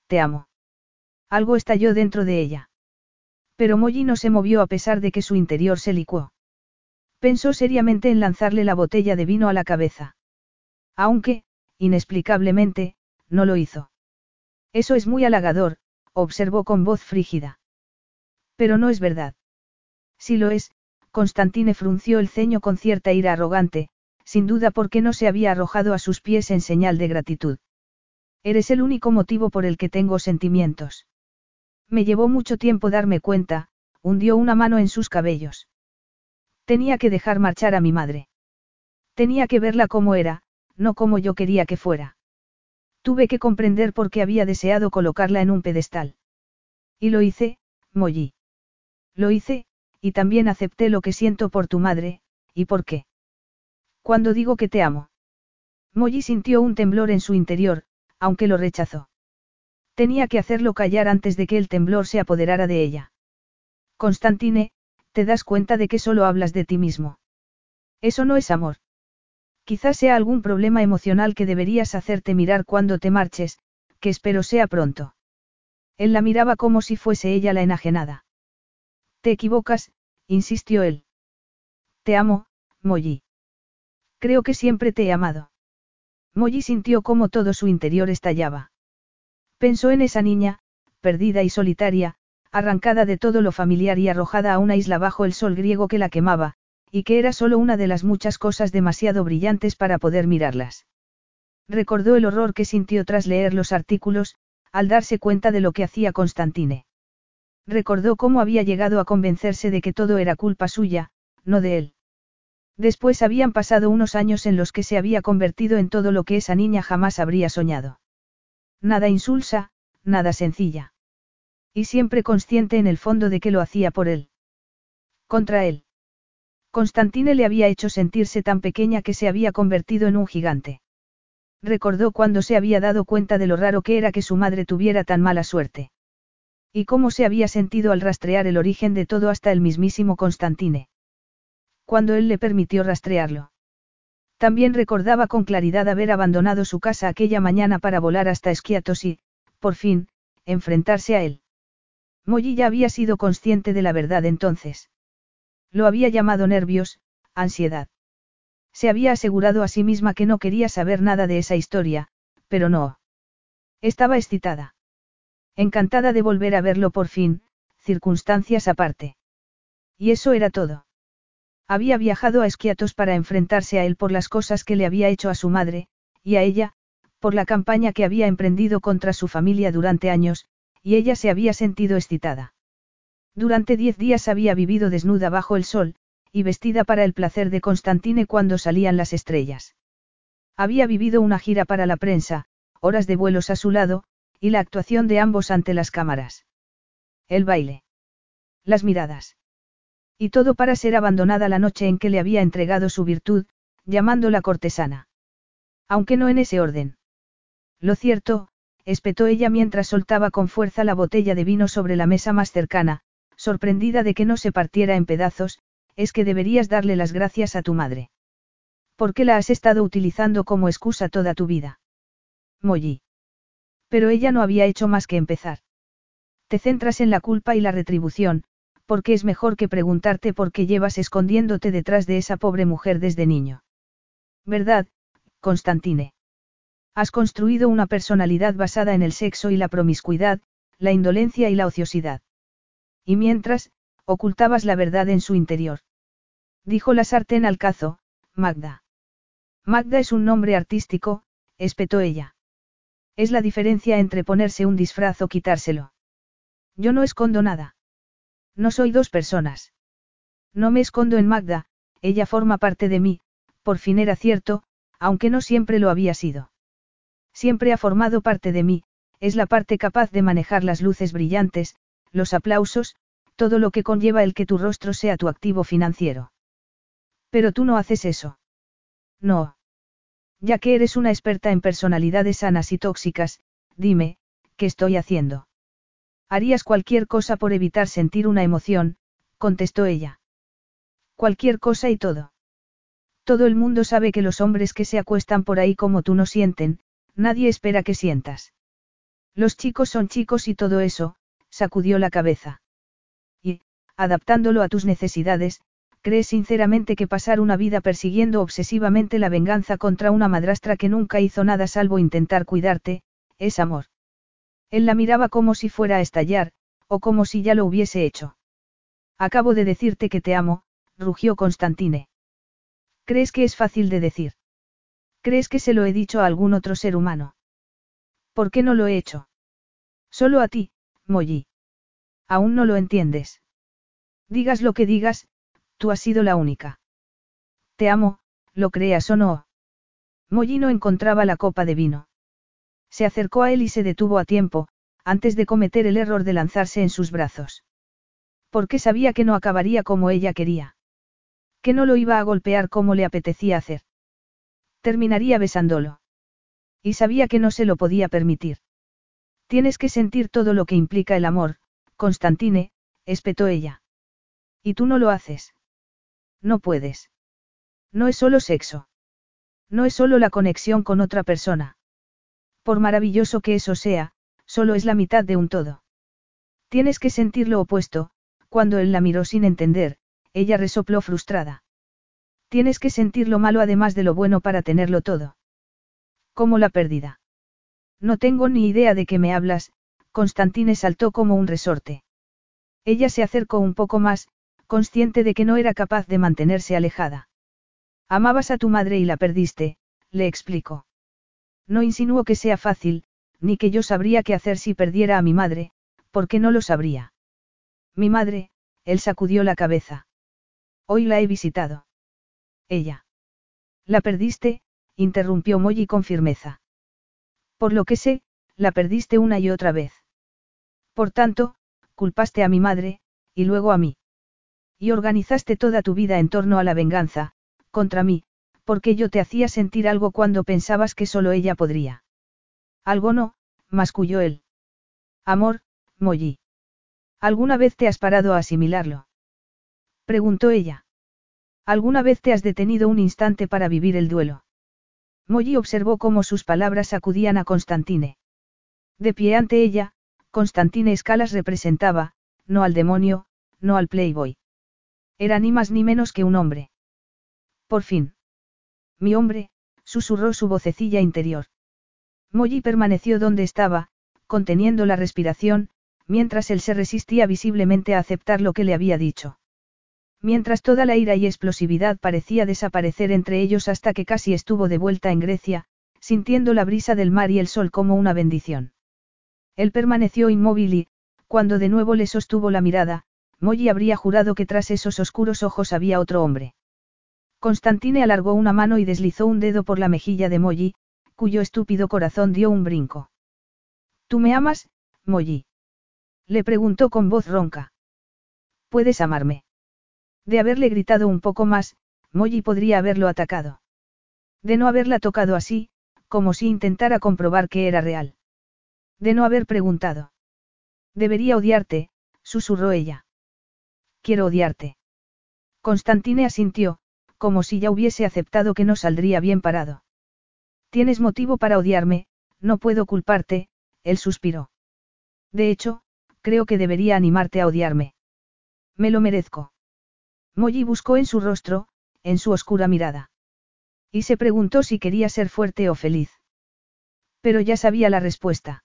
Te amo. Algo estalló dentro de ella. Pero Molly no se movió a pesar de que su interior se licuó. Pensó seriamente en lanzarle la botella de vino a la cabeza. Aunque, inexplicablemente, no lo hizo. Eso es muy halagador, observó con voz frígida. Pero no es verdad. Si lo es, Constantine frunció el ceño con cierta ira arrogante, sin duda porque no se había arrojado a sus pies en señal de gratitud. Eres el único motivo por el que tengo sentimientos. Me llevó mucho tiempo darme cuenta, hundió una mano en sus cabellos. Tenía que dejar marchar a mi madre. Tenía que verla como era, no como yo quería que fuera. Tuve que comprender por qué había deseado colocarla en un pedestal. Y lo hice, Molly. Lo hice, y también acepté lo que siento por tu madre, ¿y por qué? Cuando digo que te amo. Molly sintió un temblor en su interior, aunque lo rechazó. Tenía que hacerlo callar antes de que el temblor se apoderara de ella. Constantine, te das cuenta de que solo hablas de ti mismo. Eso no es amor. Quizás sea algún problema emocional que deberías hacerte mirar cuando te marches, que espero sea pronto. Él la miraba como si fuese ella la enajenada. Te equivocas, insistió él. Te amo, Molly. Creo que siempre te he amado. Molly sintió cómo todo su interior estallaba. Pensó en esa niña, perdida y solitaria, arrancada de todo lo familiar y arrojada a una isla bajo el sol griego que la quemaba, y que era solo una de las muchas cosas demasiado brillantes para poder mirarlas. Recordó el horror que sintió tras leer los artículos, al darse cuenta de lo que hacía Constantine. Recordó cómo había llegado a convencerse de que todo era culpa suya, no de él. Después habían pasado unos años en los que se había convertido en todo lo que esa niña jamás habría soñado. Nada insulsa, nada sencilla. Y siempre consciente en el fondo de que lo hacía por él. Contra él. Constantine le había hecho sentirse tan pequeña que se había convertido en un gigante. Recordó cuando se había dado cuenta de lo raro que era que su madre tuviera tan mala suerte. Y cómo se había sentido al rastrear el origen de todo hasta el mismísimo Constantine. Cuando él le permitió rastrearlo. También recordaba con claridad haber abandonado su casa aquella mañana para volar hasta Esquiatos y, por fin, enfrentarse a él. Molly ya había sido consciente de la verdad entonces. Lo había llamado nervios, ansiedad. Se había asegurado a sí misma que no quería saber nada de esa historia, pero no. Estaba excitada. Encantada de volver a verlo por fin, circunstancias aparte. Y eso era todo. Había viajado a Esquiatos para enfrentarse a él por las cosas que le había hecho a su madre, y a ella, por la campaña que había emprendido contra su familia durante años, y ella se había sentido excitada. Durante diez días había vivido desnuda bajo el sol, y vestida para el placer de Constantine cuando salían las estrellas. Había vivido una gira para la prensa, horas de vuelos a su lado, y la actuación de ambos ante las cámaras. El baile. Las miradas. Y todo para ser abandonada la noche en que le había entregado su virtud, llamándola cortesana. Aunque no en ese orden. Lo cierto, espetó ella mientras soltaba con fuerza la botella de vino sobre la mesa más cercana, sorprendida de que no se partiera en pedazos, es que deberías darle las gracias a tu madre. ¿Por qué la has estado utilizando como excusa toda tu vida? Molly. Pero ella no había hecho más que empezar. Te centras en la culpa y la retribución, porque es mejor que preguntarte por qué llevas escondiéndote detrás de esa pobre mujer desde niño. ¿Verdad, Constantine? Has construido una personalidad basada en el sexo y la promiscuidad, la indolencia y la ociosidad. Y mientras, ocultabas la verdad en su interior. Dijo la sartén al cazo, Magda. Magda es un nombre artístico, espetó ella. Es la diferencia entre ponerse un disfraz o quitárselo. Yo no escondo nada. No soy dos personas. No me escondo en Magda, ella forma parte de mí, por fin era cierto, aunque no siempre lo había sido. Siempre ha formado parte de mí, es la parte capaz de manejar las luces brillantes, los aplausos, todo lo que conlleva el que tu rostro sea tu activo financiero. Pero tú no haces eso. No. Ya que eres una experta en personalidades sanas y tóxicas, dime, ¿qué estoy haciendo? Harías cualquier cosa por evitar sentir una emoción, contestó ella. Cualquier cosa y todo. Todo el mundo sabe que los hombres que se acuestan por ahí como tú no sienten, nadie espera que sientas. Los chicos son chicos y todo eso, sacudió la cabeza. Y, adaptándolo a tus necesidades, ¿crees sinceramente que pasar una vida persiguiendo obsesivamente la venganza contra una madrastra que nunca hizo nada salvo intentar cuidarte, es amor? Él la miraba como si fuera a estallar, o como si ya lo hubiese hecho. Acabo de decirte que te amo, rugió Constantine. ¿Crees que es fácil de decir? ¿Crees que se lo he dicho a algún otro ser humano? ¿Por qué no lo he hecho? Solo a ti, Molly. Aún no lo entiendes. Digas lo que digas, tú has sido la única. Te amo, lo creas o no. Molly no encontraba la copa de vino. Se acercó a él y se detuvo a tiempo, antes de cometer el error de lanzarse en sus brazos. Porque sabía que no acabaría como ella quería. Que no lo iba a golpear como le apetecía hacer. Terminaría besándolo. Y sabía que no se lo podía permitir. Tienes que sentir todo lo que implica el amor, Constantine, espetó ella. Y tú no lo haces. No puedes. No es solo sexo. No es solo la conexión con otra persona. Por maravilloso que eso sea, solo es la mitad de un todo. Tienes que sentir lo opuesto, cuando él la miró sin entender, ella resopló frustrada. Tienes que sentir lo malo además de lo bueno para tenerlo todo. Como la pérdida. No tengo ni idea de qué me hablas, Constantine saltó como un resorte. Ella se acercó un poco más, consciente de que no era capaz de mantenerse alejada. Amabas a tu madre y la perdiste, le explicó. No insinuó que sea fácil, ni que yo sabría qué hacer si perdiera a mi madre, porque no lo sabría. Mi madre, él sacudió la cabeza. Hoy la he visitado. Ella. La perdiste, interrumpió Molly con firmeza. Por lo que sé, la perdiste una y otra vez. Por tanto, culpaste a mi madre, y luego a mí. Y organizaste toda tu vida en torno a la venganza, contra mí, porque yo te hacía sentir algo cuando pensabas que solo ella podría. Algo no, masculló él. Amor, Molly. ¿Alguna vez te has parado a asimilarlo? Preguntó ella. ¿Alguna vez te has detenido un instante para vivir el duelo? Molly observó cómo sus palabras sacudían a Constantine. De pie ante ella, Constantine Escalas representaba, no al demonio, no al playboy. Era ni más ni menos que un hombre. Por fin. Mi hombre, susurró su vocecilla interior. Molly permaneció donde estaba, conteniendo la respiración, mientras él se resistía visiblemente a aceptar lo que le había dicho. Mientras toda la ira y explosividad parecía desaparecer entre ellos hasta que casi estuvo de vuelta en Grecia, sintiendo la brisa del mar y el sol como una bendición. Él permaneció inmóvil y, cuando de nuevo le sostuvo la mirada, Molly habría jurado que tras esos oscuros ojos había otro hombre. Constantine alargó una mano y deslizó un dedo por la mejilla de Molly, cuyo estúpido corazón dio un brinco. ¿Tú me amas, Molly? Le preguntó con voz ronca. ¿Puedes amarme? De haberle gritado un poco más, Molly podría haberlo atacado. De no haberla tocado así, como si intentara comprobar que era real. De no haber preguntado. Debería odiarte, susurró ella. Quiero odiarte. Constantine asintió, como si ya hubiese aceptado que no saldría bien parado. Tienes motivo para odiarme, no puedo culparte, él suspiró. De hecho, creo que debería animarte a odiarme. Me lo merezco. Molly buscó en su rostro, en su oscura mirada. Y se preguntó si quería ser fuerte o feliz. Pero ya sabía la respuesta.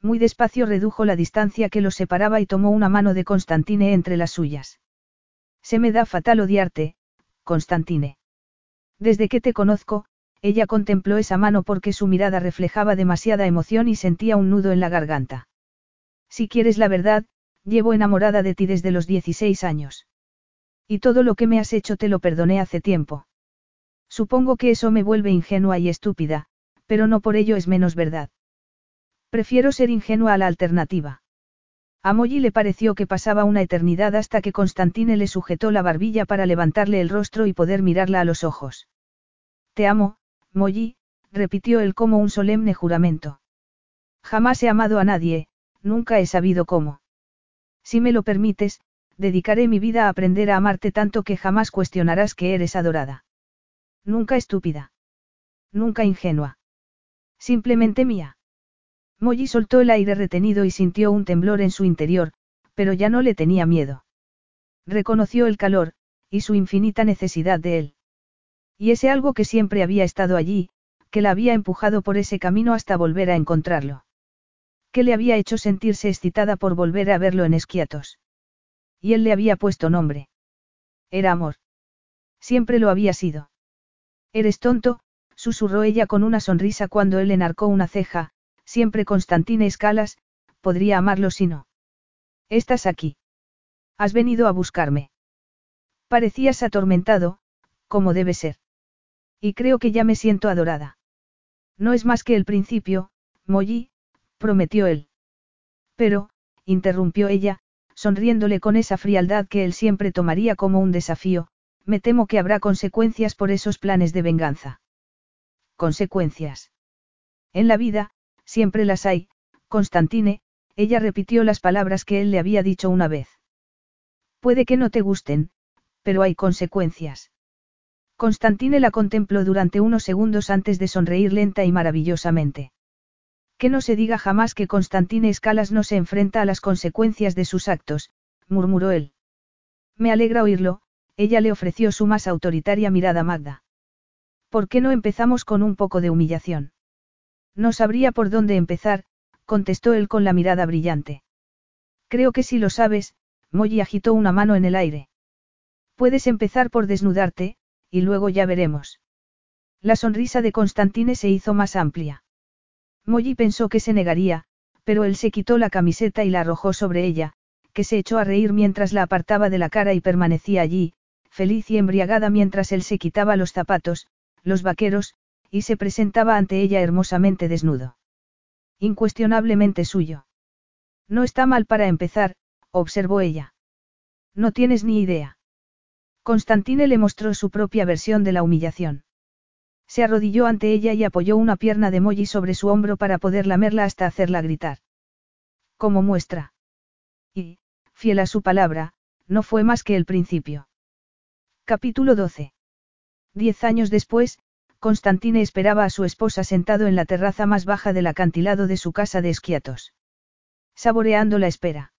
Muy despacio redujo la distancia que los separaba y tomó una mano de Constantine entre las suyas. Se me da fatal odiarte, Constantine. Desde que te conozco, ella contempló esa mano porque su mirada reflejaba demasiada emoción y sentía un nudo en la garganta. Si quieres la verdad, llevo enamorada de ti desde los 16 años. Y todo lo que me has hecho te lo perdoné hace tiempo. Supongo que eso me vuelve ingenua y estúpida, pero no por ello es menos verdad. Prefiero ser ingenua a la alternativa. A Molly le pareció que pasaba una eternidad hasta que Constantine le sujetó la barbilla para levantarle el rostro y poder mirarla a los ojos. Te amo, Molly, repitió él como un solemne juramento. Jamás he amado a nadie, nunca he sabido cómo. Si me lo permites, dedicaré mi vida a aprender a amarte tanto que jamás cuestionarás que eres adorada. Nunca estúpida. Nunca ingenua. Simplemente mía. Molly soltó el aire retenido y sintió un temblor en su interior, pero ya no le tenía miedo. Reconoció el calor, y su infinita necesidad de él. Y ese algo que siempre había estado allí, que la había empujado por ese camino hasta volver a encontrarlo. Que le había hecho sentirse excitada por volver a verlo en esquiatos. Y él le había puesto nombre. Era amor. Siempre lo había sido. Eres tonto, susurró ella con una sonrisa cuando él enarcó una ceja, siempre Constantine Escalas, podría amarlo si no. Estás aquí. Has venido a buscarme. Parecías atormentado, como debe ser. Y creo que ya me siento adorada. No es más que el principio, Molly, prometió él. Pero, interrumpió ella, sonriéndole con esa frialdad que él siempre tomaría como un desafío, me temo que habrá consecuencias por esos planes de venganza. Consecuencias. En la vida, siempre las hay, Constantine, ella repitió las palabras que él le había dicho una vez. Puede que no te gusten, pero hay consecuencias. Constantine la contempló durante unos segundos antes de sonreír lenta y maravillosamente. Que no se diga jamás que Constantine Escalas no se enfrenta a las consecuencias de sus actos, murmuró él. Me alegra oírlo, ella le ofreció su más autoritaria mirada Magda. ¿Por qué no empezamos con un poco de humillación? No sabría por dónde empezar, contestó él con la mirada brillante. Creo que si lo sabes, Molly agitó una mano en el aire. Puedes empezar por desnudarte, y luego ya veremos. La sonrisa de Constantine se hizo más amplia. Molly pensó que se negaría, pero él se quitó la camiseta y la arrojó sobre ella, que se echó a reír mientras la apartaba de la cara y permanecía allí, feliz y embriagada mientras él se quitaba los zapatos, los vaqueros, y se presentaba ante ella hermosamente desnudo. Incuestionablemente suyo. No está mal para empezar, observó ella. No tienes ni idea. Constantine le mostró su propia versión de la humillación. Se arrodilló ante ella y apoyó una pierna de Molly sobre su hombro para poder lamerla hasta hacerla gritar. Como muestra. Y, fiel a su palabra, no fue más que el principio. Capítulo 12. Diez años después, Constantine esperaba a su esposa sentado en la terraza más baja del acantilado de su casa de esquiatos. Saboreando la espera.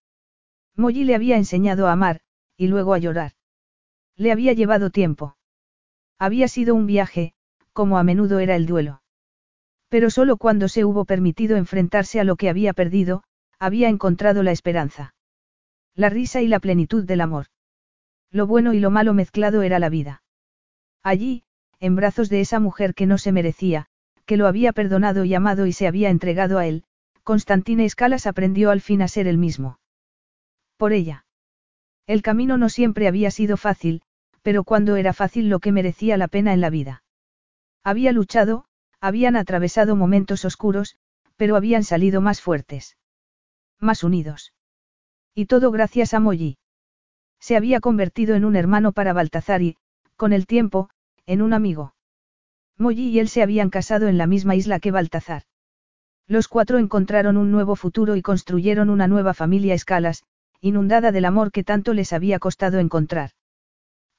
Molly le había enseñado a amar, y luego a llorar. Le había llevado tiempo. Había sido un viaje, como a menudo era el duelo. Pero solo cuando se hubo permitido enfrentarse a lo que había perdido, había encontrado la esperanza. La risa y la plenitud del amor. Lo bueno y lo malo mezclado era la vida. Allí, en brazos de esa mujer que no se merecía, que lo había perdonado y amado y se había entregado a él, Constantine Escalas aprendió al fin a ser el mismo. Por ella. El camino no siempre había sido fácil, pero cuando era fácil lo que merecía la pena en la vida. Había luchado, habían atravesado momentos oscuros, pero habían salido más fuertes. Más unidos. Y todo gracias a Molly. Se había convertido en un hermano para Baltazar y, con el tiempo, en un amigo. Molly y él se habían casado en la misma isla que Baltazar. Los cuatro encontraron un nuevo futuro y construyeron una nueva familia escalas, inundada del amor que tanto les había costado encontrar.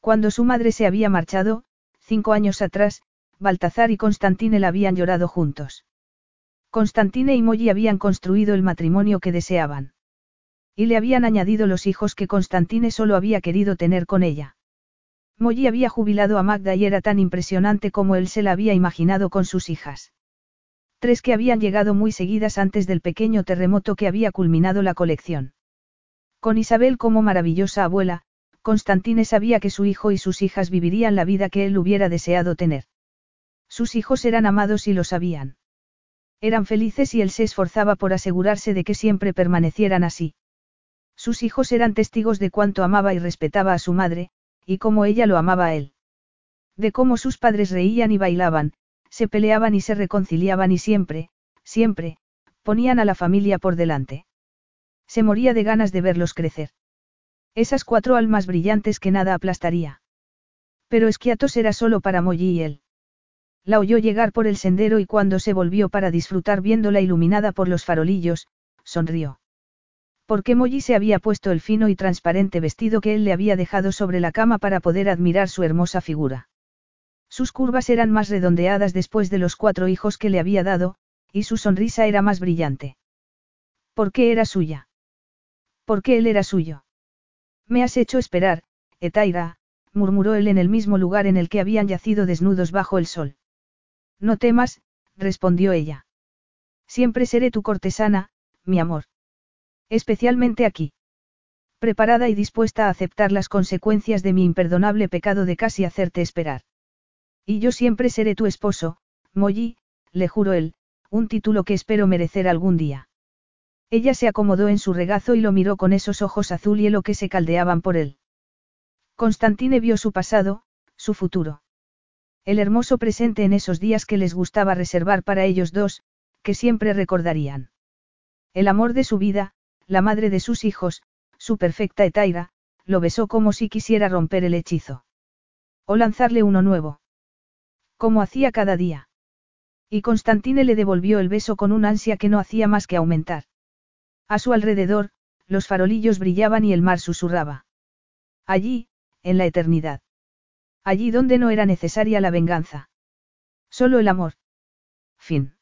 Cuando su madre se había marchado, cinco años atrás, Baltazar y Constantine la habían llorado juntos. Constantine y Molly habían construido el matrimonio que deseaban. Y le habían añadido los hijos que Constantine solo había querido tener con ella. Molly había jubilado a Magda y era tan impresionante como él se la había imaginado con sus hijas. Tres que habían llegado muy seguidas antes del pequeño terremoto que había culminado la colección. Con Isabel como maravillosa abuela, Constantine sabía que su hijo y sus hijas vivirían la vida que él hubiera deseado tener. Sus hijos eran amados y lo sabían. Eran felices y él se esforzaba por asegurarse de que siempre permanecieran así. Sus hijos eran testigos de cuánto amaba y respetaba a su madre, y cómo ella lo amaba a él. De cómo sus padres reían y bailaban, se peleaban y se reconciliaban y siempre, siempre, ponían a la familia por delante. Se moría de ganas de verlos crecer. Esas cuatro almas brillantes que nada aplastaría. Pero Esquiatos era solo para Molly y él. La oyó llegar por el sendero y cuando se volvió para disfrutar viéndola iluminada por los farolillos, sonrió. Porque Molly se había puesto el fino y transparente vestido que él le había dejado sobre la cama para poder admirar su hermosa figura. Sus curvas eran más redondeadas después de los cuatro hijos que le había dado, y su sonrisa era más brillante. ¿Por qué era suya? ¿Por qué él era suyo? Me has hecho esperar, Etaira, murmuró él en el mismo lugar en el que habían yacido desnudos bajo el sol. No temas, respondió ella. Siempre seré tu cortesana, mi amor. Especialmente aquí. Preparada y dispuesta a aceptar las consecuencias de mi imperdonable pecado de casi hacerte esperar. Y yo siempre seré tu esposo, Molly, le juro él, un título que espero merecer algún día. Ella se acomodó en su regazo y lo miró con esos ojos azul hielo que se caldeaban por él. Constantine vio su pasado, su futuro. El hermoso presente en esos días que les gustaba reservar para ellos dos, que siempre recordarían. El amor de su vida, la madre de sus hijos, su perfecta Etaira, lo besó como si quisiera romper el hechizo. O lanzarle uno nuevo. Como hacía cada día. Y Constantine le devolvió el beso con un ansia que no hacía más que aumentar. A su alrededor, los farolillos brillaban y el mar susurraba. Allí, en la eternidad. Allí donde no era necesaria la venganza. Solo el amor. Fin.